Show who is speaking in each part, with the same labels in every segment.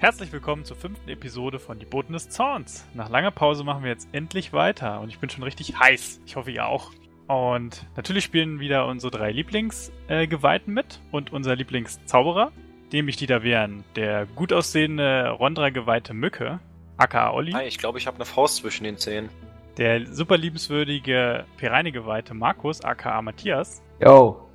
Speaker 1: Herzlich willkommen zur fünften Episode von Die Boten des Zorns. Nach langer Pause machen wir jetzt endlich weiter und ich bin schon richtig heiß. Ich hoffe, ihr auch. Und natürlich spielen wieder unsere drei Lieblingsgeweihten äh, mit und unser Lieblingszauberer, nämlich die da wären der gut aussehende Rondra-geweihte Mücke, aka Olli.
Speaker 2: Hi, ich glaube, ich habe eine Faust zwischen den Zähnen.
Speaker 1: Der super liebenswürdige Piranha-geweihte Markus, aka Matthias.
Speaker 3: Yo.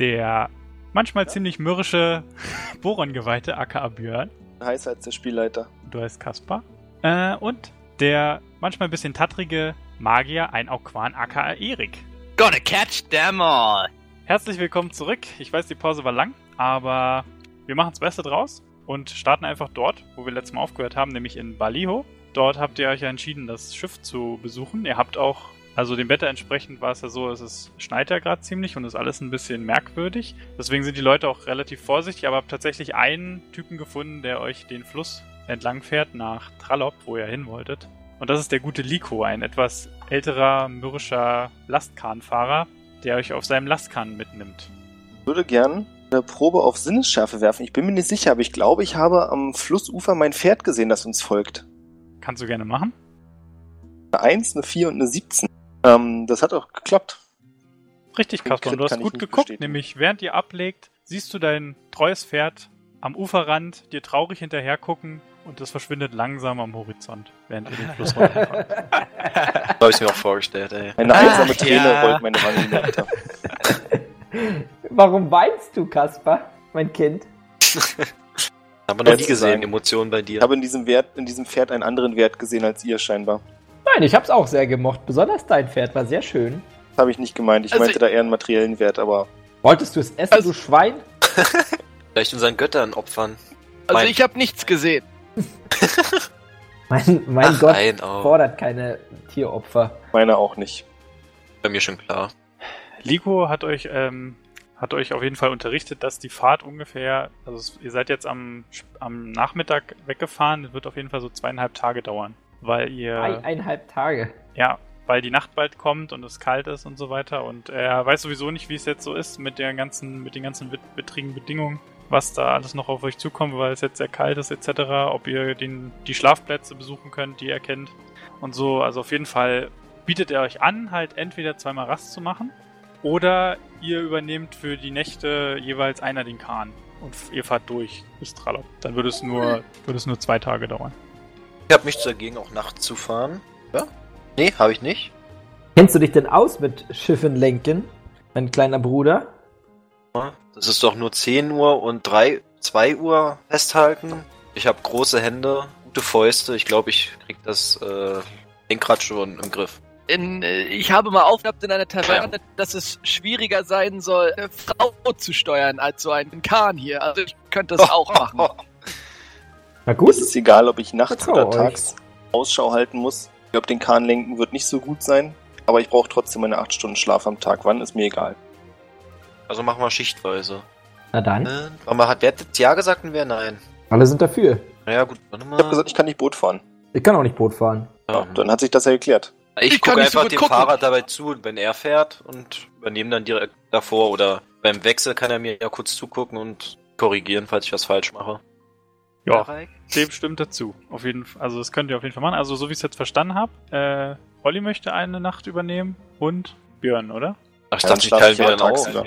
Speaker 1: Der manchmal ja. ziemlich mürrische Boron-geweihte, aka Björn
Speaker 4: heißer als der Spielleiter.
Speaker 1: Du heißt Kaspar. Äh, und der manchmal ein bisschen tattrige Magier, ein Auquan aka Erik.
Speaker 5: Gonna catch them all!
Speaker 1: Herzlich willkommen zurück. Ich weiß, die Pause war lang, aber wir machen das Beste draus und starten einfach dort, wo wir letztes Mal aufgehört haben, nämlich in Baliho. Dort habt ihr euch ja entschieden, das Schiff zu besuchen. Ihr habt auch also dem Wetter entsprechend war es ja so, es schneit ja gerade ziemlich und ist alles ein bisschen merkwürdig. Deswegen sind die Leute auch relativ vorsichtig, aber habt tatsächlich einen Typen gefunden, der euch den Fluss entlang fährt nach Trallop, wo ihr hin wolltet. Und das ist der gute Liko, ein etwas älterer, mürrischer Lastkahnfahrer, der euch auf seinem Lastkahn mitnimmt.
Speaker 4: Ich würde gern eine Probe auf Sinnesschärfe werfen. Ich bin mir nicht sicher, aber ich glaube, ich habe am Flussufer mein Pferd gesehen, das uns folgt.
Speaker 1: Kannst du gerne machen.
Speaker 4: Eine 1, eine 4 und eine 17. Ähm, das hat auch geklappt.
Speaker 1: Richtig, Kasper. Du hast gut geguckt, bestätigen. nämlich während ihr ablegt, siehst du dein treues Pferd am Uferrand dir traurig hinterher gucken und es verschwindet langsam am Horizont, während ihr den Fluss runterfahrt.
Speaker 2: so habe ich mir auch vorgestellt, ey.
Speaker 4: Eine einsame Träne ja. rollt meine Wange hinunter.
Speaker 3: Warum weinst du, Kasper, mein Kind?
Speaker 2: Haben wir noch nie gesehen, Emotionen bei dir.
Speaker 4: Ich habe in diesem, Wert, in diesem Pferd einen anderen Wert gesehen als ihr scheinbar.
Speaker 3: Nein, ich hab's auch sehr gemocht. Besonders dein Pferd war sehr schön.
Speaker 4: Das habe ich nicht gemeint. Ich also meinte ich... da eher einen materiellen Wert, aber.
Speaker 3: Wolltest du es essen, also... du Schwein?
Speaker 2: Vielleicht unseren Göttern opfern.
Speaker 5: Also mein... ich habe nichts gesehen.
Speaker 3: mein mein Ach, Gott nein, oh. fordert keine Tieropfer.
Speaker 4: Meine auch nicht.
Speaker 2: Bei mir schon klar.
Speaker 1: Liko hat euch ähm, hat euch auf jeden Fall unterrichtet, dass die Fahrt ungefähr, also ihr seid jetzt am, am Nachmittag weggefahren, wird auf jeden Fall so zweieinhalb Tage dauern weil ihr.
Speaker 3: Eineinhalb Tage.
Speaker 1: Ja, weil die Nacht bald kommt und es kalt ist und so weiter. Und er weiß sowieso nicht, wie es jetzt so ist mit der ganzen, mit den ganzen wittrigen Bedingungen, was da alles noch auf euch zukommt, weil es jetzt sehr kalt ist, etc. Ob ihr den, die Schlafplätze besuchen könnt, die er kennt. Und so, also auf jeden Fall bietet er euch an, halt entweder zweimal Rast zu machen oder ihr übernehmt für die Nächte jeweils einer den Kahn und ihr fahrt durch bis Trallop. Dann würde es nur, würde es nur zwei Tage dauern.
Speaker 2: Ich habe nichts dagegen, auch nachts zu fahren. Ja? Nee, habe ich nicht.
Speaker 3: Kennst du dich denn aus mit Schiffen lenken, mein kleiner Bruder?
Speaker 2: Das ist doch nur 10 Uhr und 3, 2 Uhr festhalten. Ich habe große Hände, gute Fäuste. Ich glaube, ich krieg das äh, Lenkrad schon im Griff.
Speaker 5: In, äh, ich habe mal aufgehabt in einer Taverne, ja. dass es schwieriger sein soll, eine Frau zu steuern als so einen Kahn hier. Also ich könnte das auch machen.
Speaker 4: Na gut. Es ist egal, ob ich nachts oder tags euch. Ausschau halten muss. Ich glaube, den Kahn lenken wird nicht so gut sein. Aber ich brauche trotzdem meine 8 Stunden Schlaf am Tag. Wann ist mir egal.
Speaker 2: Also machen wir schichtweise.
Speaker 3: Na dann. Äh,
Speaker 2: aber hat wer jetzt Ja gesagt und wer Nein?
Speaker 3: Alle sind dafür.
Speaker 2: Naja, gut. Warte
Speaker 4: mal. Ich habe gesagt, ich kann nicht Boot fahren.
Speaker 3: Ich kann auch nicht Boot fahren.
Speaker 4: Ja, dann hat sich das ja geklärt.
Speaker 2: Ich, ich gucke einfach so dem gucken. Fahrer dabei zu, wenn er fährt und übernehme dann direkt davor oder beim Wechsel kann er mir ja kurz zugucken und korrigieren, falls ich was falsch mache.
Speaker 1: Ja, dem stimmt dazu. Auf jeden Fall, also das könnt ihr auf jeden Fall machen. Also so wie ich es jetzt verstanden habe, äh, Olli möchte eine Nacht übernehmen und Björn, oder?
Speaker 2: Ach, dachte, ich teilen wir dann auch.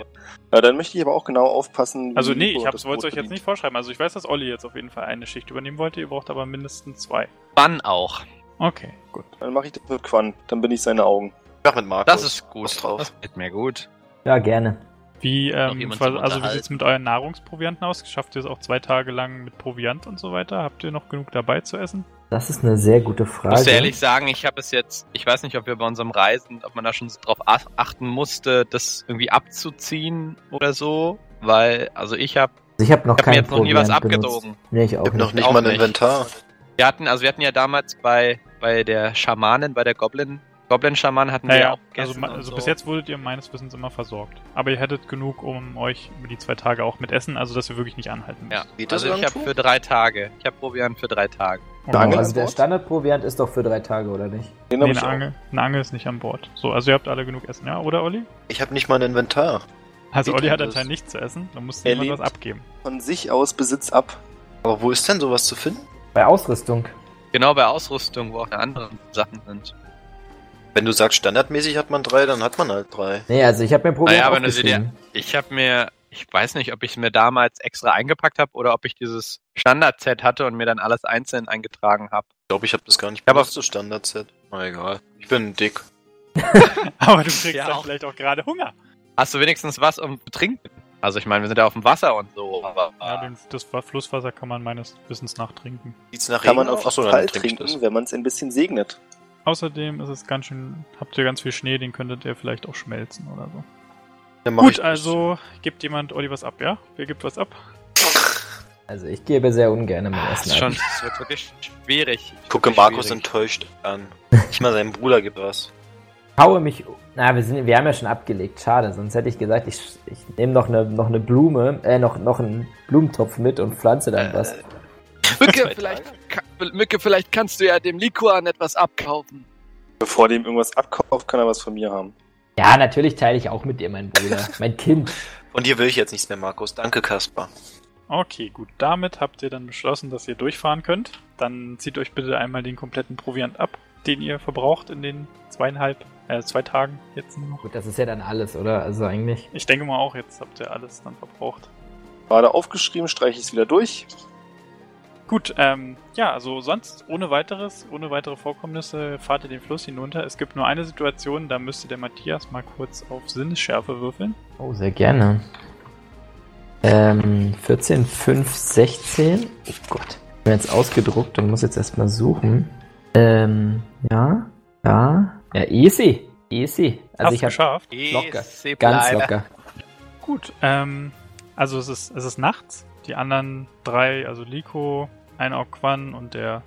Speaker 4: Ja, dann möchte ich aber auch genau aufpassen.
Speaker 1: Also nee, ich wollte es euch jetzt nicht vorschreiben. Also ich weiß, dass Olli jetzt auf jeden Fall eine Schicht übernehmen wollte. Ihr braucht aber mindestens zwei.
Speaker 5: Wann auch.
Speaker 1: Okay, gut.
Speaker 4: Dann mache ich das mit Quan. Dann bin ich seine Augen.
Speaker 2: Ja, mit Markus.
Speaker 5: Das ist gut drauf. Das
Speaker 2: geht mir gut.
Speaker 3: Ja, gerne.
Speaker 1: Wie, ähm, also wie sieht es mit euren Nahrungsprovianten aus? Schafft ihr es auch zwei Tage lang mit Proviant und so weiter? Habt ihr noch genug dabei zu essen?
Speaker 3: Das ist eine sehr gute Frage. Ich
Speaker 5: muss ehrlich sagen, ich habe es jetzt, ich weiß nicht, ob wir bei unserem Reisen, ob man da schon drauf achten musste, das irgendwie abzuziehen oder so, weil, also ich habe
Speaker 3: also ich habe noch,
Speaker 5: hab mir jetzt noch nie was abgezogen.
Speaker 3: Nee, ich auch
Speaker 2: ich hab noch nicht auch mal ein Inventar.
Speaker 5: Wir hatten, also wir hatten ja damals bei, bei der Schamanin, bei der Goblin Goblin-Schaman hatten naja, wir auch
Speaker 1: Also, also so. bis jetzt wurdet ihr meines Wissens immer versorgt. Aber ihr hättet genug, um euch über die zwei Tage auch mit Essen, also dass wir wirklich nicht anhalten
Speaker 5: müssen. Ja, also ich habe für drei Tage. Ich habe Proviant für drei Tage.
Speaker 3: Oh, also der Standard-Proviant ist doch für drei Tage, oder nicht?
Speaker 1: Den nee, eine Angel, eine Angel ist nicht an Bord. So, also ihr habt alle genug Essen, ja, oder Olli?
Speaker 2: Ich habe nicht mal ein Inventar.
Speaker 1: Also Olli hat anscheinend nichts zu essen, dann muss jemand was abgeben.
Speaker 4: Von sich aus Besitz ab.
Speaker 2: Aber wo ist denn sowas zu finden?
Speaker 3: Bei Ausrüstung.
Speaker 5: Genau bei Ausrüstung, wo auch die anderen Sachen sind.
Speaker 2: Wenn du sagst, standardmäßig hat man drei, dann hat man halt drei.
Speaker 3: Nee, also ich habe mir Problem
Speaker 5: Naja, wenn du sie
Speaker 3: aufgeschrieben.
Speaker 5: Ich habe mir, ich weiß nicht, ob ich es mir damals extra eingepackt habe oder ob ich dieses Standard-Set hatte und mir dann alles einzeln eingetragen habe.
Speaker 2: Ich glaube, ich habe das gar nicht
Speaker 5: Aber-
Speaker 2: benutzt, das Standard-Set. Na egal. Ich bin dick.
Speaker 1: Aber du kriegst
Speaker 5: Ja,
Speaker 1: dann
Speaker 5: auch.
Speaker 1: vielleicht auch gerade Hunger.
Speaker 5: Hast du wenigstens was um zu trinken? Also ich meine, wir sind ja auf dem Wasser und so, aber
Speaker 1: Ja, den, das Flusswasser kann man meines Wissens nach trinken.
Speaker 2: Sieht's nach
Speaker 4: Kann man
Speaker 2: Regen
Speaker 4: auf
Speaker 2: aus?
Speaker 4: jeden Fall trinken, wenn man es ein bisschen segnet.
Speaker 1: Außerdem ist es ganz schön, habt ihr ganz viel Schnee, den könntet ihr vielleicht auch schmelzen oder so. Gut,
Speaker 2: ich
Speaker 1: also gibt jemand Olli was ab, ja? Wer gibt was ab?
Speaker 3: Also ich gebe sehr ungern mein
Speaker 5: das
Speaker 3: Essen
Speaker 5: ist schon,
Speaker 3: ab.
Speaker 5: das wird wirklich schwierig.
Speaker 2: Ich gucke Markus
Speaker 5: schwierig.
Speaker 2: enttäuscht an. Nicht mal sein Bruder gibt was.
Speaker 3: Haue mich. Na, wir, sind, wir haben ja schon abgelegt. Schade, sonst hätte ich gesagt, ich, ich nehme noch eine, noch eine Blume, äh, noch, noch einen Blumentopf mit und pflanze dann
Speaker 5: Äh,
Speaker 3: was.
Speaker 5: Mücke, vielleicht, ka- Mücke, vielleicht kannst du ja dem Likuan etwas abkaufen.
Speaker 4: Bevor dem irgendwas abkauft, kann er was von mir haben.
Speaker 3: Ja, natürlich teile ich auch mit dir, mein Bruder. mein Kind.
Speaker 2: Von dir will ich jetzt nichts mehr, Markus. Danke, Kaspar.
Speaker 1: Okay, gut. Damit habt ihr dann beschlossen, dass ihr durchfahren könnt. Dann zieht euch bitte einmal den kompletten Proviant ab, den ihr verbraucht in den zweieinhalb, äh, zwei Tagen jetzt nur noch.
Speaker 3: Gut, das ist ja dann alles, oder? Also eigentlich.
Speaker 1: Ich denke mal auch, jetzt habt ihr alles dann verbraucht.
Speaker 4: Gerade aufgeschrieben, streiche ich es wieder durch.
Speaker 1: Gut, ähm, ja, also sonst ohne weiteres, ohne weitere Vorkommnisse fahrt ihr den Fluss hinunter. Es gibt nur eine Situation, da müsste der Matthias mal kurz auf Sinnesschärfe würfeln.
Speaker 3: Oh, sehr gerne. Ähm, 14, 5, 16. Oh Gott. Ich bin jetzt ausgedruckt und muss jetzt erstmal suchen. Ähm, ja, ja. Ja, easy. Easy. Also
Speaker 1: Hast
Speaker 3: ich
Speaker 1: geschafft.
Speaker 3: Locker.
Speaker 5: Easy
Speaker 3: ganz
Speaker 5: bleibe.
Speaker 3: locker.
Speaker 1: Gut, ähm, also es ist, es ist nachts. Die anderen drei, also Liko, ein Quan und der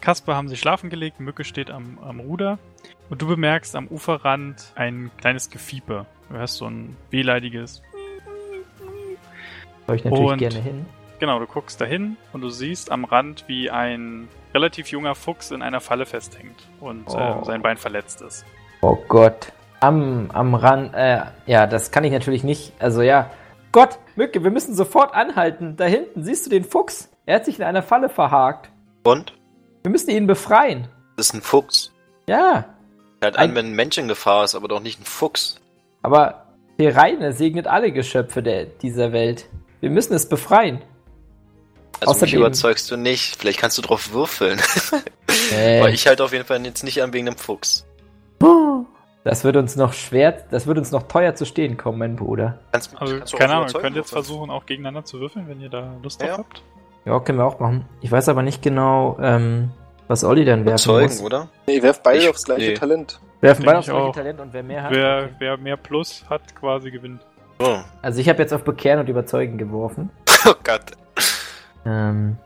Speaker 1: Kasper haben sich schlafen gelegt. Mücke steht am, am Ruder. Und du bemerkst am Uferrand ein kleines Gefiepe. Du hörst so ein wehleidiges.
Speaker 3: Soll ich natürlich
Speaker 1: Und-
Speaker 3: gerne hin.
Speaker 1: Genau, du guckst dahin und du siehst am Rand, wie ein relativ junger Fuchs in einer Falle festhängt und
Speaker 3: Oh.
Speaker 1: ähm, sein Bein verletzt ist.
Speaker 3: Oh Gott. Am, am Rand, äh, ja, das kann ich natürlich nicht. Also ja. Gott, Mücke, wir müssen sofort anhalten. Da hinten, siehst du den Fuchs? Er hat sich in einer Falle verhakt.
Speaker 2: Und?
Speaker 3: Wir müssen ihn befreien.
Speaker 2: Das ist ein Fuchs.
Speaker 3: Ja,
Speaker 2: Halt
Speaker 3: Ein-
Speaker 2: an, wenn ein Mensch in Gefahr ist, aber doch nicht ein Fuchs.
Speaker 3: aber der Reine segnet alle Geschöpfe der, dieser Welt. Wir müssen es befreien.
Speaker 2: Also mich
Speaker 3: Außerdem-
Speaker 2: überzeugst du nicht. Vielleicht kannst du drauf würfeln.
Speaker 3: Äh,
Speaker 2: Aber ich halt auf jeden Fall jetzt nicht an wegen einem Fuchs.
Speaker 3: das wird uns noch schwer, das wird uns noch teuer zu stehen kommen, mein Bruder.
Speaker 2: Kannst,
Speaker 1: Also,
Speaker 2: kannst
Speaker 1: keine Ahnung, könnt jetzt
Speaker 2: würfeln?
Speaker 1: versuchen, auch gegeneinander zu würfeln, wenn ihr da Lust
Speaker 2: Ja.
Speaker 1: drauf habt.
Speaker 3: Ja, können wir auch machen. Ich weiß aber nicht genau, ähm, was Olli dann werfen
Speaker 2: Überzeugen,
Speaker 3: muss.
Speaker 2: oder?
Speaker 4: Nee, werft beide
Speaker 2: Ich-
Speaker 4: aufs gleiche
Speaker 2: nee.
Speaker 4: Talent.
Speaker 3: Werfen beide
Speaker 1: ich
Speaker 3: aufs gleiche. Talent und wer mehr hat.
Speaker 1: Wer,
Speaker 3: okay.
Speaker 1: wer mehr Plus hat, quasi gewinnt.
Speaker 2: Oh,
Speaker 3: Also ich habe jetzt auf Bekehren und Überzeugen geworfen.
Speaker 2: oh Gott.
Speaker 3: Ähm,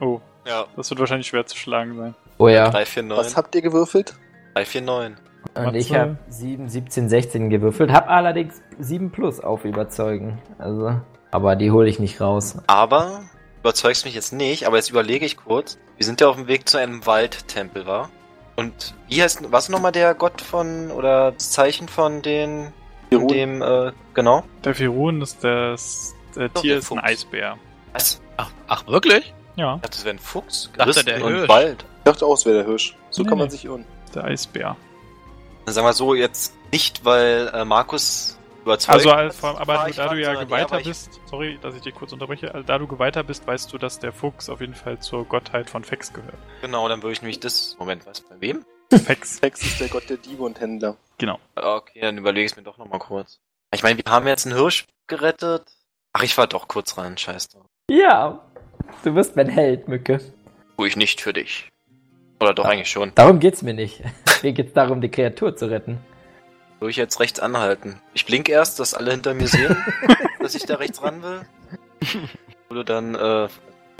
Speaker 1: Oh,
Speaker 2: Ja.
Speaker 1: das wird wahrscheinlich schwer zu schlagen sein.
Speaker 3: oh ja.
Speaker 2: 3, 4, 9.
Speaker 4: Was habt ihr gewürfelt?
Speaker 2: 3, 4, 9.
Speaker 3: Und ich
Speaker 1: Matze?
Speaker 3: habe 7, 17, 16 gewürfelt. Hab allerdings 7 plus auf Überzeugen. Also, aber die hole ich nicht raus.
Speaker 2: Aber, überzeugst mich jetzt nicht, aber jetzt überlege ich kurz. Wir sind ja auf dem Weg zu einem Waldtempel, war? Und wie heißt, was nochmal der Gott von, oder das Zeichen von den, von dem, äh, genau?
Speaker 1: Der Firun ist das, der
Speaker 2: Doch,
Speaker 1: Tier
Speaker 2: der
Speaker 1: ist ein
Speaker 2: Fuchs.
Speaker 1: Eisbär.
Speaker 2: Was?
Speaker 5: Ach, ach, wirklich?
Speaker 1: Ja,
Speaker 2: Ich dachte, das wäre ein Fuchs.
Speaker 5: Dachte, der
Speaker 2: und
Speaker 5: Hirsch.
Speaker 2: Wald.
Speaker 4: Ich dachte auch, es wäre der Hirsch. So
Speaker 1: Nee,
Speaker 4: kann man
Speaker 1: nee.
Speaker 4: sich irren.
Speaker 1: der Eisbär.
Speaker 2: Dann sagen wir so, jetzt nicht, weil äh, Markus überzeugt.
Speaker 1: Also, als,
Speaker 2: war
Speaker 1: aber du, da du ja Geweihter bist, sorry, dass ich dich kurz unterbreche, also, da du Geweihter bist, weißt du, dass der Fuchs auf jeden Fall zur Gottheit von Fex gehört.
Speaker 2: Genau, dann würde ich nämlich das. Moment, was? Bei wem?
Speaker 1: Fex,
Speaker 4: Fex ist der Gott der Diebe und Händler.
Speaker 1: genau.
Speaker 2: Okay, dann überlege ich es mir doch nochmal kurz. Ich meine, wir haben jetzt einen Hirsch gerettet. Ach, ich war doch kurz ran, scheiß drauf.
Speaker 3: Ja, du bist mein Held, Mücke.
Speaker 2: Tu ich nicht für dich. Oder doch eigentlich schon.
Speaker 3: Darum geht's mir nicht. Mir geht's darum, die Kreatur zu retten.
Speaker 2: Würde ich jetzt rechts anhalten. Ich blink erst, dass alle hinter mir sehen, dass ich da rechts ran will. Würde dann äh,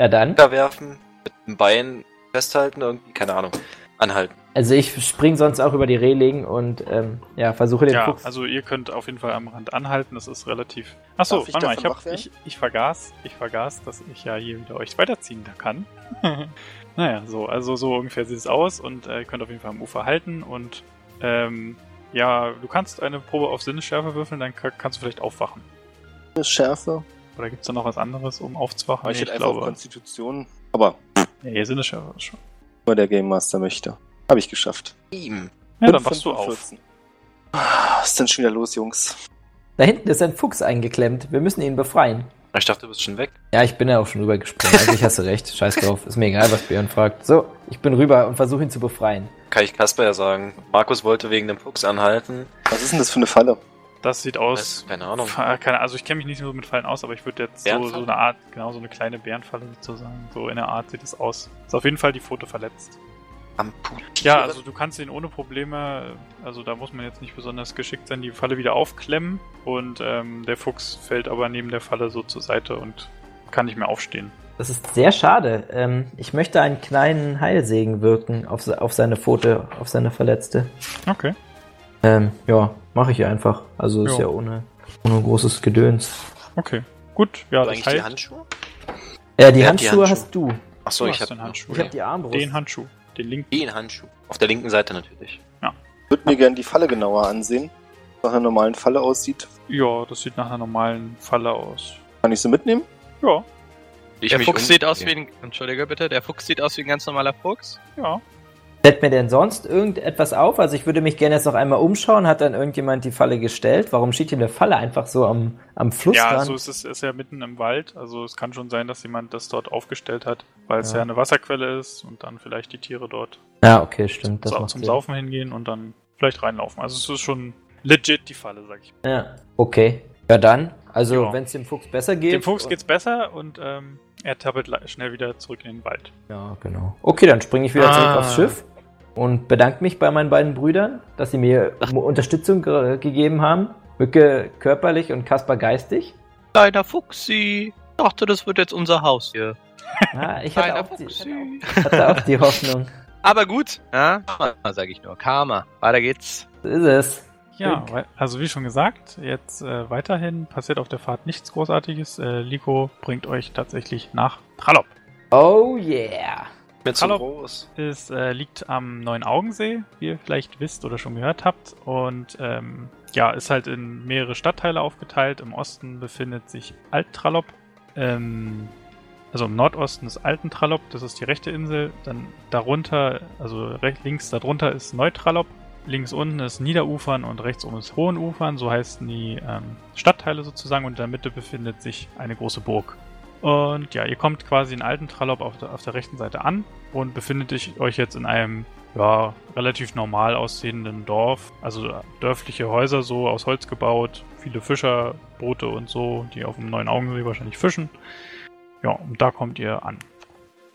Speaker 3: Ja dann.
Speaker 2: da werfen, mit dem Bein festhalten, irgendwie, keine Ahnung. Anhalten.
Speaker 3: Also ich spring sonst auch über die Reling und ähm, ja, versuche den
Speaker 1: Ja,
Speaker 3: Fuchs.
Speaker 1: also ihr könnt auf jeden Fall am Rand anhalten, das ist relativ... Achso,
Speaker 4: Darf ich
Speaker 1: warte mal, ich, hab, ich, ich vergaß, ich vergaß, dass ich ja hier wieder euch weiterziehen kann. naja, so, also so ungefähr sieht es aus und äh, ihr könnt auf jeden Fall am Ufer halten und ähm, ja, du kannst eine Probe auf Sinnesschärfe würfeln, dann ka- kannst du vielleicht aufwachen.
Speaker 4: Schärfe.
Speaker 1: Oder gibt es da noch was anderes, um aufzuwachen?
Speaker 4: ich hätte einfach Konstitution, aber.
Speaker 1: Ja, hier sind es schon.
Speaker 4: Nur der Game Master möchte. Habe ich geschafft.
Speaker 1: Ihm. Ja, dann wachst du auf. 14.
Speaker 4: Was ist denn schon wieder los, Jungs?
Speaker 3: Da hinten ist ein Fuchs eingeklemmt. Wir müssen ihn befreien.
Speaker 2: Ich dachte, du bist schon weg.
Speaker 3: Ja, ich bin ja auch schon rübergesprungen. Eigentlich hast du recht. Scheiß drauf. Ist mir egal, was Björn fragt. So, ich bin rüber und versuche ihn zu befreien.
Speaker 2: Kann ich Kasper ja sagen. Markus wollte wegen dem Fuchs anhalten.
Speaker 4: Was ist denn das für eine Falle?
Speaker 1: Das sieht aus.
Speaker 2: Das, keine Ahnung.
Speaker 1: Keine, also ich kenne mich nicht so mit Fallen aus, aber ich würde jetzt so, so, eine Art, genau so eine kleine Bärenfalle sozusagen. So in der Art sieht es aus. Ist auf jeden Fall die Foto verletzt.
Speaker 2: Amputieren.
Speaker 1: Ja, also du kannst ihn ohne Probleme, also da muss man jetzt nicht besonders geschickt sein, die Falle wieder aufklemmen und ähm, der Fuchs fällt aber neben der Falle so zur Seite und kann nicht mehr aufstehen.
Speaker 3: Das ist sehr schade. Ähm, ich möchte einen kleinen Heilsegen wirken auf, auf seine Pfote, auf seine Verletzte.
Speaker 1: Okay.
Speaker 3: Ähm, ja, mache ich einfach. Also ist jo. ja ohne, ohne großes Gedöns.
Speaker 1: Okay, gut. Ja,
Speaker 2: das heißt... die Handschuhe?
Speaker 3: Ja, die Handschuhe, die Handschuhe, hast du.
Speaker 2: Achso, ich habe
Speaker 1: Handschuh. Ich habe die Armbrust. Den Handschuh. Den linken.
Speaker 2: Den Handschuh. Auf der linken Seite natürlich.
Speaker 1: Ja.
Speaker 4: Ich würde mir gerne die Falle genauer ansehen. Nach einer normalen Falle aussieht.
Speaker 1: Ja, das sieht nach einer normalen Falle aus.
Speaker 4: Kann ich sie mitnehmen?
Speaker 1: Ja.
Speaker 5: Ich der Fuchs sieht aus wie ein. Entschuldige bitte, der Fuchs sieht aus wie ein ganz normaler Fuchs.
Speaker 1: Ja.
Speaker 3: Fällt mir denn sonst irgendetwas auf? Also ich würde mich gerne jetzt noch einmal umschauen. Hat dann irgendjemand die Falle gestellt? Warum steht hier eine Falle einfach so am, am Fluss
Speaker 1: ja,
Speaker 3: dran?
Speaker 1: Ja, so ist es ist ja mitten im Wald. Also es kann schon sein, dass jemand das dort aufgestellt hat, weil es ja. ja eine Wasserquelle ist und dann vielleicht die Tiere dort
Speaker 3: ja, okay, stimmt.
Speaker 1: Das zum, zum Saufen hingehen und dann vielleicht reinlaufen. Also es ist schon legit die Falle, sag ich.
Speaker 3: Ja, okay. Ja dann, also ja. wenn es dem Fuchs besser geht.
Speaker 1: Dem Fuchs geht's besser und ähm, er tappelt schnell wieder zurück in den Wald.
Speaker 3: Ja, genau. Okay, dann springe ich wieder ah. zurück aufs Schiff und bedanke mich bei meinen beiden Brüdern, dass sie mir Ach. Unterstützung ge gegeben haben. Mücke körperlich und Kasper geistig.
Speaker 5: Kleiner Fuchsi. Ich dachte, das wird jetzt unser Haus hier.
Speaker 3: Ja, ich hatte auch, die, hatte auch die Hoffnung.
Speaker 5: Aber gut, ja, Karma, sag ich nur. Karma. Weiter geht's.
Speaker 3: So ist es.
Speaker 1: Ja, also wie schon gesagt, jetzt äh, weiterhin passiert auf der Fahrt nichts Großartiges. Äh, Liko bringt euch tatsächlich nach Trallop.
Speaker 3: Oh yeah.
Speaker 1: Mir zu groß. Ist, äh, liegt am Neuen Augensee, wie ihr vielleicht wisst oder schon gehört habt. Und ähm, ja, ist halt in mehrere Stadtteile aufgeteilt. Im Osten befindet sich Alt-Trallop. Ähm, also im Nordosten des alten Trallop, das ist die rechte Insel. Dann darunter, also rechts, links darunter ist Neutrallop. Links unten ist Niederufern und rechts oben ist Hohenufern. So heißen die ähm, Stadtteile sozusagen. Und in der Mitte befindet sich eine große Burg. Und ja, ihr kommt quasi in alten Trallop auf der, auf der rechten Seite an und befindet euch jetzt in einem ja, relativ normal aussehenden Dorf. Also dörfliche Häuser so aus Holz gebaut, viele Fischerboote und so, die auf dem neuen Augensee wahrscheinlich fischen. Ja, und da kommt ihr an.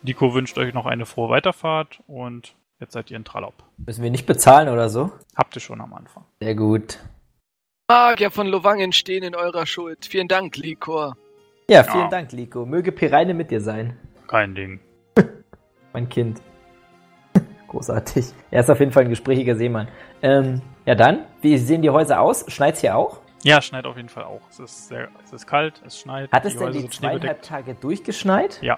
Speaker 1: Nico wünscht euch noch eine frohe Weiterfahrt und jetzt seid ihr in Trallop.
Speaker 3: Müssen wir nicht bezahlen oder so?
Speaker 1: Habt ihr schon am Anfang.
Speaker 3: Sehr gut.
Speaker 5: Magier von Lovangen stehen in eurer Schuld. Vielen Dank, Likor.
Speaker 3: Ja, vielen ja. Dank, Liko. Möge Pireine mit dir sein.
Speaker 1: Kein Ding.
Speaker 3: mein Kind. Großartig. Er ist auf jeden Fall ein gesprächiger Seemann. Ähm, ja dann, wie sehen die Häuser aus? Schneit's hier auch?
Speaker 1: Ja, es schneit auf jeden Fall auch. Es ist, sehr, es ist kalt, es schneit.
Speaker 3: Hat es denn die zweieinhalb Tage durchgeschneit?
Speaker 1: Ja.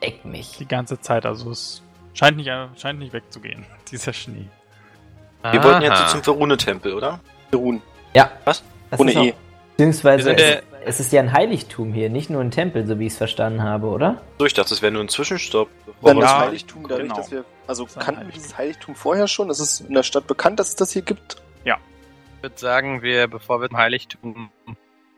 Speaker 3: Eck mich.
Speaker 1: Die ganze Zeit, also es scheint nicht, scheint nicht wegzugehen, dieser Schnee.
Speaker 2: Wir wollten jetzt zum Verune-Tempel, oder?
Speaker 4: Verune.
Speaker 3: Ja.
Speaker 2: Was?
Speaker 3: Das Ohne E. Beziehungsweise es, es, ist ja ein Heiligtum hier, nicht nur ein Tempel, so wie ich es verstanden habe, oder?
Speaker 2: So, ich dachte, es wäre nur ein Zwischenstopp.
Speaker 4: Dann ja, das Heiligtum dadurch, genau. dass wir. Also kannten wir dieses Heiligtum vorher schon? Ist es in der Stadt bekannt, dass es das hier gibt?
Speaker 1: Ja.
Speaker 5: Ich würde sagen, wir, bevor wir zum Heiligtum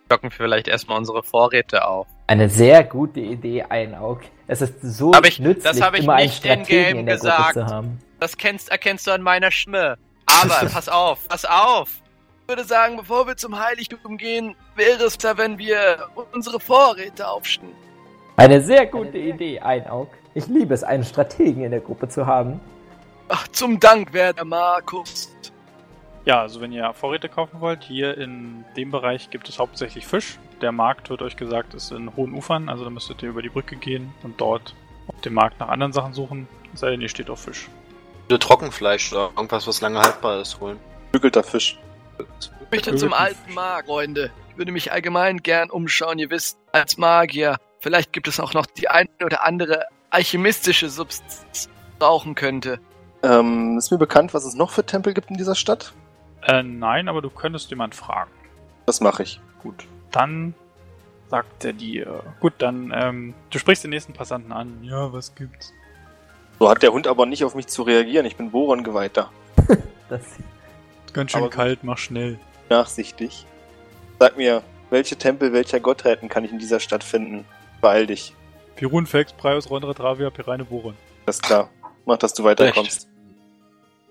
Speaker 5: stocken wir vielleicht erstmal unsere Vorräte auf.
Speaker 3: Eine sehr gute Idee, Einaug. Es ist so
Speaker 5: hab ich,
Speaker 3: nützlich,
Speaker 5: das habe ich
Speaker 3: immer
Speaker 5: nicht
Speaker 3: einen Strategen
Speaker 5: in der gesagt. Gruppe zu haben. Das kennst, erkennst du an meiner Stimme. Aber pass auf, pass auf! Würde sagen, bevor wir zum Heiligtum gehen, wäre es besser, wenn wir unsere Vorräte aufstellen.
Speaker 3: Eine sehr gute Idee, Einaug. Ich liebe es, einen Strategen in der Gruppe zu haben.
Speaker 5: Ach, zum Dank, werter Markus.
Speaker 1: Ja, also wenn ihr Vorräte kaufen wollt, hier in dem Bereich gibt es hauptsächlich Fisch. Der Markt, wird euch gesagt, ist in hohen Ufern, also da müsstet ihr über die Brücke gehen und dort auf dem Markt nach anderen Sachen suchen, sei denn ihr steht auf Fisch.
Speaker 2: Trockenfleisch oder irgendwas, was lange haltbar ist, holen.
Speaker 4: Bügelter Fisch.
Speaker 5: Ich möchte zum alten Markt, Freunde. Ich würde mich allgemein gern umschauen. Ihr wisst, als Magier, vielleicht gibt es auch noch die eine oder andere alchemistische Substanz brauchen könnte.
Speaker 4: Ähm, ist mir bekannt, was es noch für Tempel gibt in dieser Stadt?
Speaker 1: Äh, nein, aber du könntest jemand fragen.
Speaker 4: Das mache ich.
Speaker 1: Gut. Dann sagt er dir. Gut, dann, ähm, du sprichst den nächsten Passanten an. Ja, was gibt's?
Speaker 4: So hat der Hund aber nicht auf mich zu reagieren. Ich bin Boron-Geweihter.
Speaker 1: das Ganz schön kalt, mach schnell.
Speaker 4: Nachsichtig. Sag mir, welche Tempel welcher Gottheiten kann ich in dieser Stadt finden? Beeil dich.
Speaker 1: Pirun, Fex, Prius, Rondra, Travia, Pirine, Boron.
Speaker 4: Alles klar. Mach, dass du weiterkommst.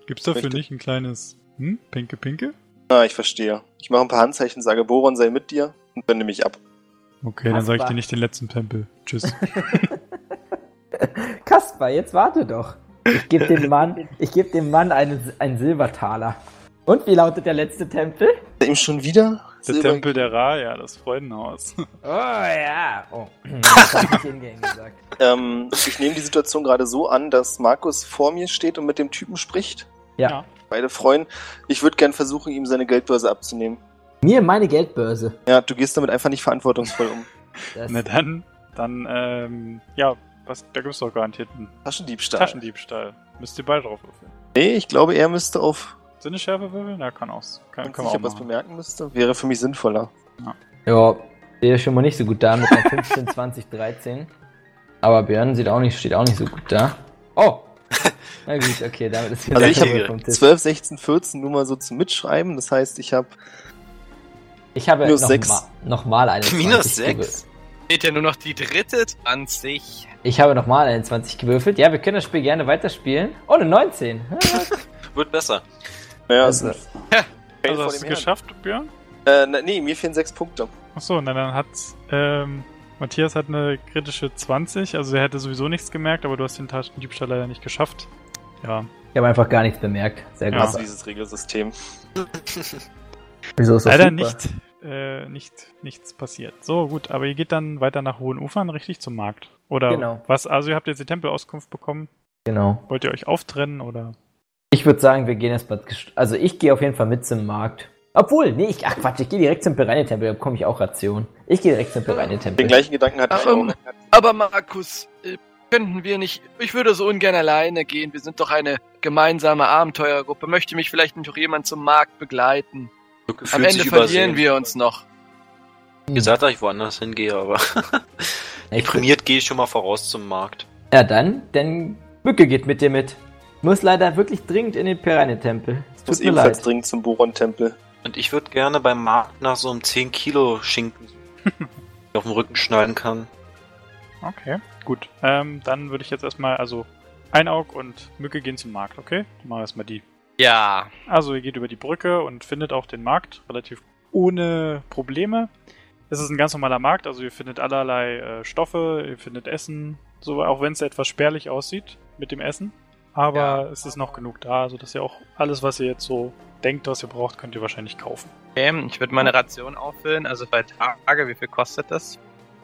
Speaker 1: Gibt's dafür Richtig. nicht ein kleines, hm, Pinke Pinke?
Speaker 4: Ah, ich verstehe. Ich mache ein paar Handzeichen, sage Boron sei mit dir und wende mich ab.
Speaker 1: Okay, dann sage ich dir nicht den letzten Tempel. Tschüss.
Speaker 3: Kasper, jetzt warte doch. Ich gebe dem Mann, ich gebe dem Mann einen, einen Silbertaler. Und wie lautet der letzte Tempel?
Speaker 4: Ihm schon wieder?
Speaker 1: Der Silber Tempel der Ra, ja, das Freudenhaus.
Speaker 3: Oh ja. Oh, das hab ich hingehen
Speaker 4: gesagt. Ähm, ich nehme die Situation gerade so an, dass Markus vor mir steht und mit dem Typen spricht.
Speaker 3: Ja.
Speaker 4: Beide freuen. Ich würde gern versuchen, ihm seine Geldbörse abzunehmen.
Speaker 3: Mir meine Geldbörse.
Speaker 4: Ja, du gehst damit einfach nicht verantwortungsvoll um.
Speaker 1: Na dann, dann, ähm, ja, was, da gibt's doch garantiert einen
Speaker 4: Taschendiebstahl.
Speaker 1: Taschendiebstahl. Müsst ihr beide drauf würfeln.
Speaker 4: Nee, ich glaube, er müsste auf
Speaker 1: Sinneschärfe würfeln? Ja, kann auch. Kann,
Speaker 4: Wenn kann ich was bemerken müsste, wäre für mich sinnvoller.
Speaker 3: Ja, ja sehe schon mal nicht so gut da mit einer 15, 20, 13. Aber Björn sieht auch nicht, steht auch nicht so gut da. Oh! Na gut, okay, damit ist
Speaker 4: wieder Also ich habe 12, 16, 14 nur mal so zum Mitschreiben. Das heißt, ich habe
Speaker 3: ich habe minus noch, 6. Ma noch mal eine
Speaker 5: Minus 6? Steht ja nur noch die dritte 20.
Speaker 3: Ich habe nochmal eine 20 gewürfelt. Ja, wir können das Spiel gerne weiterspielen. Oh, eine 19.
Speaker 2: Wird besser.
Speaker 4: Naja, also,
Speaker 1: ja. also hast du es geschafft, Björn?
Speaker 4: Äh, nee, mir fehlen 6 Punkte.
Speaker 1: Achso, na dann hat ähm, Matthias hat eine kritische 20, also er hätte sowieso nichts gemerkt, aber du hast den Taschendiebstahl leider nicht geschafft. Ja.
Speaker 3: Ich habe einfach gar nichts bemerkt. Sehr gut.
Speaker 4: Ja. Dieses Regelsystem.
Speaker 1: Wieso ist das Leider super? nicht äh, nicht, nichts passiert. So, gut, aber ihr geht dann weiter nach Hohen Ufern, richtig zum Markt. Oder genau. was? Also ihr habt jetzt die Tempelauskunft bekommen.
Speaker 3: Genau.
Speaker 1: Wollt ihr euch auftrennen oder?
Speaker 3: Ich würde sagen, wir gehen erstmal. Also ich gehe auf jeden Fall mit zum Markt. Obwohl, nee, ich, ach Quatsch, ich gehe direkt zum Piranha-Tempel, da bekomme ich auch Ration. Ich gehe direkt zum Piranha-Tempel.
Speaker 4: Den gleichen Gedanken hatte ich
Speaker 5: auch. Aber Markus, äh, könnten wir nicht, ich würde so ungern alleine gehen, wir sind doch eine gemeinsame Abenteurergruppe. Möchte mich vielleicht noch jemand zum Markt begleiten? Am Ende verlieren wir uns noch.
Speaker 2: Wie gesagt, dass ich woanders hingehe, aber deprimiert gehe ich schon mal voraus zum Markt.
Speaker 3: Ja, dann, denn Mücke geht mit dir mit. Muss leider wirklich dringend in den Piranha-Tempel.
Speaker 4: Es muss ebenfalls leid. dringend zum Boron-Tempel.
Speaker 2: Und ich würde gerne beim Markt nach so einem 10 Kilo Schinken auf dem Rücken schneiden kann.
Speaker 1: Okay, gut. Ähm, dann würde ich jetzt erstmal, also Einaug und Mücke gehen zum Markt, okay? Dann machen wir erstmal die.
Speaker 5: Ja.
Speaker 1: Also ihr geht über die Brücke und findet auch den Markt relativ ohne Probleme. Es ist ein ganz normaler Markt, also ihr findet allerlei äh, Stoffe, ihr findet Essen, so auch wenn es etwas spärlich aussieht mit dem Essen. Aber ja. es ist noch genug da, sodass ihr auch alles, was ihr jetzt so denkt, was ihr braucht, könnt ihr wahrscheinlich kaufen.
Speaker 5: Okay, ich würde meine Ration auffüllen, also bei Tage, wie viel kostet das?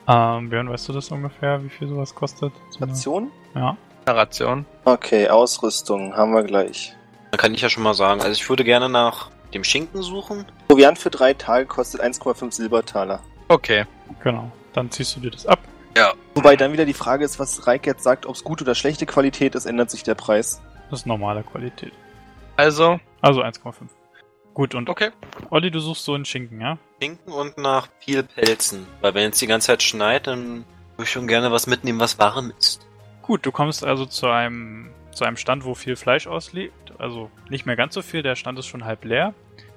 Speaker 1: Ähm, Björn, weißt du das ungefähr, wie viel sowas kostet?
Speaker 4: So Ration?
Speaker 1: Ja.
Speaker 5: Ration.
Speaker 4: Okay, Ausrüstung haben wir gleich.
Speaker 2: Da kann ich ja schon mal sagen. Also ich würde gerne nach dem Schinken suchen.
Speaker 4: Proviant für drei Tage kostet 1,5 Silbertaler.
Speaker 5: Okay.
Speaker 1: Genau. Dann ziehst du dir das ab.
Speaker 4: Ja. Wobei dann wieder die Frage ist, was Reik jetzt sagt, ob es gute oder schlechte Qualität ist, ändert sich der Preis.
Speaker 1: Das ist normale Qualität.
Speaker 5: Also?
Speaker 1: Also 1,5. Gut, und
Speaker 5: okay.
Speaker 1: Olli, du suchst so einen Schinken, ja?
Speaker 2: Schinken und nach viel Pelzen. Weil wenn es die ganze Zeit schneit, dann würde ich schon gerne was mitnehmen, was warm ist.
Speaker 1: Gut, du kommst also zu einem, zu einem Stand, wo viel Fleisch ausliegt also nicht mehr ganz so viel, der Stand ist schon halb leer.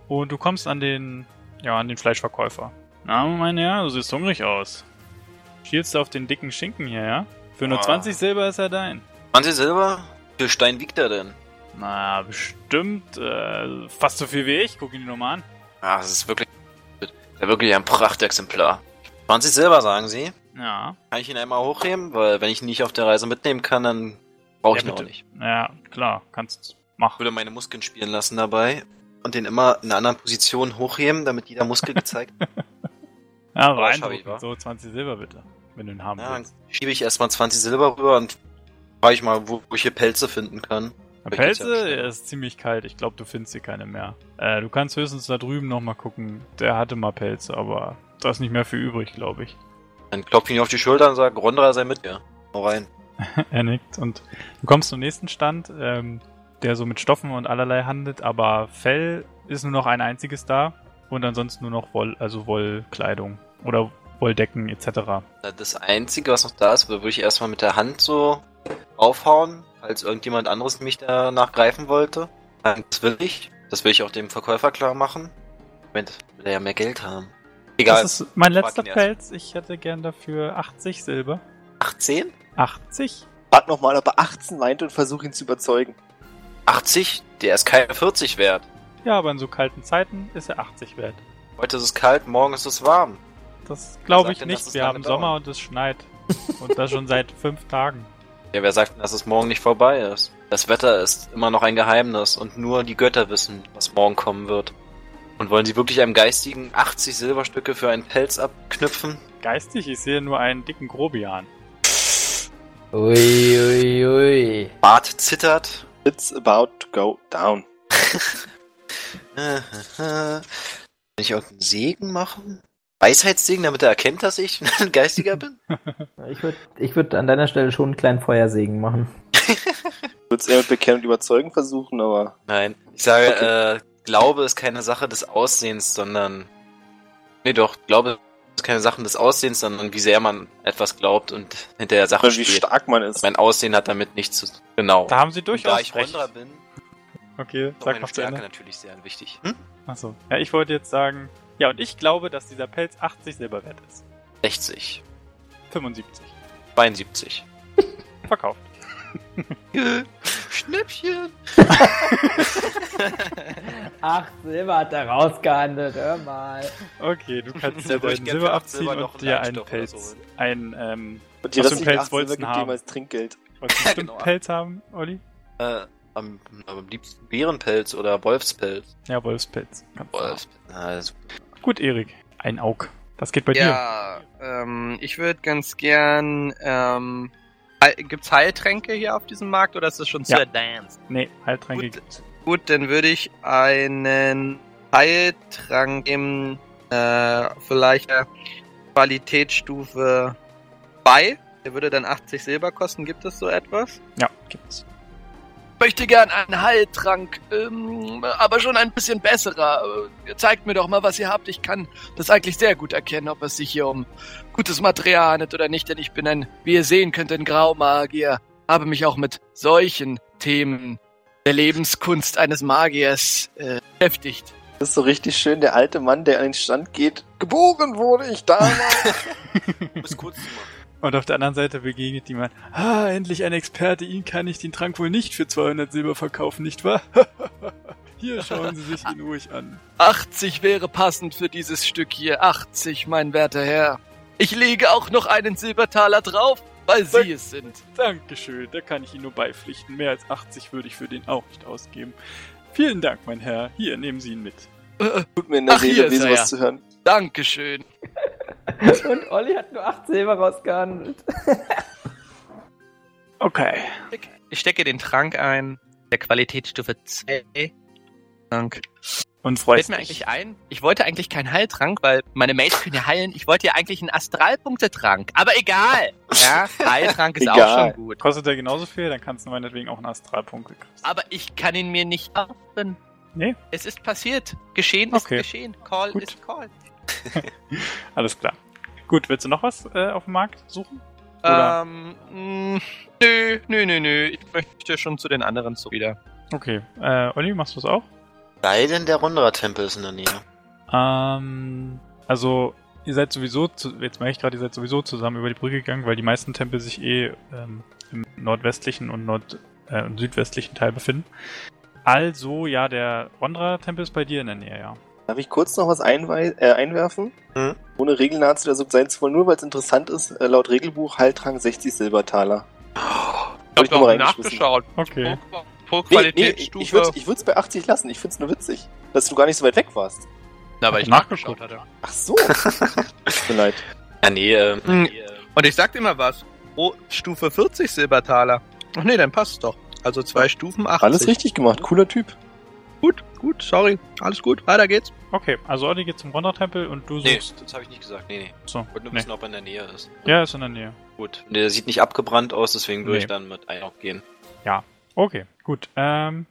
Speaker 1: Und du kommst an den, ja, an den Fleischverkäufer. Na, mein Herr, du siehst hungrig aus. Schielst du auf den dicken Schinken hier, ja? Für nur oh. 20 Silber ist er dein.
Speaker 2: 20 Silber? Wie viel Stein wiegt er denn?
Speaker 1: Na, bestimmt äh, fast so viel wie ich. Guck ihn dir nochmal an.
Speaker 2: Ah, das ist wirklich, das ist wirklich ein Prachtexemplar. 20 Silber, sagen Sie?
Speaker 1: Ja.
Speaker 2: Kann ich ihn einmal hochheben? Weil wenn ich ihn nicht auf der Reise mitnehmen kann, dann brauche ich ja, ihn auch nicht.
Speaker 1: Ja, klar, kannst Mach.
Speaker 2: Ich würde meine Muskeln spielen lassen dabei und den immer in einer anderen Position hochheben, damit jeder Muskel gezeigt wird.
Speaker 1: ja, rein. So 20 Silber bitte, wenn du ihn haben ja, willst.
Speaker 2: Dann schiebe ich erstmal 20 Silber rüber und frage ich mal, wo, ich hier Pelze finden kann.
Speaker 1: Ja, Pelze? Ja, ist ziemlich kalt. Ich glaube, du findest hier keine mehr. Äh, du kannst höchstens da drüben nochmal gucken. Der hatte mal Pelze, aber da ist nicht mehr viel übrig, glaube ich.
Speaker 2: Dann klopfe ich ihn auf die Schulter und sage, Rondra sei mit dir. Hau rein.
Speaker 1: er nickt und du kommst zum nächsten Stand. Ähm, der so mit Stoffen und allerlei handelt, aber Fell ist nur noch ein einziges da und ansonsten nur noch Woll, also Wollkleidung. Oder Wolldecken etc.
Speaker 2: Das Einzige, was noch da ist, würde ich erstmal mit der Hand so aufhauen, falls irgendjemand anderes mich danach greifen wollte. Das will ich. Das will ich auch dem Verkäufer klar machen. Moment, will er ja mehr Geld haben.
Speaker 1: Egal. Das ist mein letzter Pelz. Ich hätte gern dafür 80 Silber.
Speaker 2: 18?
Speaker 1: 80?
Speaker 4: Wart nochmal, ob er 18 meint und versuch ihn zu überzeugen.
Speaker 2: 80? Der ist keine 40 wert.
Speaker 1: Ja, aber in so kalten Zeiten ist er 80 wert.
Speaker 2: Heute ist es kalt, morgen ist es warm.
Speaker 1: Das glaube ich denn, nicht. Wir haben Sommer und es schneit. und das schon seit fünf Tagen.
Speaker 2: Ja, wer sagt denn, dass es morgen nicht vorbei ist? Das Wetter ist immer noch ein Geheimnis und nur die Götter wissen, was morgen kommen wird. Und wollen sie wirklich einem Geistigen 80 Silberstücke für einen Pelz abknüpfen?
Speaker 1: Geistig? Ich sehe nur einen dicken Grobian.
Speaker 3: Ui, ui, ui.
Speaker 2: Bart zittert.
Speaker 4: It's about to go down.
Speaker 2: Kann ich irgendeinen Segen machen? Weisheitssegen, damit er erkennt, dass ich ein Geistiger bin?
Speaker 3: Ich würde ich würd an deiner Stelle schon einen kleinen Feuersegen machen.
Speaker 4: ich würde es eher mit Bekennen und Überzeugen versuchen, aber.
Speaker 2: Nein. Ich sage, okay. äh, Glaube ist keine Sache des Aussehens, sondern. Nee, doch, Glaube ist keine Sache des Aussehens, sondern wie sehr man etwas glaubt und hinter der Sache
Speaker 4: Oder wie stark man ist.
Speaker 2: Mein Aussehen hat damit nichts zu Genau.
Speaker 1: Da haben sie durchaus
Speaker 2: da ich recht. bin,
Speaker 1: Okay,
Speaker 2: sag meine Stärke natürlich sehr wichtig. Hm?
Speaker 1: Achso. Ja, ich wollte jetzt sagen, ja, und ich glaube, dass dieser Pelz 80 Silber wert ist.
Speaker 2: 60.
Speaker 1: 75.
Speaker 2: 72.
Speaker 1: Verkauft.
Speaker 2: Schnäppchen!
Speaker 3: Ach, Silber hat er rausgehandelt, hör mal.
Speaker 1: Okay, du kannst dir deinen Silber abziehen Silber und dir einen Pelz. So ein, ähm,
Speaker 4: und die restlichen Pelz wolltest haben. als Trinkgeld.
Speaker 1: Wolltest du ja, genau. Pelz haben, Olli?
Speaker 2: Äh, am, am liebsten Bärenpelz oder Wolfspelz.
Speaker 1: Ja, Wolfspelz.
Speaker 2: Wolfspelz. Also.
Speaker 1: Gut, Erik. Ein Aug. Was geht bei
Speaker 5: ja, dir? Ja, ähm, ich würde ganz gern, ähm, gibt's Heiltränke hier auf diesem Markt oder ist das schon zu ja. advanced?
Speaker 1: Nee, Heiltränke
Speaker 5: gut, gibt's. Gut, dann würde ich einen Heiltrank im, äh, vielleicht Qualitätsstufe 2. Der würde dann 80 Silber kosten. Gibt es so etwas?
Speaker 1: Ja, gibt's
Speaker 5: möchte gern einen Heiltrank, ähm, aber schon ein bisschen besserer. Äh, zeigt mir doch mal, was ihr habt. Ich kann das eigentlich sehr gut erkennen, ob es sich hier um gutes Material handelt oder nicht, denn ich bin ein, wie ihr sehen könnt, ein Graumagier. Habe mich auch mit solchen Themen der Lebenskunst eines Magiers äh, beschäftigt.
Speaker 4: Das ist so richtig schön, der alte Mann, der an den Stand geht. Geboren wurde ich damals.
Speaker 2: Bis kurz zu machen.
Speaker 1: Und auf der anderen Seite begegnet jemand, ah, endlich ein Experte, ihn kann ich den Trank wohl nicht für 200 Silber verkaufen, nicht wahr? hier schauen Sie sich ihn ruhig an.
Speaker 5: 80 wäre passend für dieses Stück hier, 80, mein werter Herr. Ich lege auch noch einen Silbertaler drauf, weil Sie Dank, es sind.
Speaker 1: Dankeschön, da kann ich Ihnen nur beipflichten. Mehr als 80 würde ich für den auch nicht ausgeben. Vielen Dank, mein Herr. Hier, nehmen Sie ihn mit.
Speaker 4: Tut mir in der Ach, Seele weh, sowas ja. zu hören.
Speaker 5: Dankeschön.
Speaker 3: Und Olli hat nur 8 Silber rausgehandelt.
Speaker 1: okay.
Speaker 5: Ich stecke den Trank ein, der Qualitätsstufe 2. Trank.
Speaker 1: Und freust
Speaker 5: Fällt mir eigentlich ein, ich wollte eigentlich keinen Heiltrank, weil meine Mates können ja heilen. Ich wollte ja eigentlich einen Astralpunktetrank. Aber egal. Ja, Heiltrank ist auch schon gut.
Speaker 1: Kostet der genauso viel, dann kannst du meinetwegen auch einen Astralpunkt kriegen.
Speaker 5: Aber ich kann ihn mir nicht öffnen.
Speaker 1: Nee.
Speaker 5: Es ist passiert. Geschehen ist okay. geschehen. Call gut. ist call.
Speaker 1: Alles klar. Gut, willst du noch was äh, auf dem Markt suchen?
Speaker 5: Oder? Ähm, mh, nö, nö, nö, nö. Ich möchte schon zu den anderen so wieder.
Speaker 1: Okay. Äh, Olli, machst du es auch?
Speaker 2: Sei denn der Rundra-Tempel ist in der Nähe.
Speaker 1: Ähm, also, ihr seid sowieso, zu, jetzt merke ich gerade, ihr seid sowieso zusammen über die Brücke gegangen, weil die meisten Tempel sich eh ähm, im nordwestlichen und nord äh, südwestlichen Teil befinden. Also, ja, der Rondra-Tempel ist bei dir in der Nähe, ja.
Speaker 4: Darf ich kurz noch was äh, einwerfen? Hm? Ohne Regelnazi oder so sein zu wollen, nur weil es interessant ist, äh, laut Regelbuch Heiltrank 60 Silbertaler.
Speaker 5: Oh, ich habe nachgeschaut.
Speaker 1: Okay.
Speaker 5: Pro, Qualitätsstufe.
Speaker 4: Nee, nee, ich würde es bei 80 lassen. Ich finde es nur witzig, dass du gar nicht so weit weg warst.
Speaker 5: Na, weil ich nachgeschaut hatte.
Speaker 4: Ach so. Tut mir leid.
Speaker 2: Ja, nee, ähm,
Speaker 5: hm. nee, äh, Und ich sag dir mal was. Pro Stufe 40 Silbertaler. Ach nee, dann passt doch. Also zwei Stufen 80.
Speaker 4: Alles richtig gemacht. Cooler Typ.
Speaker 5: Gut, gut, sorry. Alles gut, weiter geht's.
Speaker 1: Okay, also Olli geht zum Wondertempel und du
Speaker 2: suchst. Nee, das habe ich nicht gesagt. Nee, nee.
Speaker 1: So.
Speaker 2: Ich wollte nur nee. wissen, ob er in der Nähe ist.
Speaker 1: Ja, ist in der Nähe.
Speaker 2: Gut. Der sieht nicht abgebrannt aus, deswegen würde nee. ich dann mit Einlauf gehen.
Speaker 1: Ja. Okay, gut. Ähm,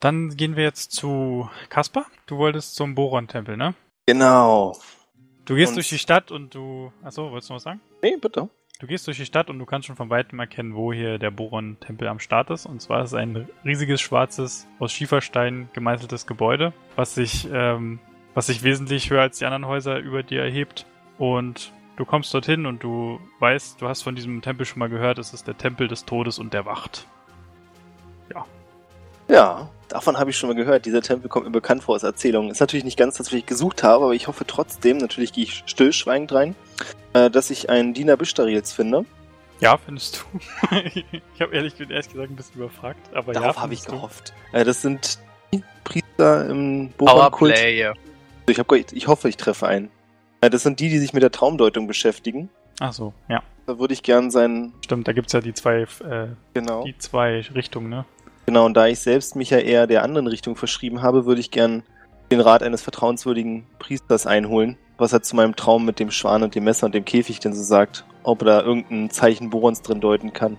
Speaker 1: dann gehen wir jetzt zu Kasper. Du wolltest zum Boron-Tempel, ne?
Speaker 4: Genau.
Speaker 1: Du gehst durch die Stadt und du. Achso, wolltest du was sagen?
Speaker 4: Nee, bitte.
Speaker 1: Du gehst durch die Stadt und du kannst schon von weitem erkennen, wo hier der Boron-Tempel am Start ist. Und zwar ist es ein riesiges, schwarzes, aus Schieferstein gemeißeltes Gebäude, was sich, ähm, was sich wesentlich höher als die anderen Häuser über dir erhebt. Und du kommst dorthin und du weißt, du hast von diesem Tempel schon mal gehört, es ist der Tempel des Todes und der Wacht.
Speaker 4: Ja, davon habe ich schon mal gehört. Dieser Tempel kommt mir bekannt vor aus Erzählungen. Ist natürlich nicht ganz das, was ich gesucht habe, aber ich hoffe trotzdem, natürlich gehe ich stillschweigend rein, äh, dass ich einen Diener Bistarils finde.
Speaker 1: Ja, findest du. ich habe ehrlich, ehrlich gesagt ein bisschen überfragt, aber
Speaker 4: Darauf
Speaker 1: ja,
Speaker 4: habe ich gehofft. Äh, das sind die Priester im.
Speaker 5: Powerplay.
Speaker 4: Ich, hab, ich hoffe, ich treffe einen. Äh, das sind die, die sich mit der Traumdeutung beschäftigen.
Speaker 1: Ach so, ja,
Speaker 4: Da würde ich gern seinen,
Speaker 1: stimmt. Da gibt's ja die zwei, äh,
Speaker 4: genau.
Speaker 1: die zwei Richtungen, ne?
Speaker 4: Genau, und da ich selbst mich ja eher der anderen Richtung verschrieben habe, würde ich gern den Rat eines vertrauenswürdigen Priesters einholen, was er zu meinem Traum mit dem Schwan und dem Messer und dem Käfig denn so sagt. Ob er da irgendein Zeichen Borons drin deuten kann.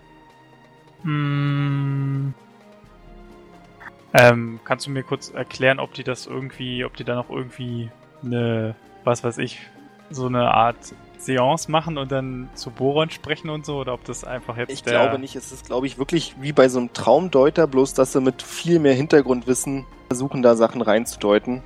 Speaker 1: Mm. Ähm, kannst du mir kurz erklären, ob die das irgendwie, ob die da noch irgendwie eine, was weiß ich, so eine Art Seance machen und dann zu Boron sprechen und so, oder ob das einfach jetzt
Speaker 4: Ich glaube nicht, es ist, glaube ich, wirklich wie bei so einem Traumdeuter, bloß dass sie mit viel mehr Hintergrundwissen versuchen, da Sachen reinzudeuten.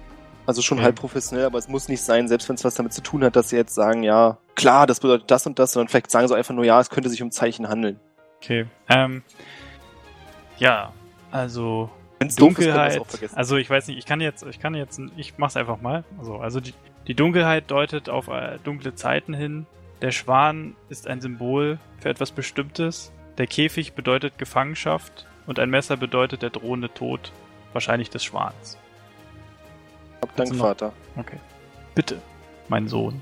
Speaker 4: Also schon
Speaker 1: Mhm.
Speaker 4: halb professionell, aber es muss nicht sein, selbst wenn es was damit zu tun hat, dass sie jetzt sagen, ja, klar, das bedeutet das und das, sondern vielleicht sagen sie einfach nur, ja, es könnte sich um Zeichen handeln.
Speaker 1: Okay, ähm, ja, also
Speaker 4: Wenn es
Speaker 1: Dunkelheit,
Speaker 4: vergessen.
Speaker 1: also ich weiß nicht, ich kann jetzt, ich kann jetzt, ich mach's einfach mal. Also, also die, die Dunkelheit deutet auf äh, dunkle Zeiten hin. Der Schwan ist ein Symbol für etwas Bestimmtes. Der Käfig bedeutet Gefangenschaft und ein Messer bedeutet der drohende Tod, wahrscheinlich des Schwans.
Speaker 4: Hab Dank,
Speaker 1: also
Speaker 4: Vater.
Speaker 1: Okay. Bitte, mein Sohn.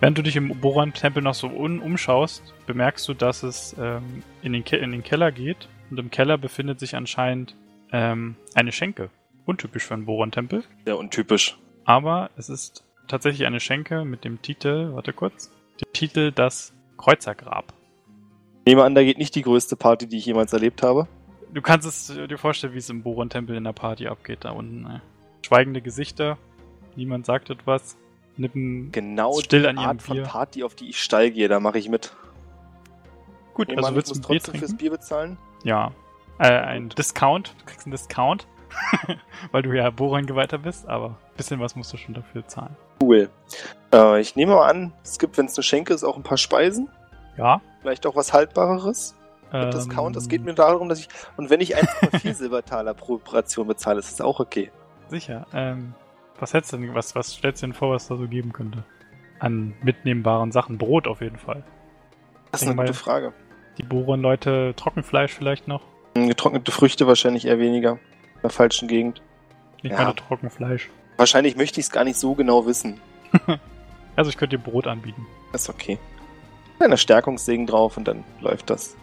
Speaker 1: Während du dich im Boron-Tempel noch so un umschaust, bemerkst du, dass es ähm, in, den in den Keller geht. Und im Keller befindet sich anscheinend ähm, eine Schenke. Untypisch für einen Boron-Tempel.
Speaker 4: Sehr untypisch.
Speaker 1: Aber es ist tatsächlich eine Schenke mit dem Titel, warte kurz, dem Titel Das Kreuzergrab.
Speaker 4: Ich nehme an, da geht nicht die größte Party, die ich jemals erlebt habe.
Speaker 1: Du kannst es dir vorstellen, wie es im Boron-Tempel in der Party abgeht da unten. Ne? Schweigende Gesichter, niemand sagt etwas, Nippen
Speaker 4: Genau
Speaker 1: still an ihrem
Speaker 4: Art von
Speaker 1: Bier.
Speaker 4: Party, auf die ich steil gehe, da mache ich mit.
Speaker 1: Gut,
Speaker 4: Ich nehme
Speaker 1: also
Speaker 4: an,
Speaker 1: willst du ein Bier
Speaker 4: trotzdem fürs
Speaker 1: trinken?
Speaker 4: Bier bezahlen?
Speaker 1: Ja. Äh, ein Discount. Du kriegst einen Discount. Weil du ja Boron-Geweihter bist, aber bisschen was musst du schon dafür zahlen.
Speaker 4: Cool. Äh, ich nehme mal an, es gibt, wenn es eine Schenke ist, auch ein paar Speisen.
Speaker 1: Ja.
Speaker 4: Vielleicht auch was Haltbareres. Mit
Speaker 1: ähm,
Speaker 4: Discount. Es geht mir darum, dass ich. Und wenn ich 1,4 Silbertaler pro Operation bezahle, ist das auch okay.
Speaker 1: Sicher. Ähm, was hättest du denn, was, was stellst du denn vor, was da so geben könnte? An mitnehmbaren Sachen. Brot auf jeden Fall.
Speaker 4: Das ist eine gute Frage.
Speaker 1: Die Boron-Leute Trockenfleisch vielleicht noch.
Speaker 4: Hm, Getrocknete Früchte wahrscheinlich eher weniger. In der falschen Gegend.
Speaker 1: Ich
Speaker 4: Ja.
Speaker 1: meine Trockenfleisch.
Speaker 4: Wahrscheinlich möchte ich es gar nicht so genau wissen.
Speaker 1: Also ich könnte dir Brot anbieten.
Speaker 4: Das ist okay. Kleiner Stärkungssegen drauf und dann läuft das.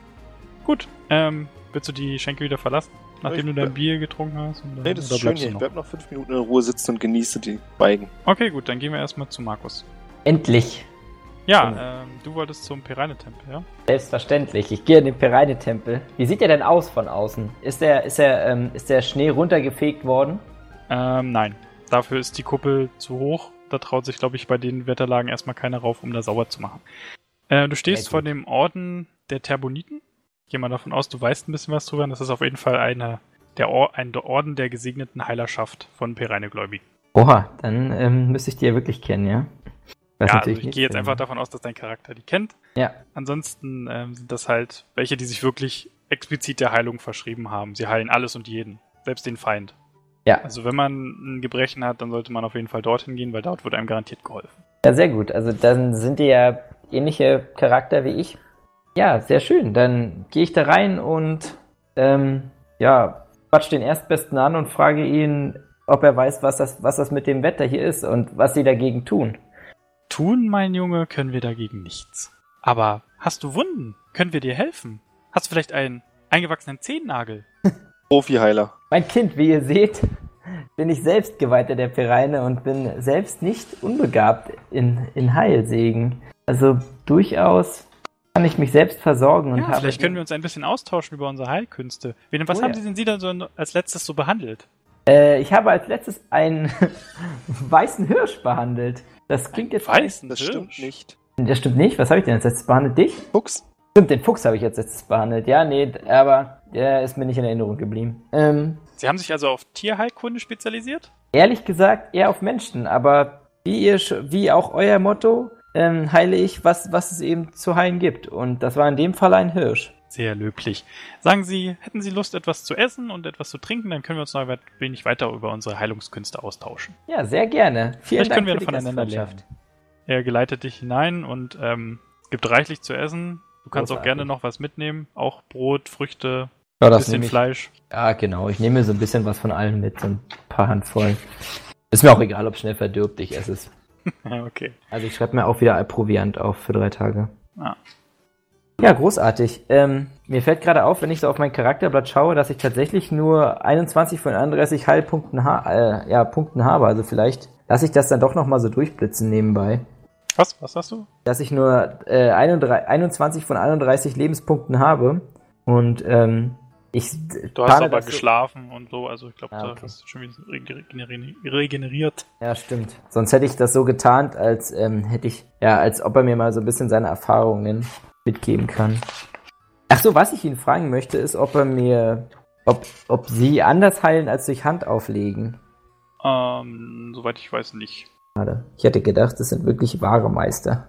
Speaker 1: Gut. Ähm, willst du die Schenke wieder verlassen? Nachdem
Speaker 4: Ich
Speaker 1: du dein Bier getrunken hast? Oder,
Speaker 4: Nee, das ist schön hier. Ich
Speaker 1: noch?
Speaker 4: bleib noch fünf Minuten in Ruhe sitzen und genieße die Weigen.
Speaker 1: Okay, gut, dann gehen wir erstmal zu Markus.
Speaker 3: Endlich.
Speaker 1: Ja,
Speaker 4: Genau.
Speaker 1: ähm, du wolltest zum Pereine-Tempel, ja?
Speaker 3: Selbstverständlich. Ich gehe in den Pereine-Tempel. Wie sieht der denn aus von außen? Ist der, ist der, ähm, ist der Schnee runtergefegt worden?
Speaker 1: Ähm, nein. Dafür ist die Kuppel zu hoch. Da traut sich, glaube ich, bei den Wetterlagen erstmal keiner rauf, um da sauber zu machen. Äh, du stehst vor dem Orden der Terboniten. Ich gehe mal davon aus, du weißt ein bisschen was drüber. Das ist auf jeden Fall eine, der Or ein Orden der gesegneten Heilerschaft von Pereine-Gläubigen.
Speaker 3: Oha, dann ähm, müsste ich die ja wirklich kennen, ja? Was
Speaker 1: Ja, also ich gehe jetzt einfach davon aus, dass dein Charakter die kennt.
Speaker 3: Ja,
Speaker 1: Ansonsten ähm, sind das halt welche, die sich wirklich explizit der Heilung verschrieben haben. Sie heilen alles und jeden, selbst den Feind.
Speaker 3: Ja.
Speaker 1: Also wenn man ein Gebrechen hat, dann sollte man auf jeden Fall dorthin gehen, weil dort wird einem garantiert geholfen.
Speaker 3: Ja, sehr gut. Also dann sind die ja ähnliche Charakter wie ich. Ja, sehr schön. Dann gehe ich da rein und ähm, ja, quatsch den Erstbesten an und frage ihn, ob er weiß, was das, was das mit dem Wetter hier ist und was sie dagegen tun.
Speaker 1: Tun, mein Junge, können wir dagegen nichts. Aber hast du Wunden? Können wir dir helfen? Hast du vielleicht einen eingewachsenen Zehennagel?
Speaker 4: Profi-Heiler.
Speaker 3: Mein Kind, wie ihr seht, bin ich selbst Geweihter der Pereine und bin selbst nicht unbegabt in, in Heilsegen. Also durchaus kann ich mich selbst versorgen und
Speaker 1: ja,
Speaker 3: habe.
Speaker 1: vielleicht können wir uns ein bisschen austauschen über unsere Heilkünste. Was
Speaker 3: Oh
Speaker 1: haben
Speaker 3: ja.
Speaker 1: Sie denn Sie dann so als letztes so behandelt?
Speaker 3: Äh, ich habe als letztes einen weißen Hirsch behandelt. Das klingt jetzt.
Speaker 1: Weißen
Speaker 4: Das
Speaker 1: Hirsch?
Speaker 4: stimmt nicht.
Speaker 3: Das stimmt nicht. Was habe ich denn als letztes behandelt? Dich?
Speaker 4: Fuchs?
Speaker 3: Stimmt, den Fuchs habe ich als letztes behandelt. Ja, nee, aber der ist mir nicht in Erinnerung geblieben. Ähm,
Speaker 1: Sie haben sich also auf Tierheilkunde spezialisiert?
Speaker 3: ehrlich gesagt, eher auf Menschen, aber wie ihr, wie auch euer Motto, ähm, heile ich, was, was es eben zu heilen gibt. Und das war in dem Fall ein Hirsch.
Speaker 1: Sehr löblich. Sagen Sie, hätten Sie Lust, etwas zu essen und etwas zu trinken, dann können wir uns noch ein wenig weiter über unsere Heilungskünste austauschen.
Speaker 3: Ja, sehr gerne. Vielen
Speaker 1: Vielleicht
Speaker 3: Dank
Speaker 1: können wir
Speaker 3: für die
Speaker 1: voneinander lernen. Er geleitet dich hinein und ähm, es gibt reichlich zu essen. Du kannst auch gerne noch was mitnehmen. Auch Brot, Früchte,
Speaker 3: Ja, das
Speaker 1: bisschen. Fleisch.
Speaker 3: Ja, genau. Ich nehme so ein bisschen was von allen mit, so ein paar Handvoll. Ist mir auch egal, ob schnell verdirbt, ich esse es.
Speaker 1: Ja, okay.
Speaker 3: Also ich schreibe mir auch wieder Proviant auf für drei Tage.
Speaker 1: Ah.
Speaker 3: Ja, großartig. Ähm, mir fällt gerade auf, wenn ich so auf mein Charakterblatt schaue, dass ich tatsächlich nur 21 von 31 Heilpunkten ha äh, ja, Punkten habe. Also vielleicht lasse ich das dann doch nochmal so durchblitzen nebenbei.
Speaker 1: Was? Was hast du?
Speaker 3: Dass ich nur äh, 31, 21 von 31 Lebenspunkten habe. Und ähm, ich
Speaker 1: Du hast aber geschlafen und so, also ich glaube,
Speaker 3: Ah,
Speaker 1: da
Speaker 3: okay.
Speaker 1: hast du schon wieder regeneri- regeneriert.
Speaker 3: Ja, stimmt. Sonst hätte ich das so getarnt, als ähm, hätte ich, ja, als ob er mir mal so ein bisschen seine Erfahrungen mitgeben kann. Ach so, was ich ihn fragen möchte, ist, ob er mir, ob, ob sie anders heilen als durch Hand auflegen.
Speaker 1: Ähm, soweit ich weiß nicht.
Speaker 3: Schade. Ich hätte gedacht, das sind wirklich wahre Meister.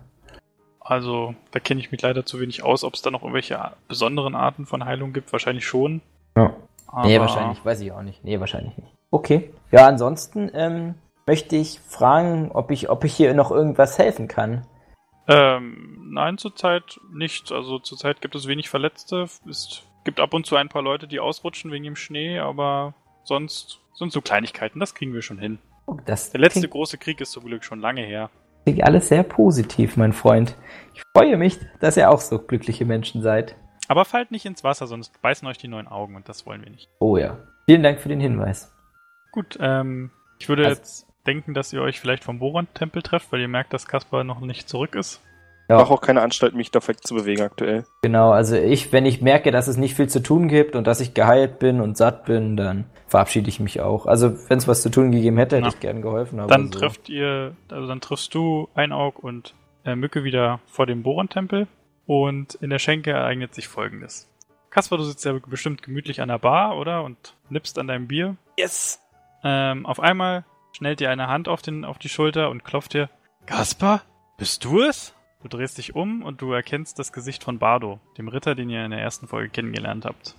Speaker 1: Also, da kenne ich mich leider zu wenig aus, ob es da noch irgendwelche besonderen Arten von Heilung gibt. Wahrscheinlich schon.
Speaker 3: Ja.
Speaker 1: Aber
Speaker 3: Nee, wahrscheinlich, weiß ich auch nicht. Nee, wahrscheinlich nicht. Okay. Ja, ansonsten ähm, möchte ich fragen, ob ich, ob ich hier noch irgendwas helfen kann.
Speaker 1: Ähm, nein, zurzeit nicht. Also zurzeit gibt es wenig Verletzte. Es gibt ab und zu ein paar Leute, die ausrutschen wegen dem Schnee, aber sonst sind so Kleinigkeiten. Das kriegen wir schon hin.
Speaker 3: Oh,
Speaker 1: Der letzte
Speaker 3: klingt,
Speaker 1: große Krieg ist zum Glück schon lange her.
Speaker 3: klingt alles sehr positiv, mein Freund. Ich freue mich, dass ihr auch so glückliche Menschen seid.
Speaker 1: Aber fallt nicht ins Wasser, sonst beißen euch die neuen Augen und das wollen wir nicht.
Speaker 3: Oh ja. Vielen Dank für den Hinweis.
Speaker 1: Gut, ähm, ich würde
Speaker 3: Also-
Speaker 1: jetzt denken, dass ihr euch vielleicht vom Boron-Tempel trefft, weil ihr merkt, dass Kaspar noch nicht zurück ist.
Speaker 3: Ja.
Speaker 4: Mach auch keine Anstalt, mich da vielleicht zu bewegen aktuell.
Speaker 3: Genau, also ich, wenn ich merke, dass es nicht viel zu tun gibt und dass ich geheilt bin und satt bin, dann verabschiede ich mich auch. Also wenn es was zu tun gegeben hätte, hätte
Speaker 1: Na.
Speaker 3: ich gern geholfen. Aber
Speaker 1: Dann
Speaker 3: so.
Speaker 1: trifft ihr, also dann triffst du Einaug und äh, Mücke wieder vor dem Boron-Tempel und in der Schenke ereignet sich folgendes. Kaspar, du sitzt ja bestimmt gemütlich an der Bar, oder? Und nippst an deinem Bier.
Speaker 4: Yes!
Speaker 1: Ähm, auf einmal schnellt dir eine Hand auf, den, auf die Schulter und klopft dir. Kaspar, bist du es? Du drehst dich um und du erkennst das Gesicht von Bardo, dem Ritter, den ihr in der ersten Folge kennengelernt habt.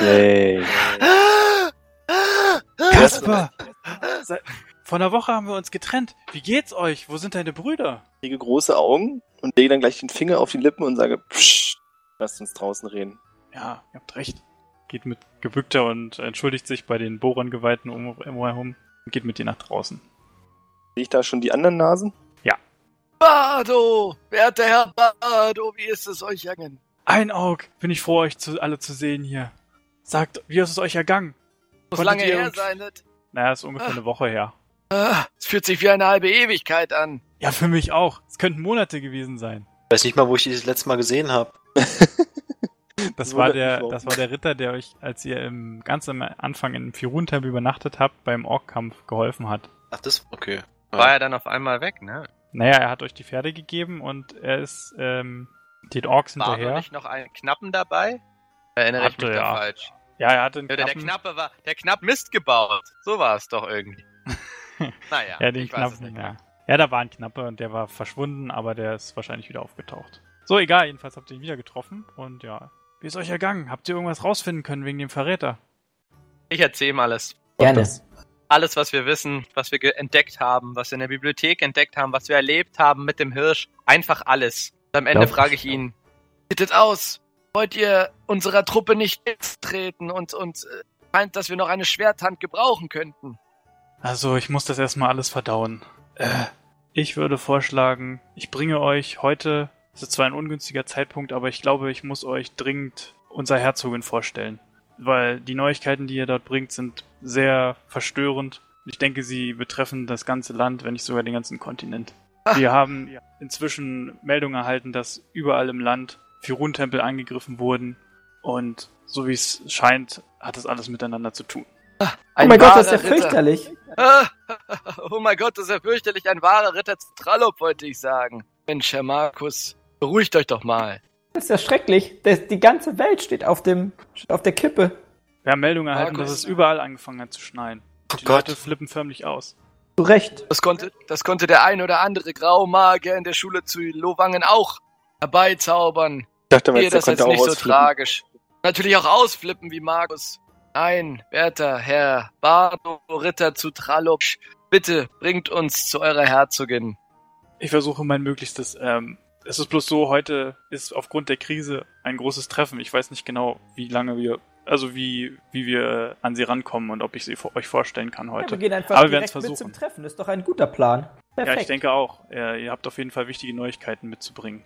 Speaker 4: Yay.
Speaker 1: Kaspar! Seit- Vor einer Woche haben wir uns getrennt. Wie geht's euch? Wo sind deine Brüder?
Speaker 4: Ich lege große Augen und lege dann gleich den Finger auf die Lippen und sage, Psst, lasst uns draußen reden.
Speaker 1: Ja, ihr habt recht. Geht mit gebückter und entschuldigt sich bei den Bohrengeweihten um um herum und geht mit dir nach draußen.
Speaker 4: Sehe ich da schon die anderen Nasen?
Speaker 5: Bardo! Werter Herr Bardo, wie ist es euch ergangen?
Speaker 1: Ein Aug, bin ich froh, euch zu, alle zu sehen hier. Sagt, wie ist es euch ergangen?
Speaker 5: Muss
Speaker 1: Konntet
Speaker 5: lange her sein, nicht?
Speaker 1: Naja, ist ungefähr
Speaker 5: Ah.
Speaker 1: eine Woche her.
Speaker 5: Ah, es fühlt sich wie eine halbe Ewigkeit an.
Speaker 1: Ja, für mich auch. Es könnten Monate gewesen sein.
Speaker 2: Ich weiß nicht mal, wo ich die das letzte Mal gesehen habe.
Speaker 1: Das war der, das war der Ritter, der euch, als ihr im ganz am Anfang im Firun-Tempel übernachtet habt, beim Orkkampf geholfen hat.
Speaker 2: Ach, das? Okay.
Speaker 6: War er dann auf einmal weg, ne?
Speaker 1: Naja, er hat euch die Pferde gegeben und er ist ähm, den Orks
Speaker 6: War noch
Speaker 1: hinterher.
Speaker 6: nicht noch einen Knappen dabei? Erinnere ich
Speaker 1: Hatte,
Speaker 6: mich da
Speaker 1: ja.
Speaker 6: falsch.
Speaker 1: Ja, er hatte einen
Speaker 6: Ja, der, der
Speaker 1: Knappen.
Speaker 6: Knappe war, der Knapp Mist gebaut. So war es doch irgendwie. naja,
Speaker 1: Ja, den
Speaker 6: ich weiß es
Speaker 1: Knappen,
Speaker 6: nicht
Speaker 1: ja. Ja, da war ein Knappe und der war verschwunden, aber der ist wahrscheinlich wieder aufgetaucht. So, egal, jedenfalls habt ihr ihn wieder getroffen und ja. Wie ist euch ergangen? Habt ihr irgendwas rausfinden können wegen dem Verräter?
Speaker 6: Ich erzähle ihm alles.
Speaker 3: Gerne.
Speaker 4: das.
Speaker 6: Alles, was wir wissen, was wir entdeckt haben, was wir in der Bibliothek entdeckt haben, was wir erlebt haben mit dem Hirsch. Einfach alles. Und am Ende frage ich ihn,
Speaker 5: Bittet aus! Wollt ihr unserer Truppe nicht treten und, und äh, meint, dass wir noch eine Schwerthand gebrauchen könnten?
Speaker 1: Also, ich muss das erstmal alles verdauen. Äh, ich würde vorschlagen, ich bringe euch heute, es ist zwar ein ungünstiger Zeitpunkt, aber ich glaube, ich muss euch dringend unser Herzogin vorstellen. Weil die Neuigkeiten, die ihr dort bringt, sind sehr verstörend. Ich denke, sie betreffen das ganze Land, wenn nicht sogar den ganzen Kontinent. Wir haben inzwischen Meldungen erhalten, dass überall im Land Firun-Tempel angegriffen wurden. Und so wie es scheint, hat das alles miteinander zu tun.
Speaker 3: Oh
Speaker 5: Ein
Speaker 3: mein Gott, das ist ja
Speaker 5: Ritter.
Speaker 3: fürchterlich.
Speaker 5: Ah, oh mein Gott, das ist ja fürchterlich. Ein wahrer Ritter zu Trallop, wollte ich sagen. Mensch, Herr Markus, beruhigt euch doch mal.
Speaker 3: Das ist ja schrecklich. Das, die ganze Welt steht auf, dem, steht auf der Kippe.
Speaker 1: Wir haben Meldungen erhalten,
Speaker 5: Markus.
Speaker 1: dass es überall angefangen hat zu schneien.
Speaker 2: Oh
Speaker 1: Die
Speaker 2: Gott.
Speaker 1: Leute flippen förmlich aus.
Speaker 3: Zu Recht.
Speaker 5: Das konnte, das konnte der ein oder andere Graumagier in der Schule zu Lowangen auch herbeizaubern.
Speaker 4: Ich dachte
Speaker 5: Hier, das ist nicht so tragisch. Natürlich auch ausflippen wie Markus. Nein, werter Herr Bardo Ritter zu Trallop, bitte bringt uns zu eurer Herzogin.
Speaker 1: Ich versuche mein Möglichstes. Ähm, es ist bloß so, heute ist aufgrund der Krise ein großes Treffen. Ich weiß nicht genau, wie lange wir, also wie, wie wir an sie rankommen und ob ich sie vor euch vorstellen kann
Speaker 3: Ja, wir
Speaker 1: heute.
Speaker 3: gehen einfach
Speaker 1: Aber wir
Speaker 3: direkt mit
Speaker 1: versuchen.
Speaker 3: zum Treffen. Das ist doch ein guter Plan. Perfekt.
Speaker 1: Ja, ich denke auch. Ihr habt auf jeden Fall wichtige Neuigkeiten mitzubringen.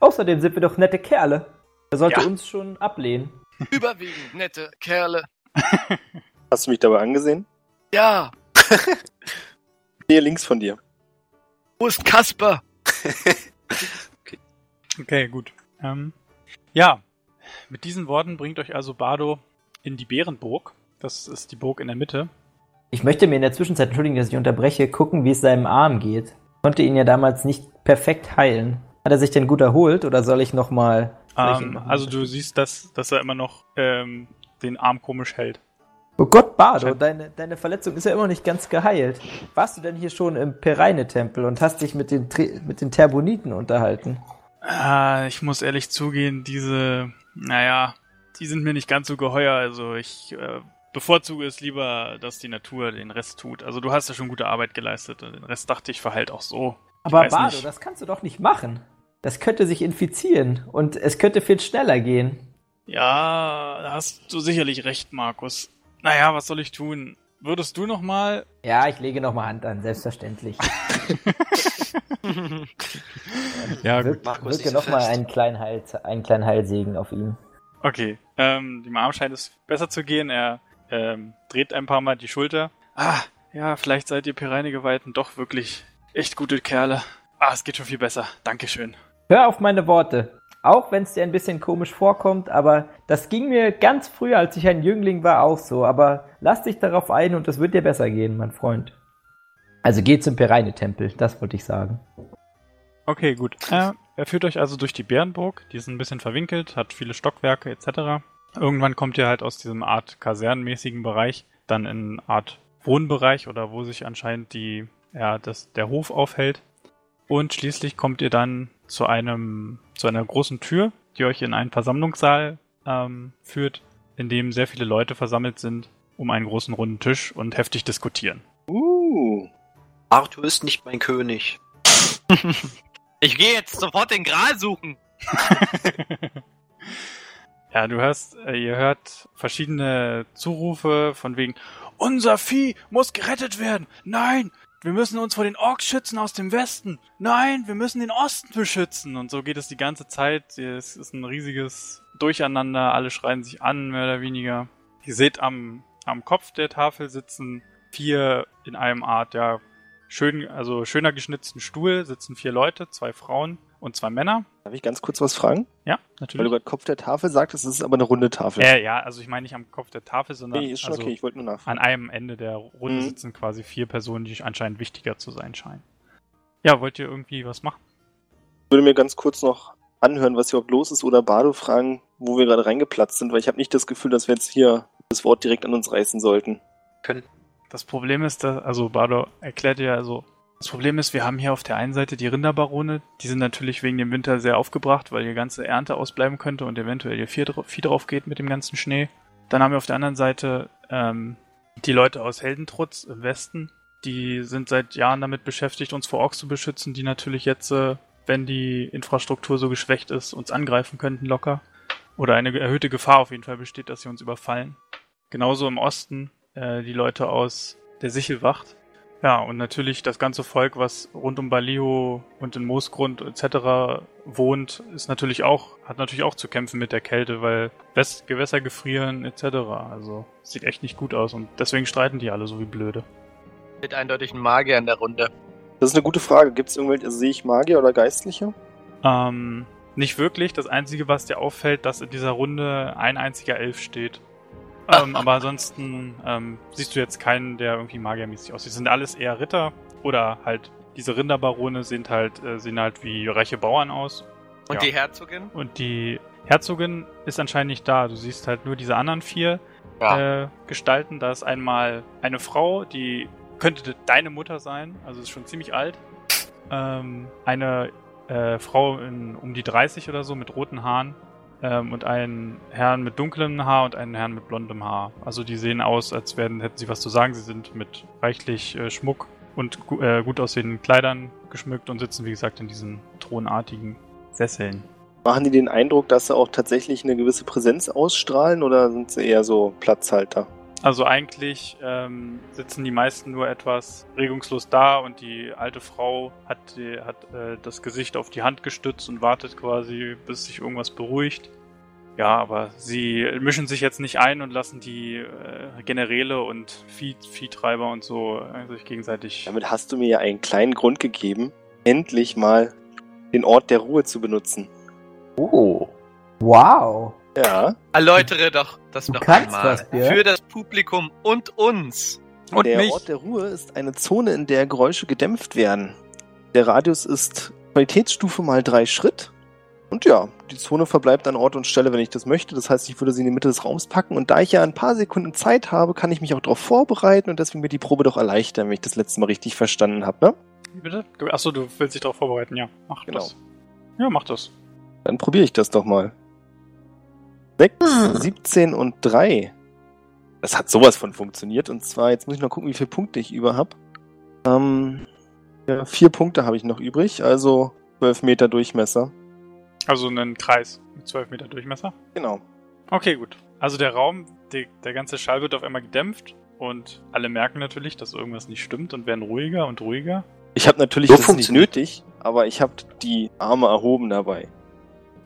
Speaker 3: Außerdem sind wir doch nette Kerle. Er sollte
Speaker 1: Ja.
Speaker 3: uns schon ablehnen.
Speaker 5: Überwiegend nette Kerle.
Speaker 4: Hast du mich dabei angesehen?
Speaker 5: Ja,
Speaker 4: Hier links von dir.
Speaker 5: wo ist Kasper?
Speaker 1: Okay, gut. Ähm, ja, mit diesen Worten bringt euch also Bardo in die Bärenburg. Das ist die Burg in der Mitte.
Speaker 3: Ich möchte mir in der Zwischenzeit, entschuldigen, dass ich unterbreche, gucken, wie es seinem Arm geht. Ich konnte ihn ja damals nicht perfekt heilen. Hat er sich denn gut erholt oder soll ich nochmal.
Speaker 1: Ähm, also du siehst, dass, dass er immer noch ähm, den Arm komisch hält.
Speaker 3: Oh Gott, Bardo, deine, deine Verletzung ist ja immer noch nicht ganz geheilt. Warst du denn hier schon im Pereine-Tempel und hast dich mit den, mit den Terboniten unterhalten?
Speaker 1: Äh, ich muss ehrlich zugehen, diese, naja, die sind mir nicht ganz so geheuer. Also ich äh, bevorzuge es lieber, dass die Natur den Rest tut. Also du hast ja schon gute Arbeit geleistet. und Den Rest dachte ich verhält auch so.
Speaker 3: Aber Bardo,
Speaker 1: nicht.
Speaker 3: das kannst du doch nicht machen. Das könnte sich infizieren und es könnte viel schneller gehen.
Speaker 1: Ja, da hast du sicherlich recht, Markus. Naja, was soll ich tun? Würdest du noch mal?
Speaker 3: Ja, ich lege nochmal Hand an, selbstverständlich.
Speaker 1: Ja,
Speaker 3: Wirk,
Speaker 2: Markus,
Speaker 3: wirke nochmal einen kleinen, Heil, einen kleinen Heilsegen auf ihn.
Speaker 1: Okay, ähm, dem Arm scheint es besser zu gehen. Er ähm, dreht ein paar Mal die Schulter. Ah, ja, vielleicht seid ihr Pereine-Geweihten doch wirklich echt gute Kerle. Ah, es geht schon viel besser. Dankeschön.
Speaker 3: Hör auf meine Worte. Auch wenn es dir ein bisschen komisch vorkommt, aber das ging mir ganz früh, als ich ein Jüngling war, auch so. Aber lass dich darauf ein und es wird dir besser gehen, mein Freund. Also geh zum Pereine-Tempel, das wollte ich sagen.
Speaker 1: Okay, gut. Äh, er führt euch also durch die Bärenburg. Die ist ein bisschen verwinkelt, hat viele Stockwerke etc. Irgendwann kommt ihr halt aus diesem Art kasernenmäßigen Bereich dann in eine Art Wohnbereich oder wo sich anscheinend die, ja, das, der Hof aufhält. Und schließlich kommt ihr dann zu einem, zu einer großen Tür, die euch in einen Versammlungssaal ähm, führt, in dem sehr viele Leute versammelt sind um einen großen runden Tisch und heftig diskutieren.
Speaker 4: Uh.
Speaker 2: Arthur ist nicht mein König.
Speaker 6: Ich gehe jetzt sofort den Gral suchen.
Speaker 1: Ja, du hörst, äh, ihr hört verschiedene Zurufe von wegen, unser Vieh muss gerettet werden. Nein, wir müssen uns vor den Orks schützen aus dem Westen. Nein, wir müssen den Osten beschützen. Und so geht es die ganze Zeit. Es ist ein riesiges Durcheinander. Alle schreien sich an, mehr oder weniger. Ihr seht am, am Kopf der Tafel sitzen vier in einem Art, ja, schön, also schöner geschnitzten Stuhl sitzen vier Leute, zwei Frauen und zwei Männer.
Speaker 4: Darf ich ganz kurz was fragen?
Speaker 1: Ja,
Speaker 4: Weil du
Speaker 1: natürlich.
Speaker 4: gerade Kopf der Tafel sagtest, es ist aber eine runde Tafel.
Speaker 1: Äh, ja, also ich meine nicht am Kopf der Tafel, sondern
Speaker 4: nee, ist schon
Speaker 1: also
Speaker 4: okay, ich wollte nur
Speaker 1: an einem Ende der Runde
Speaker 4: Mhm.
Speaker 1: sitzen quasi vier Personen, die anscheinend wichtiger zu sein scheinen. Ja, wollt ihr irgendwie was machen?
Speaker 4: Ich würde mir ganz kurz noch anhören, was überhaupt los ist oder Bardo fragen, wo wir gerade reingeplatzt sind, weil ich habe nicht das Gefühl, dass wir jetzt hier das Wort direkt an uns reißen sollten.
Speaker 2: Können.
Speaker 1: Das Problem ist, dass, also Bardo erklärt ja also, das Problem ist, wir haben hier auf der einen Seite die Rinderbarone, die sind natürlich wegen dem Winter sehr aufgebracht, weil die ganze Ernte ausbleiben könnte und eventuell ihr Vieh, dra- Vieh drauf geht mit dem ganzen Schnee. Dann haben wir auf der anderen Seite ähm, die Leute aus Heldentrutz im Westen, die sind seit Jahren damit beschäftigt, uns vor Orks zu beschützen, die natürlich jetzt, äh, wenn die Infrastruktur so geschwächt ist, uns angreifen könnten locker. Oder eine erhöhte Gefahr auf jeden Fall besteht, dass sie uns überfallen. Genauso im Osten äh, die Leute aus der Sichelwacht. Ja, und natürlich das ganze Volk, was rund um Baliho und in Moosgrund etc. wohnt, ist natürlich auch, hat natürlich auch zu kämpfen mit der Kälte, weil West Gewässer gefrieren etc. Also sieht echt nicht gut aus und deswegen streiten die alle so wie blöde.
Speaker 6: Mit eindeutig ein Magier in der Runde.
Speaker 4: Das ist eine gute Frage. Gibt es irgendwelche, also sehe ich Magier oder Geistliche?
Speaker 1: Ähm, nicht wirklich. Das Einzige, was dir auffällt, dass in dieser Runde ein einziger Elf steht. Ähm, aber ansonsten ähm, siehst du jetzt keinen, der irgendwie magiermäßig aussieht. Das sind alles eher Ritter oder halt diese Rinderbarone sind halt, äh, sehen halt wie reiche Bauern aus.
Speaker 6: Und
Speaker 1: Ja.
Speaker 6: die Herzogin?
Speaker 1: Und die Herzogin ist anscheinend nicht da. Du siehst halt nur diese anderen vier äh, Gestalten. Da ist einmal eine Frau, die könnte deine Mutter sein, also ist schon ziemlich alt. Ähm, eine äh, Frau in, um die 30 oder so mit roten Haaren. Ähm, und einen Herrn mit dunklem Haar und einen Herrn mit blondem Haar. Also die sehen aus, als wären, hätten sie was zu sagen. Sie sind mit reichlich äh, Schmuck und äh, gut aussehenden Kleidern geschmückt und sitzen, wie gesagt, in diesen thronartigen Sesseln.
Speaker 4: Machen die den Eindruck, dass sie auch tatsächlich eine gewisse Präsenz ausstrahlen oder sind sie eher so Platzhalter?
Speaker 1: Also eigentlich ähm, sitzen die meisten nur etwas regungslos da und die alte Frau hat, die, hat äh, das Gesicht auf die Hand gestützt und wartet quasi, bis sich irgendwas beruhigt. Ja, aber sie mischen sich jetzt nicht ein und lassen die äh, Generäle und Vieh, Viehtreiber und so äh, sich gegenseitig.
Speaker 4: Damit hast du mir ja einen kleinen Grund gegeben, endlich mal den Ort der Ruhe zu benutzen.
Speaker 3: Oh. Wow.
Speaker 4: Ja,
Speaker 6: Erläutere doch das
Speaker 3: Du
Speaker 6: noch einmal.
Speaker 3: Björn.
Speaker 6: Für das Publikum und uns.
Speaker 1: Und
Speaker 4: der
Speaker 1: mich.
Speaker 4: Ort der Ruhe ist eine Zone, in der Geräusche gedämpft werden. Der Radius ist Qualitätsstufe mal drei Schritt. Und ja, die Zone verbleibt an Ort und Stelle, wenn ich das möchte. Das heißt, ich würde sie in die Mitte des Raums packen. Und da ich ja ein paar Sekunden Zeit habe, kann ich mich auch darauf vorbereiten und deswegen wird die Probe doch erleichtern, wenn ich das letzte Mal richtig verstanden habe. Ne?
Speaker 1: Wie Bitte? Achso, du willst dich darauf vorbereiten, ja. Mach
Speaker 4: Genau.
Speaker 1: das. Ja, mach das.
Speaker 4: Dann probiere ich das doch mal. 6, 17 und 3. Das hat sowas von funktioniert. Und zwar, jetzt muss ich noch gucken, wie viele Punkte ich über habe. Ähm, ja, vier Punkte habe ich noch übrig, also 12 Meter Durchmesser.
Speaker 1: Also einen Kreis mit 12 Meter Durchmesser.
Speaker 4: Genau.
Speaker 1: Okay, gut. Also der Raum, die, der ganze Schall wird auf einmal gedämpft und alle merken natürlich, dass irgendwas nicht stimmt und werden ruhiger und ruhiger.
Speaker 4: Ich habe natürlich
Speaker 2: So
Speaker 4: das nicht nötig, aber ich habe die Arme erhoben dabei.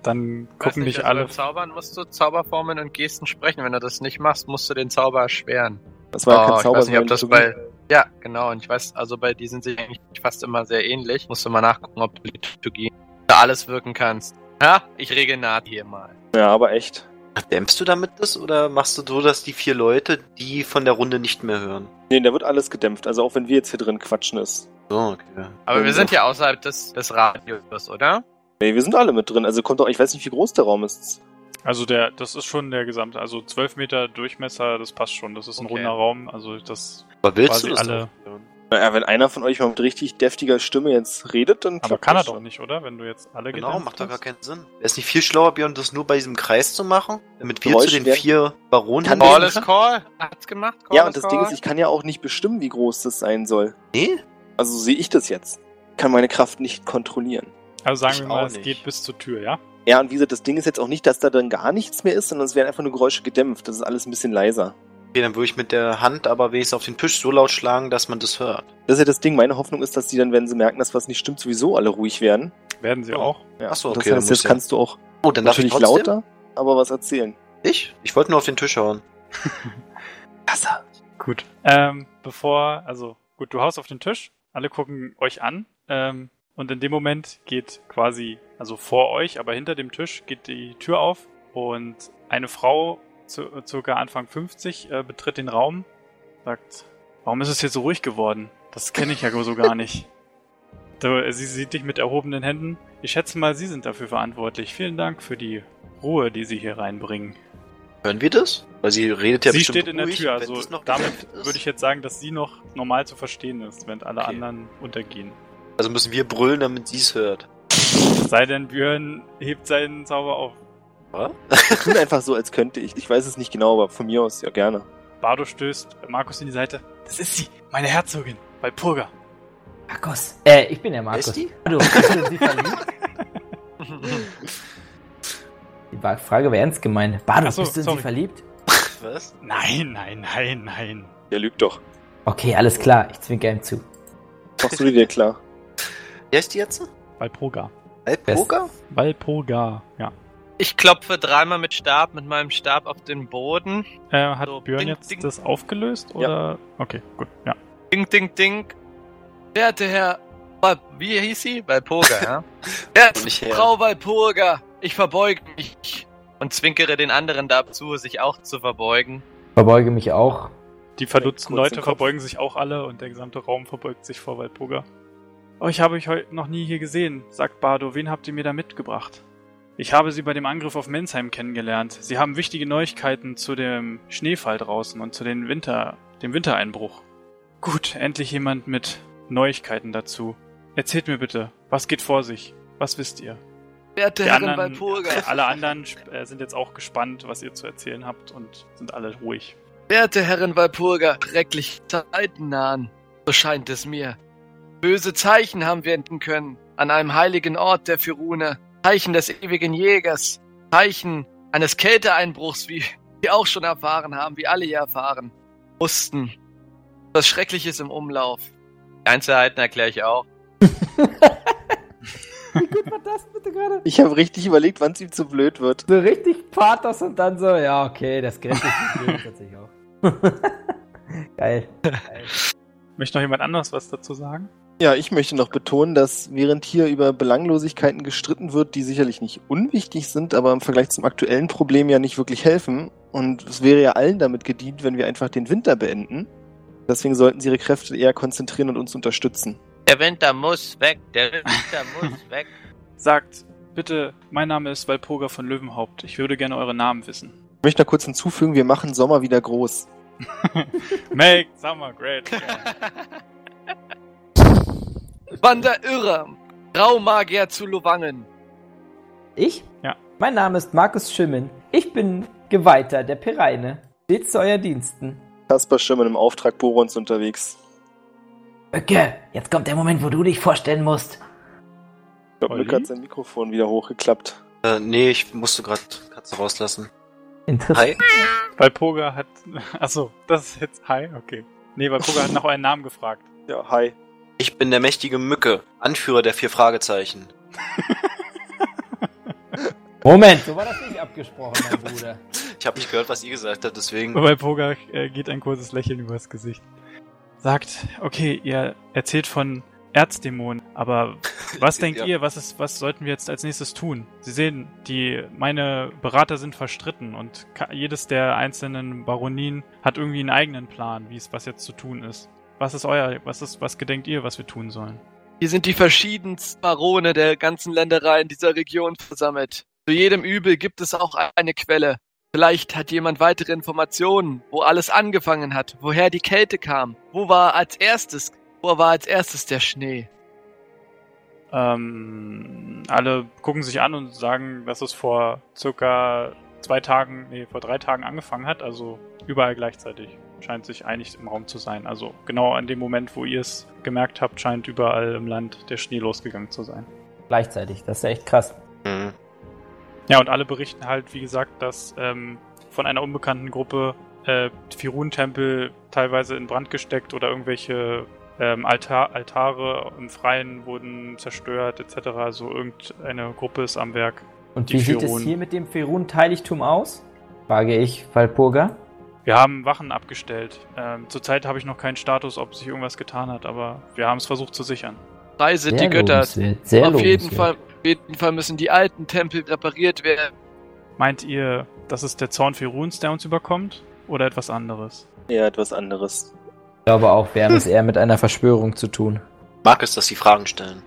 Speaker 1: Dann gucken
Speaker 6: nicht,
Speaker 1: dich
Speaker 6: also
Speaker 1: alle.
Speaker 6: beim Zaubern musst du Zauberformen und Gesten sprechen. Wenn du das nicht machst, musst du den Zauber erschweren.
Speaker 4: Das war
Speaker 6: Oh,
Speaker 4: kein
Speaker 6: ich
Speaker 4: Zauber,
Speaker 6: weiß nicht, ob das bei. Ja, genau. Und ich weiß, also bei die sind sie eigentlich fast immer sehr ähnlich. Musst du mal nachgucken, ob du Liturgie da alles wirken kannst. Ja, ich regel Naht hier mal.
Speaker 4: Ja, aber echt.
Speaker 2: Dämpfst du damit das oder machst du so, dass die vier Leute die von der Runde nicht mehr hören?
Speaker 4: Nee, da wird alles gedämpft. Also auch wenn wir jetzt hier drin quatschen ist.
Speaker 2: So, okay.
Speaker 6: Aber wir
Speaker 4: Ja.
Speaker 6: sind ja außerhalb des, des Radios, oder?
Speaker 4: Nee, wir sind alle mit drin. Also kommt auch, ich weiß nicht, wie groß der Raum ist.
Speaker 1: Also der, das ist schon der gesamte, also 12 Meter Durchmesser, das passt schon. Das ist ein
Speaker 6: Okay.
Speaker 1: runder Raum. Also das,
Speaker 2: Aber willst
Speaker 1: Quasi
Speaker 2: du das
Speaker 1: alle-
Speaker 2: doch?
Speaker 4: Naja, wenn einer von euch mal mit richtig deftiger Stimme jetzt redet, dann
Speaker 1: aber kann er
Speaker 4: das
Speaker 1: doch
Speaker 4: schon.
Speaker 1: nicht, oder? Wenn du jetzt alle
Speaker 2: Genau, macht doch gar keinen Sinn. Wäre es nicht viel schlauer, Björn, das nur bei diesem Kreis zu machen? Damit wir
Speaker 4: Geräusche
Speaker 2: zu den
Speaker 4: werden-
Speaker 2: vier Baronen
Speaker 6: Call is Call. Hat's gemacht? Call
Speaker 4: Ja, und das
Speaker 6: Call.
Speaker 4: Ding ist, ich kann ja auch nicht bestimmen, wie groß das sein soll.
Speaker 2: Nee?
Speaker 4: Also so sehe ich das jetzt. Ich kann meine Kraft nicht kontrollieren.
Speaker 1: Also sagen
Speaker 2: Ich
Speaker 1: wir mal, es geht bis zur Tür, ja?
Speaker 4: Ja, und wie gesagt, das Ding ist jetzt auch nicht, dass da dann gar nichts mehr ist, sondern es werden einfach nur Geräusche gedämpft. Das ist alles ein bisschen leiser.
Speaker 2: Okay, dann würde ich mit der Hand aber wenigstens auf den Tisch so laut schlagen, dass man das hört.
Speaker 4: Das ist ja das Ding. Meine Hoffnung ist, dass die dann, wenn sie merken, dass was nicht stimmt, sowieso alle ruhig werden.
Speaker 1: Werden sie
Speaker 2: Oh.
Speaker 1: auch.
Speaker 4: Ja.
Speaker 2: Ach so,
Speaker 4: das
Speaker 2: okay, dann
Speaker 4: heißt, jetzt
Speaker 2: ja-
Speaker 4: kannst du auch
Speaker 2: Oh, dann darf ich
Speaker 4: natürlich
Speaker 2: trotzdem?
Speaker 4: lauter, aber was erzählen.
Speaker 2: Ich? Ich wollte nur auf den Tisch hauen.
Speaker 4: Wasser.
Speaker 1: Gut. Ähm, bevor, also gut, du haust auf den Tisch, alle gucken euch an ähm, und in dem Moment geht quasi, also vor euch, aber hinter dem Tisch geht die Tür auf und eine Frau, zu, circa Anfang 50, äh, betritt den Raum, sagt, warum ist es hier so ruhig geworden? Das kenne ich ja so gar nicht. Du, sie sieht dich mit erhobenen Händen. Ich schätze mal, Sie sind dafür verantwortlich. Vielen Dank für die Ruhe, die Sie hier reinbringen.
Speaker 2: Hören wir das? Weil sie redet ja
Speaker 1: sie steht in der
Speaker 2: ruhig,
Speaker 1: Tür, also damit würde ich jetzt sagen, dass sie noch normal zu verstehen ist, während alle
Speaker 2: Okay.
Speaker 1: anderen untergehen.
Speaker 2: Also müssen wir brüllen, damit sie es hört.
Speaker 1: Sei denn, Björn hebt seinen Zauber auf.
Speaker 2: Was?
Speaker 4: Tun einfach so, als könnte ich. Ich weiß es nicht genau, aber von mir aus ja gerne.
Speaker 1: Bardo stößt Markus in die Seite. Das ist sie, meine Herzogin, Walpurga.
Speaker 3: Markus. Äh, ich bin der
Speaker 2: Wer ist
Speaker 3: Markus.
Speaker 2: die?
Speaker 3: Du, bist du in sie verliebt? Die Frage wäre ernst gemeint. Bardo,
Speaker 1: Ach so,
Speaker 3: bist du in
Speaker 1: sorry.
Speaker 3: sie verliebt?
Speaker 2: Was?
Speaker 1: Nein, nein, nein, nein.
Speaker 4: Der lügt doch.
Speaker 3: Okay, alles klar. Ich zwinker ihm zu.
Speaker 4: Machst du dir klar?
Speaker 2: Wer ist die jetzt?
Speaker 1: Walpurga.
Speaker 2: Alpoga?
Speaker 1: Walpurga, ja.
Speaker 6: Ich klopfe dreimal mit Stab, mit meinem Stab auf den Boden.
Speaker 1: Äh, hat
Speaker 6: So,
Speaker 1: Björn
Speaker 6: ding,
Speaker 1: jetzt
Speaker 6: ding.
Speaker 1: das aufgelöst oder? Okay, gut, ja.
Speaker 6: Ding, ding, ding. Werte Herr. Wie hieß sie? Walpurga, ja? Werte. Frau Walpurga, ich verbeuge mich und zwinkere den anderen dazu, sich auch zu verbeugen.
Speaker 3: Verbeuge mich auch.
Speaker 1: Die verdutzten Leute verbeugen sich auch alle und der gesamte Raum verbeugt sich vor Walpurga. Oh, ich habe euch heute noch nie hier gesehen, sagt Bardo. Wen habt ihr mir da mitgebracht? Ich habe sie bei dem Angriff auf Mensheim kennengelernt. Sie haben wichtige Neuigkeiten zu dem Schneefall draußen und zu den Winter, dem Wintereinbruch. Gut, endlich jemand mit Neuigkeiten dazu. Erzählt mir bitte, was geht vor sich? Was wisst ihr?
Speaker 5: Werte Herren
Speaker 1: anderen,
Speaker 5: Walpurga,
Speaker 1: alle anderen äh, sind jetzt auch gespannt, was ihr zu erzählen habt und sind alle ruhig.
Speaker 5: werte Herren Walpurga, schreckliche Zeiten nahen, so scheint es mir. Böse Zeichen haben wir enden können, an einem heiligen Ort der Firune, Zeichen des ewigen Jägers, Zeichen eines Kälteeinbruchs, wie wir auch schon erfahren haben, wie alle hier erfahren mussten. Das Schreckliches im Umlauf.
Speaker 6: Die Einzelheiten erkläre ich auch.
Speaker 3: Wie gut war das bitte gerade?
Speaker 4: Ich habe richtig überlegt, wann es ihm zu blöd wird.
Speaker 3: So richtig Pathos und dann so, ja, okay, das grenzt sich tatsächlich auch. Geil. Geil.
Speaker 1: Möchte noch jemand anderes was dazu sagen?
Speaker 4: Ja, ich möchte noch betonen, dass während hier über Belanglosigkeiten gestritten wird, die sicherlich nicht unwichtig sind, aber im Vergleich zum aktuellen Problem ja nicht wirklich helfen. Und es wäre ja allen damit gedient, wenn wir einfach den Winter beenden. Deswegen sollten sie ihre Kräfte eher konzentrieren und uns unterstützen.
Speaker 6: Der Winter muss weg, der Winter muss weg.
Speaker 1: Sagt, bitte, mein Name ist Walpurga von Löwenhaupt. Ich würde gerne eure Namen wissen.
Speaker 4: Ich möchte noch kurz hinzufügen, wir machen Sommer wieder groß.
Speaker 1: Make summer great. again.
Speaker 5: Wander Irrer, Graumagier zu Luwangen.
Speaker 3: Ich?
Speaker 1: Ja.
Speaker 3: Mein Name ist Markus Schimmen. Ich bin Geweihter der Pereine. Stets zu euer Diensten.
Speaker 4: Kaspar Schimmen im Auftrag Borons unterwegs.
Speaker 3: Öcke, jetzt kommt der Moment, wo du dich vorstellen musst.
Speaker 4: Ich glaube? Lück hat sein Mikrofon wieder hochgeklappt.
Speaker 2: Äh, nee, ich musste gerade Katze rauslassen.
Speaker 3: Interessant.
Speaker 2: Hi.
Speaker 1: Walpurga hat. Achso, das ist jetzt. Hi, okay. Nee, Walpurga hat nach euren Namen gefragt.
Speaker 4: Ja, hi.
Speaker 2: Ich bin der mächtige Mücke, Anführer der vier Fragezeichen.
Speaker 3: Moment, so war das nicht abgesprochen, mein Bruder.
Speaker 2: Ich habe nicht gehört, was ihr gesagt habt, deswegen.
Speaker 1: Walpurga äh, geht ein kurzes Lächeln übers Gesicht. Sagt, okay, ihr erzählt von Erzdämonen, aber was denkt
Speaker 2: Ja.
Speaker 1: ihr, was ist, was sollten wir jetzt als nächstes tun? Sie sehen, die, meine Berater sind verstritten und jedes der einzelnen Baronien hat irgendwie einen eigenen Plan, wie es, was jetzt zu tun ist. Was ist euer, was ist, was gedenkt ihr, was wir tun sollen?
Speaker 5: Hier sind die verschiedensten Barone der ganzen Ländereien dieser Region versammelt. Zu jedem Übel gibt es auch eine Quelle. Vielleicht hat jemand weitere Informationen, wo alles angefangen hat, woher die Kälte kam, wo war als erstes, wo war als erstes der Schnee.
Speaker 1: Ähm, alle gucken sich an und sagen, dass es vor circa zwei Tagen, nee, vor drei Tagen angefangen hat, also überall gleichzeitig. Scheint sich einig im Raum zu sein. Also genau an dem Moment, wo ihr es gemerkt habt, scheint überall im Land der Schnee losgegangen zu sein.
Speaker 3: Gleichzeitig, das ist ja echt krass.
Speaker 2: Mhm.
Speaker 1: Ja, und alle berichten halt, wie gesagt, dass ähm, von einer unbekannten Gruppe äh, Firun-Tempel teilweise in Brand gesteckt oder irgendwelche ähm, Altar Altare im Freien wurden zerstört etc. Also irgendeine Gruppe ist am Werk.
Speaker 3: Und wie sieht es hier mit dem Ferun-Heiligtum aus? Frage ich Walpurga.
Speaker 1: Wir haben Wachen abgestellt. Ähm, zurzeit habe ich noch keinen Status, ob sich irgendwas getan hat, aber wir haben es versucht zu sichern.
Speaker 5: Frei sind die Götter.
Speaker 3: Sehr
Speaker 5: Auf jeden. Fall, auf jeden Fall müssen die alten Tempel repariert werden.
Speaker 1: Meint ihr, das ist der Zorn Firuns, der uns überkommt? Oder etwas anderes?
Speaker 4: Eher etwas anderes.
Speaker 3: Ich glaube auch, wir haben es eher mit einer Verschwörung zu tun.
Speaker 2: Mag es, dass sie Fragen stellen.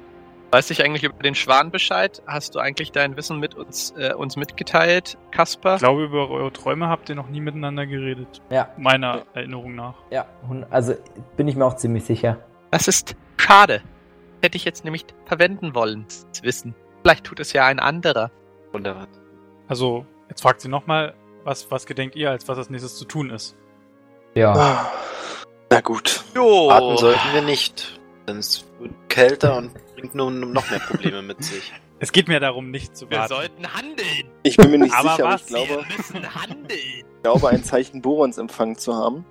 Speaker 6: Weißt du eigentlich über den Schwan Bescheid? Hast du eigentlich dein Wissen mit uns, äh, uns mitgeteilt, Kasper?
Speaker 1: Ich glaube, über eure Träume habt ihr noch nie miteinander geredet.
Speaker 3: Ja,
Speaker 1: Meiner Erinnerung nach.
Speaker 3: ja. Also bin ich mir auch ziemlich sicher.
Speaker 6: Das ist schade. Hätte ich jetzt nämlich verwenden wollen, das Wissen. Vielleicht tut es ja ein anderer.
Speaker 2: Wunderbar.
Speaker 1: Also, jetzt fragt sie nochmal, was, was gedenkt ihr, als was als nächstes zu tun ist?
Speaker 3: Ja.
Speaker 4: Ah, Na gut.
Speaker 5: Jo.
Speaker 2: Warten sollten wir nicht. Denn es wird kälter und bringt nur noch mehr Probleme mit sich.
Speaker 1: Es geht mir darum, nicht zu
Speaker 6: Wir
Speaker 1: warten.
Speaker 6: sollten handeln.
Speaker 4: Ich bin mir nicht
Speaker 1: Aber
Speaker 4: sicher, aber
Speaker 1: was?
Speaker 4: ich glaube,
Speaker 6: Wir müssen handeln.
Speaker 4: ich glaube, ein Zeichen Borons empfangen zu haben,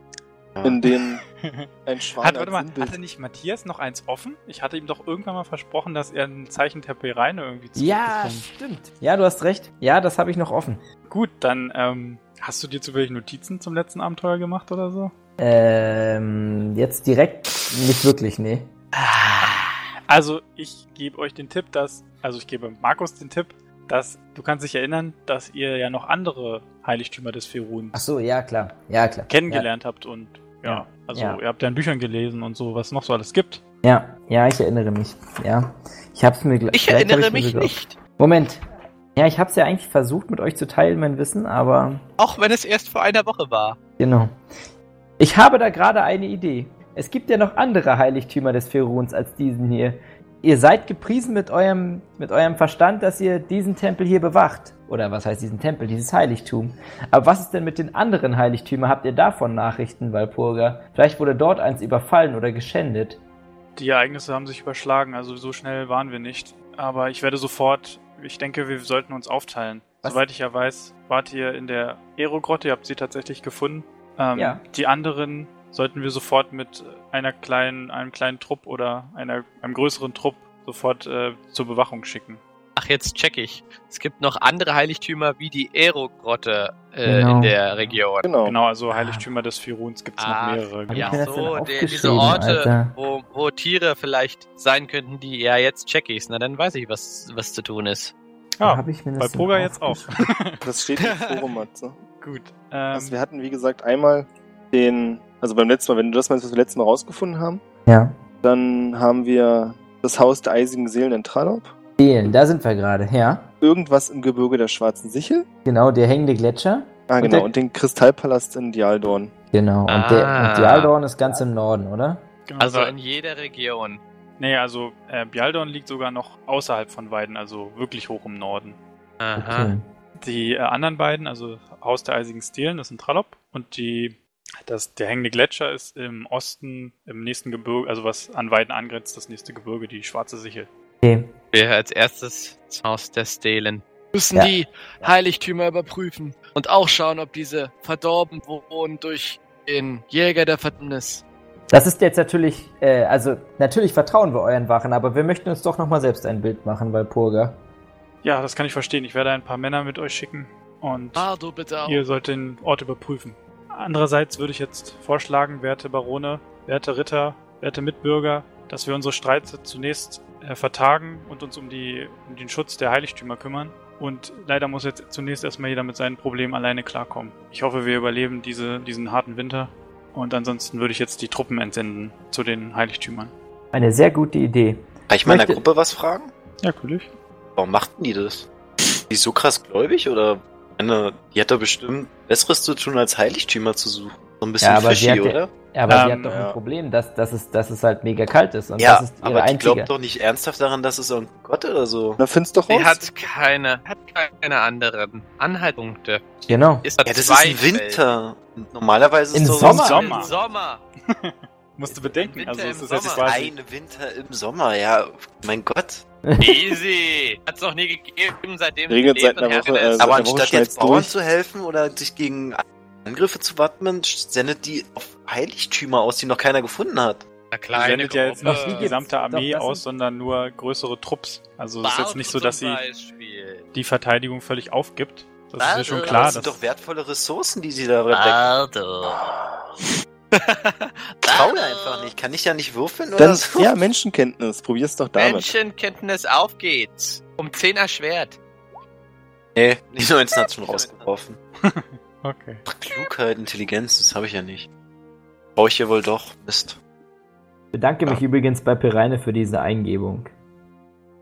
Speaker 2: Ja.
Speaker 4: in dem ein Schwan
Speaker 1: Hat, warte mal,
Speaker 4: Sinnbild-
Speaker 1: hatte nicht Matthias noch eins offen? Ich hatte ihm doch irgendwann mal versprochen, dass er ein Zeichen der Pereine irgendwie
Speaker 3: Ja,
Speaker 1: zurückbekommt.
Speaker 3: stimmt. Ja, du hast recht. Ja, das habe ich noch offen.
Speaker 1: Gut, dann ähm, hast du dir zufällig Notizen zum letzten Abenteuer gemacht oder so?
Speaker 3: Ähm, jetzt direkt nicht wirklich, nee.
Speaker 1: Also, ich gebe euch den Tipp, dass, also ich gebe Markus den Tipp, dass du kannst dich erinnern, dass ihr ja noch andere Heiligtümer des Feruns
Speaker 3: Ach so, ja klar. Ja, klar.
Speaker 1: kennengelernt habt und ja,
Speaker 3: Ja.
Speaker 1: also
Speaker 3: Ja.
Speaker 1: ihr habt ja in Büchern gelesen und so, was noch so alles gibt.
Speaker 3: Ja, ja, ich erinnere mich. Ja. Ich hab's mir
Speaker 5: Ich erinnere
Speaker 3: mir
Speaker 5: mich nicht.
Speaker 3: Moment. Ja, ich hab's ja eigentlich versucht, mit euch zu teilen, mein Wissen, aber
Speaker 6: Auch wenn es erst vor einer Woche war.
Speaker 3: genau. Ich habe da gerade eine Idee. Es gibt ja noch andere Heiligtümer des Feruns als diesen hier. Ihr seid gepriesen mit eurem, mit eurem Verstand, dass ihr diesen Tempel hier bewacht. Oder was heißt diesen Tempel, dieses Heiligtum. Aber was ist denn mit den anderen Heiligtümern? Habt ihr davon Nachrichten, Walpurga? Vielleicht wurde dort eins überfallen oder geschändet.
Speaker 1: Die Ereignisse haben sich überschlagen, also so schnell waren wir nicht. Aber ich werde sofort, ich denke, wir sollten uns aufteilen.
Speaker 3: Was?
Speaker 1: Soweit ich ja weiß, wart ihr in der Aerogrotte, ihr habt sie tatsächlich gefunden. Ähm,
Speaker 3: Ja.
Speaker 1: Die anderen sollten wir sofort mit einer kleinen, einem kleinen Trupp oder einer, einem größeren Trupp sofort äh, zur Bewachung schicken.
Speaker 6: Ach, jetzt check ich. Es gibt noch andere Heiligtümer wie die Aero-Grotte äh,
Speaker 3: Genau.
Speaker 6: in der Region.
Speaker 4: Genau.
Speaker 1: Genau, also Heiligtümer des Firuns gibt es noch
Speaker 6: Ah,
Speaker 1: mehrere.
Speaker 3: Ich
Speaker 6: Ja, so, diese Orte, wo, wo Tiere vielleicht sein könnten, die, ja, jetzt check ich's. Na, dann weiß ich, was, was zu tun ist.
Speaker 1: Ja,
Speaker 3: Hab ich mir
Speaker 1: bei Poga jetzt auch.
Speaker 4: Das steht im Forum, Matze.
Speaker 1: Gut.
Speaker 4: Also
Speaker 1: Ähm,
Speaker 4: wir hatten, wie gesagt, einmal den, also beim letzten Mal, wenn du das meinst, was wir letztes Mal rausgefunden haben,
Speaker 3: Ja.
Speaker 4: dann haben wir das Haus der eisigen Seelen in Tralop,
Speaker 3: Seelen, da sind wir gerade, ja.
Speaker 4: irgendwas im Gebirge der Schwarzen Sichel,
Speaker 3: Genau, der hängende Gletscher.
Speaker 4: ah
Speaker 3: Und
Speaker 4: genau,
Speaker 3: der-
Speaker 4: und den Kristallpalast in Dialdorn.
Speaker 3: Genau. Und,
Speaker 6: Ah.
Speaker 3: der, und Dialdorn ist ganz im Norden, oder?
Speaker 1: genau,
Speaker 6: Also in jeder Region.
Speaker 1: Nee, also äh, Bialdorn liegt sogar noch außerhalb von Weiden, also wirklich hoch im Norden.
Speaker 6: Aha.
Speaker 3: Okay.
Speaker 1: Die äh, anderen beiden, also Haus der eisigen Stelen, das ist in Trallop und die, das, der hängende Gletscher ist im Osten, im nächsten Gebirge, also was an Weiden angrenzt, das nächste Gebirge, die Schwarze Sichel.
Speaker 3: okay.
Speaker 6: Wir als erstes das Haus der Stelen.
Speaker 5: müssen
Speaker 3: Ja.
Speaker 5: die Heiligtümer überprüfen und auch schauen, ob diese verdorben wurden durch den Jäger der Verdammnis.
Speaker 3: Das ist jetzt natürlich, äh, also natürlich vertrauen wir euren Wachen, aber wir möchten uns doch nochmal selbst ein Bild machen, Walpurga.
Speaker 1: Ja, das kann ich verstehen. Ich werde ein paar Männer mit euch schicken und
Speaker 5: Bardo bitte auch.
Speaker 1: ihr sollt den Ort überprüfen. Andererseits würde ich jetzt vorschlagen, werte Barone, werte Ritter, werte Mitbürger, dass wir unsere Streite zunächst äh, vertagen und uns um, die, um den Schutz der Heiligtümer kümmern. Und leider muss jetzt zunächst erstmal jeder mit seinen Problemen alleine klarkommen. Ich hoffe, wir überleben diese, diesen harten Winter. Und ansonsten würde ich jetzt die Truppen entsenden zu den Heiligtümern.
Speaker 3: Eine sehr gute Idee.
Speaker 2: Kann ich meiner
Speaker 3: Möchte-
Speaker 2: Gruppe was fragen?
Speaker 1: Ja, natürlich.
Speaker 2: Warum machten die das? Die so krass gläubig oder? Meine, die hat doch bestimmt Besseres zu tun, als Heiligtümer zu suchen. So ein bisschen
Speaker 3: Ja, aber sie
Speaker 2: fishy,
Speaker 3: hat ja-
Speaker 2: oder?
Speaker 3: Aber sie
Speaker 1: Ähm,
Speaker 3: hat doch
Speaker 4: ja.
Speaker 3: ein Problem, dass, dass, es, dass es halt mega kalt ist. Und
Speaker 2: Ja,
Speaker 3: das ist ihre
Speaker 2: aber die
Speaker 3: einzige.
Speaker 2: glaubt doch nicht ernsthaft daran, dass es so ein Gott oder so.
Speaker 4: Na, find's doch
Speaker 6: Sie
Speaker 4: raus.
Speaker 6: hat keine, hat keine anderen Anhaltspunkte.
Speaker 3: Genau.
Speaker 6: Ist
Speaker 2: Ja, das ist ein
Speaker 6: Zweifel.
Speaker 2: Winter. Normalerweise
Speaker 3: Im
Speaker 2: ist doch
Speaker 3: Sommer.
Speaker 1: Sommer.
Speaker 6: Im Sommer.
Speaker 1: Musst du bedenken,
Speaker 6: Winter
Speaker 1: also es ist jetzt quasi.
Speaker 2: Ein Winter im Sommer, ja. Mein Gott.
Speaker 6: Easy. Hat's noch nie gegeben, seitdem sie
Speaker 4: Regelt seit einer
Speaker 6: und
Speaker 4: Woche, äh,
Speaker 2: Aber anstatt jetzt Bauern
Speaker 4: durch.
Speaker 2: zu helfen oder sich gegen Angriffe zu wappnen, sendet die auf Heiligtümer aus, die noch keiner gefunden hat.
Speaker 1: Die
Speaker 6: kleine
Speaker 1: sendet ja jetzt nicht die gesamte Armee aus, sondern nur größere Trupps. Also es ist jetzt nicht so,
Speaker 6: Bardo
Speaker 1: dass sie die Verteidigung völlig aufgibt. Das ist ja
Speaker 6: Bardo.
Speaker 1: schon
Speaker 2: Aber
Speaker 1: klar.
Speaker 2: das sind doch wertvolle Ressourcen, die sie da.
Speaker 6: Bardo.
Speaker 2: Traue einfach nicht. Kann ich ja nicht würfeln oder
Speaker 4: Dann,
Speaker 2: so?
Speaker 4: ja, Menschenkenntnis. Probier's doch damit.
Speaker 6: Menschenkenntnis, auf geht's. Um 10 erschwert.
Speaker 2: Nee, die 19 hat schon rausgeworfen.
Speaker 1: Okay.
Speaker 2: Ach, Klugheit, Intelligenz, das habe ich ja nicht. Brauche ich ja wohl doch. Mist.
Speaker 3: Ich bedanke mich übrigens bei Pereine für diese Eingebung.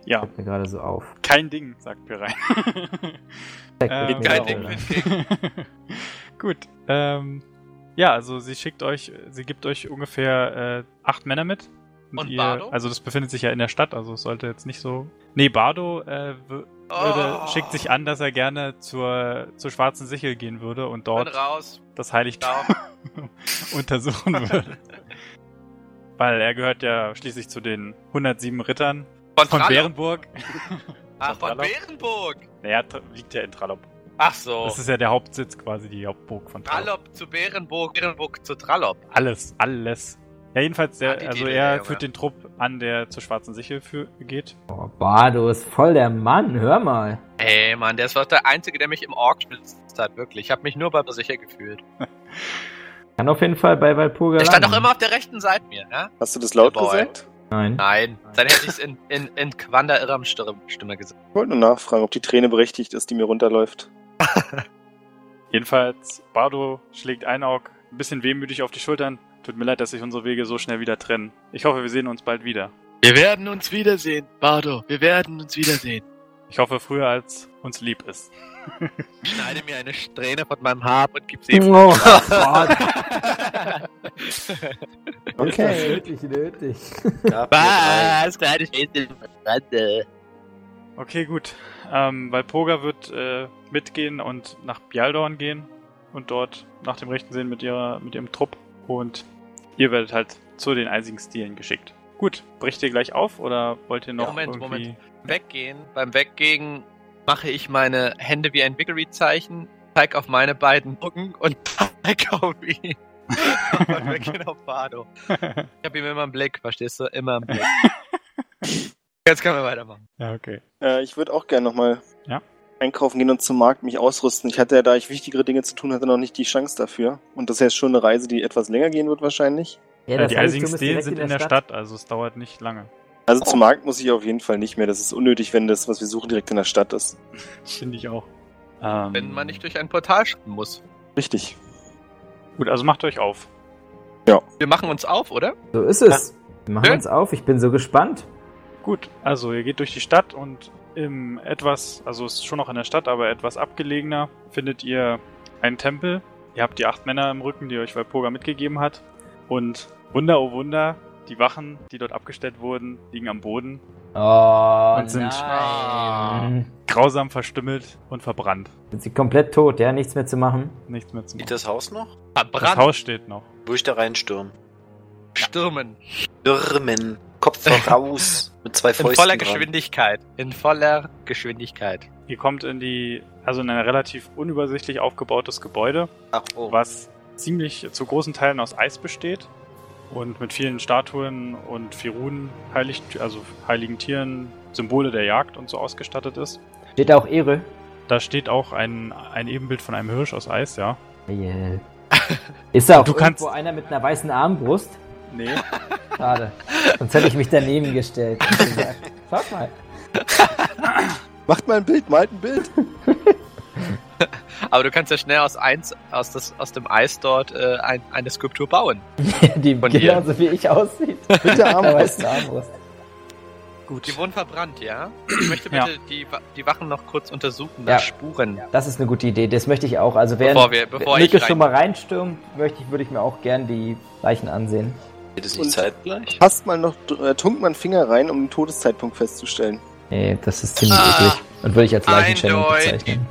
Speaker 1: Ja,
Speaker 3: Fällt mir gerade so auf.
Speaker 1: kein Ding, sagt Pirein.
Speaker 3: Zeig
Speaker 1: Ähm,
Speaker 6: kein Ding
Speaker 1: Gut. Ähm, ja, also sie schickt euch, sie gibt euch ungefähr äh, acht Männer mit.
Speaker 6: Und
Speaker 1: ihr,
Speaker 6: Bardo?
Speaker 1: Also das befindet sich ja in der Stadt, also es sollte jetzt nicht so. Nee, Bardo äh, würde,
Speaker 6: Oh.
Speaker 1: schickt sich an, dass er gerne zur, zur Schwarzen Sichel gehen würde und dort
Speaker 6: raus.
Speaker 1: das Heiligtum
Speaker 6: Ciao.
Speaker 1: untersuchen würde. Weil er gehört ja schließlich zu den 107 Rittern
Speaker 6: Von,
Speaker 1: von. Bärenburg.
Speaker 6: Ach, von. Bärenburg.
Speaker 1: Naja, liegt ja in Trallop.
Speaker 6: Ach so.
Speaker 1: Das ist ja der Hauptsitz, quasi die Hauptburg von Trallop.
Speaker 6: Trallop zu Bärenburg, Bärenburg zu Trallop.
Speaker 1: Alles, alles. Ja, jedenfalls, der,
Speaker 6: die
Speaker 1: also
Speaker 6: Titel,
Speaker 1: er
Speaker 6: der Junge.
Speaker 1: führt den Trupp an, der zur Schwarzen Sichel für, geht.
Speaker 3: Oh, Bardo ist voll der Mann, hör mal.
Speaker 6: Ey, Mann, der ist doch der Einzige, der mich im Ork spitzt hat, wirklich. Ich habe mich nur bei mir sicher gefühlt.
Speaker 3: Kann auf jeden Fall bei Walpurga
Speaker 6: Der stand doch immer auf der rechten Seite mir, ne?
Speaker 4: Hast du das laut gesagt?
Speaker 3: Nein.
Speaker 6: Nein, dann hätte ich es in, in, in Quanda Irram Stimme gesagt.
Speaker 4: Ich wollte nur nachfragen, ob die Träne berechtigt ist, die mir runterläuft.
Speaker 1: Jedenfalls, Bardo schlägt Einaug ein bisschen wehmütig auf die Schultern. Tut mir leid, dass sich unsere Wege so schnell wieder trennen. Ich hoffe, wir sehen uns bald wieder.
Speaker 5: Wir werden uns wiedersehen, Bardo. Wir werden uns wiedersehen.
Speaker 1: Ich hoffe, früher als uns lieb ist.
Speaker 6: Ich schneide mir eine Strähne von meinem Haar und gebe sie ihm.
Speaker 3: Oh.
Speaker 4: Okay.
Speaker 3: Nötig, nötig.
Speaker 6: Was? Kleine Rande.
Speaker 1: Okay, gut. Ähm, weil Poga wird äh, mitgehen und nach Bjaldorn gehen und dort nach dem Rechten sehen mit, ihrer, mit ihrem Trupp. Und ihr werdet halt zu den eisigen Stilen geschickt. Gut, bricht ihr gleich auf oder wollt ihr noch
Speaker 6: Moment,
Speaker 1: irgendwie...
Speaker 6: Moment. Weggehen. Beim Weggehen mache ich meine Hände wie ein Vickery-Zeichen, zeig auf meine beiden Rücken und zeig auf ihn. und weggehen auf Bardo. Ich habe ihm immer im Blick, verstehst du? Immer im Blick. Jetzt können wir weitermachen.
Speaker 1: ja, okay.
Speaker 4: Äh, ich würde auch gerne nochmal
Speaker 1: Ja.
Speaker 4: einkaufen gehen und zum Markt mich ausrüsten. Ich hatte ja, da ich wichtigere Dinge zu tun hatte, noch nicht die Chance dafür. Und das ist jetzt schon eine Reise, die etwas länger gehen wird wahrscheinlich.
Speaker 3: Ja, das
Speaker 1: die eisigen
Speaker 3: direkt
Speaker 1: sind in der Stadt. also es dauert nicht lange.
Speaker 4: Also zum Markt muss ich auf jeden Fall nicht mehr. Das ist unnötig, wenn das, was wir suchen, direkt in der Stadt ist.
Speaker 1: Finde ich auch. Ähm,
Speaker 6: Wenn man nicht durch ein Portal schreiben muss.
Speaker 4: Richtig.
Speaker 1: Gut, also macht euch auf.
Speaker 6: Wir machen uns auf, oder?
Speaker 3: So ist es. Wir machen
Speaker 6: Ja.
Speaker 3: uns auf. Ich bin so gespannt.
Speaker 1: Gut, also ihr geht durch die Stadt und im etwas, also es ist schon noch in der Stadt, aber etwas abgelegener, findet ihr einen Tempel. Ihr habt die acht Männer im Rücken, die euch Walpurga mitgegeben hat. Und Wunder, oh Wunder, die Wachen, die dort abgestellt wurden, liegen am Boden,
Speaker 3: Oh,
Speaker 1: Und sind-
Speaker 3: nein.
Speaker 1: grausam verstümmelt und verbrannt.
Speaker 3: Sind sie komplett tot, ja? Nichts mehr zu machen?
Speaker 1: Nichts mehr zu machen.
Speaker 2: das Haus noch?
Speaker 1: Das
Speaker 6: Verbrannt.
Speaker 1: Haus steht noch.
Speaker 2: Wo ich da reinstürmen?
Speaker 6: Stürmen.
Speaker 2: Stürmen. Kopf voraus. mit zwei
Speaker 6: In
Speaker 2: Fäusten
Speaker 6: voller
Speaker 2: dran.
Speaker 6: Geschwindigkeit. In voller Geschwindigkeit.
Speaker 1: Ihr kommt in die, also in ein relativ unübersichtlich aufgebautes Gebäude,
Speaker 2: Ach, oh.
Speaker 1: was ziemlich zu großen Teilen aus Eis besteht und mit vielen Statuen und Firunen, heilig, also heiligen Tieren, Symbole der Jagd und so ausgestattet ist.
Speaker 3: Steht da auch Ehre?
Speaker 1: Da steht auch ein, ein Ebenbild von einem Hirsch aus Eis, ja.
Speaker 3: Yeah. Ist da auch
Speaker 1: Du kannst-
Speaker 3: irgendwo einer mit einer weißen Armbrust?
Speaker 1: Nee.
Speaker 3: Schade. Sonst hätte ich mich daneben gestellt und gesagt, schaut mal.
Speaker 4: Macht mal ein Bild, malt ein Bild.
Speaker 6: Aber du kannst ja schnell aus eins, aus, das, aus dem Eis dort äh, ein, eine Skulptur bauen.
Speaker 3: Die
Speaker 6: Von dir.
Speaker 3: genauso wie ich aussieht.
Speaker 4: Mit der Armbrust.
Speaker 3: weißen Armbrust.
Speaker 1: Gut.
Speaker 6: Die wurden verbrannt, ja? Ich möchte
Speaker 1: Ja.
Speaker 6: bitte die, Wa- die Wachen noch kurz untersuchen,
Speaker 3: Ja.
Speaker 6: nach Spuren.
Speaker 3: Das ist eine gute Idee, das möchte ich auch. Also während
Speaker 6: Bevor wir- bevor
Speaker 3: Micke
Speaker 6: ich
Speaker 3: schon mal reinstürmt, möchte ich, würde ich mir auch gern die Leichen ansehen.
Speaker 2: Geht es nicht
Speaker 4: Und-
Speaker 2: zeitgleich?
Speaker 4: Passt mal noch, äh, tunkt mal einen Finger rein, um den Todeszeitpunkt festzustellen.
Speaker 3: Nee, das ist ziemlich
Speaker 6: Ah,
Speaker 3: eklig. Und würde ich als Leichenschändung bezeichnen.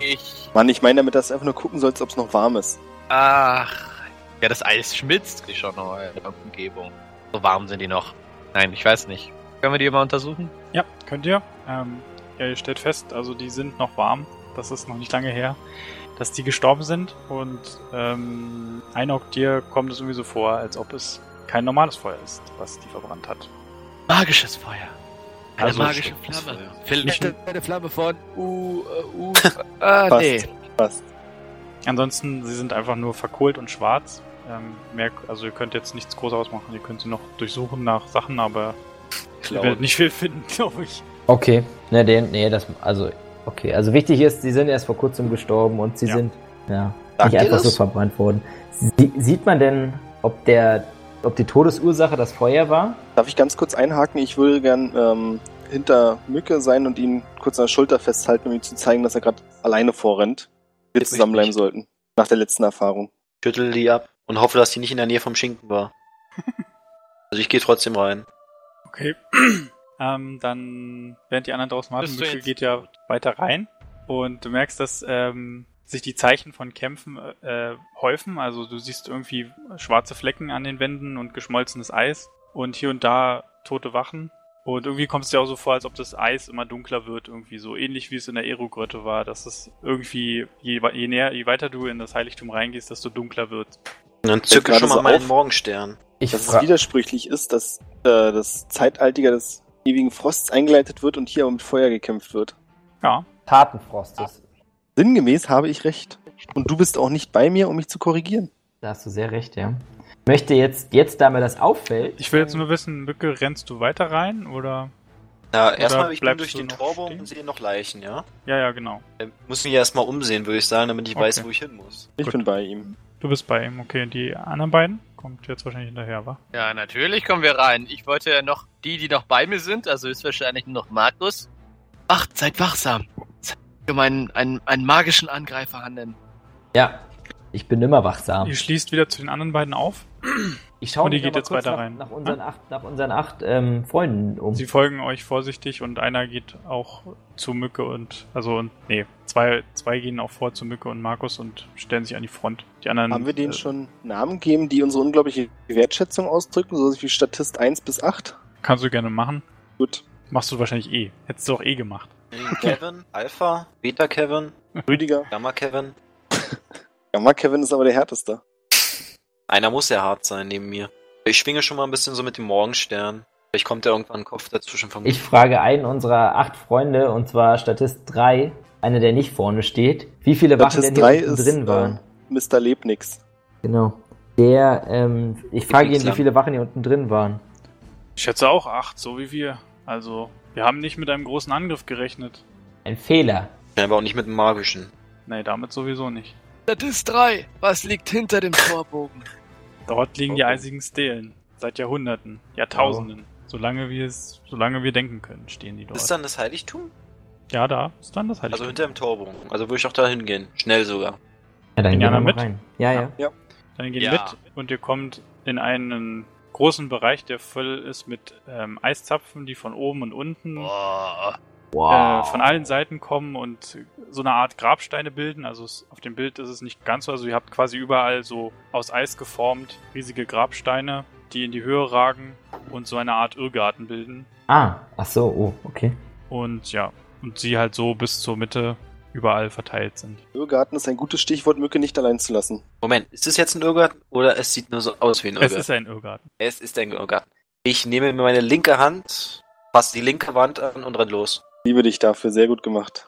Speaker 4: Mann, ich meine damit, dass du einfach nur gucken sollst, ob es noch warm ist.
Speaker 6: Ach. Ja, das Eis schmilzt schon noch in der Umgebung. So warm sind die noch. Nein, ich weiß nicht. Können wir die mal untersuchen?
Speaker 1: Ja, könnt ihr. Ähm, ja, ihr stellt fest, also die sind noch warm. Das ist noch nicht lange her, dass die gestorben sind. Und ähm, Einaug dir kommt es irgendwie so vor, als ob es kein normales Feuer ist, was die verbrannt hat.
Speaker 6: Magisches Feuer. Eine
Speaker 1: Also
Speaker 6: magische Flamme.
Speaker 2: Feuer.
Speaker 6: Vielleicht
Speaker 1: Nicht-
Speaker 6: eine Flamme von U, äh, U. ah,
Speaker 4: Passt.
Speaker 6: nee.
Speaker 4: Passt.
Speaker 1: Ansonsten, sie sind einfach nur verkohlt und schwarz. Ähm, mehr, also ihr könnt jetzt nichts groß ausmachen. Ihr könnt sie noch durchsuchen nach Sachen, aber ihr werdet nicht viel finden, glaube ich.
Speaker 3: Okay. Ne, den, nee, das, also, okay. Also wichtig ist, sie sind erst vor kurzem gestorben und sie
Speaker 1: Ja.
Speaker 3: sind, ja, nicht einfach
Speaker 2: das?
Speaker 3: so verbrannt worden. Sie, sieht man denn, ob der, ob die Todesursache das Feuer war?
Speaker 4: Darf ich ganz kurz einhaken? Ich würde gern ähm, hinter Mücke sein und ihn kurz an der Schulter festhalten, um ihm zu zeigen, dass er gerade alleine vorrennt. Wir zusammenbleiben sollten. Nach der letzten Erfahrung.
Speaker 2: Schüttel die ab und hoffe, dass die nicht in der Nähe vom Schinken war. also ich gehe trotzdem rein.
Speaker 1: Okay. ähm, dann, während die anderen draußen warten,
Speaker 6: jetzt-
Speaker 1: geht ja weiter rein und du merkst, dass ähm, sich die Zeichen von Kämpfen äh, häufen. Also du siehst irgendwie schwarze Flecken an den Wänden und geschmolzenes Eis und hier und da tote Wachen. Und irgendwie kommt es dir auch so vor, als ob das Eis immer dunkler wird, irgendwie so ähnlich wie es in der Ero-Grotte war, dass es irgendwie, je, je näher, je weiter du in das Heiligtum reingehst, desto dunkler wird.
Speaker 2: Dann zücke schon mal
Speaker 4: so
Speaker 2: meinen. Morgenstern.
Speaker 3: Ich
Speaker 4: Dass es widersprüchlich ist, dass äh, das Zeitalter des ewigen Frosts eingeleitet wird und hier aber mit Feuer gekämpft wird.
Speaker 1: Ja,
Speaker 3: Tatenfrost ist.
Speaker 4: Sinngemäß habe ich recht. Und du bist auch nicht bei mir, um mich zu korrigieren.
Speaker 3: Da hast du sehr recht, ja. Ich möchte jetzt, jetzt da mir das auffällt.
Speaker 1: Ich will jetzt nur wissen, Mücke, rennst du weiter rein oder?
Speaker 2: Ja,
Speaker 1: Oder
Speaker 2: erstmal, ich bin durch
Speaker 1: du
Speaker 2: den Torbogen
Speaker 1: stehen?
Speaker 2: und sehe noch Leichen, ja?
Speaker 1: Ja, ja, genau.
Speaker 2: Ich muss mich erstmal umsehen, würde ich sagen, damit ich
Speaker 1: Okay.
Speaker 2: weiß, wo ich hin muss.
Speaker 4: Ich
Speaker 1: Gut.
Speaker 4: bin bei ihm.
Speaker 1: Du bist bei ihm, okay. Die anderen beiden kommt jetzt wahrscheinlich hinterher, wa?
Speaker 6: Ja, natürlich kommen wir rein. Ich wollte ja noch die, die noch bei mir sind, also ist wahrscheinlich nur noch Markus.
Speaker 5: Wacht, seid wachsam. Um einen, einen, einen magischen Angreifer handeln.
Speaker 3: Ja, ich bin immer wachsam.
Speaker 1: Ihr schließt wieder zu den anderen beiden auf.
Speaker 3: Ich schaue
Speaker 1: Und die
Speaker 3: mich
Speaker 1: geht jetzt
Speaker 3: kurz
Speaker 1: weiter
Speaker 3: nach,
Speaker 1: rein.
Speaker 3: nach unseren acht, nach unseren acht ähm, Freunden um.
Speaker 1: Sie folgen euch vorsichtig und einer geht auch zu Mücke und, also, und, nee, zwei, zwei gehen auch vor zu Mücke und Markus und stellen sich an die Front. Die anderen.
Speaker 4: Haben wir denen
Speaker 1: äh,
Speaker 4: schon Namen gegeben, die unsere unglaubliche Wertschätzung ausdrücken, so wie Statist 1 bis 8?
Speaker 1: Kannst du gerne machen.
Speaker 4: Gut.
Speaker 1: Machst du wahrscheinlich eh. Hättest du auch eh gemacht.
Speaker 2: Kevin, Alpha, Beta Kevin,
Speaker 4: Rüdiger.
Speaker 2: Gamma Kevin.
Speaker 4: Gamma Kevin ist aber der härteste.
Speaker 2: Einer muss ja hart sein neben mir. Ich schwinge schon mal ein bisschen so mit dem Morgenstern. Vielleicht kommt da irgendwann ein Kopf dazwischen vom
Speaker 3: Ich frage einen unserer acht Freunde, und zwar Statist 3, einer, der nicht vorne steht, wie viele Wachen denn
Speaker 4: Statist
Speaker 3: hier
Speaker 4: 3
Speaker 3: unten
Speaker 4: ist
Speaker 3: drin waren.
Speaker 4: äh, Mr. Lebnix.
Speaker 3: Genau. Der, ähm, ich frage ihn, wie viele Wachen hier unten drin waren.
Speaker 1: Ich schätze auch acht, so wie wir. Also, wir haben nicht mit einem großen Angriff gerechnet.
Speaker 3: Ein Fehler.
Speaker 2: aber auch nicht mit dem magischen.
Speaker 1: Nee, damit sowieso nicht.
Speaker 5: Das ist drei. Was liegt hinter dem Torbogen?
Speaker 1: Dort liegen die
Speaker 2: Okay.
Speaker 1: eisigen Stelen. Seit Jahrhunderten, Jahrtausenden. Solange wir es, solange wir denken können, stehen die dort.
Speaker 2: Ist dann das Heiligtum?
Speaker 1: ja, da ist dann das
Speaker 2: Also
Speaker 1: Heiligtum.
Speaker 2: hinter dem Torbogen. Also würde ich auch da hingehen. Schnell sogar.
Speaker 3: Ja, dann
Speaker 1: Gehen die
Speaker 3: wir
Speaker 1: mit?
Speaker 3: rein. Ja, ja.
Speaker 1: Dann geht
Speaker 6: Ja.
Speaker 1: mit und ihr kommt in einen großen Bereich, der voll ist mit ähm, Eiszapfen, die von oben und unten
Speaker 6: Boah.
Speaker 1: äh, von allen Seiten kommen und so eine Art Grabsteine bilden. Also es, auf dem Bild ist es nicht ganz so. Also ihr habt quasi überall so aus Eis geformt riesige Grabsteine, die in die Höhe ragen und so eine Art Irrgarten bilden.
Speaker 3: Ah, ach so, oh, okay.
Speaker 1: Und ja, und sie halt so bis zur Mitte überall verteilt sind.
Speaker 4: Irrgarten ist ein gutes Stichwort, Mücke nicht allein zu lassen.
Speaker 2: Moment, ist es jetzt ein Irrgarten oder es sieht nur so aus wie ein
Speaker 1: Es
Speaker 2: Irrgarten?
Speaker 1: ist ein Irrgarten.
Speaker 2: Es ist ein Irrgarten. Ich nehme mir meine linke Hand, fasse die linke Wand an und renn los.
Speaker 4: Liebe dich dafür, sehr gut gemacht.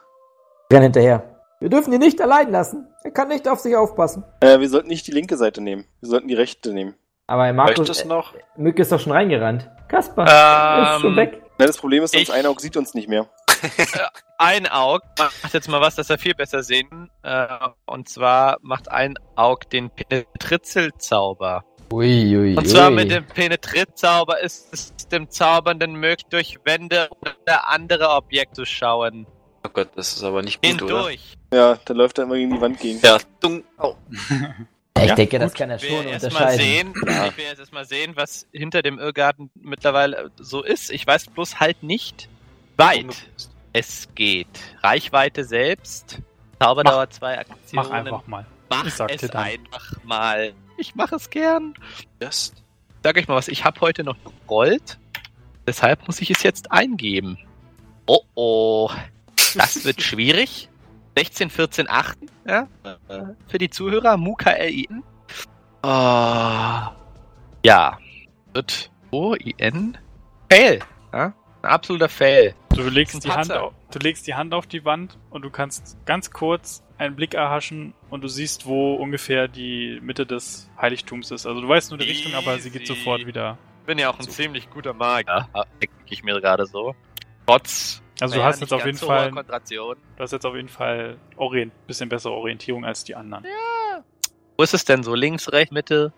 Speaker 3: Renn hinterher. Wir dürfen ihn nicht allein lassen. Er kann nicht auf sich aufpassen.
Speaker 4: Äh, wir sollten nicht die linke Seite nehmen. Wir sollten die rechte nehmen.
Speaker 3: Aber Markus,
Speaker 2: das
Speaker 3: äh,
Speaker 2: noch?
Speaker 3: Mücke ist doch schon reingerannt. Kaspar, er ist schon
Speaker 6: Ähm,
Speaker 3: weg.
Speaker 4: Na, das Problem ist, sonst
Speaker 6: Ich-
Speaker 4: ein Auge sieht uns nicht mehr.
Speaker 6: ein Aug macht jetzt mal was, das wir viel besser sehen. Äh, und zwar macht ein Aug den Penetritzelzauber.
Speaker 3: Ui, ui,
Speaker 6: Und zwar
Speaker 3: ui.
Speaker 6: mit dem Penetritzauber ist es dem Zaubernden möglich, durch Wände oder andere Objekte zu schauen.
Speaker 2: Oh Gott, das ist aber nicht gut, oder?
Speaker 6: Hindurch.
Speaker 4: Ja, da läuft er immer gegen die Wand gegen.
Speaker 2: Ja, dumm. Oh.
Speaker 3: Ich
Speaker 1: Ja,
Speaker 3: denke, das
Speaker 1: gut.
Speaker 3: kann er
Speaker 6: Ich will
Speaker 3: schon
Speaker 6: mal
Speaker 3: unterscheiden.
Speaker 6: sehen, ich will jetzt erst mal sehen, was hinter dem Irrgarten mittlerweile so ist. Ich weiß bloß halt nicht weit es geht. Reichweite selbst. Zauber
Speaker 1: Mach-
Speaker 6: dauert zwei Aktionen.
Speaker 1: Mach einfach mal.
Speaker 6: Mach
Speaker 1: Ich
Speaker 6: es einfach mal. Ich mache es gern.
Speaker 2: Yes.
Speaker 6: Sag euch mal was, ich habe heute noch Gold. Deshalb muss ich es jetzt eingeben. Oh oh. Das wird schwierig. 16, 14, 8. Ja? Äh, Für die Zuhörer, Muka LIN. Oh. Ja. Wird O-I-N. Fail. Ja? Ein absoluter Fail.
Speaker 1: Du legst,
Speaker 6: Ein
Speaker 1: die Hand auf, du legst die Hand auf die Wand und du kannst ganz kurz einen Blick erhaschen und du siehst, wo ungefähr die Mitte des Heiligtums ist. Also du weißt nur die Richtung, aber sie geht
Speaker 6: Easy.
Speaker 1: sofort wieder.
Speaker 6: Ich bin ja auch ein
Speaker 2: So.
Speaker 6: ziemlich guter Magier. Denke ich mir gerade so. Trotz.
Speaker 1: Also du hast jetzt auf jeden
Speaker 6: so
Speaker 1: Fall, du hast jetzt auf jeden Fall orient, bisschen bessere Orientierung als die anderen.
Speaker 6: Wo ist es denn so? Links, rechts, Mitte?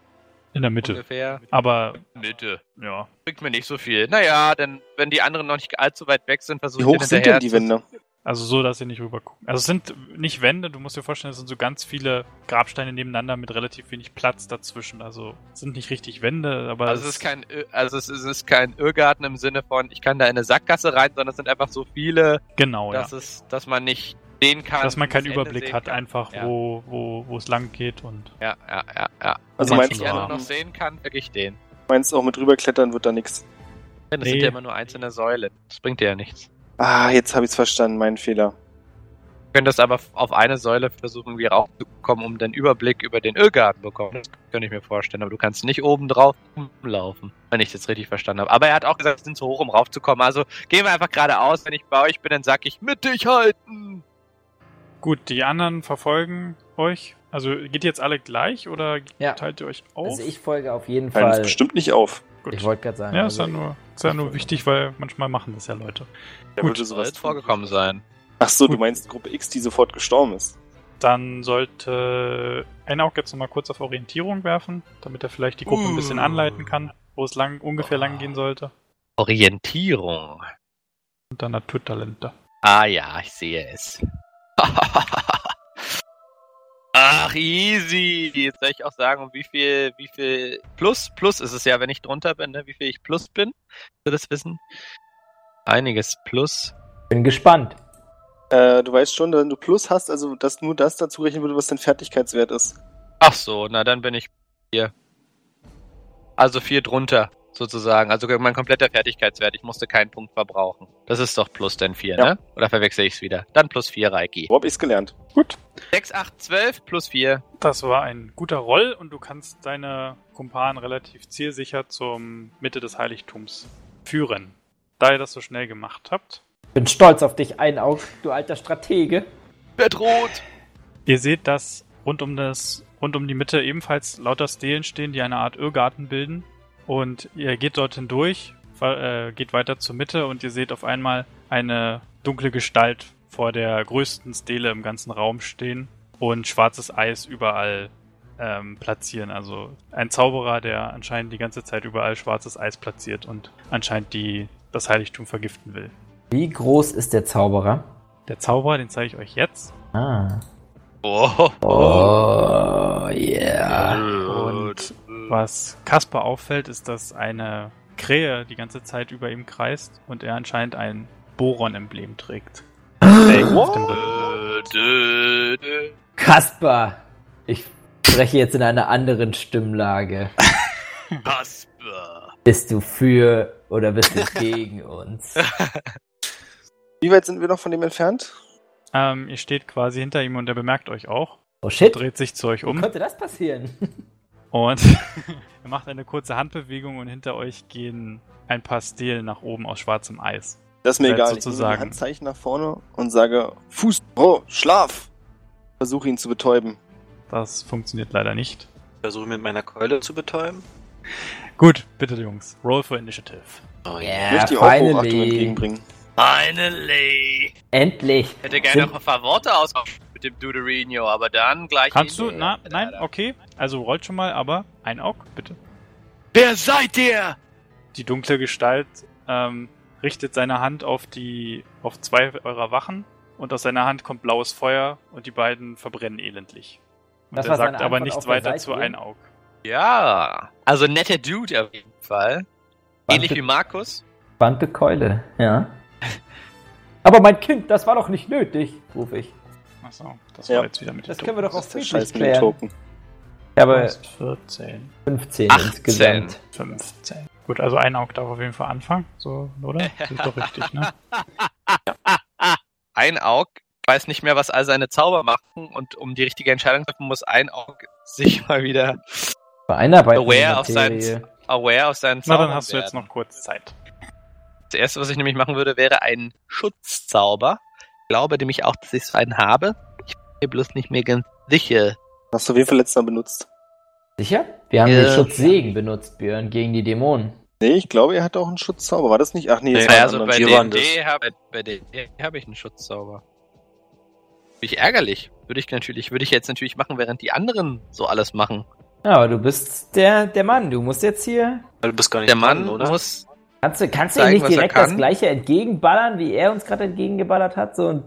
Speaker 1: In der Mitte.
Speaker 6: Ungefähr.
Speaker 1: Aber
Speaker 6: Mitte.
Speaker 1: ja,
Speaker 6: Bringt mir nicht so viel. Naja, denn wenn die anderen noch nicht allzu weit weg sind, versuche
Speaker 4: Wie
Speaker 6: ich
Speaker 4: hoch
Speaker 6: den
Speaker 4: sind denn die Wände?
Speaker 1: also so, dass sie nicht rüber gucken. Also es sind nicht Wände, du musst dir vorstellen, es sind so ganz viele Grabsteine nebeneinander mit relativ wenig Platz dazwischen. Also es sind nicht richtig Wände, aber
Speaker 6: Also es ist kein, also es ist, kein Irrgarten im Sinne von, ich kann da in eine Sackgasse rein, sondern es sind einfach so viele,
Speaker 1: genau, ja.
Speaker 6: dass es, dass man nicht sehen kann.
Speaker 1: Dass man keinen Überblick hat,
Speaker 6: kann.
Speaker 1: einfach
Speaker 6: Ja.
Speaker 1: wo, wo, wo es lang geht und
Speaker 6: Ja, ja, ja, ja.
Speaker 4: Also meinst
Speaker 6: ich
Speaker 4: du,
Speaker 6: noch sehen kann, wirklich den.
Speaker 4: meinst du auch mit rüberklettern wird da nichts?
Speaker 6: Das
Speaker 1: Nee.
Speaker 6: sind ja immer nur einzelne Säulen. Das bringt dir ja nichts.
Speaker 4: Ah, jetzt habe ich's verstanden, mein Fehler.
Speaker 6: Wir können das aber auf eine Säule versuchen, wieder raufzukommen, um den Überblick über den Irrgarten zu bekommen. Das könnte ich mir vorstellen. Aber du kannst nicht oben drauf rumlaufen, wenn ich das richtig verstanden habe. Aber er hat auch gesagt, wir sind zu hoch, um raufzukommen. Also gehen wir einfach geradeaus. Wenn ich bei euch bin, dann sag ich, mit dich halten.
Speaker 1: Gut, die anderen verfolgen euch. Also geht ihr jetzt alle gleich oder
Speaker 3: Ja.
Speaker 1: teilt ihr euch auf?
Speaker 3: Also ich folge auf jeden
Speaker 4: Teilen
Speaker 3: Fall.
Speaker 4: bestimmt nicht auf.
Speaker 1: Gut.
Speaker 3: Ich wollte gerade sagen.
Speaker 1: ja, ist ja
Speaker 3: also,
Speaker 1: nur, ist ja nur wichtig, weil manchmal machen das ja Leute.
Speaker 4: Der
Speaker 1: Gut.
Speaker 4: würde sowas
Speaker 6: vorgekommen sein.
Speaker 4: Ach so, du
Speaker 1: Gut.
Speaker 4: meinst Gruppe X, die sofort gestorben ist.
Speaker 1: Dann sollte ein Auge jetzt nochmal kurz auf Orientierung werfen, damit er vielleicht die Gruppe ein bisschen
Speaker 6: Uh.
Speaker 1: anleiten kann, wo es lang, ungefähr lang gehen sollte.
Speaker 6: Orientierung.
Speaker 1: Und dann Naturtalente.
Speaker 6: Ah ja, ich sehe es. Ach, easy. Jetzt soll ich auch sagen, um wie viel, wie viel Plus, Plus ist es ja, wenn ich drunter bin, ne? wie viel ich Plus bin. Willst du das wissen? Einiges Plus.
Speaker 3: bin gespannt.
Speaker 4: Äh, du weißt schon, wenn du Plus hast, also dass nur das dazu rechnen würde, was dein Fertigkeitswert ist.
Speaker 6: Ach so, na dann bin ich vier. Also vier drunter, sozusagen. Also mein kompletter Fertigkeitswert. Ich musste keinen Punkt verbrauchen. Das ist doch plus denn vier,
Speaker 4: Ja.
Speaker 6: ne? Oder verwechsel ich's wieder? Dann plus vier, Reiki.
Speaker 4: Wo hab ich's gelernt?
Speaker 1: Gut.
Speaker 6: 6, 8, 12 plus vier.
Speaker 1: Das war ein guter Roll und du kannst deine Kumpanen relativ zielsicher zum Mitte des Heiligtums führen. Da ihr das so schnell gemacht habt,
Speaker 3: Bin stolz auf dich, Einaug, du alter Stratege.
Speaker 6: Bedroht!
Speaker 1: Ihr seht, dass rund um das, rund um die Mitte ebenfalls lauter Stelen stehen, die eine Art Irrgarten bilden. Und ihr geht dort hindurch, äh, geht weiter zur Mitte und ihr seht auf einmal eine dunkle Gestalt vor der größten Stele im ganzen Raum stehen und schwarzes Eis überall ähm, platzieren. Also ein Zauberer, der anscheinend die ganze Zeit überall schwarzes Eis platziert und anscheinend die, das Heiligtum vergiften will.
Speaker 3: Wie groß ist der Zauberer?
Speaker 1: Der Zauberer, den zeige ich euch jetzt.
Speaker 3: Ah.
Speaker 6: Oh,
Speaker 3: Oh, yeah.
Speaker 1: Und was Kasper auffällt, ist, dass eine Krähe die ganze Zeit über ihm kreist und er anscheinend ein Boron-Emblem trägt.
Speaker 3: Kasper, ich spreche jetzt in einer anderen Stimmlage.
Speaker 6: Kasper.
Speaker 3: Bist du für oder bist du gegen uns?
Speaker 4: Wie weit sind wir noch von dem entfernt?
Speaker 1: Ähm, ihr steht quasi hinter ihm und er bemerkt euch auch,
Speaker 3: Oh shit,
Speaker 1: dreht sich zu euch
Speaker 3: wie
Speaker 1: um
Speaker 3: konnte das passieren?
Speaker 1: Und er macht eine kurze Handbewegung und hinter euch gehen ein paar Stelen nach oben aus schwarzem Eis.
Speaker 4: Das ist mir
Speaker 1: Seid
Speaker 4: egal. Ich nehme
Speaker 1: sozusagen-
Speaker 4: die Handzeichen nach vorne und sage Fuß, oh, Schlaf. Versuche ihn zu betäuben.
Speaker 1: Das funktioniert leider nicht.
Speaker 2: Versuche mit meiner Keule zu betäuben.
Speaker 1: Gut, bitte Jungs, roll for initiative.
Speaker 2: Oh,
Speaker 4: Ich
Speaker 3: Ja,
Speaker 4: möchte dir auch Hochachtung
Speaker 3: finally.
Speaker 4: entgegenbringen.
Speaker 6: Finally.
Speaker 3: Endlich.
Speaker 6: Hätte gerne
Speaker 3: Sind-
Speaker 6: noch ein paar Worte aus mit dem Duderino, aber dann gleich.
Speaker 1: Kannst du? Na, nein, okay. Also rollt schon mal, aber ein Aug, bitte.
Speaker 6: Wer seid ihr?
Speaker 1: Die dunkle Gestalt ähm, richtet seine Hand auf die auf zwei eurer Wachen und aus seiner Hand kommt blaues Feuer und die beiden verbrennen elendlich. Und
Speaker 3: Das
Speaker 1: er sagt aber nichts weiter zu ein Aug.
Speaker 6: Ja. Also netter Dude auf jeden Fall. Ähnlich wie Markus.
Speaker 3: Spannende Keule, ja. Aber mein Kind, das war doch nicht nötig, rufe ich.
Speaker 1: Achso, das
Speaker 4: Ja.
Speaker 1: war jetzt wieder mit
Speaker 3: Das können wir doch auch
Speaker 4: den
Speaker 3: klären.
Speaker 4: Token.
Speaker 3: Ja, aber
Speaker 1: 14,
Speaker 3: 15
Speaker 6: 18.
Speaker 3: insgesamt.
Speaker 1: 15. Gut, also ein Aug darf auf jeden Fall anfangen, so, oder? Das ist doch richtig, ne?
Speaker 6: Ein Aug weiß nicht mehr, was all seine Zauber machen und um die richtige Entscheidung zu treffen, muss ein Aug sich mal wieder Aware auf sein-
Speaker 3: Materie.
Speaker 6: aware auf seinen
Speaker 1: Na,
Speaker 6: Zaubern
Speaker 1: dann hast du jetzt
Speaker 6: werden.
Speaker 1: noch kurz Zeit.
Speaker 6: Das erste, was ich nämlich machen würde, wäre ein Schutzzauber. Ich glaube nämlich auch, dass ich so einen habe. Ich bin mir bloß nicht mehr ganz sicher.
Speaker 4: Hast du auf jeden Fall letztes Mal benutzt.
Speaker 3: Sicher? Wir haben
Speaker 6: Ja.
Speaker 3: den Schutzsegen benutzt, Björn, gegen die Dämonen.
Speaker 4: Nee, ich glaube, er hat auch einen Schutzzauber. War das nicht? Ach nee,
Speaker 2: Nee,
Speaker 6: also
Speaker 4: ein
Speaker 6: bei D&D habe hab ich einen Schutzzauber. Bin ich ärgerlich. Würde ich natürlich, würde ich jetzt natürlich machen, während die anderen so alles machen.
Speaker 3: Ja, aber du bist der, der Mann. Du musst jetzt hier.
Speaker 2: Du bist gar nicht
Speaker 6: Der Mann
Speaker 2: dran, oder?
Speaker 6: muss
Speaker 3: Kannst du, kannst du ihm
Speaker 6: Zeigen,
Speaker 3: nicht direkt das gleiche entgegenballern, wie er uns gerade entgegengeballert hat? So ein.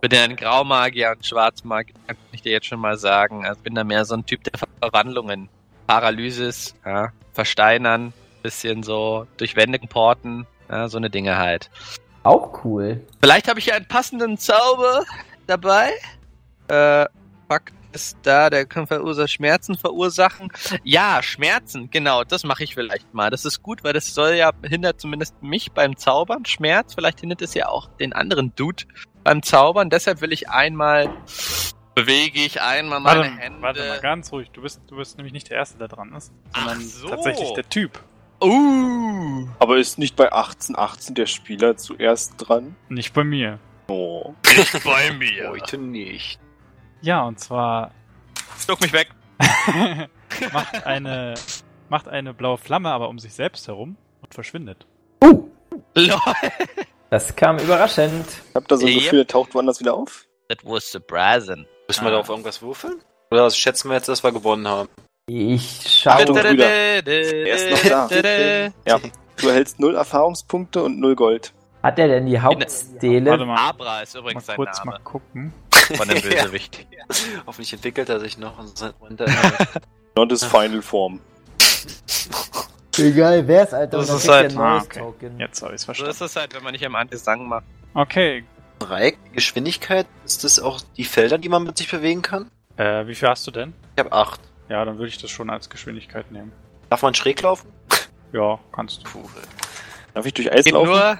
Speaker 6: bin ja ein Graumagier und Schwarzmagier, kann ich dir jetzt schon mal sagen. Also bin da mehr so ein Typ der Verwandlungen. Paralysis, ja, versteinern, bisschen so durch Wände porten, ja, so eine Dinge halt.
Speaker 3: Auch cool.
Speaker 6: Vielleicht habe ich ja einen passenden Zauber dabei. Äh, Fakt ist da, der kann verursachen, Schmerzen verursachen. Ja, Schmerzen, genau, das mache ich vielleicht mal. Das ist gut, weil das soll ja, hindert zumindest mich beim Zaubern. Schmerz, vielleicht hindert es ja auch den anderen Dude beim Zaubern. Deshalb will ich einmal, bewege ich einmal meine
Speaker 1: Warte,
Speaker 6: Hände.
Speaker 1: warte mal, ganz ruhig. Du bist, du bist nämlich nicht der Erste, der dran ist, sondern
Speaker 6: Ach so.
Speaker 1: tatsächlich der Typ.
Speaker 6: Uh,
Speaker 4: Aber ist nicht bei 1818 der Spieler zuerst dran?
Speaker 1: Nicht bei mir.
Speaker 4: Oh.
Speaker 6: nicht bei mir.
Speaker 2: Heute nicht.
Speaker 1: Ja, und zwar
Speaker 6: Schluck mich weg.
Speaker 1: macht eine macht eine blaue Flamme aber um sich selbst herum und verschwindet.
Speaker 3: Uh,
Speaker 6: Lol.
Speaker 3: das kam überraschend.
Speaker 4: Ich hab da so ein
Speaker 6: Yep.
Speaker 4: Gefühl, der taucht woanders wieder auf.
Speaker 6: That was surprising.
Speaker 2: Müssen wir
Speaker 1: Ah.
Speaker 2: da auf irgendwas würfeln? Oder schätzen wir jetzt, dass wir gewonnen haben?
Speaker 3: Ich schaue.
Speaker 4: Brüder. Er ist noch da. Ja. Du erhältst null Erfahrungspunkte und null Gold.
Speaker 3: Hat er denn die
Speaker 1: Warte
Speaker 3: Hauptstele?
Speaker 1: mal,
Speaker 6: Abra ist
Speaker 1: mal
Speaker 6: übrigens sein
Speaker 1: kurz
Speaker 6: Name
Speaker 1: mal gucken.
Speaker 6: Von dem Bösewicht.
Speaker 2: Hoffentlich entwickelt er sich noch und
Speaker 4: Not his final form.
Speaker 3: Egal, wer es, Alter.
Speaker 6: Das ist halt-
Speaker 1: Ah, okay.
Speaker 3: Token.
Speaker 1: Jetzt habe ich es
Speaker 6: So
Speaker 1: verstanden.
Speaker 6: ist es halt, wenn man nicht am Angesang macht.
Speaker 1: Okay,
Speaker 2: Dreieck, Geschwindigkeit, ist das auch die Felder, die man mit sich bewegen kann?
Speaker 1: äh, wie viel hast du denn?
Speaker 2: Ich habe acht.
Speaker 1: Ja, dann würde ich das schon als Geschwindigkeit nehmen.
Speaker 2: Darf man schräg laufen?
Speaker 1: Ja, kannst du.
Speaker 2: Puh.
Speaker 4: Darf ich durch Eis
Speaker 6: Geht
Speaker 4: laufen?
Speaker 6: nur.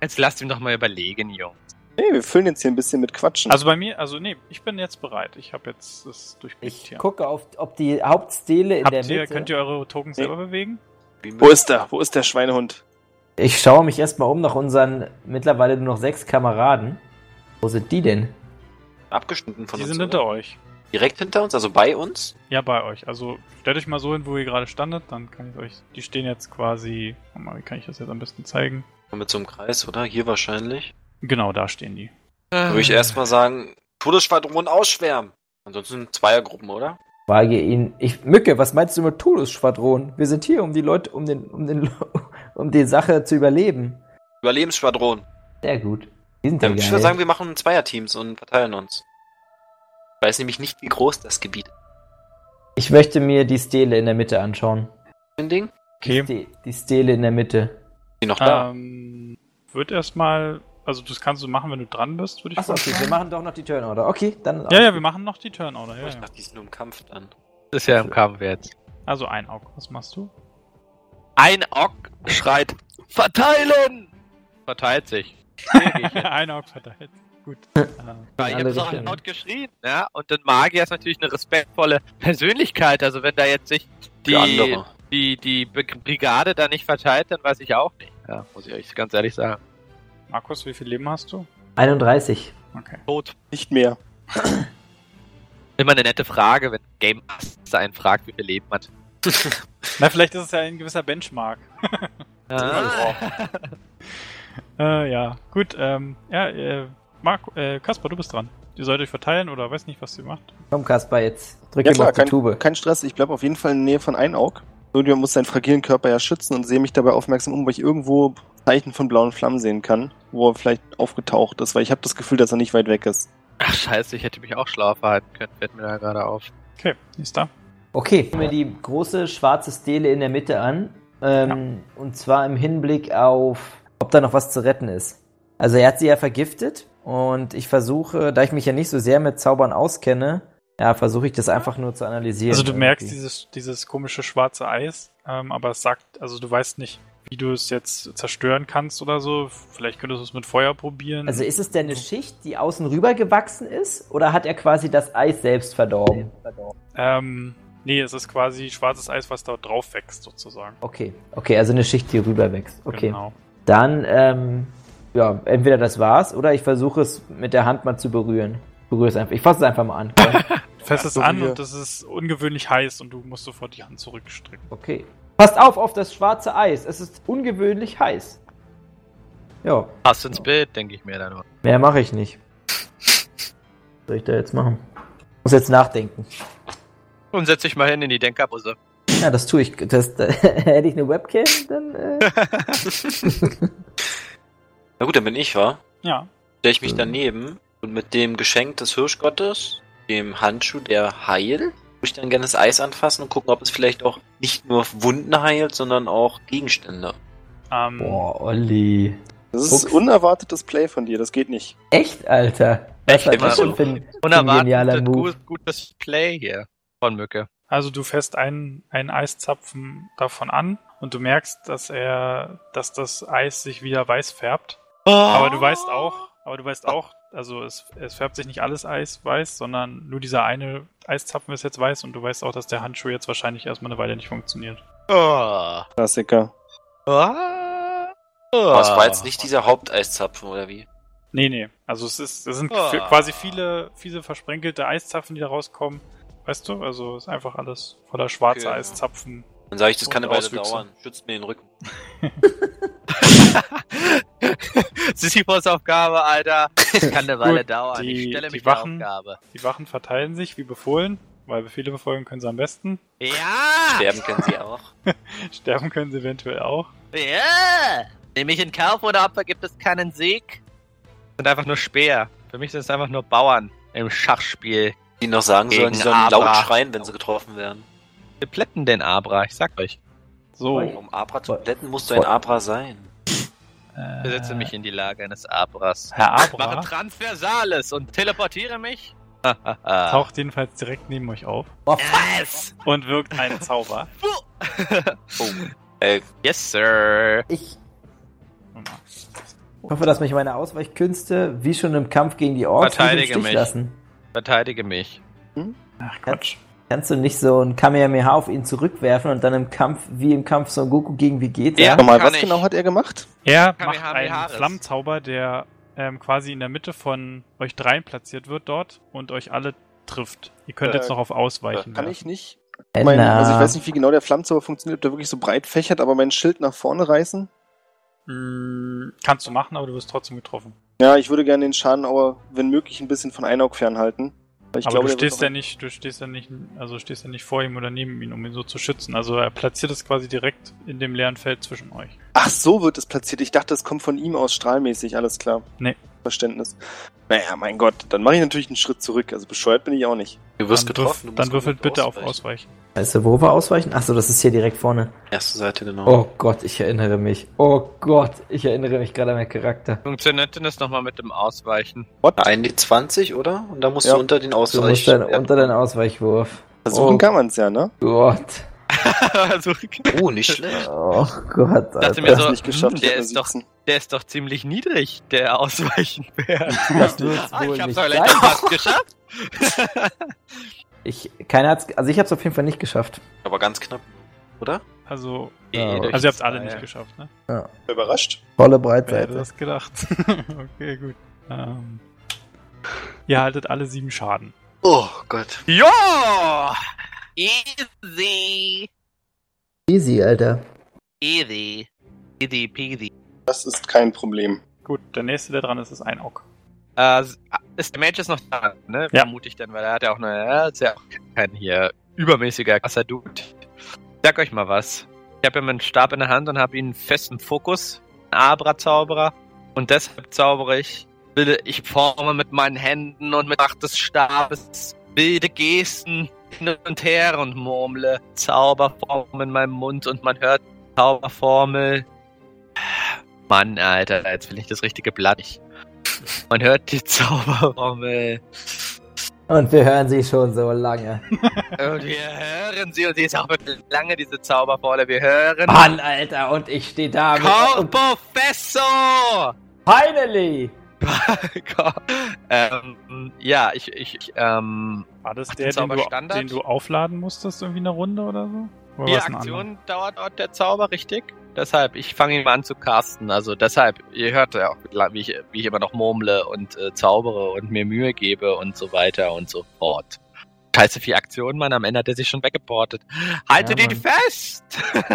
Speaker 6: Jetzt lasst ihm doch mal überlegen, Jungs.
Speaker 4: Nee, wir füllen jetzt hier ein bisschen mit Quatschen.
Speaker 1: Also bei mir, also nee, ich bin jetzt bereit. Ich habe jetzt das durchblickt
Speaker 3: Ich
Speaker 1: hier.
Speaker 3: gucke, auf, ob die Hauptstele in
Speaker 1: Habt
Speaker 3: der
Speaker 1: ihr,
Speaker 3: Mitte.
Speaker 1: könnt ihr eure Tokens
Speaker 4: Nee.
Speaker 1: selber bewegen?
Speaker 4: Wo ist der? Wo ist der Schweinehund?
Speaker 3: Ich schaue mich erstmal um nach unseren mittlerweile nur noch sechs Kameraden. Wo sind die denn?
Speaker 2: Abgeschnitten von
Speaker 1: Die
Speaker 2: uns.
Speaker 1: sind
Speaker 2: oder?
Speaker 1: hinter euch.
Speaker 2: Direkt hinter uns, also bei uns?
Speaker 1: Ja, bei euch. Also stellt euch mal so hin, wo ihr gerade standet, dann kann ich euch. Die stehen jetzt quasi. Warte mal, wie kann ich das jetzt am besten zeigen?
Speaker 2: Mit so einem Kreis, oder? Hier wahrscheinlich.
Speaker 1: Genau, da stehen die.
Speaker 2: Da würde ich erstmal sagen, Todesschwadron ausschwärmen. Ansonsten Zweiergruppen, oder?
Speaker 3: Frage ihn. Ich, Mücke, was meinst du mit Todesschwadron? Wir sind hier, um die Leute, um den, um den, um die Sache zu überleben.
Speaker 2: Überlebensschwadron.
Speaker 3: Sehr gut. Die sind ja
Speaker 2: ich würde sagen, wir machen Zweierteams und verteilen uns. Ich weiß nämlich nicht, wie groß das Gebiet ist.
Speaker 3: Ich möchte mir die Stele in der Mitte anschauen.
Speaker 2: Ein Ding?
Speaker 1: Okay.
Speaker 3: Die, die Stele in der Mitte.
Speaker 2: Die noch da?
Speaker 1: Ähm, wird erstmal. Also das kannst du machen, wenn du dran bist, würde ich
Speaker 3: Achso, okay, wir machen doch noch die Turnorder. Okay, dann.
Speaker 1: Ja, ja, wir machen noch die Turnorder. Ja,
Speaker 2: ich
Speaker 1: ja.
Speaker 2: dachte, die sind nur im Kampf dann.
Speaker 6: Das ist ja im Kampf jetzt.
Speaker 1: Also ein Aug. Was machst du?
Speaker 6: Ein Ock schreit, verteilen! Verteilt sich.
Speaker 1: ein Aug verteilt. Gut. Äh,
Speaker 6: ich habe so
Speaker 3: Richtungen.
Speaker 6: laut geschrien, ja. Und dann Magier ist natürlich eine respektvolle Persönlichkeit. Also wenn da jetzt sich die,
Speaker 2: andere.
Speaker 6: die, die Brigade da nicht verteilt, dann weiß ich auch nicht. Ja, muss ich euch ganz ehrlich sagen.
Speaker 1: Markus, wie viel Leben hast du?
Speaker 3: 31.
Speaker 1: Okay.
Speaker 6: Tot.
Speaker 4: Nicht mehr.
Speaker 6: Immer eine nette Frage, wenn Game Master einen fragt, wie viel Leben hat.
Speaker 1: Na, vielleicht ist es ja ein gewisser Benchmark.
Speaker 6: Ah.
Speaker 1: Äh, ja, gut. Ähm, ja, äh, Mark, äh, Kaspar, du bist dran. Ihr sollt euch verteilen oder weiß nicht, was ihr macht.
Speaker 3: Komm, Kaspar, jetzt drück
Speaker 4: Ja klar,
Speaker 3: auf die
Speaker 4: kein,
Speaker 3: Tube.
Speaker 4: kein Stress. Ich bleib auf jeden Fall in der Nähe von Einaug. Irgendjemand muss seinen fragilen Körper ja schützen und sehe mich dabei aufmerksam um, weil ich irgendwo Zeichen von blauen Flammen sehen kann, wo er vielleicht aufgetaucht ist, weil ich habe das Gefühl, dass er nicht weit weg ist.
Speaker 6: Ach scheiße, ich hätte mich auch schlau verhalten können. Fällt mir da gerade auf.
Speaker 1: Okay, ist da.
Speaker 3: Okay, ich mir die große schwarze Stele in der Mitte an. Ähm, Und zwar im Hinblick auf, ob da noch was zu retten ist. Also er hat sie ja vergiftet und ich versuche, da ich mich ja nicht so sehr mit Zaubern auskenne, ja, versuche ich das einfach nur zu analysieren.
Speaker 1: Also du merkst
Speaker 3: irgendwie.
Speaker 1: dieses, dieses komische schwarze Eis, ähm, aber es sagt, also du weißt nicht, wie du es jetzt zerstören kannst oder so. Vielleicht könntest du es mit Feuer probieren.
Speaker 3: Also ist es denn eine Schicht, die außen rüber gewachsen ist? Oder hat er quasi das Eis selbst verdorben?
Speaker 1: ähm, nee, es ist quasi schwarzes Eis, was da drauf wächst, sozusagen.
Speaker 3: Okay, okay, also eine Schicht, die rüber wächst. Okay.
Speaker 1: Genau.
Speaker 3: Dann, ähm, ja, entweder das war's oder ich versuche es mit der Hand mal zu berühren. Berühre es einfach. Ich fasse es einfach mal an.
Speaker 1: fässt es an und es ist ungewöhnlich heiß und du musst sofort die Hand zurückstrecken.
Speaker 3: Okay. Passt auf auf das schwarze Eis. Es ist ungewöhnlich heiß. Ja,
Speaker 6: Passt ins Bild, denke ich mir dann nur.
Speaker 3: mehr mache ich nicht. Was soll ich da jetzt machen? Muss jetzt nachdenken.
Speaker 6: Und setz dich mal hin in die Denkerbusse.
Speaker 3: Ja, das tue ich. Das, da, hätte ich eine Webcam, dann. Äh,
Speaker 2: Na gut, dann bin ich, wa?
Speaker 1: Ja.
Speaker 2: Stelle ich mich
Speaker 3: Mhm.
Speaker 2: daneben und mit dem Geschenk des Hirschgottes, dem Handschuh, der heilt, würde ich dann gerne das Eis anfassen und gucken, ob es vielleicht auch nicht nur Wunden heilt, sondern auch Gegenstände.
Speaker 1: Ähm,
Speaker 3: boah, Olli.
Speaker 4: Das ist
Speaker 3: Fuchs.
Speaker 4: unerwartetes Play von dir, das geht nicht.
Speaker 3: Echt, Alter? Was
Speaker 6: Echt
Speaker 3: war das für ein, für ein
Speaker 6: Unerwartet
Speaker 3: genialer Move?
Speaker 6: gut, gutes Play hier von Mücke.
Speaker 1: Also du fährst einen, einen Eiszapfen davon an und du merkst, dass er, dass das Eis sich wieder weiß färbt. Aber du weißt auch, aber du weißt auch, also es, es färbt sich nicht alles Eis weiß, sondern nur dieser eine Eiszapfen ist jetzt weiß und du weißt auch, dass der Handschuh jetzt wahrscheinlich erstmal eine Weile nicht funktioniert.
Speaker 6: Oh.
Speaker 4: Klassiker.
Speaker 6: Oh.
Speaker 2: Aber es war jetzt nicht dieser Haupteiszapfen, oder wie?
Speaker 1: Nee, nee. Also es ist, es sind
Speaker 6: Ah.
Speaker 1: fi- quasi viele, viele versprenkelte Eiszapfen, die da rauskommen. Weißt du? Also es ist einfach alles voller schwarzer
Speaker 2: Okay.
Speaker 1: Eiszapfen.
Speaker 2: Dann sage ich, das kann eine Weile
Speaker 1: Auswüchse.
Speaker 2: dauern. Schützt mir den Rücken.
Speaker 6: Sisyphus-Aufgabe, Alter. Kann eine Weile
Speaker 1: Gut,
Speaker 6: dauern.
Speaker 1: die-
Speaker 6: ich stelle
Speaker 1: die
Speaker 6: mich
Speaker 1: Wachen-
Speaker 6: der Aufgabe.
Speaker 1: Die Wachen verteilen sich wie befohlen, weil Befehle befolgen können sie am besten.
Speaker 6: Ja!
Speaker 2: Sterben können sie auch.
Speaker 1: Sterben können sie eventuell auch.
Speaker 6: Ja! Nehme ich in Kauf oder Opfer gibt es keinen Sieg? Sind einfach nur Speer. Für mich sind es einfach nur Bauern im Schachspiel.
Speaker 2: Die noch sagen sollen, die sollen laut schreien, wenn sie getroffen werden.
Speaker 6: Wir plätten den Abra, ich sag euch.
Speaker 1: So.
Speaker 2: Um Abra zu plätten, musst du ein Abra sein.
Speaker 1: Äh,
Speaker 6: Versetze mich in die Lage eines Abras.
Speaker 1: Herr
Speaker 6: Mache
Speaker 1: Abra
Speaker 6: Transversales und teleportiere mich.
Speaker 1: taucht jedenfalls direkt neben euch auf
Speaker 3: Oh,
Speaker 6: Yes!
Speaker 1: und wirkt einen Zauber.
Speaker 2: Oh. Äh,
Speaker 6: yes, sir.
Speaker 3: Ich hoffe, dass mich meine Ausweichkünste, wie schon im Kampf gegen die Orks, nicht im
Speaker 6: Verteidige
Speaker 3: Stich
Speaker 6: mich.
Speaker 3: lassen.
Speaker 6: Verteidige mich.
Speaker 1: Ach Quatsch.
Speaker 3: Kannst du nicht so ein Kamehameha auf ihn zurückwerfen und dann im Kampf, wie im Kampf Son Goku gegen Vegeta?
Speaker 6: Ja.
Speaker 4: Nochmal,
Speaker 6: kann
Speaker 4: was
Speaker 6: ich.
Speaker 4: genau hat er gemacht?
Speaker 1: Er macht einen. Flammenzauber, der ähm, quasi in der Mitte von euch dreien platziert wird dort und euch alle trifft. Ihr könnt
Speaker 4: Äh,
Speaker 1: jetzt noch auf Ausweichen.
Speaker 4: Kann
Speaker 1: werfen.
Speaker 4: ich nicht. Mein, also ich weiß nicht, wie genau der Flammenzauber funktioniert, ob der wirklich so breit fächert, aber mein Schild nach vorne reißen.
Speaker 1: Mm, Kannst du machen, aber du wirst trotzdem getroffen.
Speaker 4: Ja, ich würde gerne den Schaden aber, wenn möglich, ein bisschen von Einaug fernhalten. Ich
Speaker 1: aber
Speaker 4: glaube,
Speaker 1: du stehst ja nicht, du stehst ja nicht, also stehst ja nicht vor ihm oder neben ihm, um ihn so zu schützen. Also er platziert es quasi direkt in dem leeren Feld zwischen euch.
Speaker 4: Ach, so wird es platziert. Ich dachte, es kommt von ihm aus strahlmäßig, alles klar.
Speaker 1: Nee.
Speaker 4: Verständnis. Naja, mein Gott, dann mache ich natürlich einen Schritt zurück. Also bescheuert bin ich auch nicht.
Speaker 2: du wirst
Speaker 1: dann
Speaker 2: getroffen. Du
Speaker 1: dann würfelt bitte auf
Speaker 2: ausweichen.
Speaker 1: Ausweichen.
Speaker 3: Weißt du, wo wir ausweichen? Achso, das ist hier direkt vorne.
Speaker 2: Erste Seite, genau.
Speaker 3: Oh Gott, ich erinnere mich. Oh Gott, ich erinnere mich gerade an meinen Charakter.
Speaker 6: Funktioniert denn das nochmal mit dem Ausweichen?
Speaker 2: Ein die 20, oder? Und da musst
Speaker 4: Ja.
Speaker 2: du unter den
Speaker 3: Du musst
Speaker 2: Ausweich.
Speaker 3: dann unter deinen Ausweichwurf.
Speaker 4: Versuchen
Speaker 3: Oh.
Speaker 4: kann man es ja, ne?
Speaker 3: Gott.
Speaker 6: also,
Speaker 2: Oh, nicht schlecht.
Speaker 3: Oh Gott,
Speaker 6: Dachte
Speaker 3: Alter.
Speaker 6: mir so,
Speaker 4: nicht geschafft.
Speaker 6: der
Speaker 4: ich
Speaker 6: ist doch-
Speaker 4: 17.
Speaker 6: der ist doch ziemlich niedrig, der Ausweichenwert.
Speaker 3: Das wird's
Speaker 6: Ah,
Speaker 3: wohl
Speaker 6: ich hab's
Speaker 3: nicht
Speaker 6: vielleicht fast geschafft.
Speaker 3: Ich, keiner hat's, also ich hab's auf jeden Fall nicht geschafft.
Speaker 2: Aber ganz knapp. Oder?
Speaker 1: Also,
Speaker 3: Ja,
Speaker 1: also ihr habt's alle
Speaker 6: zwei.
Speaker 1: nicht geschafft, ne?
Speaker 4: Überrascht?
Speaker 3: Volle
Speaker 1: Wer hätte
Speaker 3: Breitseite.
Speaker 1: das gedacht? okay, gut. Ähm, ihr haltet alle sieben Schaden.
Speaker 2: Oh Gott.
Speaker 6: Ja! Easy.
Speaker 3: Easy, Alter.
Speaker 6: Easy. Easy peasy.
Speaker 4: Das ist kein Problem.
Speaker 1: Gut, der nächste, der dran ist, ist ein Ock.
Speaker 6: Äh, ist der Mage ist noch da, ne?
Speaker 1: Ja.
Speaker 6: Vermute ich dann, weil er hat ja auch eine, er ist ja auch kein hier übermäßiger krasser Dude. Ich sag euch mal was. Ich habe ja meinen Stab in der Hand und habe ihn fest im Fokus. Ein Abra-Zauberer. Und deshalb zaubere ich. Bilde, ich forme mit meinen Händen und mit Macht des Stabes wilde Gesten hin und her und murmle Zauberformen in meinem Mund und man hört Zauberformel. Mann, Alter, jetzt will ich das richtige Blatt nicht. Man hört die Zauberformel.
Speaker 3: Und wir hören sie schon so lange.
Speaker 6: Und wir hören sie, und sie ist auch wirklich lange, diese Zauberformel. Wir hören.
Speaker 3: Mann, Alter, und ich stehe da mit... Und
Speaker 6: Corpofessor!
Speaker 3: finally!
Speaker 6: ähm, ja, ich, ich, ich ähm,
Speaker 1: War das
Speaker 6: Ach,
Speaker 1: der,
Speaker 6: den
Speaker 1: den du,
Speaker 6: Zauberstandard?
Speaker 1: den du aufladen musstest, irgendwie eine Runde oder so? Oder
Speaker 6: vier? Aktionen dauert dort der Zauber, richtig? Deshalb, ich fange ihn mal an zu casten. Also deshalb, ihr hört ja auch, wie ich, wie ich immer noch murmle und äh, zaubere und mir Mühe gebe und so weiter und so fort. Scheiße, vier Aktionen, Mann, am Ende hat er sich schon weggeportet. Haltet
Speaker 3: Ja,
Speaker 6: ihn fest!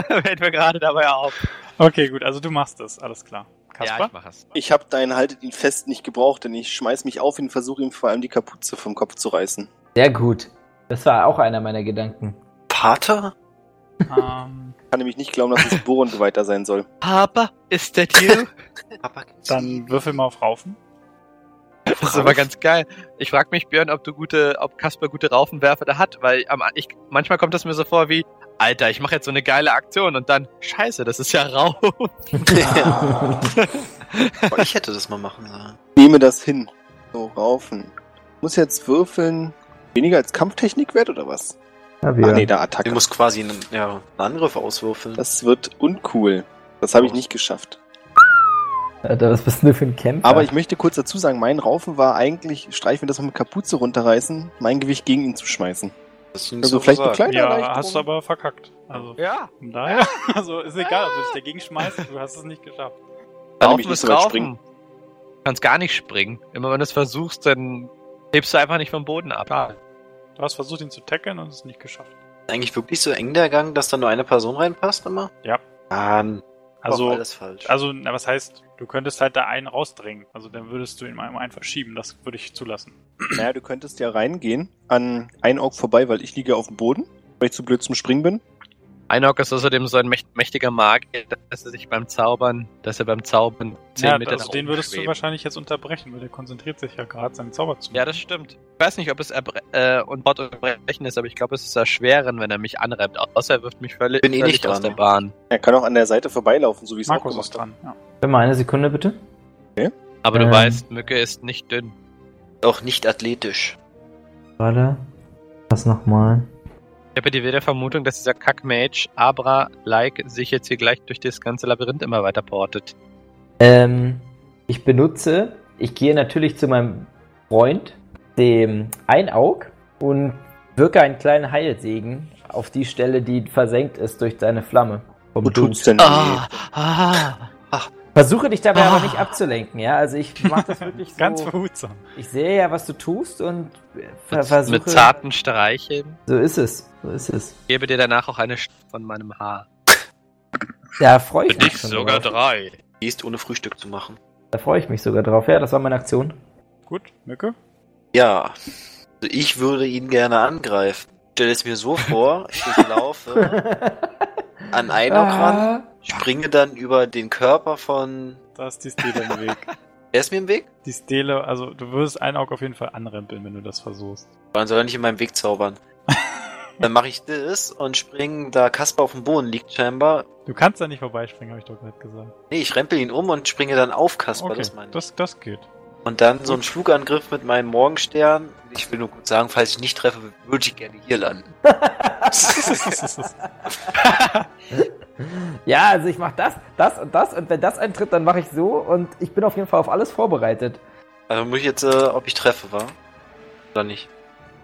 Speaker 6: Fällt mir gerade dabei auf.
Speaker 1: Okay, gut, also du machst es, alles klar.
Speaker 6: Ja,
Speaker 1: Kaspar?
Speaker 6: ich mach es.
Speaker 4: Ich habe deinen Haltet ihn fest nicht gebraucht, denn ich schmeiß mich auf ihn und versuche ihm vor allem die Kapuze vom Kopf zu reißen.
Speaker 3: Sehr gut. Das war auch einer meiner Gedanken.
Speaker 2: Pater?
Speaker 1: ähm,
Speaker 4: Kann nämlich nicht glauben, dass es Bohren weiter sein soll.
Speaker 6: Papa, ist that you?
Speaker 2: Papa,
Speaker 1: dann würfel mal auf Raufen.
Speaker 6: Das ist aber ganz geil. Ich frag mich, Björn, ob du gute, ob Kasper gute Raufenwerfer da hat, weil am, ich, manchmal kommt das mir so vor wie, Alter, ich mache jetzt so eine geile Aktion und dann, scheiße, das ist ja Rauf.
Speaker 2: Oh, ich hätte das mal machen sollen.
Speaker 4: Nehme das hin. So, raufen. Muss jetzt würfeln. Weniger als Kampftechnikwert oder was?
Speaker 3: Ja,
Speaker 4: Ach nee, da
Speaker 2: Du
Speaker 4: Attacke.
Speaker 2: musst quasi einen, ja, einen Angriff auswürfeln.
Speaker 4: Das wird uncool. Das habe ich nicht geschafft.
Speaker 3: Alter, was bist denn du für ein Kämpfer?
Speaker 4: Aber ich möchte kurz dazu sagen, mein Raufen war eigentlich, streich mir das mal mit Kapuze runterreißen, mein Gewicht gegen ihn zu schmeißen.
Speaker 2: Das ist
Speaker 4: Also vielleicht eine
Speaker 2: gesagt.
Speaker 4: kleine
Speaker 1: Ja, hast du aber verkackt. Also,
Speaker 6: Ja.
Speaker 1: von daher, also ist egal, ob du dich dagegen schmeißt, du hast es nicht geschafft.
Speaker 4: Kann
Speaker 6: Raufen
Speaker 4: nämlich nicht so weit springen.
Speaker 6: kannst gar nicht springen. Immer wenn du es versuchst, dann hebst du einfach nicht vom Boden ab. Ah,
Speaker 1: Du hast versucht, ihn zu tackeln und es nicht geschafft.
Speaker 2: Ist eigentlich wirklich so eng der Gang, dass da nur eine Person reinpasst immer?
Speaker 1: Ja.
Speaker 2: Mann,
Speaker 1: Also,
Speaker 2: alles falsch.
Speaker 1: also, na, was heißt, du könntest halt da einen rausdrängen. Also dann würdest du ihn mal einen verschieben. Das würde ich zulassen.
Speaker 4: Naja, du könntest ja reingehen an ein Aug vorbei, weil ich liege auf dem Boden, weil ich zu blöd zum Springen bin.
Speaker 6: Einok ist außerdem so ein mächt- mächtiger Magier, dass er sich beim Zaubern, dass er beim Zaubern 10
Speaker 1: Ja,
Speaker 6: Meter
Speaker 1: also den würdest du
Speaker 6: schwebt.
Speaker 1: wahrscheinlich jetzt unterbrechen, weil der konzentriert sich ja gerade, seinen Zauber zu machen.
Speaker 6: Ja, das stimmt. Ich weiß nicht, ob es erbre äh, und Wort unterbrechen ist, aber ich glaube, es ist erschweren, wenn er mich anrennt. Außer er wirft mich völlig,
Speaker 2: Bin eh
Speaker 6: völlig
Speaker 2: nicht
Speaker 6: aus
Speaker 2: dran.
Speaker 6: der Bahn.
Speaker 4: Er kann auch an der Seite vorbeilaufen, so wie es auch gemacht
Speaker 1: ist dran. Ja.
Speaker 3: Warte mal eine Sekunde bitte.
Speaker 6: Aber du
Speaker 3: Ähm.
Speaker 6: weißt, Mücke ist nicht dünn.
Speaker 2: Auch nicht athletisch.
Speaker 3: Warte. Was nochmal?
Speaker 6: Ich habe die wilde Vermutung, dass dieser Kack-Mage Abra-like sich jetzt hier gleich durch das ganze Labyrinth immer weiter portet.
Speaker 3: Ähm, ich benutze, ich gehe natürlich zu meinem Freund, dem Einaug, und wirke einen kleinen Heilsegen auf die Stelle, die versenkt ist durch seine Flamme.
Speaker 4: Wo tut's denn
Speaker 6: Ah, ah.
Speaker 3: Versuche dich dabei
Speaker 6: Ah.
Speaker 3: aber nicht abzulenken, ja? Also ich mache das wirklich so.
Speaker 1: Ganz behutsam.
Speaker 3: ich sehe ja, was du tust und ver
Speaker 6: Mit,
Speaker 3: versuche.
Speaker 6: mit zarten Streicheln.
Speaker 3: So ist es. So ist es.
Speaker 6: Ich gebe dir danach auch eine St- von meinem Haar.
Speaker 3: Da freue ich mich schon drauf.
Speaker 6: drei.
Speaker 2: Gehst ohne Frühstück zu machen.
Speaker 3: Da freue ich mich sogar drauf. Ja, das war meine Aktion.
Speaker 1: Gut, Mücke?
Speaker 2: Ja. Also ich würde ihn gerne angreifen. Stell es mir so vor, ich laufe an Einok ran,
Speaker 3: Ah.
Speaker 2: Springe dann über den Körper von...
Speaker 1: Da ist die Stele im Weg.
Speaker 2: Er ist mir im Weg?
Speaker 1: Die Stele, also du würdest ein Auge auf jeden Fall anrempeln, wenn du das versuchst.
Speaker 2: Man soll er nicht in meinem Weg zaubern. Dann mache ich das und springe, da Kasper auf dem Boden liegt scheinbar.
Speaker 1: Du kannst da nicht vorbeispringen, habe ich doch gerade gesagt.
Speaker 2: Nee, ich rempel ihn um und springe dann auf Kasper,
Speaker 1: Okay,
Speaker 2: das meine ich.
Speaker 1: das, das geht.
Speaker 2: Und dann so ein Flugangriff mit meinem Morgenstern. Ich will nur gut sagen, falls ich nicht treffe, würde ich gerne hier landen.
Speaker 3: Ja, also ich mache das, das und das und wenn das eintritt, dann mache ich so und ich bin auf jeden Fall auf alles vorbereitet.
Speaker 2: Also muss ich jetzt, äh, ob ich treffe, war? Oder nicht?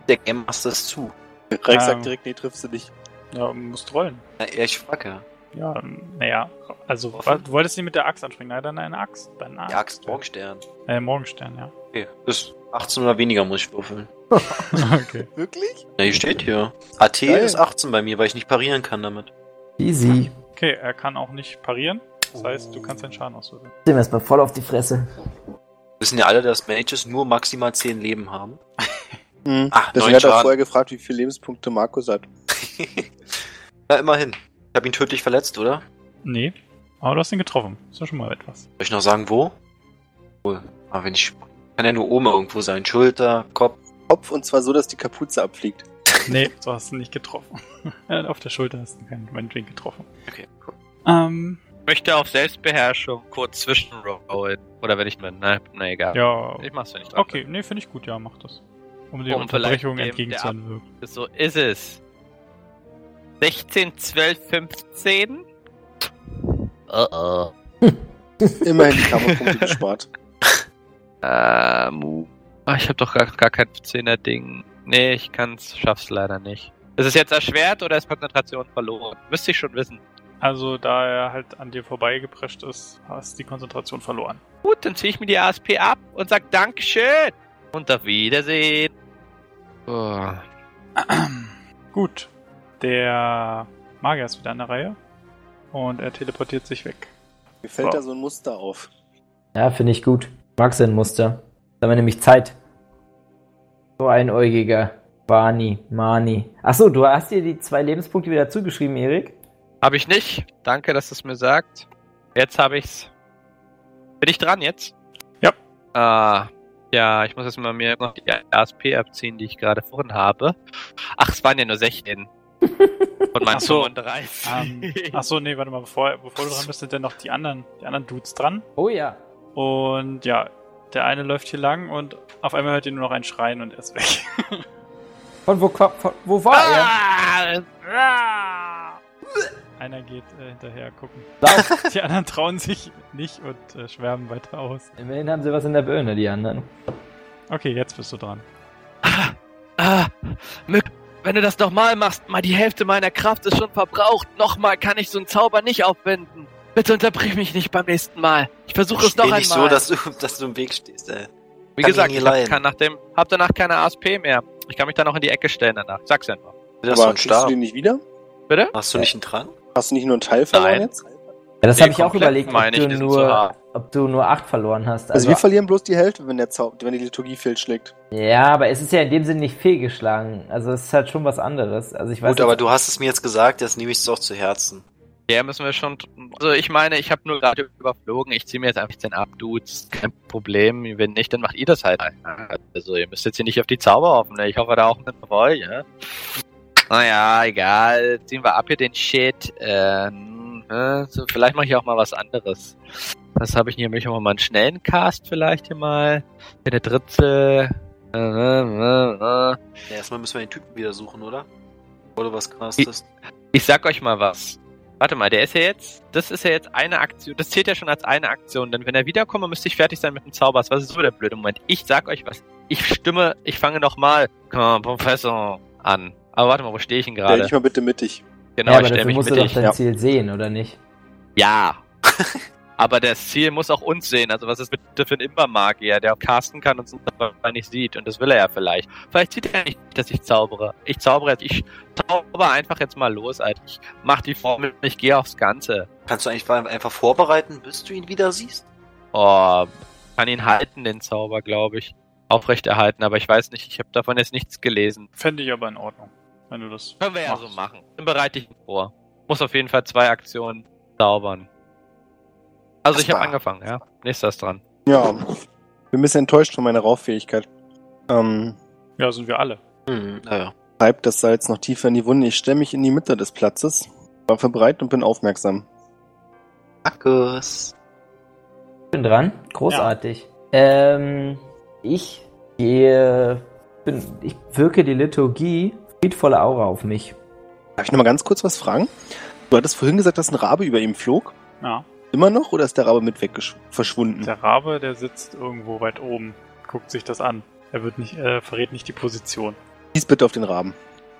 Speaker 2: Der Game Master ist zu.
Speaker 4: Rex
Speaker 1: Ähm.
Speaker 4: sagt direkt, nee, triffst du nicht.
Speaker 1: ja, du musst rollen.
Speaker 2: Na, ja, ich frage.
Speaker 1: Ja, naja, also wa- du wolltest nicht mit der Axt anspringen, nein, dann eine Axt. Dann eine
Speaker 2: Die Axt, Morgenstern.
Speaker 1: Äh, Morgenstern, ja.
Speaker 2: Okay, bis 18 oder weniger muss ich würfeln.
Speaker 1: okay.
Speaker 4: Wirklich?
Speaker 2: Ja, hier steht hier. AT
Speaker 4: Geil.
Speaker 2: ist 18 bei mir, weil ich nicht parieren kann damit.
Speaker 3: Easy.
Speaker 1: Okay, er kann auch nicht parieren. Das heißt, du kannst deinen Schaden auswürfeln.
Speaker 3: Dem erstmal voll auf die Fresse.
Speaker 2: Wissen ja alle, dass Mages nur maximal 10 Leben haben.
Speaker 4: Hm.
Speaker 2: Ah,
Speaker 4: Deswegen hat er vorher gefragt, wie viele Lebenspunkte Markus hat.
Speaker 2: Na, immerhin. Ich habe ihn tödlich verletzt, oder?
Speaker 1: Nee, aber du hast ihn getroffen. Ist ja schon mal etwas.
Speaker 2: Soll ich noch sagen, wo? Wohl. Aber wenn ich. Kann ja nur oben irgendwo sein. Schulter, Kopf.
Speaker 4: Kopf und zwar so, dass die Kapuze abfliegt.
Speaker 1: Nee, du hast ihn nicht getroffen. Auf der Schulter hast du keinen meinetwegen getroffen.
Speaker 2: Okay, cool.
Speaker 1: Ähm,
Speaker 6: Ich möchte auf Selbstbeherrschung kurz zwischenrollen. Oder wenn ich mir. Na, na egal.
Speaker 1: ja.
Speaker 6: Ich mach's, wenn ich dran
Speaker 1: Okay, nee, finde ich gut, ja, mach das. Um die
Speaker 6: Um
Speaker 1: Unterbrechung entgegenzuwirken.
Speaker 6: bin. So ist es. 16, 12, 15. Oh oh.
Speaker 4: Immerhin die Kammerpunkte gespart.
Speaker 6: Ähm, ah, ich habe doch gar, gar kein 10er Ding. Nee, ich kann's, schaff's leider nicht. Ist es jetzt erschwert oder ist Konzentration verloren? Müsste ich schon wissen.
Speaker 1: Also, da er halt an dir vorbeigeprescht ist, hast die Konzentration verloren.
Speaker 6: Gut, dann ziehe ich mir die ASP ab und sag Dankeschön. Und auf Wiedersehen. Oh.
Speaker 1: Gut. Der Magier ist wieder an der Reihe. Und er teleportiert sich weg.
Speaker 4: Mir fällt
Speaker 1: So.
Speaker 4: da so ein Muster auf.
Speaker 3: Ja, finde ich gut. Mag sein Muster. Da haben wir nämlich Zeit. So einäugiger. Barney, Mani. Achso, du hast dir die zwei Lebenspunkte wieder zugeschrieben, Erik?
Speaker 6: Habe ich nicht. Danke, dass du es mir sagt. Jetzt habe ich's. Bin ich dran jetzt?
Speaker 1: Ja.
Speaker 6: Ah, ja, ich muss jetzt mal mir noch die ASP abziehen, die ich gerade vorhin habe. Ach, es waren ja nur 16. Von meinen
Speaker 1: Ach so.
Speaker 6: 35.
Speaker 1: Ähm, achso, nee, warte mal, bevor, bevor du dran bist, sind dann noch die anderen, die anderen Dudes dran.
Speaker 3: Oh ja.
Speaker 1: Und ja, der eine läuft hier lang und auf einmal hört ihr nur noch ein Schreien und er ist weg.
Speaker 3: Von wo, von, wo war er?
Speaker 6: Ah!
Speaker 1: Einer geht äh, hinterher gucken. Die anderen trauen sich nicht und äh, schwärmen weiter aus.
Speaker 3: Immerhin haben sie was in der Birne, die anderen.
Speaker 1: Okay, jetzt bist du dran.
Speaker 5: Ah, Mück, wenn du das nochmal machst, mal die Hälfte meiner Kraft ist schon verbraucht. Nochmal kann ich so einen Zauber nicht aufwenden. Bitte unterbrich mich nicht beim nächsten Mal. Ich versuche es noch
Speaker 2: nicht
Speaker 5: einmal.
Speaker 2: so, dass du, dass du im Weg stehst, ey.
Speaker 6: Wie
Speaker 2: Kann
Speaker 6: gesagt,
Speaker 2: ich
Speaker 6: ich hab, kann nach dem, hab danach keine ASP mehr. Ich kann mich dann noch in die Ecke stellen danach. Sag's einfach.
Speaker 2: Du
Speaker 4: Aber kriegst du den nicht wieder?
Speaker 6: Bitte?
Speaker 2: Hast du nicht einen Trank?
Speaker 4: Hast du nicht nur einen Teil verloren
Speaker 6: Nein.
Speaker 4: jetzt?
Speaker 3: Ja, das
Speaker 6: Nee,
Speaker 3: habe ich auch überlegt, ob
Speaker 6: meine ich,
Speaker 3: du, nur, ob du nur acht verloren hast.
Speaker 4: Also,
Speaker 3: Also,
Speaker 4: wir verlieren bloß die Hälfte, wenn, der Zau wenn die Liturgie fehlschlägt.
Speaker 3: ja, aber es ist ja in dem Sinne nicht fehlgeschlagen. Also es ist halt schon was anderes. Also ich weiß
Speaker 2: Gut, aber du hast es mir jetzt gesagt, jetzt nehme ich es auch zu Herzen.
Speaker 6: Ja, müssen wir schon. Also ich meine, ich habe nur gerade überflogen. Ich ziehe mir jetzt einfach den ab, Dudes. Kein Problem. Wenn nicht, dann macht ihr das halt. Also ihr müsst jetzt hier nicht auf die Zauber hoffen. Ne? Ich hoffe da auch mit euch, ja. Naja, egal. Ziehen wir ab hier den Shit. Ähm, äh, so, vielleicht mache ich auch mal was anderes. Das habe ich nämlich auch mal einen schnellen Cast vielleicht hier mal. Hier der dritte. Äh, äh, äh, äh.
Speaker 2: Ja, erstmal müssen wir den Typen wieder suchen, oder? Oder was krass
Speaker 6: Ich-. Ich sag euch mal was. Warte mal, der ist ja jetzt, das ist ja jetzt eine Aktion, das zählt ja schon als eine Aktion, denn wenn er wiederkommt, müsste ich fertig sein mit dem Zaubers. Was ist so der blöde Moment? Ich sag euch was. Ich stimme, ich fange nochmal, komm, Professor, an. Aber warte mal, wo stehe ich denn
Speaker 4: Stell
Speaker 6: gerade?
Speaker 4: dich mal bitte mittig.
Speaker 6: Genau,
Speaker 3: ja,
Speaker 6: ich
Speaker 3: aber
Speaker 6: stelle
Speaker 3: dafür
Speaker 6: mich
Speaker 3: musst du doch
Speaker 6: mittig.
Speaker 3: dein
Speaker 4: Ja.
Speaker 3: Ziel sehen, oder nicht?
Speaker 6: Ja. aber das Ziel muss auch uns sehen. Also was ist bitte für ein Imbermagier, der auch casten kann und uns aber nicht sieht. Und das will er ja vielleicht. Vielleicht sieht er nicht, dass ich zaubere. Ich zaubere jetzt, ich zauber einfach jetzt mal los, Alter. Ich mach die Formel, ich gehe aufs Ganze.
Speaker 2: Kannst du eigentlich einfach vorbereiten, bis du ihn wieder siehst?
Speaker 6: Oh, kann ihn halten, den Zauber, glaube ich. Aufrechterhalten, aber ich weiß nicht, ich habe davon jetzt nichts gelesen.
Speaker 1: Fände ich aber in Ordnung, wenn du das.
Speaker 6: Können wir ja
Speaker 1: machst.
Speaker 6: so machen. Dann bereite ich ihn vor. Muss auf jeden Fall zwei Aktionen zaubern. Also ich habe angefangen, ja. Nächster ist dran.
Speaker 4: Ja. Bin ein bisschen enttäuscht von meiner Rauffähigkeit. Ähm,
Speaker 1: Ja, sind wir alle.
Speaker 2: Hm, naja.
Speaker 4: treibt das Salz noch tiefer in die Wunde. Ich stelle mich in die Mitte des Platzes, Waffe bereit und bin aufmerksam.
Speaker 2: Markus.
Speaker 3: bin dran. Großartig. Ähm, ich gehe, bin, ich wirke die Liturgie friedvolle Aura auf mich.
Speaker 4: Darf ich noch mal ganz kurz was fragen? Du hattest vorhin gesagt, dass ein Rabe über ihm flog.
Speaker 1: Ja.
Speaker 4: Immer noch oder ist der Rabe mit weggesch- verschwunden?
Speaker 1: Der Rabe, der sitzt irgendwo weit oben, guckt sich das an. Er wird nicht, äh, verrät nicht die Position.
Speaker 4: Schieß bitte auf den Raben.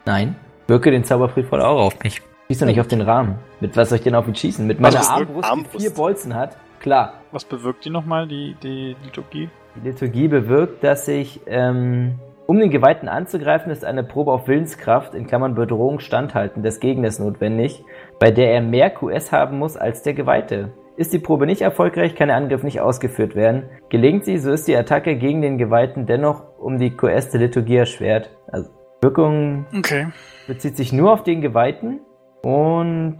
Speaker 3: Nein. Wirke den Zauber friedvolle Aura auf mich. Schieß doch nicht auf den Rahmen. Mit was soll ich denn auf ihn schießen? Mit meiner
Speaker 4: Was ist
Speaker 3: Armbrust, die
Speaker 4: Armbrust?
Speaker 3: vier Bolzen hat? Klar.
Speaker 1: Was bewirkt die nochmal, die, die Liturgie?
Speaker 3: Die Liturgie bewirkt, dass ich, ähm, um den Geweihten anzugreifen, ist eine Probe auf Willenskraft, in Klammern Bedrohung standhalten, des Gegners notwendig, bei der er mehr QS haben muss als der Geweihte. Ist die Probe nicht erfolgreich, kann der Angriff nicht ausgeführt werden. Gelingt sie, so ist die Attacke gegen den Geweihten dennoch um die QS der Liturgie erschwert. Also, Wirkung
Speaker 1: Okay.
Speaker 3: bezieht sich nur auf den Geweihten und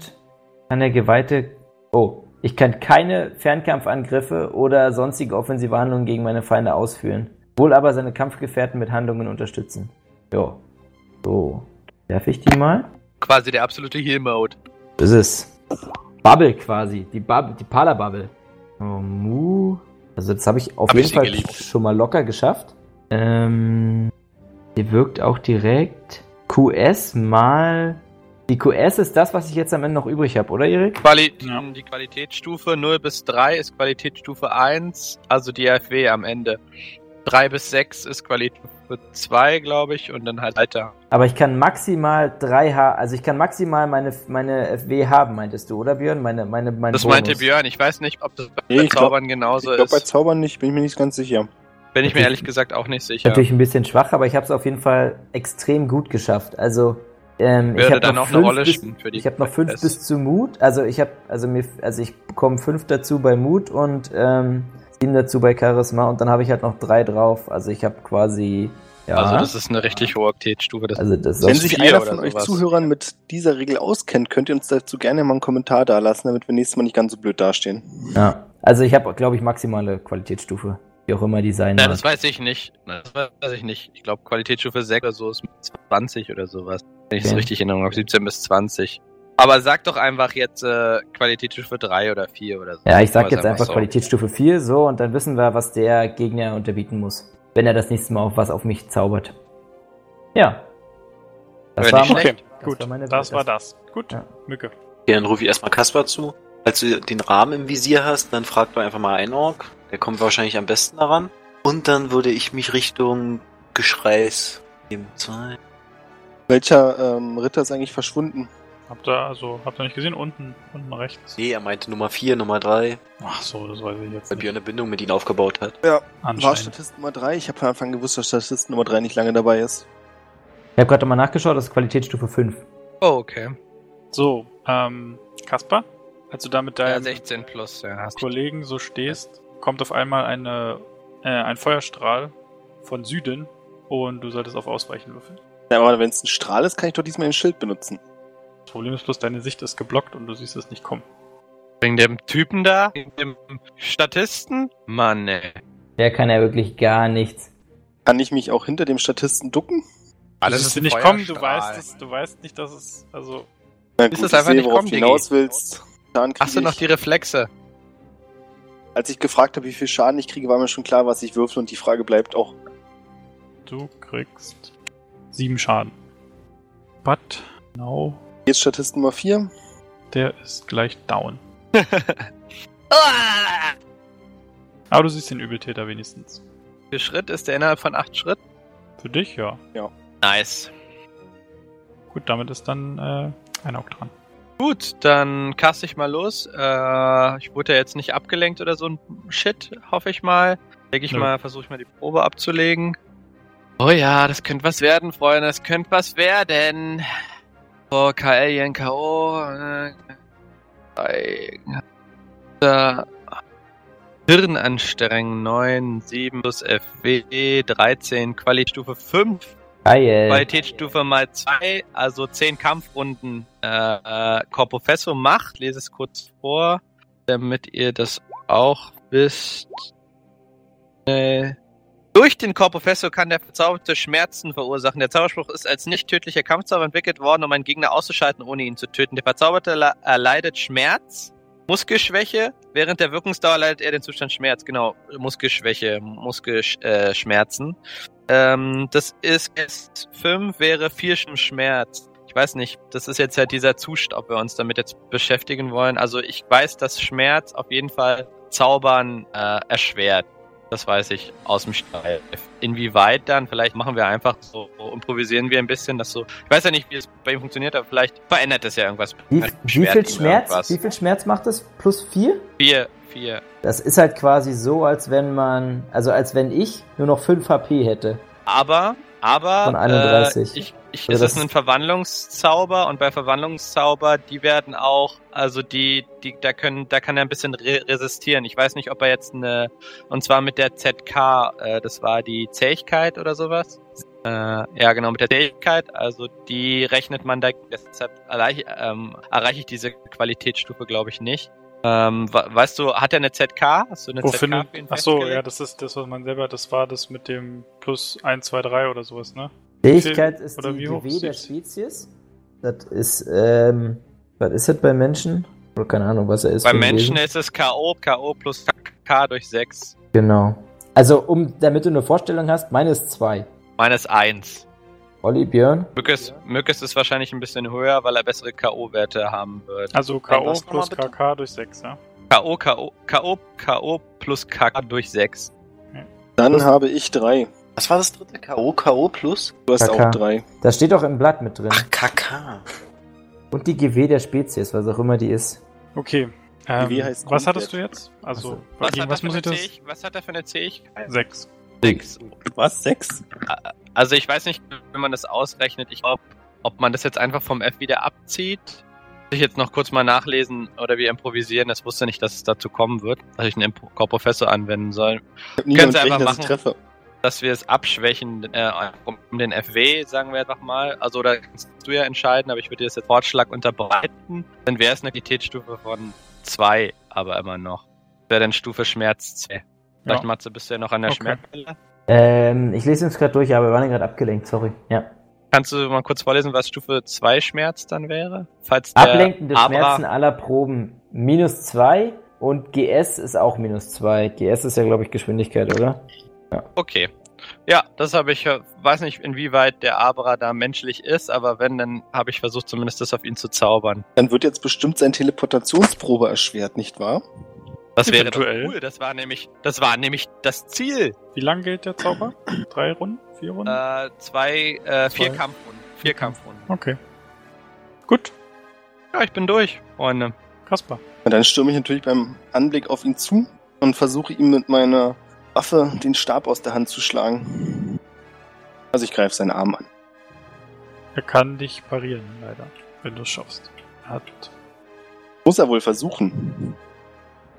Speaker 3: kann der Geweihte. Oh, ich kann keine Fernkampfangriffe oder sonstige offensive Handlungen gegen meine Feinde ausführen. Wohl aber seine Kampfgefährten mit Handlungen unterstützen. Jo. So. Werfe ich die mal?
Speaker 6: Quasi der absolute Heal-Mode.
Speaker 3: Das ist Bubble quasi. Die, Bubble, die Pala-Bubble. Oh, Mu. Also das habe ich auf
Speaker 6: Hab
Speaker 3: jeden
Speaker 6: ich
Speaker 3: Fall
Speaker 6: geliebt.
Speaker 3: schon mal locker geschafft. Ähm, die wirkt auch direkt. QS mal. Die QS ist das, was ich jetzt am Ende noch übrig habe, oder Erik?
Speaker 6: Quali
Speaker 1: Ja.
Speaker 6: Die Qualitätsstufe 0 bis 3 ist Qualitätsstufe 1, also die FW am Ende. 3 bis 6 ist Qualitätsstufe 2, glaube ich, und dann halt weiter.
Speaker 3: Aber ich kann maximal 3 H, also ich kann maximal meine, meine FW haben, meintest du, oder Björn? Meine, meine, mein
Speaker 6: Das
Speaker 3: Bonus.
Speaker 6: meinte Björn. Ich weiß nicht, ob das bei
Speaker 4: Nee, ich glaub-
Speaker 6: Zaubern genauso
Speaker 4: ich glaube, bei
Speaker 6: ist.
Speaker 4: Zaubern nicht, bin ich mir nicht ganz sicher.
Speaker 6: Bin ich mir ehrlich gesagt auch nicht sicher.
Speaker 3: Natürlich ein bisschen schwach, aber ich habe es auf jeden Fall extrem gut geschafft. Also ähm, ich habe noch fünf
Speaker 6: Rolle
Speaker 3: bis,
Speaker 6: spielen für die
Speaker 3: Ich habe noch fünf bis zu Mut. Also ich habe, also mir, also ich bekomme fünf dazu bei Mut und ähm, sieben dazu bei Charisma und dann habe ich halt noch drei drauf. Also ich habe quasi ja.
Speaker 6: Also das ist eine richtig hohe Qualitätsstufe. Das
Speaker 3: also das
Speaker 4: Wenn
Speaker 3: ist
Speaker 4: sich einer von euch
Speaker 6: sowas.
Speaker 4: Zuhörern mit dieser Regel auskennt, könnt ihr uns dazu gerne mal einen Kommentar da lassen, damit wir nächstes Mal nicht ganz so blöd dastehen.
Speaker 3: ja. Also ich habe, glaube ich, maximale Qualitätsstufe, wie auch immer die sein
Speaker 6: Ja, das weiß ich nicht. Das weiß ich nicht. Ich glaube, Qualitätsstufe 6 oder so ist mit 20 oder sowas. Wenn ich es
Speaker 3: Okay.
Speaker 6: richtig in Erinnerung habe, 17 bis 20. Aber sag doch einfach jetzt äh, Qualitätsstufe 3 oder 4 oder so.
Speaker 3: Ja, ich sag jetzt einfach
Speaker 6: so.
Speaker 3: Qualitätsstufe 4, so, und dann wissen wir, was der Gegner unterbieten muss, wenn er das nächste Mal auf was auf mich zaubert. Ja. Das
Speaker 6: Ja,
Speaker 3: war,
Speaker 6: nicht
Speaker 3: mein,
Speaker 6: schlecht.
Speaker 3: das
Speaker 1: Gut,
Speaker 3: war meine
Speaker 1: das war das. Gut,
Speaker 3: Ja.
Speaker 1: Mücke.
Speaker 2: Okay, dann rufe ich erstmal Kaspar zu. Als du den Rahmen im Visier hast, dann frag doch einfach mal einen Ork. Der kommt wahrscheinlich am besten daran. Und dann würde ich mich Richtung Geschreis geben. Zwei.
Speaker 4: Welcher ähm, Ritter ist eigentlich verschwunden?
Speaker 1: Habt ihr, also, habt ihr nicht gesehen? Unten, unten rechts.
Speaker 2: Nee, er meinte Nummer 4, Nummer 3,
Speaker 1: Ach so, das weiß ich jetzt
Speaker 2: weil
Speaker 1: nicht.
Speaker 2: Björn eine Bindung mit ihnen aufgebaut hat.
Speaker 4: Ja, war. Statist Nummer 3. Ich habe von Anfang gewusst, dass Statist Nummer 3 nicht lange dabei ist.
Speaker 3: Ich habe gerade mal nachgeschaut, das ist Qualitätsstufe 5.
Speaker 6: Oh, okay.
Speaker 1: So, ähm, Kaspar, als du da mit
Speaker 6: Ja,
Speaker 1: deinem
Speaker 6: 16 plus, ja. Hast
Speaker 1: Kollegen so stehst, kommt auf einmal eine, äh, ein Feuerstrahl von Süden und du solltest auf Ausweichen würfeln.
Speaker 4: Ja, aber wenn es ein Strahl ist, kann ich doch diesmal ein Schild benutzen.
Speaker 1: Das Problem ist bloß, deine Sicht ist geblockt und du siehst es nicht kommen.
Speaker 6: Wegen dem Typen da, wegen dem Statisten? Mann, ey.
Speaker 3: Der kann ja wirklich gar nichts.
Speaker 4: Kann ich mich auch hinter dem Statisten ducken?
Speaker 1: Du siehst sie nicht kommen, du weißt es, du weißt nicht, dass es, also,
Speaker 4: Na
Speaker 6: Ist
Speaker 4: gut,
Speaker 6: das einfach
Speaker 4: ich sehe,
Speaker 6: nicht
Speaker 4: worauf
Speaker 6: kommen,
Speaker 4: du hinaus willst.
Speaker 6: Hast du noch die Reflexe?
Speaker 4: Als ich gefragt habe, wie viel Schaden ich kriege, war mir schon klar, was ich würfel und die Frage bleibt auch.
Speaker 1: du kriegst sieben Schaden. But, no,
Speaker 4: Jetzt Statist Nummer 4.
Speaker 1: der ist gleich down.
Speaker 6: Ah!
Speaker 1: Aber du siehst den Übeltäter wenigstens.
Speaker 6: Wie viel Schritt ist der innerhalb von 8 Schritt?
Speaker 1: Für dich, ja.
Speaker 6: Nice.
Speaker 1: Gut, damit ist dann äh, ein Auge dran.
Speaker 6: Gut, dann cast ich mal los. Äh, ich wurde ja jetzt nicht abgelenkt oder so ein Shit, hoffe ich mal. Leg ich
Speaker 1: Nö.
Speaker 6: mal, versuche ich mal die Probe abzulegen. Oh ja, das könnte was werden, Freunde, das könnte was werden. KL hier in K.O. Äh, bei- da. Hirn anstrengen, 9, 7 plus FW, 13, Qualitätsstufe 5.
Speaker 3: Geil.
Speaker 6: Qualitätsstufe mal 2, also 10 Kampfrunden äh, äh, Corpofesso macht. Lese es kurz vor, damit ihr das auch wisst. Äh, durch den Corpofesso kann der Verzauberte Schmerzen verursachen. Der Zauberspruch ist als nicht tödlicher Kampfzauber entwickelt worden, um einen Gegner auszuschalten, ohne ihn zu töten. Der Verzauberte le- erleidet Schmerz, Muskelschwäche. Während der Wirkungsdauer leidet er den Zustand Schmerz. Genau, Muskelschwäche, Muskelschmerzen. Ähm, das ist jetzt 5 wäre 4 Schmerz. Ich weiß nicht, das ist jetzt halt dieser Zustand, ob wir uns damit jetzt beschäftigen wollen. Also ich weiß, dass Schmerz auf jeden Fall Zaubern äh, erschwert. Das weiß ich aus dem Stall. Inwieweit dann? Vielleicht machen wir einfach so, improvisieren wir ein bisschen, das so. Ich weiß ja nicht, wie es bei ihm funktioniert, aber vielleicht verändert es ja irgendwas.
Speaker 3: Wie, wie viel Schmerz?
Speaker 6: irgendwas.
Speaker 3: Wie viel Schmerz macht es? Plus 4?
Speaker 6: Vier, vier.
Speaker 3: Das ist halt quasi so, als wenn man, also als wenn ich nur noch 5 HP hätte.
Speaker 6: Aber, aber,
Speaker 3: Von 31.
Speaker 6: Äh, ich, ich,
Speaker 3: Also
Speaker 6: es ist
Speaker 3: das-
Speaker 6: ein Verwandlungszauber und bei Verwandlungszauber, die werden auch, also die, die, da können, da kann er ein bisschen re resistieren. Ich weiß nicht, ob er jetzt eine, und zwar mit der ZK, äh, das war die Zähigkeit oder sowas. Äh, ja, genau, mit der Zähigkeit, also die rechnet man da, deshalb erreiche, ähm, erreiche ich diese Qualitätsstufe, glaube ich, nicht. Ähm, we- weißt du, hat er eine ZK? Hast du eine
Speaker 1: Wo
Speaker 6: ZK
Speaker 1: findet.
Speaker 6: für ihn
Speaker 1: Ach so, ja, das ist das, was man selber, das war das mit dem plus 1, 2, 3 oder sowas, ne?
Speaker 3: Fähigkeit ist
Speaker 1: oder
Speaker 3: die GW
Speaker 1: ist
Speaker 3: der
Speaker 1: das?
Speaker 3: Spezies. Das ist, ähm, was ist das bei Menschen? Oder keine Ahnung, was er ist. Ein
Speaker 6: Menschen
Speaker 3: Wesen.
Speaker 6: ist es K.O., K.O. plus K durch 6.
Speaker 3: Genau. Also, um, damit du eine Vorstellung hast, meine ist 2.
Speaker 6: Meines 1.
Speaker 3: Olli, Björn?
Speaker 6: Mückes, Mückes ist wahrscheinlich ein bisschen höher, weil er bessere K.O.-Werte haben wird.
Speaker 1: Also K.O. plus? KK durch 6, ja?
Speaker 6: K.O., K.O., K.O., K.O. plus K durch 6.
Speaker 4: Dann habe ich 3.
Speaker 2: Was war das dritte? K.O. K.O. plus?
Speaker 4: Du hast
Speaker 3: KK.
Speaker 4: auch 3.
Speaker 3: Das steht auch im Blatt mit drin.
Speaker 2: Ach, KK.
Speaker 3: Und die GW der Spezies, was auch immer die ist.
Speaker 1: Okay. Ähm,
Speaker 4: Wie heißt
Speaker 1: was hattest du jetzt? Also,
Speaker 6: Was,
Speaker 1: gegen
Speaker 6: hat,
Speaker 1: was
Speaker 6: er
Speaker 1: muss
Speaker 6: für
Speaker 1: ich
Speaker 6: eine
Speaker 1: das?
Speaker 6: Zähig- was hat er für eine Zähigkeit?
Speaker 1: 6.
Speaker 6: Sechs.
Speaker 4: Was? 6?
Speaker 6: Also ich weiß nicht, wenn man das ausrechnet, ich glaube, ob man das jetzt einfach vom F wieder abzieht. Muss ich jetzt noch kurz mal nachlesen oder wir improvisieren. Das wusste nicht, dass es dazu kommen wird, dass ich einen Impro- Professor anwenden soll.
Speaker 4: Ich
Speaker 6: Kannst du
Speaker 4: gerechnet,
Speaker 6: einfach
Speaker 4: dass ich
Speaker 6: machen.
Speaker 4: treffe.
Speaker 6: Dass wir es abschwächen äh, um den FW, sagen wir einfach mal. Also oder kannst du ja entscheiden, aber ich würde dir das jetzt Vorschlag unterbreiten. Dann wäre es eine Qualitätsstufe von 2, aber immer noch. Wäre dann Stufe Schmerz 2. Vielleicht,
Speaker 1: Ja.
Speaker 6: Matze, bist du ja noch an der
Speaker 1: Okay.
Speaker 6: Schmerzwelle.
Speaker 3: Ähm, ich lese uns gerade durch, aber wir waren ja gerade abgelenkt, sorry. Ja.
Speaker 6: Kannst du mal kurz vorlesen, was Stufe 2 Schmerz dann wäre? Falls der
Speaker 3: Ablenkende
Speaker 6: Abra-
Speaker 3: Schmerzen aller Proben minus 2 und GS ist auch minus 2. GS ist ja, glaube ich, Geschwindigkeit, oder?
Speaker 6: Okay. Ja, das habe ich, äh, weiß nicht, inwieweit der Abra da menschlich ist, aber wenn, dann habe ich versucht, zumindest das auf ihn zu zaubern.
Speaker 4: Dann wird jetzt bestimmt seine Teleportationsprobe erschwert, nicht wahr?
Speaker 6: Das wäre doch
Speaker 1: Eventuell.
Speaker 6: cool. Das war nämlich, das war nämlich das Ziel.
Speaker 1: Wie lang gilt der Zauber? Drei Runden? Vier Runden?
Speaker 6: Äh, zwei, äh, vier
Speaker 1: Zwei.
Speaker 6: Kampfrunden. Vier Kampfrunden.
Speaker 1: Okay. Gut.
Speaker 6: Ja, ich bin durch, Freunde.
Speaker 1: Kaspar.
Speaker 4: Und dann stürme ich natürlich beim Anblick auf ihn zu und versuche ihm mit meiner Waffe den Stab aus der Hand zu schlagen. Also ich greife seinen Arm an.
Speaker 1: Er kann dich parieren, leider, wenn du es schaffst. Er hat
Speaker 4: Muss er wohl versuchen.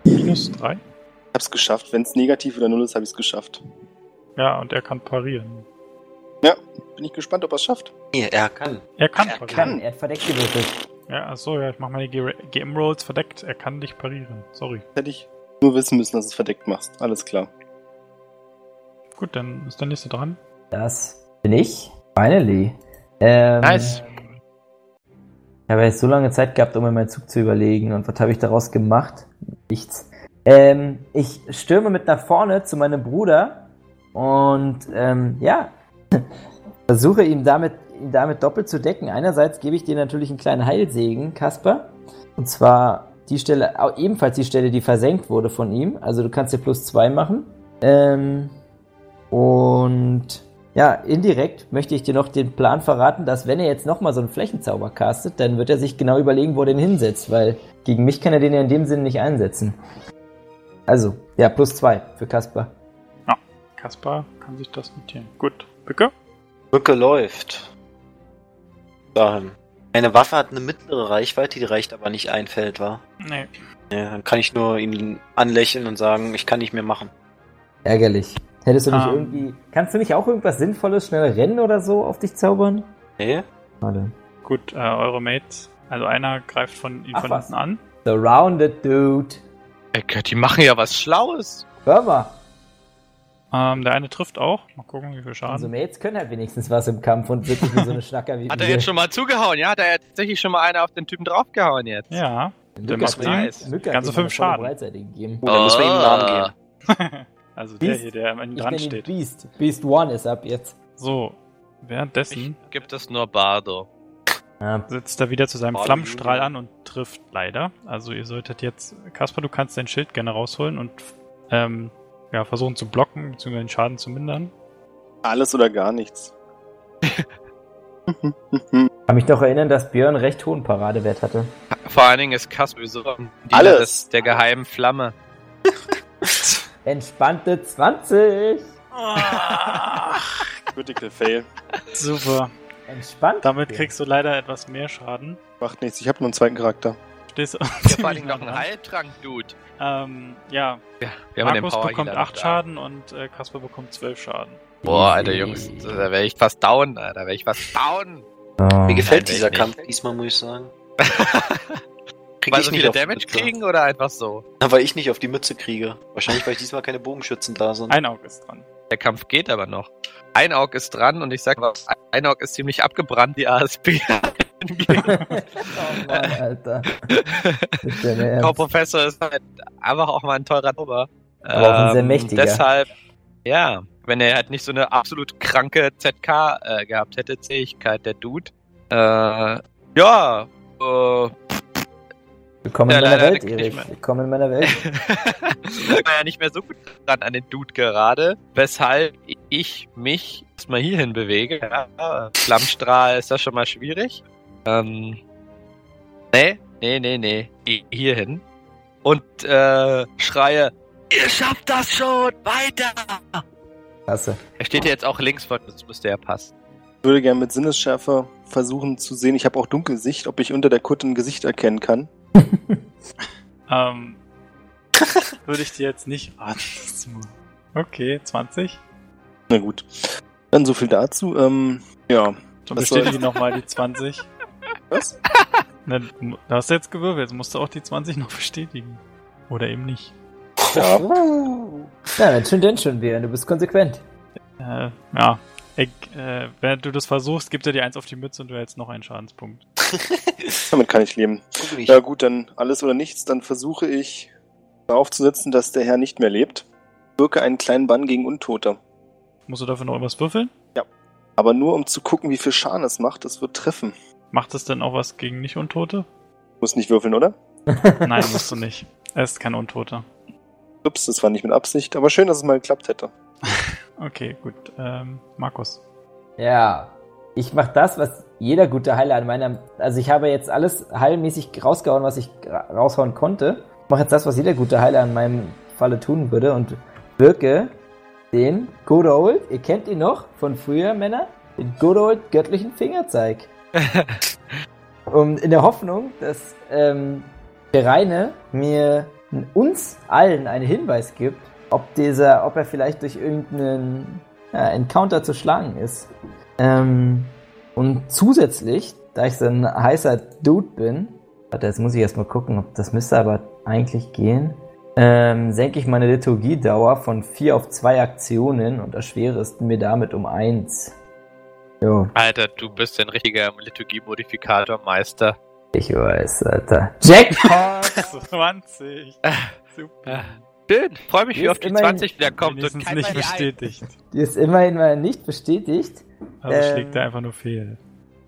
Speaker 1: minus drei.
Speaker 4: Ich hab's geschafft. Wenn es negativ oder null ist, habe ich es geschafft.
Speaker 1: Ja, und er kann parieren.
Speaker 4: Bin ich gespannt, ob er es schafft.
Speaker 2: Nee, er kann.
Speaker 1: Er kann
Speaker 2: Er
Speaker 1: parieren.
Speaker 3: Kann, er hat verdeckt gewürfelt.
Speaker 1: Ja, achso, ja, ich mach meine GM-Rolls verdeckt. Er kann dich parieren. Sorry.
Speaker 4: Hätte ich nur wissen müssen, dass du es verdeckt machst. Alles klar.
Speaker 1: Gut, dann ist der nächste dran.
Speaker 3: Das bin ich. Finally. Ähm,
Speaker 6: Nice.
Speaker 3: Ich habe jetzt so lange Zeit gehabt, um mir meinen Zug zu überlegen. Und was habe ich daraus gemacht? Nichts. Ähm, ich stürme mit nach vorne zu meinem Bruder und ähm, ja, versuche ihm damit, ihn damit doppelt zu decken. Einerseits gebe ich dir natürlich einen kleinen Heilsegen, Kasper. Und zwar die Stelle, ebenfalls die Stelle, die versenkt wurde von ihm. Also du kannst dir plus zwei machen. Ähm, und ja, indirekt möchte ich dir noch den Plan verraten, dass wenn er jetzt nochmal so einen Flächenzauber castet, dann wird er sich genau überlegen, wo er den hinsetzt, weil gegen mich kann er den ja in dem Sinne nicht einsetzen. Also, ja, plus zwei für Kasper.
Speaker 1: Kaspar kann sich das notieren. Gut. Bücke?
Speaker 2: Brücke läuft. Dahin. Eine Waffe hat eine mittlere Reichweite, die reicht aber nicht ein Feld, war.
Speaker 1: Nee.
Speaker 2: Ja, dann kann ich nur ihn anlächeln und sagen, ich kann nicht mehr machen.
Speaker 3: Ärgerlich. Hättest du nicht
Speaker 1: Ähm.
Speaker 3: irgendwie. Kannst du nicht auch irgendwas Sinnvolles, schnell rennen oder so auf dich zaubern?
Speaker 2: Nee?
Speaker 3: Warte.
Speaker 1: Gut, äh, eure Mates. Also einer greift von
Speaker 3: Ach,
Speaker 1: von hinten an.
Speaker 3: Surrounded, dude.
Speaker 6: Ey, Gott, die machen ja was Schlaues.
Speaker 3: Hör mal.
Speaker 1: Ähm, der eine trifft auch. Mal gucken, wie viel Schaden.
Speaker 3: Unsere Mates können halt wenigstens was im Kampf und wirklich wie so eine Schnacker wie
Speaker 6: Hat er jetzt schon mal zugehauen? Ja, hat er tatsächlich schon mal einer auf den Typen draufgehauen jetzt?
Speaker 1: Ja. Der macht
Speaker 3: ihm-
Speaker 6: nice.
Speaker 1: Ganze
Speaker 3: ihm
Speaker 1: fünf Schaden.
Speaker 2: Oh, dann müssen wir ihm einen Namen geben.
Speaker 1: also der
Speaker 3: Beast.
Speaker 1: hier, der an ihm
Speaker 3: Ich
Speaker 1: dran steht.
Speaker 3: Beast. Beast One ist ab jetzt.
Speaker 1: So.
Speaker 6: Ich
Speaker 1: Währenddessen
Speaker 6: gibt es nur Bardo.
Speaker 3: Ja,
Speaker 1: setzt er wieder zu seinem
Speaker 2: Barley
Speaker 1: Flammenstrahl
Speaker 2: Junior.
Speaker 1: an und trifft leider. Also ihr solltet jetzt, Kaspar, du kannst dein Schild gerne rausholen und ähm, ja, versuchen zu blocken, bzw. den Schaden zu mindern.
Speaker 4: Alles oder gar nichts.
Speaker 3: kann mich noch erinnern, dass Björn recht hohen Paradewert hatte.
Speaker 6: Vor allen Dingen ist Kasper so ein Diener
Speaker 4: Alles.
Speaker 6: des, der geheimen Flamme.
Speaker 3: Entspannte 20.
Speaker 4: Critical Fail.
Speaker 1: Super.
Speaker 3: Entspannt.
Speaker 1: Damit kriegst du leider etwas mehr Schaden.
Speaker 4: Macht nichts. Ich habe nur einen zweiten Charakter.
Speaker 1: Stehst du
Speaker 6: Ja, vor
Speaker 1: nah
Speaker 6: noch ein
Speaker 1: dran.
Speaker 6: Heiltrank, Dude.
Speaker 1: Ähm, ja,
Speaker 6: Ja, wir haben den
Speaker 1: Markus bekommt
Speaker 6: Healer
Speaker 1: 8
Speaker 6: noch da.
Speaker 1: Schaden und äh, Kaspar bekommt 12 Schaden.
Speaker 6: Boah, Alter Jungs, da wäre ich fast down, Alter, da wäre ich fast down.
Speaker 3: Oh.
Speaker 2: Mir gefällt
Speaker 6: Nein,
Speaker 2: dieser Kampf diesmal, muss ich sagen. Krieg
Speaker 6: Weil
Speaker 2: ich
Speaker 6: so
Speaker 2: nicht
Speaker 6: viele
Speaker 2: auf die
Speaker 6: Damage
Speaker 2: Mütze.
Speaker 6: kriegen oder einfach so?
Speaker 2: Na, weil ich nicht auf die Mütze kriege. Wahrscheinlich, weil ich diesmal keine Bogenschützen da sind.
Speaker 1: Ein Auge ist dran.
Speaker 6: Der Kampf geht aber noch. Ein Aug ist dran und ich sag was, ein Aug ist ziemlich abgebrannt, die ASP.
Speaker 3: oh Mann, Alter. Der
Speaker 6: Frau? Professor ist halt einfach auch mal ein teurer Ober.
Speaker 3: Aber auch ein sehr mächtiger.
Speaker 6: Deshalb, ja, wenn er halt nicht so eine absolut kranke ZK äh, gehabt hätte, Zähigkeit, der Dude. Äh, ja, äh,
Speaker 3: Willkommen
Speaker 6: Ja,
Speaker 3: in meiner Welt, Erich. Willkommen in meiner Welt.
Speaker 6: war ja nicht mehr so gut dran an den Dude gerade, weshalb ich mich erstmal hierhin bewege. Ja, Flammstrahl ist das schon mal schwierig. Ähm, nee, nee, nee, nee, I- hierhin. Und äh, schreie, ihr schafft das schon, weiter!
Speaker 3: Klasse.
Speaker 6: Er steht ja jetzt auch links von uns, müsste ja passen.
Speaker 4: Ich würde gerne mit Sinnesschärfe versuchen zu sehen. Ich habe auch Dunkelsicht, ob ich unter der Kutte ein Gesicht erkennen kann.
Speaker 1: Ähm, würde ich dir jetzt nicht raten. Okay, 20.
Speaker 4: Na gut. Dann so viel dazu. Ähm, ja.
Speaker 1: Dann bestätige nochmal die 20.
Speaker 4: Was?
Speaker 1: Na, du hast jetzt gewürfelt, jetzt musst du auch die 20 noch bestätigen. Oder eben nicht.
Speaker 4: Ja.
Speaker 3: Ja, wenn schon, denn schon, Björn. Du bist konsequent.
Speaker 1: Äh, ja. Ich, äh, während du das versuchst, gibt er dir eins auf die Mütze und du hältst noch einen Schadenspunkt.
Speaker 4: Damit kann ich leben.
Speaker 2: Nicht.
Speaker 4: Ja gut, dann alles oder nichts. Dann versuche ich darauf zu setzen, dass der Herr nicht mehr lebt. Wirke einen kleinen Bann gegen Untote.
Speaker 1: Musst du dafür noch irgendwas würfeln?
Speaker 4: Aber nur um zu gucken, wie viel Schaden es macht. Das wird treffen.
Speaker 1: Macht es denn auch was gegen Nicht-Untote?
Speaker 4: Muss nicht würfeln, oder?
Speaker 1: Nein, musst du nicht. Er ist kein Untoter.
Speaker 4: Ups, das war nicht mit Absicht. Aber schön, dass es mal geklappt hätte.
Speaker 1: Okay, gut. Ähm, Markus.
Speaker 3: Ja. ich mache das, was jeder gute Heiler an meiner. Also ich habe jetzt alles heilmäßig rausgehauen, was ich raushauen konnte. Ich mache jetzt das, was jeder gute Heiler in meinem Falle tun würde und wirke den Good Old, ihr kennt ihn noch von früher, Männer, den Good Old göttlichen Fingerzeig. um, in der Hoffnung, dass ähm, der Reine mir uns allen einen Hinweis gibt, ob dieser, ob er vielleicht durch irgendeinen ja, Encounter zu schlagen ist. Ähm, und zusätzlich, da ich so ein heißer Dude bin, warte, jetzt muss ich erstmal gucken, ob das müsste aber eigentlich gehen. Ähm, senke ich meine Liturgiedauer von 4 auf 2 Aktionen und erschwere es mir damit um 1. Jo.
Speaker 6: Alter, du bist ein richtiger Liturgie-Modifikator-Meister.
Speaker 3: Ich weiß, Alter. Jackpot!
Speaker 1: 20. Super.
Speaker 6: Schön, freue mich,
Speaker 3: Die
Speaker 6: wie oft die
Speaker 3: immerhin-
Speaker 6: 20 wieder kommt und keiner
Speaker 1: nicht bestätigt.
Speaker 3: Die ist immerhin mal nicht bestätigt.
Speaker 1: Also
Speaker 3: Ähm,
Speaker 1: schlägt er einfach nur fehl.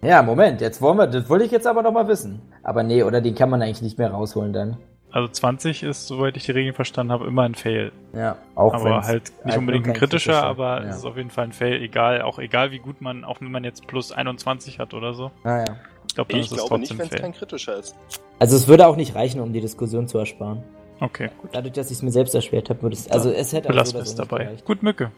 Speaker 3: Ja, Moment, jetzt wollen wir, das wollte ich jetzt aber noch mal wissen. Aber nee, oder den kann man eigentlich nicht mehr rausholen dann.
Speaker 1: Also 20 ist, soweit ich die Regeln verstanden habe, immer ein Fail.
Speaker 3: Ja, auch
Speaker 1: aber halt nicht
Speaker 3: halt
Speaker 1: unbedingt ein
Speaker 3: kein
Speaker 1: kritischer, aber
Speaker 3: ja.
Speaker 1: es ist auf jeden Fall ein Fail, egal, auch egal wie gut man, auch wenn man jetzt plus 21 hat oder so.
Speaker 3: Ah, ja.
Speaker 1: Ich glaube, dann
Speaker 4: Ich
Speaker 1: ist es
Speaker 4: glaube nicht,
Speaker 1: trotzdem
Speaker 4: wenn es kein kritischer ist.
Speaker 3: Also es würde auch nicht reichen, um die Diskussion zu ersparen.
Speaker 1: Okay,
Speaker 3: Dadurch, dass ich es mir selbst erschwert habe, würde es. Also es hätte auch
Speaker 1: belassen
Speaker 3: so
Speaker 1: dabei.
Speaker 3: gereicht.
Speaker 1: Gut, Mücke.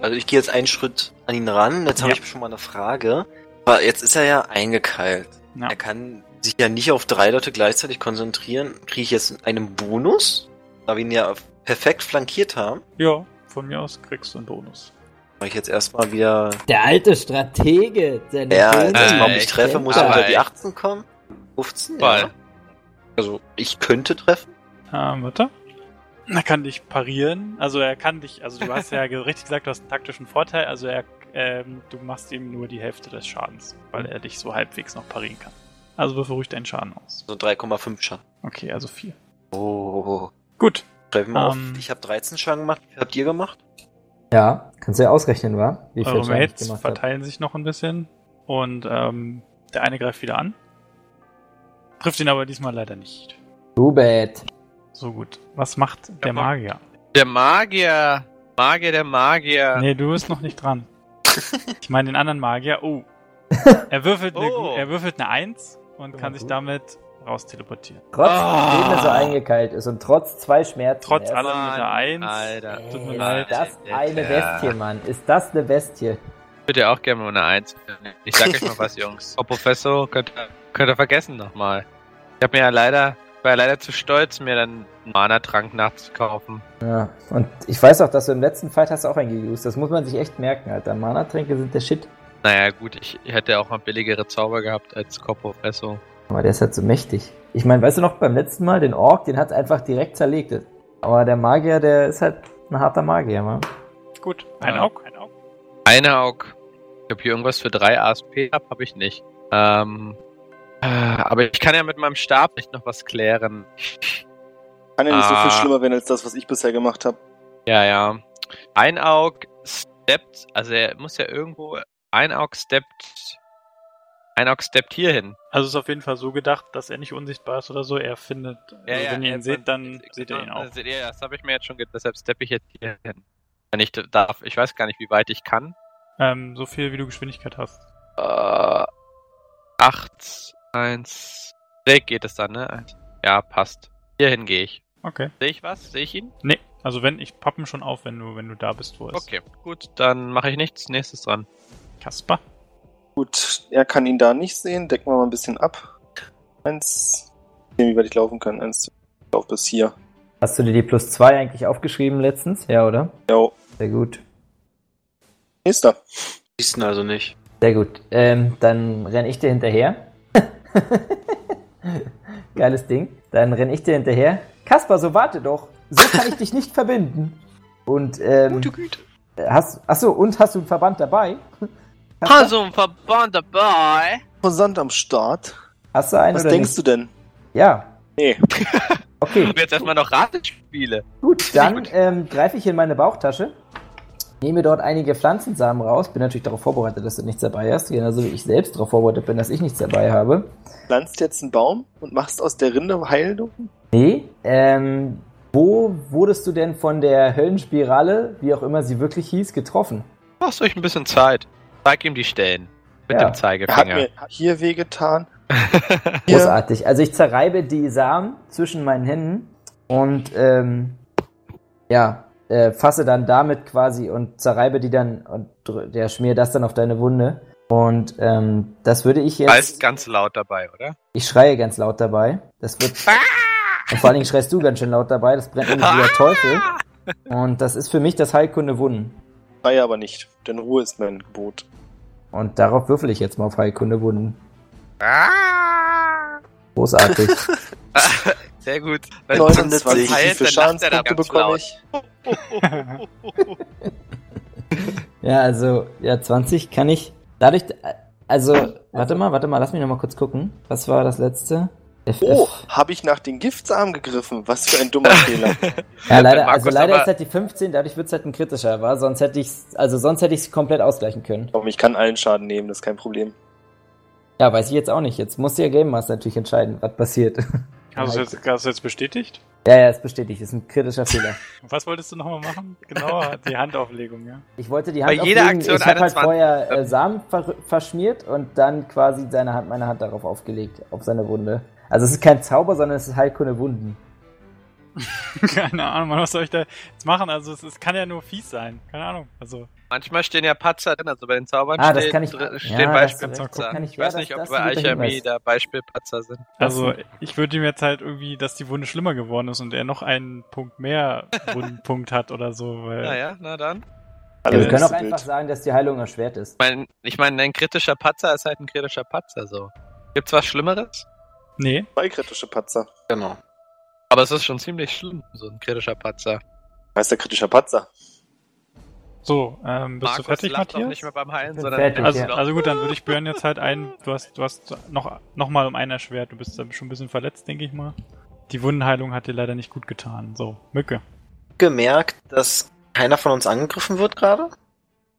Speaker 2: Also ich gehe jetzt einen Schritt an ihn ran. Jetzt habe
Speaker 1: Ja.
Speaker 2: ich schon mal eine Frage. Aber jetzt ist er ja eingekeilt.
Speaker 1: Ja.
Speaker 2: Er kann sich ja nicht auf drei Leute gleichzeitig konzentrieren. Kriege ich jetzt einen Bonus? Da wir ihn ja perfekt flankiert haben.
Speaker 1: Ja, von mir aus kriegst du einen Bonus.
Speaker 2: Mache ich jetzt erstmal wieder.
Speaker 3: Der alte Stratege, der
Speaker 2: Ja, erstmal, ob
Speaker 6: Äh,
Speaker 2: ich
Speaker 6: ich
Speaker 2: treffe, muss
Speaker 3: er.
Speaker 2: er unter die
Speaker 6: ich-
Speaker 2: 18 kommen. 15?
Speaker 6: Voll.
Speaker 2: Ja. Also ich könnte treffen.
Speaker 1: Ähm, warte. Er kann dich parieren. Also er kann dich, also du hast ja richtig gesagt, du hast einen taktischen Vorteil. Also er, ähm, du machst ihm nur die Hälfte des Schadens, weil er dich so halbwegs noch parieren kann. Also würfel ruhig deinen Schaden aus.
Speaker 2: So 3,5 Schaden.
Speaker 1: Okay, also vier.
Speaker 2: Oh.
Speaker 1: Gut.
Speaker 2: Schreiben wir
Speaker 1: Ähm.
Speaker 2: auf. Ich habe 13 Schaden gemacht. Wie habt ihr gemacht?
Speaker 3: Ja, kannst du ja ausrechnen, wa? Wie viel
Speaker 1: Eure Mates verteilen sich noch ein bisschen und ähm, der eine greift wieder an. Trifft ihn aber diesmal leider nicht.
Speaker 3: Too bad.
Speaker 1: So gut. Was macht der Magier?
Speaker 6: Der Magier, Magier, der Magier.
Speaker 1: Nee, du bist noch nicht dran. Ich meine den anderen Magier. Oh. Er würfelt, eine,
Speaker 6: Oh.
Speaker 1: er würfelt eine 1 und kann sich damit raus teleportieren.
Speaker 3: Trotz,
Speaker 6: Ah.
Speaker 3: dem er so eingekeilt ist und trotz zwei Schmerzen.
Speaker 1: Trotz allem mit der 1.
Speaker 6: Alter.
Speaker 1: Tut mir leid.
Speaker 3: Ist das eine. Bestie, Mann? Ist das eine Bestie?
Speaker 6: Ich würde ja auch gerne mal eine Eins. Ich sag euch mal was, Jungs. Frau Professor, könnt ihr, könnt ihr vergessen nochmal. Ich habe mir ja leider, war ja leider zu stolz, mir dann einen Mana-Trank nachzukaufen.
Speaker 3: Ja, und ich weiß auch, dass du im letzten Fight hast auch einen geused. Das muss man sich echt merken, Alter. Mana-Tränke sind der Shit.
Speaker 6: Naja, gut, ich, hätte auch mal billigere Zauber gehabt als Corprofessor.
Speaker 3: Aber der ist halt so mächtig. Ich meine, weißt du noch, beim letzten Mal, den Ork, den hat einfach direkt zerlegt. Aber der Magier, der ist halt ein harter Magier, Mann.
Speaker 1: Gut. Ein
Speaker 6: Ja.
Speaker 1: Aug. Ein Aug.
Speaker 6: Eine Aug. Ich habe hier irgendwas für drei ASP ab, habe ich nicht. Ähm, äh, aber ich kann ja mit meinem Stab nicht noch was klären.
Speaker 4: Kann ja nicht so
Speaker 6: Ah.
Speaker 4: viel schlimmer werden als das, was ich bisher gemacht habe.
Speaker 6: Ja, ja. Ein Aug steppt, also er muss ja irgendwo, ein Aug steppt, ein Aug steppt hier hin.
Speaker 1: Also es ist auf jeden Fall so gedacht, dass er nicht unsichtbar ist oder so. Er findet, also wenn ihr ihn seht, dann seht ihr ihn auch.
Speaker 6: Also seht ihr, das habe ich mir jetzt schon gedacht, deshalb steppe ich jetzt hier hin. Wenn ich darf, ich weiß gar nicht, wie weit ich kann.
Speaker 1: Ähm, so viel, wie du Geschwindigkeit hast.
Speaker 6: Äh, 8, 1, Weg geht es dann, ne? Eins. Ja, passt. Hierhin gehe ich.
Speaker 1: Okay.
Speaker 6: Sehe ich was? Sehe ich ihn?
Speaker 1: Nee, also wenn, ich pappen schon auf, wenn du, wenn du da bist, wo er ist.
Speaker 6: Okay, gut, dann mache ich nichts. Nächstes dran.
Speaker 1: Kasper.
Speaker 4: Gut, er kann ihn da nicht sehen. Decken wir mal ein bisschen ab. Eins. Sehen, wie weit ich laufen kann. Eins, zwei, ich lauf bis hier.
Speaker 3: Hast du dir die plus zwei eigentlich aufgeschrieben letztens? Ja, oder?
Speaker 4: Jo.
Speaker 3: Sehr gut.
Speaker 4: Nächster.
Speaker 2: Siehst ihn also nicht.
Speaker 3: Sehr gut. Ähm, dann renn ich dir hinterher. Geiles Ding. Dann renn ich dir hinterher. Kasper, so warte doch. So kann ich dich nicht verbinden. Und, ähm,
Speaker 2: Güte.
Speaker 3: hast, achso, und hast du einen Verband dabei? Kasper?
Speaker 6: Also ein Verband dabei.
Speaker 4: Versand am Start.
Speaker 3: Hast du einen
Speaker 4: Was
Speaker 3: oder
Speaker 4: denkst
Speaker 3: nicht?
Speaker 4: du denn?
Speaker 3: Ja.
Speaker 4: Nee.
Speaker 3: Okay,
Speaker 6: jetzt erstmal noch Ratespiele.
Speaker 3: gut. Dann ähm, greife ich in meine Bauchtasche, nehme dort einige Pflanzensamen raus. Bin natürlich darauf vorbereitet, dass du nichts dabei hast. Genauso wie ich selbst darauf vorbereitet bin, dass ich nichts dabei habe.
Speaker 4: Pflanzt jetzt einen Baum und machst aus der Rinde Heilung?
Speaker 3: Nee, ähm, wo wurdest du denn von der Höllenspirale, wie auch immer sie wirklich hieß, getroffen?
Speaker 6: Machst euch ein bisschen Zeit. Zeig ihm die Stellen. Mit
Speaker 3: Ja.
Speaker 6: dem
Speaker 4: Er hat
Speaker 6: Zeigefinger.
Speaker 4: mir hier wehgetan.
Speaker 3: Großartig. Also ich zerreibe die Samen zwischen meinen Händen und ähm, ja, äh, fasse dann damit quasi und zerreibe die dann und ja, schmier das dann auf deine Wunde. Und ähm, das würde ich jetzt.
Speaker 6: Heißt ganz laut dabei, oder?
Speaker 3: Ich schreie ganz laut dabei. Das wird. Und vor allen Dingen schreist du ganz schön laut dabei. Das brennt irgendwie wie der Teufel. Und das ist für mich das Heilkunde Wunden.
Speaker 4: Reihe aber nicht, denn Ruhe ist mein Gebot.
Speaker 3: Und darauf würfel ich jetzt mal auf Heilkunde Wunden. Großartig.
Speaker 6: Sehr gut. Wenn
Speaker 4: 29
Speaker 6: heilt, da
Speaker 4: Schadenspunkte bekomme ich?
Speaker 3: ja, also, ja, 20 kann ich. Dadurch. Also, warte mal, warte mal, lass mich noch mal kurz gucken. Was war das letzte? FF.
Speaker 4: Oh, habe ich nach den Giftsamen gegriffen? Was für ein dummer Fehler.
Speaker 3: Ja, leider, also leider ist halt die 15, dadurch wird es halt ein kritischer, war. Sonst hätte ich also sonst hätte ich es komplett ausgleichen können.
Speaker 4: Ich kann allen Schaden nehmen, das ist kein problem.
Speaker 3: Ja, weiß ich jetzt auch nicht. Jetzt muss der Game Master natürlich entscheiden, was passiert.
Speaker 1: Hast du jetzt, hast du jetzt bestätigt?
Speaker 3: Ja, ja, ist bestätigt, ist ein kritischer Fehler.
Speaker 1: Was wolltest du nochmal machen? Genau, die Handauflegung, ja.
Speaker 3: Ich wollte die
Speaker 6: Bei
Speaker 3: Hand
Speaker 6: jeder
Speaker 3: auflegen.
Speaker 6: Aktion
Speaker 3: ich habe halt
Speaker 6: 21.
Speaker 3: vorher äh, Samen ver verschmiert und dann quasi seine Hand, meine Hand darauf aufgelegt, auf seine Wunde. Also es ist kein Zauber, sondern es ist Heilkunde Wunden.
Speaker 1: Keine Ahnung, was soll ich da jetzt machen? Also es, es kann ja nur fies sein. Keine Ahnung. Also
Speaker 6: Manchmal stehen ja Patzer drin, also bei den Zaubern
Speaker 3: Ah, kann ich- ja,
Speaker 6: stehen
Speaker 3: das-
Speaker 6: Beispielpatzer.
Speaker 3: ich-
Speaker 6: ich
Speaker 3: ja,
Speaker 6: weiß
Speaker 3: das-
Speaker 6: nicht, ob
Speaker 3: das
Speaker 6: bei
Speaker 3: ist
Speaker 6: Alchemie da Beispielpatzer sind.
Speaker 1: Also, ich würde ihm jetzt halt irgendwie, dass die Wunde schlimmer geworden ist und er noch einen Punkt mehr Wundenpunkt hat oder so, weil.
Speaker 6: Naja, na dann.
Speaker 3: Ja, wir können auch einfach sagen, dass die Heilung erschwert ist.
Speaker 6: Ich meine, ich mein, ein kritischer Patzer ist halt ein kritischer Patzer, so. Gibt's was Schlimmeres?
Speaker 1: Nee.
Speaker 4: Zwei kritische Patzer.
Speaker 2: Genau.
Speaker 6: Aber es ist schon ziemlich schlimm, so ein kritischer Patzer.
Speaker 4: Heißt der kritischer Patzer.
Speaker 1: So, ähm, bist
Speaker 6: Markus
Speaker 1: du fertig,
Speaker 6: lacht auch
Speaker 1: Matthias?
Speaker 6: nicht mehr beim Heilen, sondern
Speaker 3: fertig,
Speaker 1: Also,
Speaker 3: ja.
Speaker 1: also gut, dann würde ich Björn jetzt halt ein. Du hast, du hast noch, noch mal um einen erschwert. Du bist dann schon ein bisschen verletzt, denke ich mal. Die Wundenheilung hat dir leider nicht gut getan. So, Mücke.
Speaker 2: Gemerkt, dass keiner von uns angegriffen wird gerade?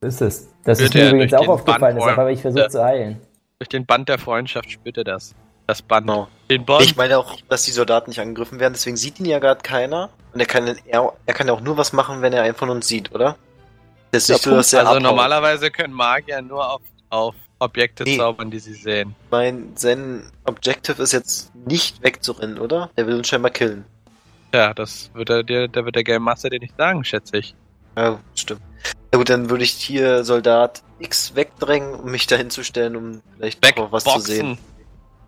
Speaker 3: So ist es. Das
Speaker 6: Wird
Speaker 3: ist mir übrigens auch aufgefallen,
Speaker 6: Band
Speaker 3: deshalb
Speaker 6: wollen.
Speaker 3: habe ich versucht zu heilen.
Speaker 6: durch den Band der Freundschaft spürt er das. Das Band.
Speaker 2: Genau.
Speaker 6: Den Band.
Speaker 2: Ich meine auch, dass die Soldaten nicht angegriffen werden, deswegen sieht ihn ja gerade keiner. Und er kann, er, er kann ja auch nur was machen, wenn er einen von uns sieht, oder? Das ist nicht so, dass er
Speaker 6: also
Speaker 2: abhaut.
Speaker 6: normalerweise können Magier nur auf, auf Objekte
Speaker 2: Nee.
Speaker 6: zaubern, die sie sehen.
Speaker 2: Mein, sein Objective ist jetzt nicht wegzurennen, oder? Der will uns scheinbar killen.
Speaker 6: Ja, das wird er dir, da wird der Game Master dir nicht sagen, schätze ich.
Speaker 2: Ja, stimmt. Na gut, dann würde ich hier Soldat X wegdrängen, um mich dahin zu stellen, um vielleicht noch was zu sehen.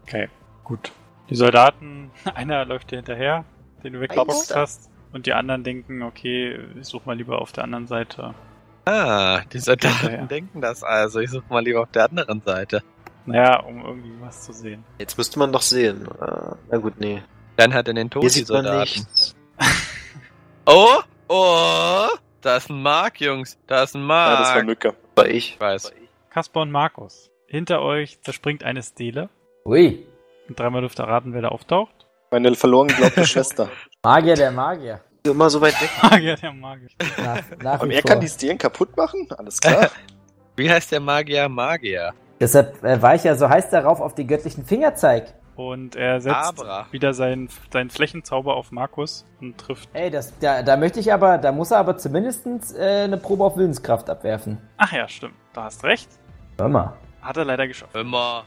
Speaker 1: Okay, gut. Die Soldaten, einer läuft dir hinterher, den du weggeboxt
Speaker 2: Meister.
Speaker 1: hast. Und die anderen denken, okay, ich such mal lieber auf der anderen Seite.
Speaker 6: Ah, die Soldaten
Speaker 1: Hinterher.
Speaker 6: denken das also. Ich suche mal lieber auf der anderen Seite.
Speaker 1: Naja, um irgendwie was zu sehen.
Speaker 2: Jetzt müsste man doch sehen. Äh, na gut, nee.
Speaker 6: Dann hat er den Tod
Speaker 2: Hier
Speaker 6: die
Speaker 2: sieht man
Speaker 6: Soldaten.
Speaker 2: nichts.
Speaker 6: Oh, oh, da ist ein Mark, Jungs. Da ist ein Mark.
Speaker 4: Ja, das war Mücke.
Speaker 2: War ich.
Speaker 6: ich weiß.
Speaker 1: Kaspar und Markus. Hinter euch zerspringt eine Stele.
Speaker 3: Ui,
Speaker 1: Und dreimal dürft ihr raten, wer da auftaucht.
Speaker 4: Meine verloren geglaubte Schwester.
Speaker 3: Magier der Magier.
Speaker 2: Immer so weit weg.
Speaker 1: Magier, der Magier.
Speaker 3: Nach, nach
Speaker 4: Und er
Speaker 3: vor.
Speaker 4: kann die Stelen kaputt machen? Alles klar.
Speaker 6: Wie heißt der Magier Magier?
Speaker 3: Deshalb äh, war ich ja so heiß darauf auf die göttlichen Fingerzeig.
Speaker 1: Und er setzt
Speaker 6: Abra.
Speaker 1: wieder seinen, seinen Flächenzauber auf Markus und trifft.
Speaker 3: Ey, das, da, da möchte ich aber, da muss er aber zumindest äh, eine Probe auf Willenskraft abwerfen.
Speaker 1: Ach ja, stimmt. Da hast recht.
Speaker 3: Hör mal.
Speaker 1: Hat er leider geschafft.
Speaker 6: Immer.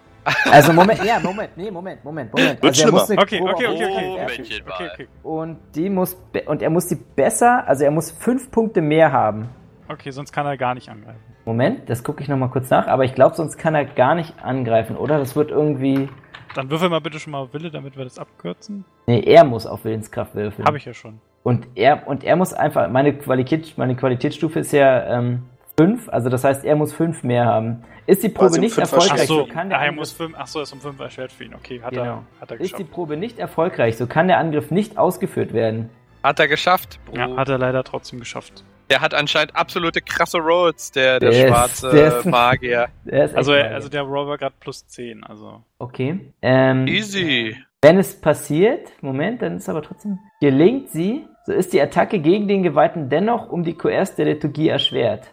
Speaker 3: Also Moment, ja, Moment, nee, Moment, Moment, Moment.
Speaker 4: Wird
Speaker 3: Also er muss
Speaker 4: schlimmer.
Speaker 3: eine
Speaker 1: Okay,
Speaker 3: Probe
Speaker 1: okay, okay, okay. Okay, okay.
Speaker 3: Und die muss und er muss die besser, also er muss fünf Punkte mehr haben.
Speaker 1: Okay, sonst kann er gar nicht angreifen.
Speaker 3: Moment, das gucke ich nochmal kurz nach, aber ich glaube, sonst kann er gar nicht angreifen, oder? Das wird irgendwie.
Speaker 1: Dann würfel mal bitte schon mal auf Wille, damit wir das abkürzen.
Speaker 3: Nee, er muss auf Willenskraft würfeln.
Speaker 1: Habe ich ja schon.
Speaker 3: Und er, und er muss einfach, meine, Qualität, meine Qualitätsstufe ist ja ähm, 5, also das heißt, er muss 5 mehr haben. Ist die Probe
Speaker 4: Also
Speaker 3: nicht
Speaker 1: Ach
Speaker 3: erfolgreich,
Speaker 4: erschwert.
Speaker 3: so
Speaker 1: so,
Speaker 3: kann der
Speaker 1: ah, er
Speaker 3: Angriff,
Speaker 1: fünf, ach so, ist um 5 erschwert für ihn. Okay, hat
Speaker 3: Genau.
Speaker 1: er, hat er
Speaker 3: ist die
Speaker 1: geschafft.
Speaker 3: Probe nicht erfolgreich, so kann der Angriff nicht ausgeführt werden.
Speaker 6: Hat er geschafft, Bro.
Speaker 1: Ja, hat er leider trotzdem geschafft.
Speaker 6: Der hat anscheinend absolute krasse Rolls, der, der,
Speaker 3: Der ist-
Speaker 6: schwarze
Speaker 3: der ist-
Speaker 6: Magier.
Speaker 3: Er ist echt
Speaker 1: Also, er,
Speaker 3: magisch.
Speaker 1: also der Roll war gerade plus 10, also.
Speaker 3: okay. Ähm,
Speaker 6: Easy.
Speaker 3: Wenn es passiert, Moment, dann ist aber trotzdem, gelingt sie, so ist die Attacke gegen den Geweihten dennoch um die QRs der Liturgie erschwert.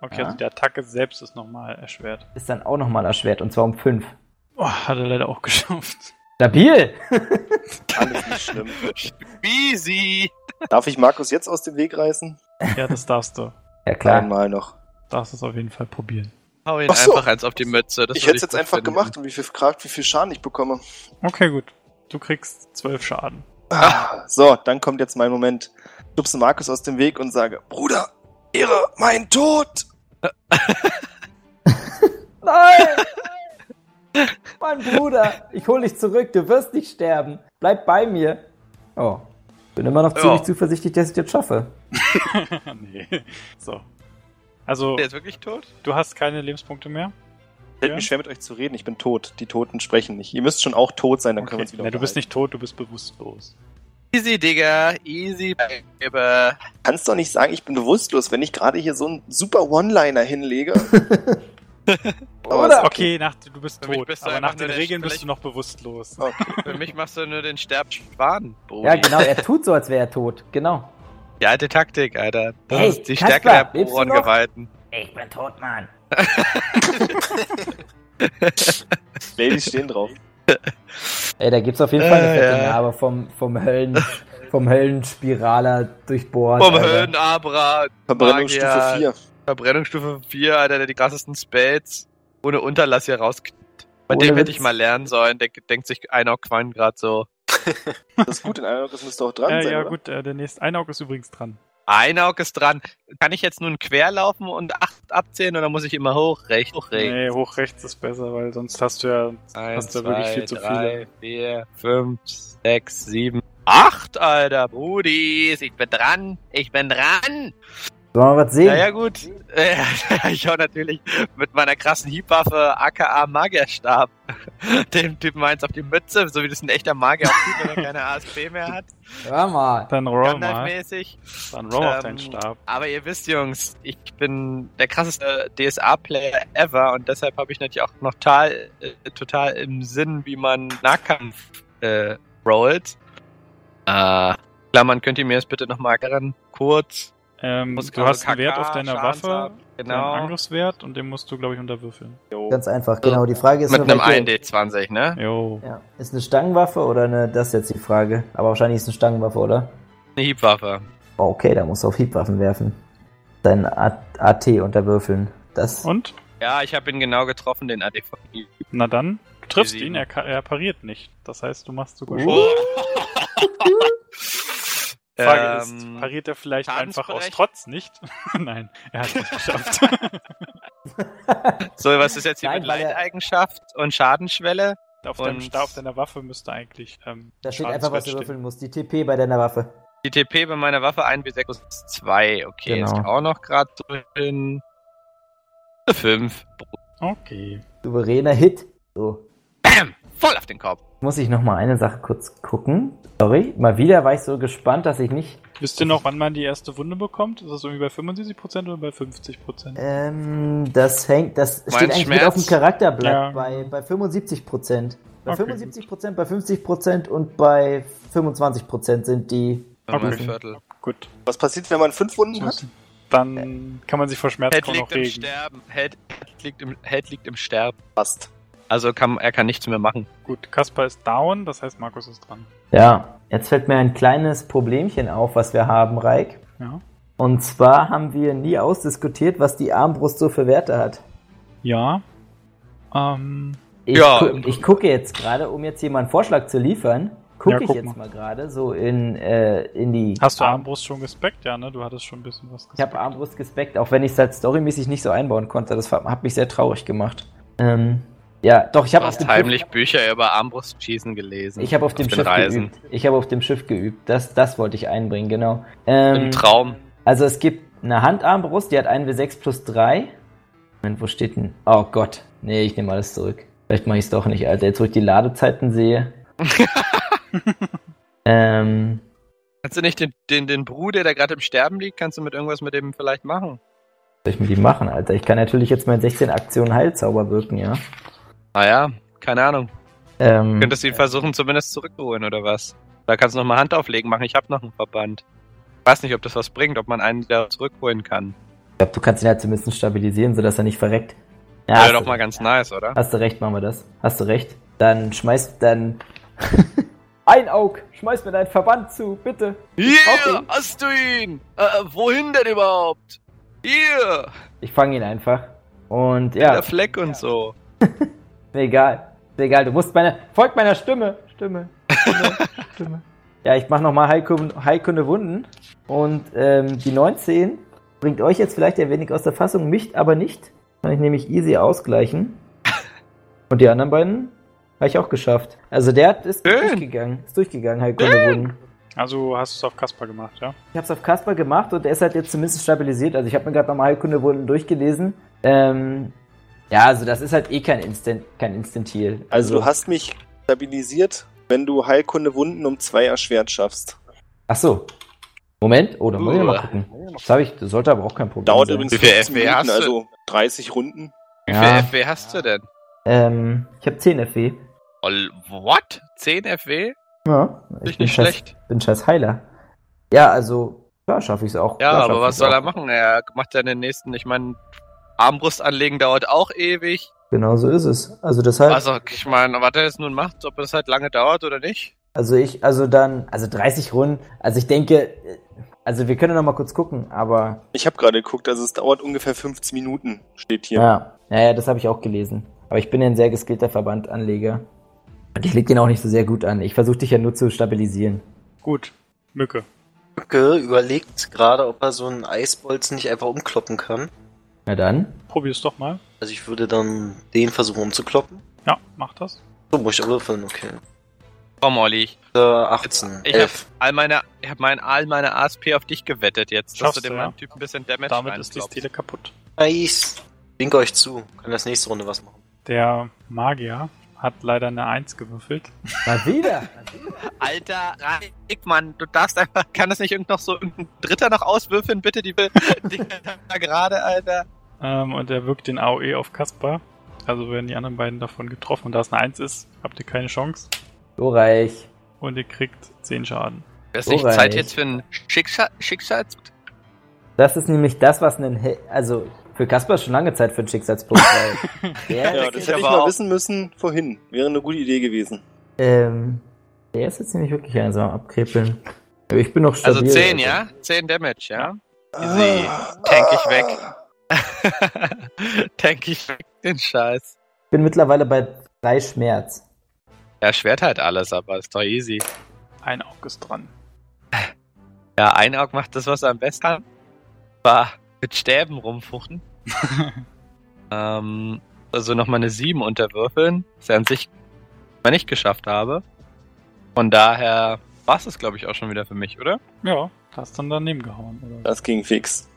Speaker 1: Okay,
Speaker 3: Ja.
Speaker 1: also die Attacke selbst ist nochmal erschwert.
Speaker 3: Ist dann auch nochmal erschwert, und zwar um 5.
Speaker 1: Oh, hat er leider auch geschafft.
Speaker 3: Stabil!
Speaker 4: Alles nicht schlimm.
Speaker 6: Easy.
Speaker 4: Darf ich Markus jetzt aus dem Weg reißen?
Speaker 1: Ja, das darfst du.
Speaker 3: Ja klar.
Speaker 4: Einmal noch.
Speaker 1: Darfst es auf jeden Fall probieren.
Speaker 6: Hau ihn
Speaker 4: Ach so.
Speaker 6: einfach eins auf die Mütze. Das
Speaker 4: ich hätte es jetzt einfach
Speaker 6: finden.
Speaker 4: gemacht und wie viel gefragt, wie viel Schaden ich bekomme.
Speaker 1: Okay, gut. Du kriegst zwölf Schaden.
Speaker 4: Ah, So, dann kommt jetzt mein Moment. Ich stupse Markus aus dem Weg und sage, Bruder, Ehre, mein Tod!
Speaker 3: Nein! mein Bruder, ich hol dich zurück, du wirst nicht sterben. Bleib bei mir. Oh. Bin immer noch
Speaker 6: Ja.
Speaker 3: ziemlich zuversichtlich, dass ich das schaffe.
Speaker 1: nee. So. Also,
Speaker 6: Der ist wirklich tot?
Speaker 1: du hast keine Lebenspunkte mehr?
Speaker 4: Fällt
Speaker 1: Ja.
Speaker 4: mir schwer mit euch zu reden, ich bin tot. Die Toten sprechen nicht. Ihr müsst schon auch tot sein, dann können wir uns wieder
Speaker 1: Nee, du bist nicht tot, du bist bewusstlos.
Speaker 6: Easy, Digga. Easy, Baby.
Speaker 4: kannst doch nicht sagen, ich bin bewusstlos, wenn ich gerade hier so einen super One-Liner hinlege. Aber
Speaker 3: Oder?
Speaker 4: ist
Speaker 1: Okay, nach, du bist tot,
Speaker 6: bist du
Speaker 1: aber nach den Regeln bist du noch bewusstlos.
Speaker 4: Okay.
Speaker 6: Für mich machst du nur den Sterbschwan, Brudi.
Speaker 3: Ja, genau, er tut so, als wäre er tot. Genau.
Speaker 6: Die alte Taktik, Alter. Das
Speaker 3: Hey,
Speaker 6: ist die
Speaker 3: Kasper,
Speaker 6: Stärke der? Boron-Geweihten.
Speaker 3: Ich bin tot, Mann.
Speaker 4: Ladies stehen drauf.
Speaker 3: Ey, da gibt's auf jeden Fall eine
Speaker 6: Äh,
Speaker 3: fette
Speaker 6: ja.
Speaker 3: Narbe vom, vom Höllen, vom Höllenspiraler durchbohrt.
Speaker 6: Vom
Speaker 3: Alter.
Speaker 6: Höhenabra,
Speaker 4: Verbrennungsstufe
Speaker 6: Magier.
Speaker 4: 4.
Speaker 6: Verbrennungsstufe 4, Alter, der die krassesten Spells ohne Unterlass hier rausknallt. Bei
Speaker 3: Ohne
Speaker 6: dem hätte
Speaker 3: Witz.
Speaker 6: ich mal lernen sollen. Der denkt sich Einau Quan gerade so.
Speaker 4: Das ist gut, in einer das müsste auch dran
Speaker 1: Äh,
Speaker 4: sein,
Speaker 1: ja,
Speaker 4: oder?
Speaker 1: gut, äh, der nächste Einaug ist übrigens dran.
Speaker 6: Einaug ist dran. Kann ich jetzt nun quer laufen und 8 abzählen oder muss ich immer hoch, rechts, hoch, rechts?
Speaker 1: Nee, hoch rechts ist besser, weil sonst hast du ja.
Speaker 6: Eins,
Speaker 1: Hast du wirklich
Speaker 6: zwei,
Speaker 1: viel zu
Speaker 6: drei, vier, fünf, sechs, sieben, acht, Alter. Brudis, ich bin dran. Ich bin dran.
Speaker 3: Sollen wir was sehen?
Speaker 6: Naja, gut. Ich hau natürlich mit meiner krassen Hiebwaffe aka Magierstab dem Typen eins auf die Mütze, so wie das ein echter Magier auch tut, wenn er keine ASP mehr hat.
Speaker 3: Hör mal.
Speaker 1: Dann roll mal. Dann roll auf
Speaker 6: Ähm,
Speaker 1: deinen Stab.
Speaker 6: Aber ihr wisst, Jungs, ich bin der krasseste DSA-Player ever und deshalb habe ich natürlich auch noch total, äh, total im Sinn, wie man Nahkampf äh, rollt. Äh, Klammern, könnt ihr mir das bitte nochmal ganz kurz?
Speaker 1: Ähm, du
Speaker 6: also
Speaker 1: hast einen Wert auf deiner
Speaker 6: Schadens
Speaker 1: Waffe, deinen
Speaker 6: Genau.
Speaker 1: Angriffswert und den musst du, glaube ich, unterwürfeln.
Speaker 4: Jo.
Speaker 3: Ganz einfach, genau. Die Frage ist
Speaker 6: Mit
Speaker 3: nur,
Speaker 6: einem
Speaker 3: welche-
Speaker 6: 1D20, ne?
Speaker 1: Jo.
Speaker 3: Ja. Ist eine Stangenwaffe oder eine, das ist jetzt die Frage. Aber wahrscheinlich ist es eine Stangenwaffe, oder?
Speaker 6: Eine Hiebwaffe.
Speaker 3: Oh, okay, da musst du auf Hiebwaffen werfen. Dein A- AT unterwürfeln. Das.
Speaker 1: Und?
Speaker 6: Ja, ich habe ihn genau getroffen, den ADV.
Speaker 1: Na dann, du triffst ihn, er, er pariert nicht. Das heißt, du machst sogar
Speaker 3: Uh.
Speaker 1: Frage ist,
Speaker 6: Ähm,
Speaker 1: pariert er vielleicht einfach aus? Trotz nicht? Nein, er hat es nicht geschafft.
Speaker 6: So, was ist jetzt hier
Speaker 3: Nein,
Speaker 6: mit
Speaker 3: er-
Speaker 6: Leiteigenschaft und Schadensschwelle?
Speaker 1: auf deinem
Speaker 6: Und-
Speaker 1: Stab, auf deiner Waffe müsste eigentlich ähm,
Speaker 3: Da steht einfach, was du würfeln musst. Die TP bei deiner Waffe.
Speaker 6: Die TP bei meiner Waffe 1W6 plus 2. Okay,
Speaker 3: Genau.
Speaker 6: ist auch noch gerade drin. 5.
Speaker 1: stehen. Okay.
Speaker 3: Souveräner Hit. So.
Speaker 6: Bam! Voll auf den Kopf.
Speaker 3: Muss ich noch mal eine Sache kurz gucken. Sorry. Mal wieder war ich so gespannt, dass ich nicht.
Speaker 1: Wisst ihr noch, wann man die erste Wunde bekommt? Ist das irgendwie bei 75% oder bei 50%?
Speaker 3: Ähm, das hängt, das steht
Speaker 6: Meinst
Speaker 3: eigentlich mit
Speaker 6: Schmerz?
Speaker 3: auf dem Charakterblatt
Speaker 1: Ja.
Speaker 3: bei, bei 75 Prozent. Bei
Speaker 1: Okay,
Speaker 3: 75 Prozent, bei 50 Prozent und bei 25 Prozent sind die.
Speaker 6: Okay. Mein. Viertel.
Speaker 1: Gut.
Speaker 4: Was passiert, wenn man fünf Wunden hat?
Speaker 1: Dann kann man sich vor Schmerz
Speaker 6: Held
Speaker 1: kaum noch
Speaker 6: liegt im
Speaker 1: regen.
Speaker 6: Sterben. Held, Held, liegt im, Held liegt im Sterben.
Speaker 4: Passt.
Speaker 6: Also kann, er kann nichts mehr machen.
Speaker 1: Gut, Kaspar ist down, das heißt, Markus ist dran.
Speaker 3: Ja, jetzt fällt mir ein kleines Problemchen auf, was wir haben, Reik.
Speaker 1: Ja.
Speaker 3: Und zwar haben wir nie ausdiskutiert, was die Armbrust so für Werte hat.
Speaker 1: Ja. Ähm,
Speaker 3: Ich,
Speaker 6: Ja.
Speaker 3: gu ich gucke jetzt gerade, um jetzt hier mal einen Vorschlag zu liefern, gucke
Speaker 1: Ja,
Speaker 3: ich
Speaker 1: guck
Speaker 3: jetzt
Speaker 1: mal.
Speaker 3: mal gerade so in, äh, in die.
Speaker 1: hast du
Speaker 3: Arm-
Speaker 1: Armbrust schon gespeckt? Ja, ne? Du hattest schon ein bisschen was
Speaker 3: Ich habe Armbrust gespeckt, auch wenn ich es halt storymäßig nicht so einbauen konnte. Das hat hat mich sehr traurig gemacht. Ähm, ja, doch, ich habe auf
Speaker 6: hast
Speaker 3: dem
Speaker 6: heimlich
Speaker 3: Schiff,
Speaker 6: Bücher über Armbrustschießen gelesen.
Speaker 3: ich habe auf dem
Speaker 6: den
Speaker 3: Schiff
Speaker 6: Reisen.
Speaker 3: geübt. Ich habe auf dem Schiff geübt. Das, das wollte ich einbringen, genau. Ähm,
Speaker 6: Ein Traum.
Speaker 3: Also es gibt eine Handarmbrust, die hat einen W6 plus 3. Moment, wo steht denn? Oh Gott. Nee, ich nehme alles zurück. Vielleicht mache ich es doch nicht, Alter. Jetzt, wo ich die Ladezeiten sehe. ähm,
Speaker 6: Kannst du nicht den, den, den Bruder, der gerade im Sterben liegt, kannst du mit irgendwas mit dem vielleicht machen?
Speaker 3: soll ich mir die machen, Alter? Ich kann natürlich jetzt mal 16 Aktionen Heilzauber wirken, ja.
Speaker 6: Naja, keine Ahnung.
Speaker 3: Ähm,
Speaker 6: Könntest du ihn versuchen, zumindest zurückzuholen oder was? Da kannst du noch mal Handauflegen machen. Ich habe noch einen Verband. Ich weiß nicht, ob das was bringt, ob man einen wieder zurückholen kann.
Speaker 3: ich glaube, du kannst ihn halt zumindest stabilisieren, sodass er nicht verreckt. Ja,
Speaker 6: Wäre doch mal ganz nice, oder?
Speaker 3: hast du recht, machen wir das. Hast du recht. Dann schmeiß, dann... Ein Aug! Schmeiß mir deinen Verband zu, bitte!
Speaker 6: Hier,
Speaker 3: ihn.
Speaker 6: hast du ihn! Äh, wohin denn überhaupt? Hier!
Speaker 3: Ich fange ihn einfach. Und ja,
Speaker 6: Der Fleck und so.
Speaker 3: egal. Egal, du musst meiner. Folgt meiner Stimme. Stimme. Stimme. Stimme. Ja, ich mach nochmal Heilkunde, Wunden. Und ähm, die 19 bringt euch jetzt vielleicht ein wenig aus der Fassung, mich aber nicht. Kann ich nämlich easy ausgleichen. Und die anderen beiden habe ich auch geschafft. Also der hat- ist
Speaker 6: Schön.
Speaker 3: durchgegangen. Ist durchgegangen, Heilkunde Wunden.
Speaker 1: Also hast du es auf Kasper gemacht, ja?
Speaker 3: Ich habe es auf Kasper gemacht und er ist halt jetzt zumindest stabilisiert. Also ich habe mir gerade nochmal Heilkunde Wunden durchgelesen. Ähm, ja, also das ist halt eh kein Instant, kein Instant Heal.
Speaker 4: Also du hast mich stabilisiert, wenn du Heilkunde Wunden um zwei erschwert schaffst.
Speaker 3: Ach so. Moment, oh, da muss ich mal gucken. Das habe ich, das sollte aber auch kein Problem
Speaker 4: Dauert
Speaker 3: sein.
Speaker 4: übrigens
Speaker 6: Wie viel
Speaker 4: 15
Speaker 6: FW
Speaker 4: Minuten,
Speaker 6: hast du?
Speaker 4: also 30 Runden.
Speaker 6: Wie
Speaker 3: Ja.
Speaker 6: viel FW hast du denn?
Speaker 3: Ähm, ich habe 10 FW.
Speaker 6: Oh, what? 10 FW?
Speaker 3: Ja,
Speaker 6: Ist
Speaker 3: bin
Speaker 6: nicht
Speaker 3: scheiß,
Speaker 6: schlecht.
Speaker 3: bin scheiß Heiler. Ja, also, ja, schaffe ich es auch.
Speaker 6: Ja,
Speaker 3: Klar
Speaker 6: aber was soll
Speaker 3: auch.
Speaker 6: er machen? Er macht ja den nächsten, ich meine, Armbrust anlegen dauert auch ewig.
Speaker 3: Genau so ist es. Also deshalb, also,
Speaker 6: Also, ich meine, was er jetzt nun macht, ob das halt lange dauert oder nicht.
Speaker 3: ich, also dann, also 30 Runden, also ich denke, also wir können noch mal kurz gucken, aber
Speaker 4: Ich habe gerade geguckt, also es dauert ungefähr 15 Minuten, steht hier.
Speaker 3: ja, ja, ja das habe ich auch gelesen. Aber ich bin ja ein sehr geskillter Verbandanleger. Und ich leg den auch nicht so sehr gut an. Ich versuche dich ja nur zu stabilisieren.
Speaker 1: Gut. Mücke.
Speaker 2: Mücke überlegt gerade, ob er so einen Eisbolzen nicht einfach umkloppen kann.
Speaker 3: Na dann.
Speaker 1: Probier's doch mal.
Speaker 2: Also ich würde dann den versuchen umzukloppen.
Speaker 1: Ja, mach das.
Speaker 2: So muss ich würfeln, okay.
Speaker 6: Komm, Olli.
Speaker 2: Äh, 18,
Speaker 6: Ich habe
Speaker 2: 11.
Speaker 6: all meine, ich habe mein, all meine ASP auf dich gewettet jetzt, dass
Speaker 1: Schaffst
Speaker 6: du dem
Speaker 1: ja.
Speaker 6: Typen ein bisschen Damage
Speaker 1: Damit ist die. Stele kaputt.
Speaker 2: Nice. Wink euch zu. Kann das nächste Runde was machen.
Speaker 1: Der Magier hat leider eine 1 gewürfelt.
Speaker 3: Mal wieder.
Speaker 6: Alter, Mann, du darfst einfach, kann das nicht irgend noch so irgendein Dritter noch auswürfeln, bitte, die, die da gerade, Alter.
Speaker 1: Ähm, und er wirkt den AOE auf Kasper. Also werden die anderen beiden davon getroffen. Und da es eine 1 ist, habt ihr keine Chance.
Speaker 3: Glorreich.
Speaker 1: Und ihr kriegt 10 Schaden.
Speaker 6: Wäre es nicht. Zeit jetzt für ein Schicksal, Schicksals...
Speaker 3: Das ist nämlich das, was einen, Hel also für Kasper ist schon lange Zeit für einen Schicksalspunkt. der,
Speaker 4: Ja, das
Speaker 6: geht
Speaker 4: hätte ich mal wissen müssen vorhin. Wäre eine gute Idee gewesen.
Speaker 3: ähm, der ist jetzt nämlich wirklich einsam am abkrepeln. Aber ich bin noch
Speaker 6: Also
Speaker 3: stabil.
Speaker 6: 10, ja? 10 Damage, ja? Easy. Tank ich weg. Tank ich weg, den Scheiß.
Speaker 3: Ich bin mittlerweile bei drei Schmerz.
Speaker 6: Ja, schwert halt alles, aber ist doch easy.
Speaker 1: Ein Auge ist dran.
Speaker 6: Ja, ein Auge macht das, was er am besten kann. War mit Stäben rumfuchten. ähm, also nochmal eine 7 unterwürfeln, was ich an sich mal nicht geschafft habe. Von daher war es das, glaube ich, auch schon wieder für mich, oder?
Speaker 1: Ja, hast dann daneben gehauen. Oder?
Speaker 4: Das ging fix.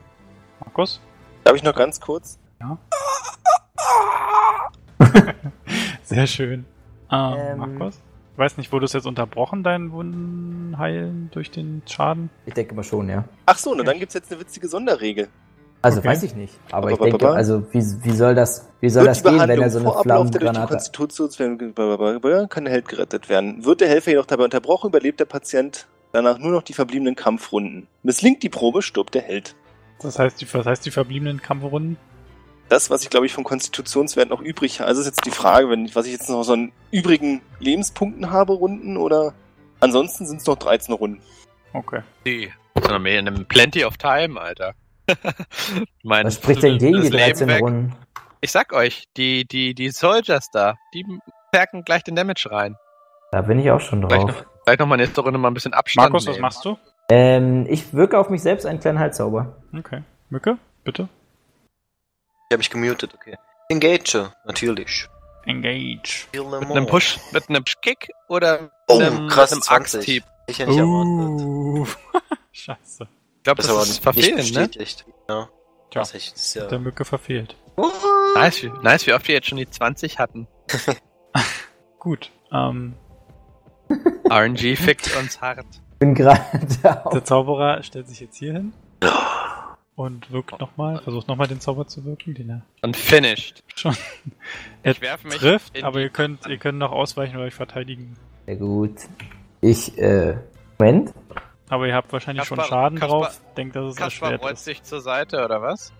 Speaker 1: Markus?
Speaker 4: Darf ich noch ganz kurz?
Speaker 1: Sehr schön. Ähm,
Speaker 3: Ähm.
Speaker 1: Markus? Ich weiß nicht, wurde es jetzt unterbrochen, dein Wunden heilen durch den Schaden?
Speaker 3: Ich denke mal schon, ja.
Speaker 4: Ach so, na dann gibt's jetzt eine witzige Sonderregel.
Speaker 3: Also
Speaker 1: Okay.
Speaker 3: weiß ich nicht. Aber ich
Speaker 4: Aber-
Speaker 3: denke,
Speaker 4: aber-
Speaker 3: also wie, wie soll das, wie soll das gehen, wenn er so eine Flammengranate...
Speaker 4: Konstitutionswellen blablabla, kann der Held gerettet werden. Wird der Helfer jedoch dabei unterbrochen, überlebt der Patient danach nur noch die verbliebenen Kampfrunden. Misslingt die Probe, stirbt der Held.
Speaker 1: Das heißt, die, was heißt die verbliebenen Kampfrunden?
Speaker 4: Das, was ich glaube ich vom Konstitutionswert noch übrig habe, also ist jetzt die Frage, wenn was ich jetzt noch so an übrigen Lebenspunkten habe, Runden oder ansonsten sind es noch 13 Runden.
Speaker 1: Okay.
Speaker 6: Die. Sondern mehr in einem Plenty of Time, Alter. mein,
Speaker 3: Was spricht denn gegen die
Speaker 6: Leben
Speaker 3: 13
Speaker 6: weg.
Speaker 3: Runden?
Speaker 6: Ich sag euch, die, die, die Soldiers da, die perken gleich den Damage rein.
Speaker 3: Da bin ich auch schon
Speaker 6: Vielleicht
Speaker 3: drauf.
Speaker 6: noch, vielleicht noch mal nächste Runde mal ein bisschen Abstand
Speaker 1: Markus, was
Speaker 6: nehmen.
Speaker 1: machst du?
Speaker 3: Ähm, ich wirke auf mich selbst einen kleinen Heilzauber.
Speaker 1: Okay. Mücke, bitte.
Speaker 2: Ich habe mich gemutet, okay. Engage, natürlich.
Speaker 1: Engage.
Speaker 6: Mit einem Push, mit einem Kick oder mit
Speaker 2: Oh,
Speaker 6: einem,
Speaker 2: krass,
Speaker 6: mit einem
Speaker 2: 20.
Speaker 6: Axthieb?
Speaker 2: Ich ja nicht erwartet.
Speaker 1: Uh. Scheiße.
Speaker 6: Ich glaube, das,
Speaker 2: Das, ist aber
Speaker 6: ist
Speaker 2: nicht
Speaker 6: verfehlen, ne?
Speaker 2: bestätigt. Ja.
Speaker 1: Tja,
Speaker 2: Das ist, ja.
Speaker 1: der Mücke verfehlt.
Speaker 6: Nice, wie- nice, wie oft wir jetzt schon die 20 hatten.
Speaker 1: Gut. Ähm,
Speaker 6: RNG fickt uns hart.
Speaker 3: Bin gerade auf.
Speaker 1: der Zauberer stellt sich jetzt hier hin und wirkt nochmal, versucht nochmal den Zauber zu wirken, den er
Speaker 6: Und finished.
Speaker 1: schon. Er
Speaker 6: Ich werfe mich
Speaker 1: trifft, aber ihr könnt, ihr könnt noch ausweichen oder euch verteidigen.
Speaker 3: Sehr gut. Ich, äh, Moment.
Speaker 1: Aber ihr habt wahrscheinlich schon
Speaker 6: Kaspar-
Speaker 1: Schaden
Speaker 6: Kaspar-
Speaker 1: drauf. Denkt, dass es
Speaker 6: Kaspar
Speaker 1: erschwert
Speaker 6: rollt
Speaker 1: ist.
Speaker 6: sich zur Seite, oder was?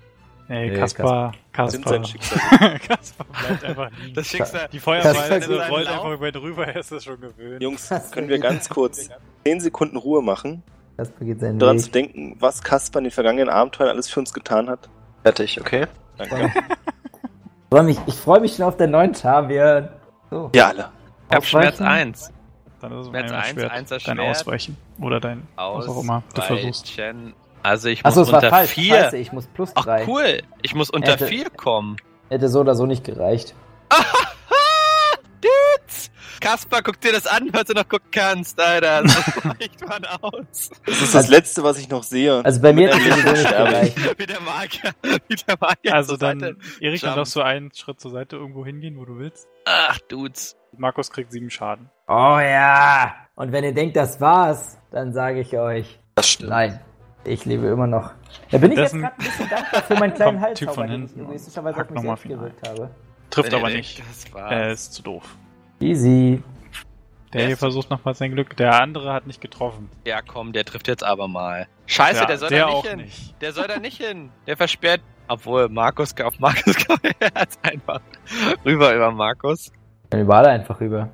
Speaker 1: Nee,
Speaker 3: Nee,
Speaker 1: Kaspar,
Speaker 4: Sind
Speaker 1: Kaspar.
Speaker 4: sein Schicksal.
Speaker 1: Kaspar bleibt einfach liegen.
Speaker 6: Das Schicksal.
Speaker 1: Die
Speaker 3: Kaspar
Speaker 1: Feuerweise rollt einfach über drüber, er ist es schon gewöhnt.
Speaker 4: Jungs, können wir ganz kurz 10 Sekunden Ruhe machen,
Speaker 3: Kasper geht seinen
Speaker 4: daran zu
Speaker 3: Weg.
Speaker 4: denken, was Kaspar in den vergangenen Abenteuern alles für uns getan hat?
Speaker 2: Fertig, okay.
Speaker 4: Danke.
Speaker 3: freu mich, ich freue mich schon auf den neuen Fabian. So,
Speaker 4: Ja, alle.
Speaker 6: Ich hab Schmerz
Speaker 3: Ausweichen.
Speaker 6: 1.
Speaker 1: Dann ist es
Speaker 6: Schmerz
Speaker 1: mein
Speaker 6: eins,
Speaker 1: Schwert.
Speaker 6: einser
Speaker 1: dein
Speaker 6: Schwert.
Speaker 1: Ausweichen. Oder dein, was auch immer du versuchst.
Speaker 6: Also ich muss
Speaker 3: Achso, es war
Speaker 6: unter
Speaker 3: falsch.
Speaker 6: 4.
Speaker 3: Scheiße, ich muss plus
Speaker 6: Ach
Speaker 3: 3.
Speaker 6: cool, ich muss unter
Speaker 3: Hätte-
Speaker 6: 4 kommen.
Speaker 3: Hätte so oder so nicht gereicht.
Speaker 6: Kaspar, guck dir das an, was du noch gucken kannst, Alter. So reicht man aus.
Speaker 4: Das ist das Letzte, was ich noch sehe.
Speaker 3: Also bei mir hätte es nicht.
Speaker 6: Wie der Magier. Wie der Magier
Speaker 1: Also dann, Erik, dann darfst du einen Schritt zur Seite irgendwo hingehen, wo du willst.
Speaker 6: Ach, Dudes.
Speaker 1: Markus kriegt sieben Schaden.
Speaker 3: Oh ja. Und wenn ihr denkt, das war's, dann sage ich euch,
Speaker 2: Das stimmt.
Speaker 3: nein. Ich lebe immer noch. Da bin ich jetzt gerade ein bisschen dankbar für meinen kleinen Halszauber,
Speaker 1: von
Speaker 3: den ich egoistischerweise auf mich selbst gewirkt habe.
Speaker 1: Trifft aber nicht.
Speaker 6: Das.
Speaker 1: Er ist zu doof.
Speaker 3: Easy.
Speaker 1: Der
Speaker 6: Der
Speaker 1: hier versucht nochmal sein Glück. Der andere hat nicht getroffen.
Speaker 6: Ja, komm, der trifft jetzt aber mal. Scheiße,
Speaker 1: Ja,
Speaker 6: der soll
Speaker 1: der
Speaker 6: da nicht hin.
Speaker 1: nicht.
Speaker 6: Der soll da nicht hin. Der versperrt. Obwohl, Markus auf Markus er jetzt einfach rüber über Markus.
Speaker 3: Dann überall einfach rüber.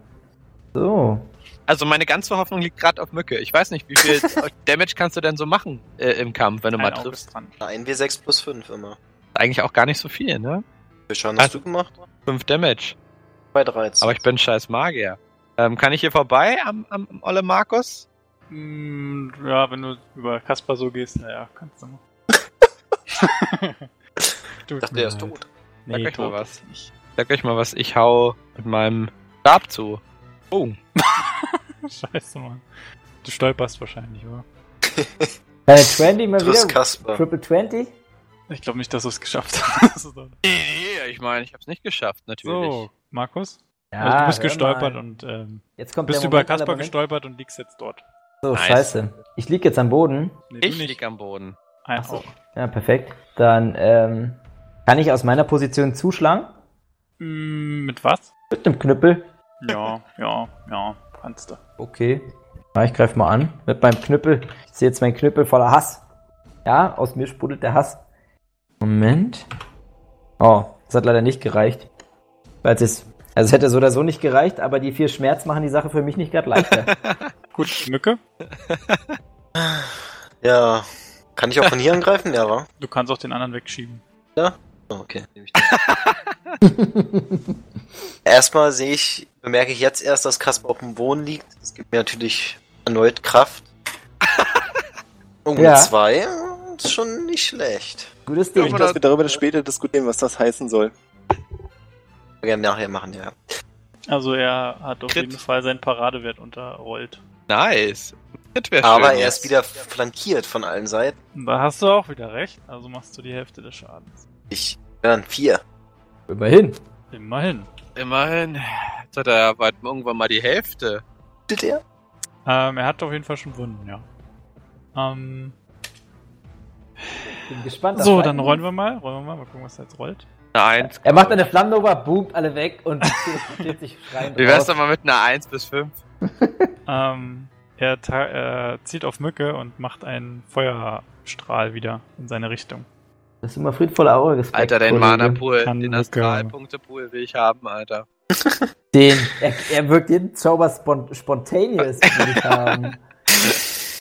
Speaker 3: So.
Speaker 6: Also meine ganze Hoffnung liegt gerade auf Mücke. Ich weiß nicht, wie viel Damage kannst du denn so machen äh, im Kampf, wenn du mal
Speaker 1: Ein Auge
Speaker 6: triffst.
Speaker 1: dran.
Speaker 2: Ein W6 plus 5 immer.
Speaker 6: Eigentlich auch gar nicht so viel, ne?
Speaker 2: Wie viel Schaden hast du gemacht?
Speaker 6: 5 Damage.
Speaker 2: Bei 13.
Speaker 6: Aber ich bin scheiß Magier. Ähm, kann ich hier vorbei am, am, am Olle Markus?
Speaker 1: Mm, ja, wenn du über Kaspar so gehst, naja, kannst du mal.
Speaker 2: Ich dachte, der ist tot.
Speaker 1: Nee,
Speaker 6: Sag euch mal
Speaker 1: tot
Speaker 6: was.
Speaker 1: ist nicht.
Speaker 6: Sag euch mal was, ich hau mit meinem Stab zu. Oh.
Speaker 1: Scheiße, Mann. Du stolperst wahrscheinlich, oder?
Speaker 3: Deine 20 mal wieder.
Speaker 2: Kasper.
Speaker 3: Triple 20?
Speaker 1: Ich glaube nicht, dass du es geschafft hast.
Speaker 6: Nee, nee, ich meine, ich hab's nicht geschafft, natürlich.
Speaker 1: so, Markus?
Speaker 3: Ja,
Speaker 1: also du bist gestolpert
Speaker 3: mal.
Speaker 1: und ähm,
Speaker 3: Jetzt kommt
Speaker 1: bist
Speaker 3: der
Speaker 1: über
Speaker 3: Moment
Speaker 1: Kaspar
Speaker 3: Momente.
Speaker 1: gestolpert und liegst jetzt dort.
Speaker 3: So,
Speaker 6: Nice.
Speaker 3: scheiße. Ich lieg jetzt am Boden.
Speaker 1: Nee,
Speaker 6: Ich
Speaker 1: nicht.
Speaker 6: lieg am Boden.
Speaker 1: Ein
Speaker 3: Ach so. Ja, perfekt. Dann ähm, kann ich aus meiner Position zuschlagen.
Speaker 1: Mm, mit was?
Speaker 3: Mit dem Knüppel.
Speaker 1: Ja, ja, ja, kannst du.
Speaker 3: Okay. Ja, ich greife mal an mit meinem Knüppel. Ich sehe jetzt meinen Knüppel voller Hass. Ja, aus mir sprudelt der Hass. Moment. Oh, das hat leider nicht gereicht. Weil es also es hätte so oder so nicht gereicht, aber die vier Schmerz machen die Sache für mich nicht gerade leichter.
Speaker 1: Gut, Mücke.
Speaker 2: Ja. Kann ich auch von hier angreifen? Ja, wa?
Speaker 1: Du kannst auch den anderen wegschieben.
Speaker 2: Oh, okay. Nehm ich den. Erstmal sehe ich, bemerke ich jetzt erst, dass Kasper auf dem Boden liegt. Das gibt mir natürlich erneut Kraft. Und
Speaker 3: Ja.
Speaker 2: zwei ist schon nicht schlecht.
Speaker 3: Gutes
Speaker 4: Ich
Speaker 3: Ding.
Speaker 4: denke, dass wir darüber später diskutieren, was das heißen soll.
Speaker 2: Gerne nachher machen, ja.
Speaker 1: Also er hat auf
Speaker 6: Crit.
Speaker 1: jeden Fall seinen Paradewert unterrollt.
Speaker 6: Nice.
Speaker 2: Aber
Speaker 6: schön
Speaker 2: er ist wieder flankiert von allen Seiten.
Speaker 1: Da hast du auch wieder recht. Also machst du die Hälfte des Schadens.
Speaker 2: Ich dann vier.
Speaker 3: Immerhin.
Speaker 1: Immerhin.
Speaker 6: Immerhin. Jetzt hat er bald irgendwann mal die Hälfte.
Speaker 2: Bitte der?
Speaker 1: Ähm, er hat auf jeden Fall schon Wunden, ja. Ähm,
Speaker 3: Bin gespannt.
Speaker 1: so, dann rollen wir mal. Rollen wir mal. Mal gucken, was er jetzt rollt.
Speaker 6: Eine Eins.
Speaker 3: Er macht eine Flammnova, boomt alle weg und steht sich schreiend
Speaker 6: Wie wär's doch mal mit einer 1 bis 5?
Speaker 1: Ähm, er, er zielt auf Mücke und macht einen Feuerstrahl wieder in seine Richtung.
Speaker 3: Das ist immer friedvoller Aura. Respekt,
Speaker 6: Alter, den
Speaker 3: Kollege.
Speaker 6: Mana-Pool,
Speaker 1: Kann
Speaker 6: den Astralpunkte-Pool will ich haben, Alter.
Speaker 3: Den, er, er wirkt jeden Zauber spont spontaneous, will ich haben.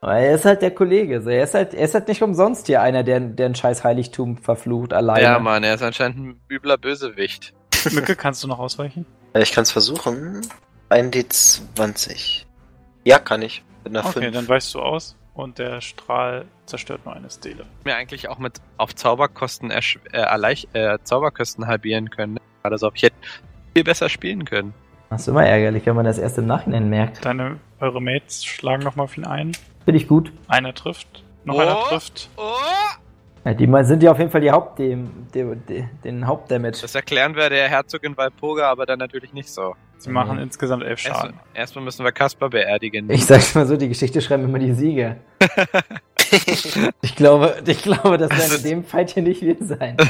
Speaker 3: Aber er ist halt der Kollege. So. Er, ist halt, er ist halt nicht umsonst hier einer, der, der ein scheiß Heiligtum verflucht alleine.
Speaker 6: Ja, Mann, er ist anscheinend ein übler Bösewicht.
Speaker 1: Mücke, kannst du noch ausweichen?
Speaker 2: Ja, Ich kann es versuchen. Ein D20. Ja, kann ich.
Speaker 1: Okay,
Speaker 2: 5.
Speaker 1: dann weichst du aus und der Strahl zerstört nur eine Stele.
Speaker 6: Mir eigentlich auch mit auf Zauberkosten äh, äh, Zauberkosten halbieren können. ne? Gerade so, ich hätte viel besser spielen können.
Speaker 3: Das ist immer ärgerlich, wenn man das erst im Nachhinein merkt.
Speaker 1: Deine, eure Mates schlagen nochmal auf ihn ein.
Speaker 3: Finde ich gut.
Speaker 1: Einer trifft. Noch
Speaker 6: Oh.
Speaker 1: einer trifft.
Speaker 6: Oh!
Speaker 3: Ja, die sind ja auf jeden Fall die Haupt, dem, dem, dem, den Hauptdamage.
Speaker 6: Das erklären wir der Herzogin Walpurga, aber dann natürlich nicht so.
Speaker 1: Sie machen
Speaker 3: Mhm.
Speaker 1: insgesamt elf
Speaker 6: Erst,
Speaker 1: Schaden.
Speaker 6: erstmal müssen wir Kaspar beerdigen.
Speaker 3: Ich sag's mal so, die Geschichte schreiben immer die Sieger. Ich glaube, ich glaube, das werden in dem Fight hier nicht wir sein.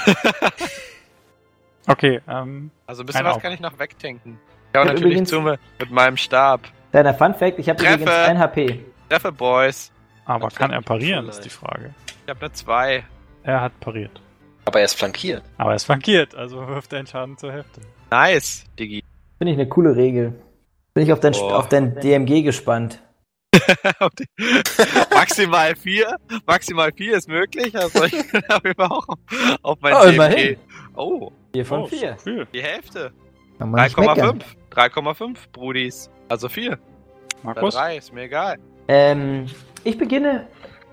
Speaker 1: Okay, ähm,
Speaker 6: also ein bisschen was
Speaker 1: Auge.
Speaker 6: kann ich noch wegtanken.
Speaker 3: Hab
Speaker 6: natürlich
Speaker 3: übrigens-
Speaker 6: zu mit, mit meinem Stab.
Speaker 3: Kleiner Fun Fact, ich habe übrigens 1 HP.
Speaker 6: Treffe, Boys.
Speaker 1: aber
Speaker 2: Das
Speaker 1: kann er parieren, ist die. Frage.
Speaker 6: Ich habe eine 2.
Speaker 1: Er hat pariert.
Speaker 2: Aber er ist flankiert.
Speaker 1: Aber er ist flankiert, also wirft er einen Schaden zur Hälfte.
Speaker 6: Nice, Digi.
Speaker 3: Finde ich eine coole Regel. Bin ich auf dein, auf dein DMG gespannt.
Speaker 6: maximal 4. Maximal 4 ist möglich. Also ich bin auf jeden Fall auch auf mein
Speaker 3: Oh,
Speaker 6: DMG.
Speaker 3: immerhin.
Speaker 6: Oh,
Speaker 3: Vier von
Speaker 1: Oh,
Speaker 3: vier.
Speaker 1: so viel.
Speaker 6: Die Hälfte.
Speaker 3: Kann man nicht meckern.
Speaker 6: 3,5. 3,5, Brudis. Also 4. Oder
Speaker 1: Markus?
Speaker 6: 3, ist mir egal.
Speaker 3: Ähm, ich beginne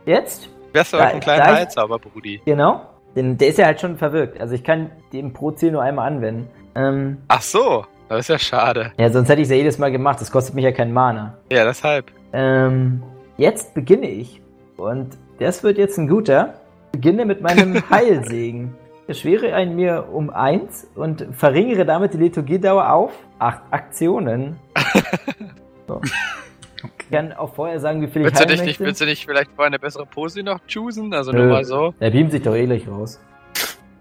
Speaker 3: jetzt.
Speaker 6: Wärst du
Speaker 3: Da-
Speaker 6: einen kleinen
Speaker 3: ich-
Speaker 6: Heilzauber, Brudi.
Speaker 3: Genau. Denn der ist ja halt schon verwirkt. Also ich kann den Pro-Ziel nur einmal anwenden. Ähm,
Speaker 6: Ach so, das ist ja schade.
Speaker 3: ja, sonst hätte ich es ja jedes Mal gemacht. Das kostet mich ja keinen Mana.
Speaker 6: Ja, deshalb.
Speaker 3: Ähm, jetzt beginne ich. Und das wird jetzt ein guter. Beginne mit meinem Heilsegen. Erschwere einen mir um eins und verringere damit die Liturgiedauer auf acht Aktionen. So. Ich kann auch vorher sagen, wie viel ich
Speaker 6: Willst du,
Speaker 3: heilen
Speaker 6: dich nicht,
Speaker 3: möchte.
Speaker 6: willst du nicht vielleicht vorher eine bessere Pose noch choosen? Also
Speaker 3: Nö.
Speaker 6: nur mal so.
Speaker 3: Der beamt sich doch eh gleich raus.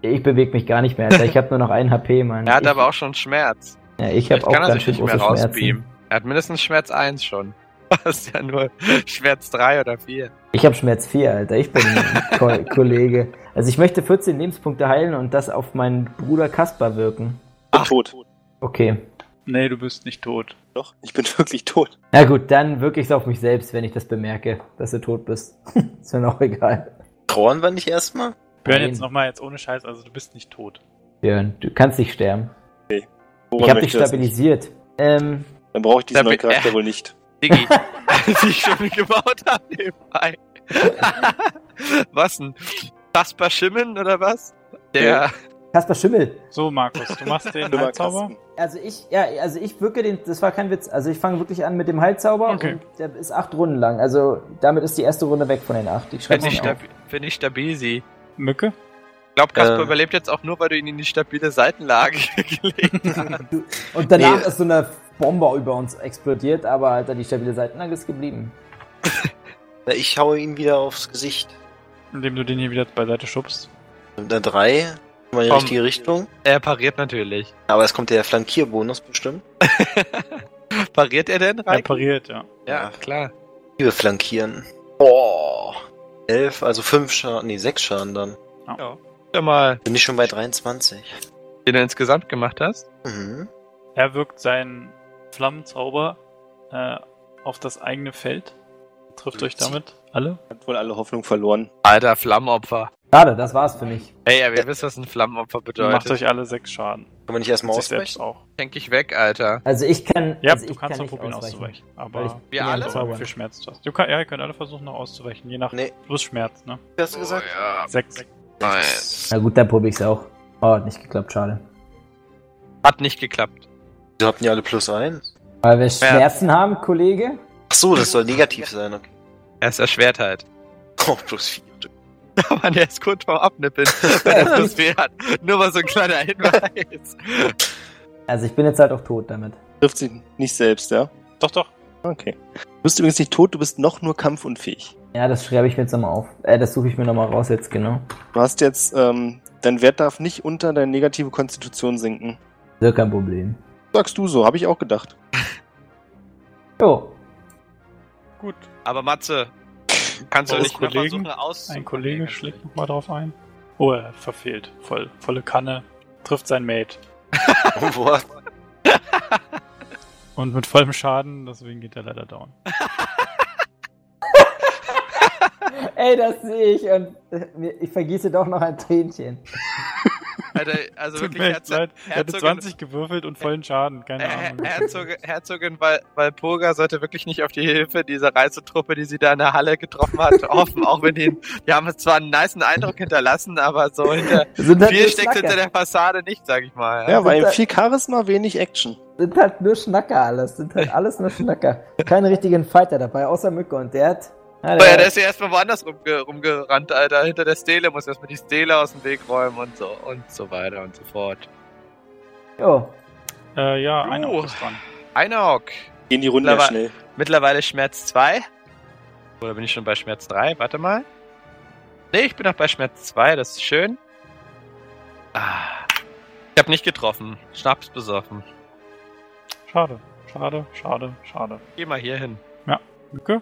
Speaker 3: Ich bewege mich gar nicht mehr, Alter. Ich habe nur noch ein HP, Mann.
Speaker 6: Er hat
Speaker 3: ich,
Speaker 6: aber auch schon Schmerz.
Speaker 3: Ja, ich habe auch
Speaker 6: kann er
Speaker 3: ganz schön
Speaker 6: nicht mehr
Speaker 3: große Schmerzen.
Speaker 6: rausbeamen. Er hat mindestens Schmerz 1 schon. Das ist ja nur Schmerz 3 oder 4.
Speaker 3: Ich habe Schmerz 4, Alter. Ich bin ein Ko Kollege. Also ich möchte 14 Lebenspunkte heilen und das auf meinen Bruder Kaspar wirken.
Speaker 4: Bin tot.
Speaker 3: Okay.
Speaker 1: Nee, du bist nicht tot.
Speaker 4: Doch, ich bin wirklich tot.
Speaker 3: Na gut, dann wirke ich es auf mich selbst, wenn ich das bemerke, dass du tot bist. ist mir noch egal.
Speaker 2: Trauern wir nicht erstmal?
Speaker 1: Björn,
Speaker 3: Nein.
Speaker 1: jetzt nochmal jetzt ohne Scheiß, also du bist nicht tot.
Speaker 3: Björn, du kannst nicht sterben.
Speaker 4: Woran
Speaker 3: Ich habe dich stabilisiert. Ähm,
Speaker 4: Dann brauche ich diesen neuen Charakter
Speaker 6: äh.
Speaker 4: wohl nicht.
Speaker 6: Diggi, die ich schon gebaut habe nebenbei. was denn? Kasper Schimmen oder was? Der.
Speaker 3: Kaspar Schimmel.
Speaker 1: So, Markus, du machst den.
Speaker 4: Kasten.
Speaker 3: Also ich, ja, also ich wirke den, das war kein Witz. Also ich fange wirklich an mit dem Heilzauber
Speaker 1: Okay.
Speaker 3: und der ist acht Runden lang. Also damit ist die erste Runde weg von den acht. Ich schreibe
Speaker 6: Finde ich, stabi find ich stabil, sie.
Speaker 1: Mücke?
Speaker 6: Ich glaube, Kasper
Speaker 2: Äh.
Speaker 6: überlebt jetzt auch nur, weil du ihn in die stabile Seitenlage gelegt hast.
Speaker 3: Und danach
Speaker 2: Nee.
Speaker 3: ist so eine Bombe über uns explodiert, aber Alter, die stabile Seitenlage ist geblieben.
Speaker 2: Na, Ich haue ihn wieder aufs Gesicht.
Speaker 1: Indem du den hier wieder beiseite schubst.
Speaker 2: Und dann drei. Mal in die richtige Richtung.
Speaker 6: er pariert natürlich.
Speaker 2: Aber es kommt der Flankierbonus bestimmt.
Speaker 6: Pariert er denn,
Speaker 1: Er
Speaker 6: Reik?
Speaker 1: pariert, ja.
Speaker 6: Ja, klar.
Speaker 2: Wir flankieren. Boah. Elf, also fünf Schaden, nee, sechs Schaden dann.
Speaker 6: Ja. Schau mal,
Speaker 2: Bin ich schon bei 23.
Speaker 6: den du insgesamt gemacht hast.
Speaker 2: Mhm.
Speaker 1: Er wirkt seinen Flammenzauber äh, auf das eigene Feld. Trifft euch damit alle?
Speaker 4: Hat wohl alle Hoffnung verloren.
Speaker 6: Alter, Flammenopfer.
Speaker 3: Schade, das war's für mich.
Speaker 6: Ey, aber ihr wisst, was ein Flammenopfer
Speaker 1: Macht
Speaker 6: bedeutet.
Speaker 1: euch alle sechs Schaden.
Speaker 2: Kann man nicht erstmal ausbrechen?
Speaker 1: auch.
Speaker 6: Schenk ich weg, Alter.
Speaker 3: Also ich kann.
Speaker 1: Ja,
Speaker 3: also
Speaker 1: du kannst
Speaker 3: kann
Speaker 1: noch probieren
Speaker 3: ausweichen.
Speaker 1: auszuweichen. Aber
Speaker 6: Wir
Speaker 3: ja
Speaker 6: alle?
Speaker 1: so, wie viel Schmerz du hast. Du kann, ja, ihr könnt alle versuchen noch auszuweichen, je nach
Speaker 2: Nee.
Speaker 1: plus Schmerz, ne?
Speaker 2: Wie hast du gesagt?
Speaker 6: Oh, ja.
Speaker 1: Sechs.
Speaker 6: Nice.
Speaker 3: Na gut, dann probiere ich's auch. Oh, hat nicht geklappt, schade.
Speaker 6: Hat nicht geklappt.
Speaker 2: Wir hatten ja alle plus eins.
Speaker 3: Weil wir Schmerzen haben, Kollege.
Speaker 2: Ach so, das soll negativ sein, okay.
Speaker 6: Er ist erschwert halt.
Speaker 2: Oh, plus vier.
Speaker 6: Aber der ist kurz vorm Abnippeln, wenn er plus vier hat. Nur mal so ein kleiner Hinweis.
Speaker 3: Also ich bin jetzt halt auch tot damit.
Speaker 4: Trifft sich nicht selbst, ja?
Speaker 1: Doch, doch.
Speaker 4: Okay. Du bist übrigens nicht tot, du bist noch nur kampfunfähig.
Speaker 3: Ja, das schreibe ich mir jetzt nochmal auf. Äh, das suche ich mir nochmal raus jetzt, genau.
Speaker 4: Du hast jetzt, ähm, dein Wert darf nicht unter deine negative Konstitution sinken.
Speaker 3: Das ist kein Problem.
Speaker 4: Sagst du so, habe ich auch gedacht.
Speaker 3: Jo.
Speaker 1: Gut.
Speaker 6: Aber Matze, kannst du nicht mal
Speaker 1: Kollegen?
Speaker 6: versuchen aus...
Speaker 1: Ein Kollege schlägt nochmal drauf ein. Oh, er verfehlt. Voll, volle Kanne. Trifft sein Mate.
Speaker 2: Oh, what?
Speaker 1: Und mit vollem Schaden, deswegen geht er leider down.
Speaker 3: Ey, das sehe ich und äh, ich vergieße doch noch ein Tränchen.
Speaker 6: Alter, also wirklich, Herzog,
Speaker 1: leid. Er hatte
Speaker 6: Herzogin,
Speaker 1: 20 gewürfelt und vollen Schaden. Keine
Speaker 6: äh,
Speaker 1: Ahnung.
Speaker 6: Herzogin, Herzogin Val, Valpurga sollte wirklich nicht auf die Hilfe dieser Reisetruppe, die sie da in der Halle getroffen hat, hoffen. Auch wenn die, die haben zwar einen niceen Eindruck hinterlassen, aber so hinter,
Speaker 3: Sind halt
Speaker 6: viel steckt hinter der Fassade nicht, sag ich mal.
Speaker 4: Ja, weil
Speaker 3: da-
Speaker 4: viel Charisma, wenig Action.
Speaker 3: Sind halt nur Schnacker alles. Sind halt alles nur Schnacker. Keine richtigen Fighter dabei, außer Mücke und der hat. Ja,
Speaker 6: Aber ja, der ist ja erstmal woanders rumge rumgerannt, Alter. Hinter der Stele muss erstmal die Stele aus dem Weg räumen und so und so weiter und so fort.
Speaker 3: Jo.
Speaker 1: Äh, ja,
Speaker 6: Uh.
Speaker 1: ist dran.
Speaker 6: Einok.
Speaker 4: Gehen die Runde ja
Speaker 6: Mittlerweile-
Speaker 4: schnell.
Speaker 6: Mittlerweile Schmerz 2. Oder bin ich schon bei Schmerz 3? Warte mal. Nee, ich bin noch bei Schmerz 2, das ist schön. Ah. Ich hab nicht getroffen. Schnaps besoffen.
Speaker 1: Schade, schade, schade, schade.
Speaker 6: Geh mal hier hin.
Speaker 1: Mücke?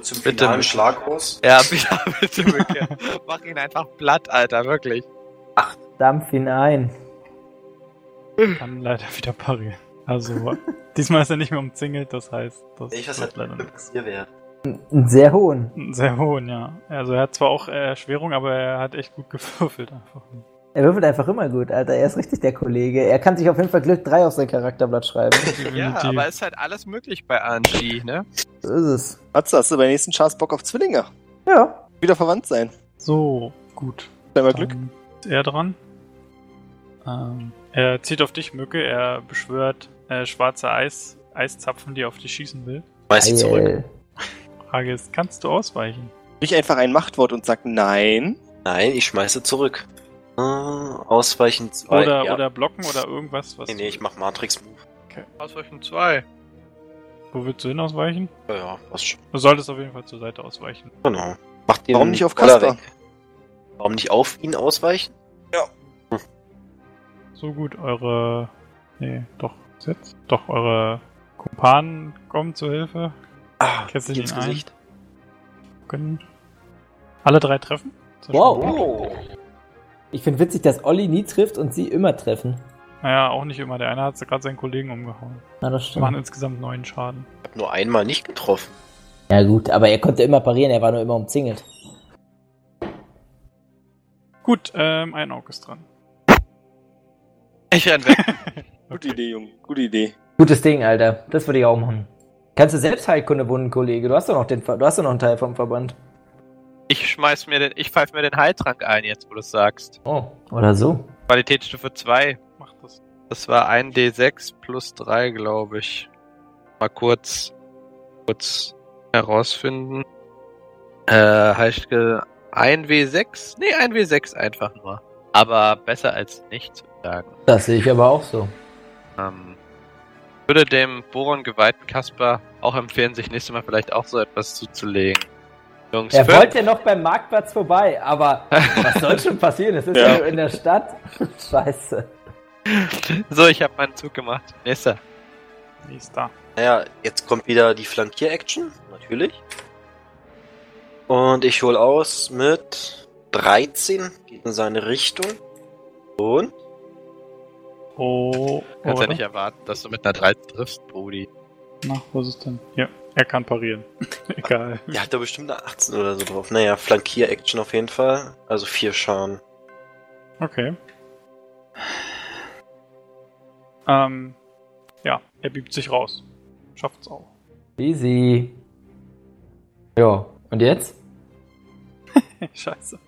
Speaker 2: Zum
Speaker 6: Bitte.
Speaker 2: finalen Schlag aus.
Speaker 6: Ja, bitte, bitte, Mücke. Mach ihn einfach platt, Alter, wirklich.
Speaker 3: Dampf ihn ein.
Speaker 1: Kann leider wieder parieren. Also, diesmal ist er nicht mehr umzingelt, das heißt, das
Speaker 2: Ich was
Speaker 1: wird
Speaker 2: hat
Speaker 1: leider nichts.
Speaker 3: Einen sehr hohen.
Speaker 1: Einen Sehr hohen, ja. Also er hat zwar auch Erschwerung, aber er hat echt gut gewürfelt einfach.
Speaker 3: Er würfelt einfach immer gut, Alter. Er ist richtig der Kollege. Er kann sich auf jeden Fall Glück 3 auf sein Charakterblatt schreiben.
Speaker 6: Ja, aber es ist halt alles möglich bei RNG, ne?
Speaker 3: So ist es.
Speaker 4: Matze, hast du bei nächsten Chars Bock auf Zwillinge?
Speaker 3: Ja.
Speaker 4: Wieder verwandt sein.
Speaker 1: So, gut.
Speaker 4: Einmal Glück.
Speaker 1: Dann ist er dran. Ähm, er zieht auf dich, Mücke. Er beschwört äh, schwarze Eis, Eiszapfen, die auf dich schießen will.
Speaker 2: Schmeiß sie zurück.
Speaker 1: Frage ist, kannst du ausweichen?
Speaker 4: Sprich einfach ein Machtwort und sag nein.
Speaker 2: Nein, ich schmeiße zurück. Ausweichen 2.
Speaker 1: Oder,
Speaker 2: ja.
Speaker 1: oder blocken oder irgendwas, was.
Speaker 2: Nee, nee, ich mach Matrix-Move.
Speaker 6: Ausweichen 2.
Speaker 1: Wo willst du hin ausweichen?
Speaker 2: Ja, ja, passt schon.
Speaker 1: Du solltest auf jeden Fall zur Seite ausweichen.
Speaker 2: Genau. Mach den
Speaker 4: Warum nicht auf Kasper?
Speaker 2: weg. Warum nicht auf ihn ausweichen?
Speaker 1: So gut, eure. Nee, doch, jetzt. Doch, eure Kumpanen kommen zur Hilfe.
Speaker 2: Ah,
Speaker 1: du
Speaker 2: ins
Speaker 1: ihn ein?
Speaker 2: Gesicht.
Speaker 1: Können alle drei treffen?
Speaker 3: Wow. Ich finde witzig, dass Olli nie trifft und sie immer treffen.
Speaker 1: Naja, auch nicht immer. Der eine hat gerade seinen Kollegen umgehauen.
Speaker 3: Na, das
Speaker 1: Wir machen
Speaker 3: stimmt.
Speaker 1: insgesamt neun Schaden.
Speaker 2: Ich hab nur einmal nicht getroffen.
Speaker 3: Ja gut, aber er konnte immer parieren, er war nur immer umzingelt.
Speaker 1: Gut, ähm, ein Auge ist dran.
Speaker 6: Ich renn weg.
Speaker 4: Gute Idee, Junge. Gute Idee.
Speaker 3: Gutes Ding, Alter. Das würde ich auch machen. Kannst du selbst Heilkunde wunden, Kollege? Du hast doch noch den, du hast doch noch einen Teil vom Verband.
Speaker 6: Ich schmeiß mir den, ich pfeif mir den Heiltrank ein, jetzt wo du es sagst.
Speaker 3: Oh, oder so.
Speaker 6: Qualitätsstufe 2.
Speaker 1: Mach das.
Speaker 6: Das war ein D6 plus 3, glaube ich. Mal kurz, kurz herausfinden. Äh, heißt äh, ein W6? Nee, ein W6 einfach nur. Aber besser als nichts, sagen.
Speaker 3: Das sehe ich aber auch so.
Speaker 6: Ähm, würde dem Boron geweihten Kasper auch empfehlen, sich nächstes Mal vielleicht auch so etwas zuzulegen. Jungs,
Speaker 3: Er wollte ja noch beim Marktplatz vorbei, aber was soll schon passieren? Es ist ja.
Speaker 4: Ja.
Speaker 3: nur in der Stadt. Scheiße.
Speaker 6: So, ich habe meinen Zug gemacht. Nächster.
Speaker 1: Die ist da.
Speaker 2: Naja, jetzt kommt wieder die Flankier-Action, natürlich. Und ich hol aus mit 13, geht in seine Richtung. Und
Speaker 1: Oh,
Speaker 6: Kannst ja nicht erwarten, dass du mit einer 13 triffst, Brudi.
Speaker 1: Na, wo ist es denn? Ja, er kann parieren. Egal.
Speaker 2: der hat da bestimmt eine 18 oder so drauf. Naja, Flankier-Action auf jeden Fall. Also vier Schaden.
Speaker 1: Okay. Ähm, ja, er biebt sich raus. Schafft's auch.
Speaker 3: Easy. Ja, und jetzt?
Speaker 1: Scheiße.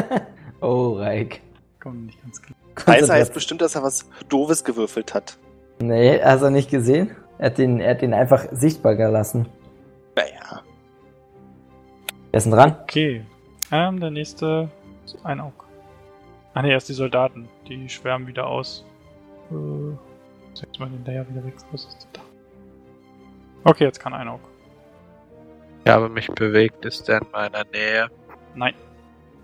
Speaker 3: oh, Reik.
Speaker 1: Komm nicht ganz klar.
Speaker 4: Scheiße heißt bestimmt, dass er was Doofes gewürfelt hat.
Speaker 3: Nee, hast du nicht gesehen? Er hat den, er hat den einfach sichtbar gelassen.
Speaker 4: Naja.
Speaker 3: Wer ist denn dran?
Speaker 1: Okay. Ähm, der nächste ist ein Aug. Ah ne, erst die Soldaten. Die schwärmen wieder aus. Äh, jetzt mal den der ja wieder weg. Was ist denn da? Okay, jetzt kann ein Aug.
Speaker 6: Ich habe mich bewegt, ist er in meiner Nähe.
Speaker 1: Nein.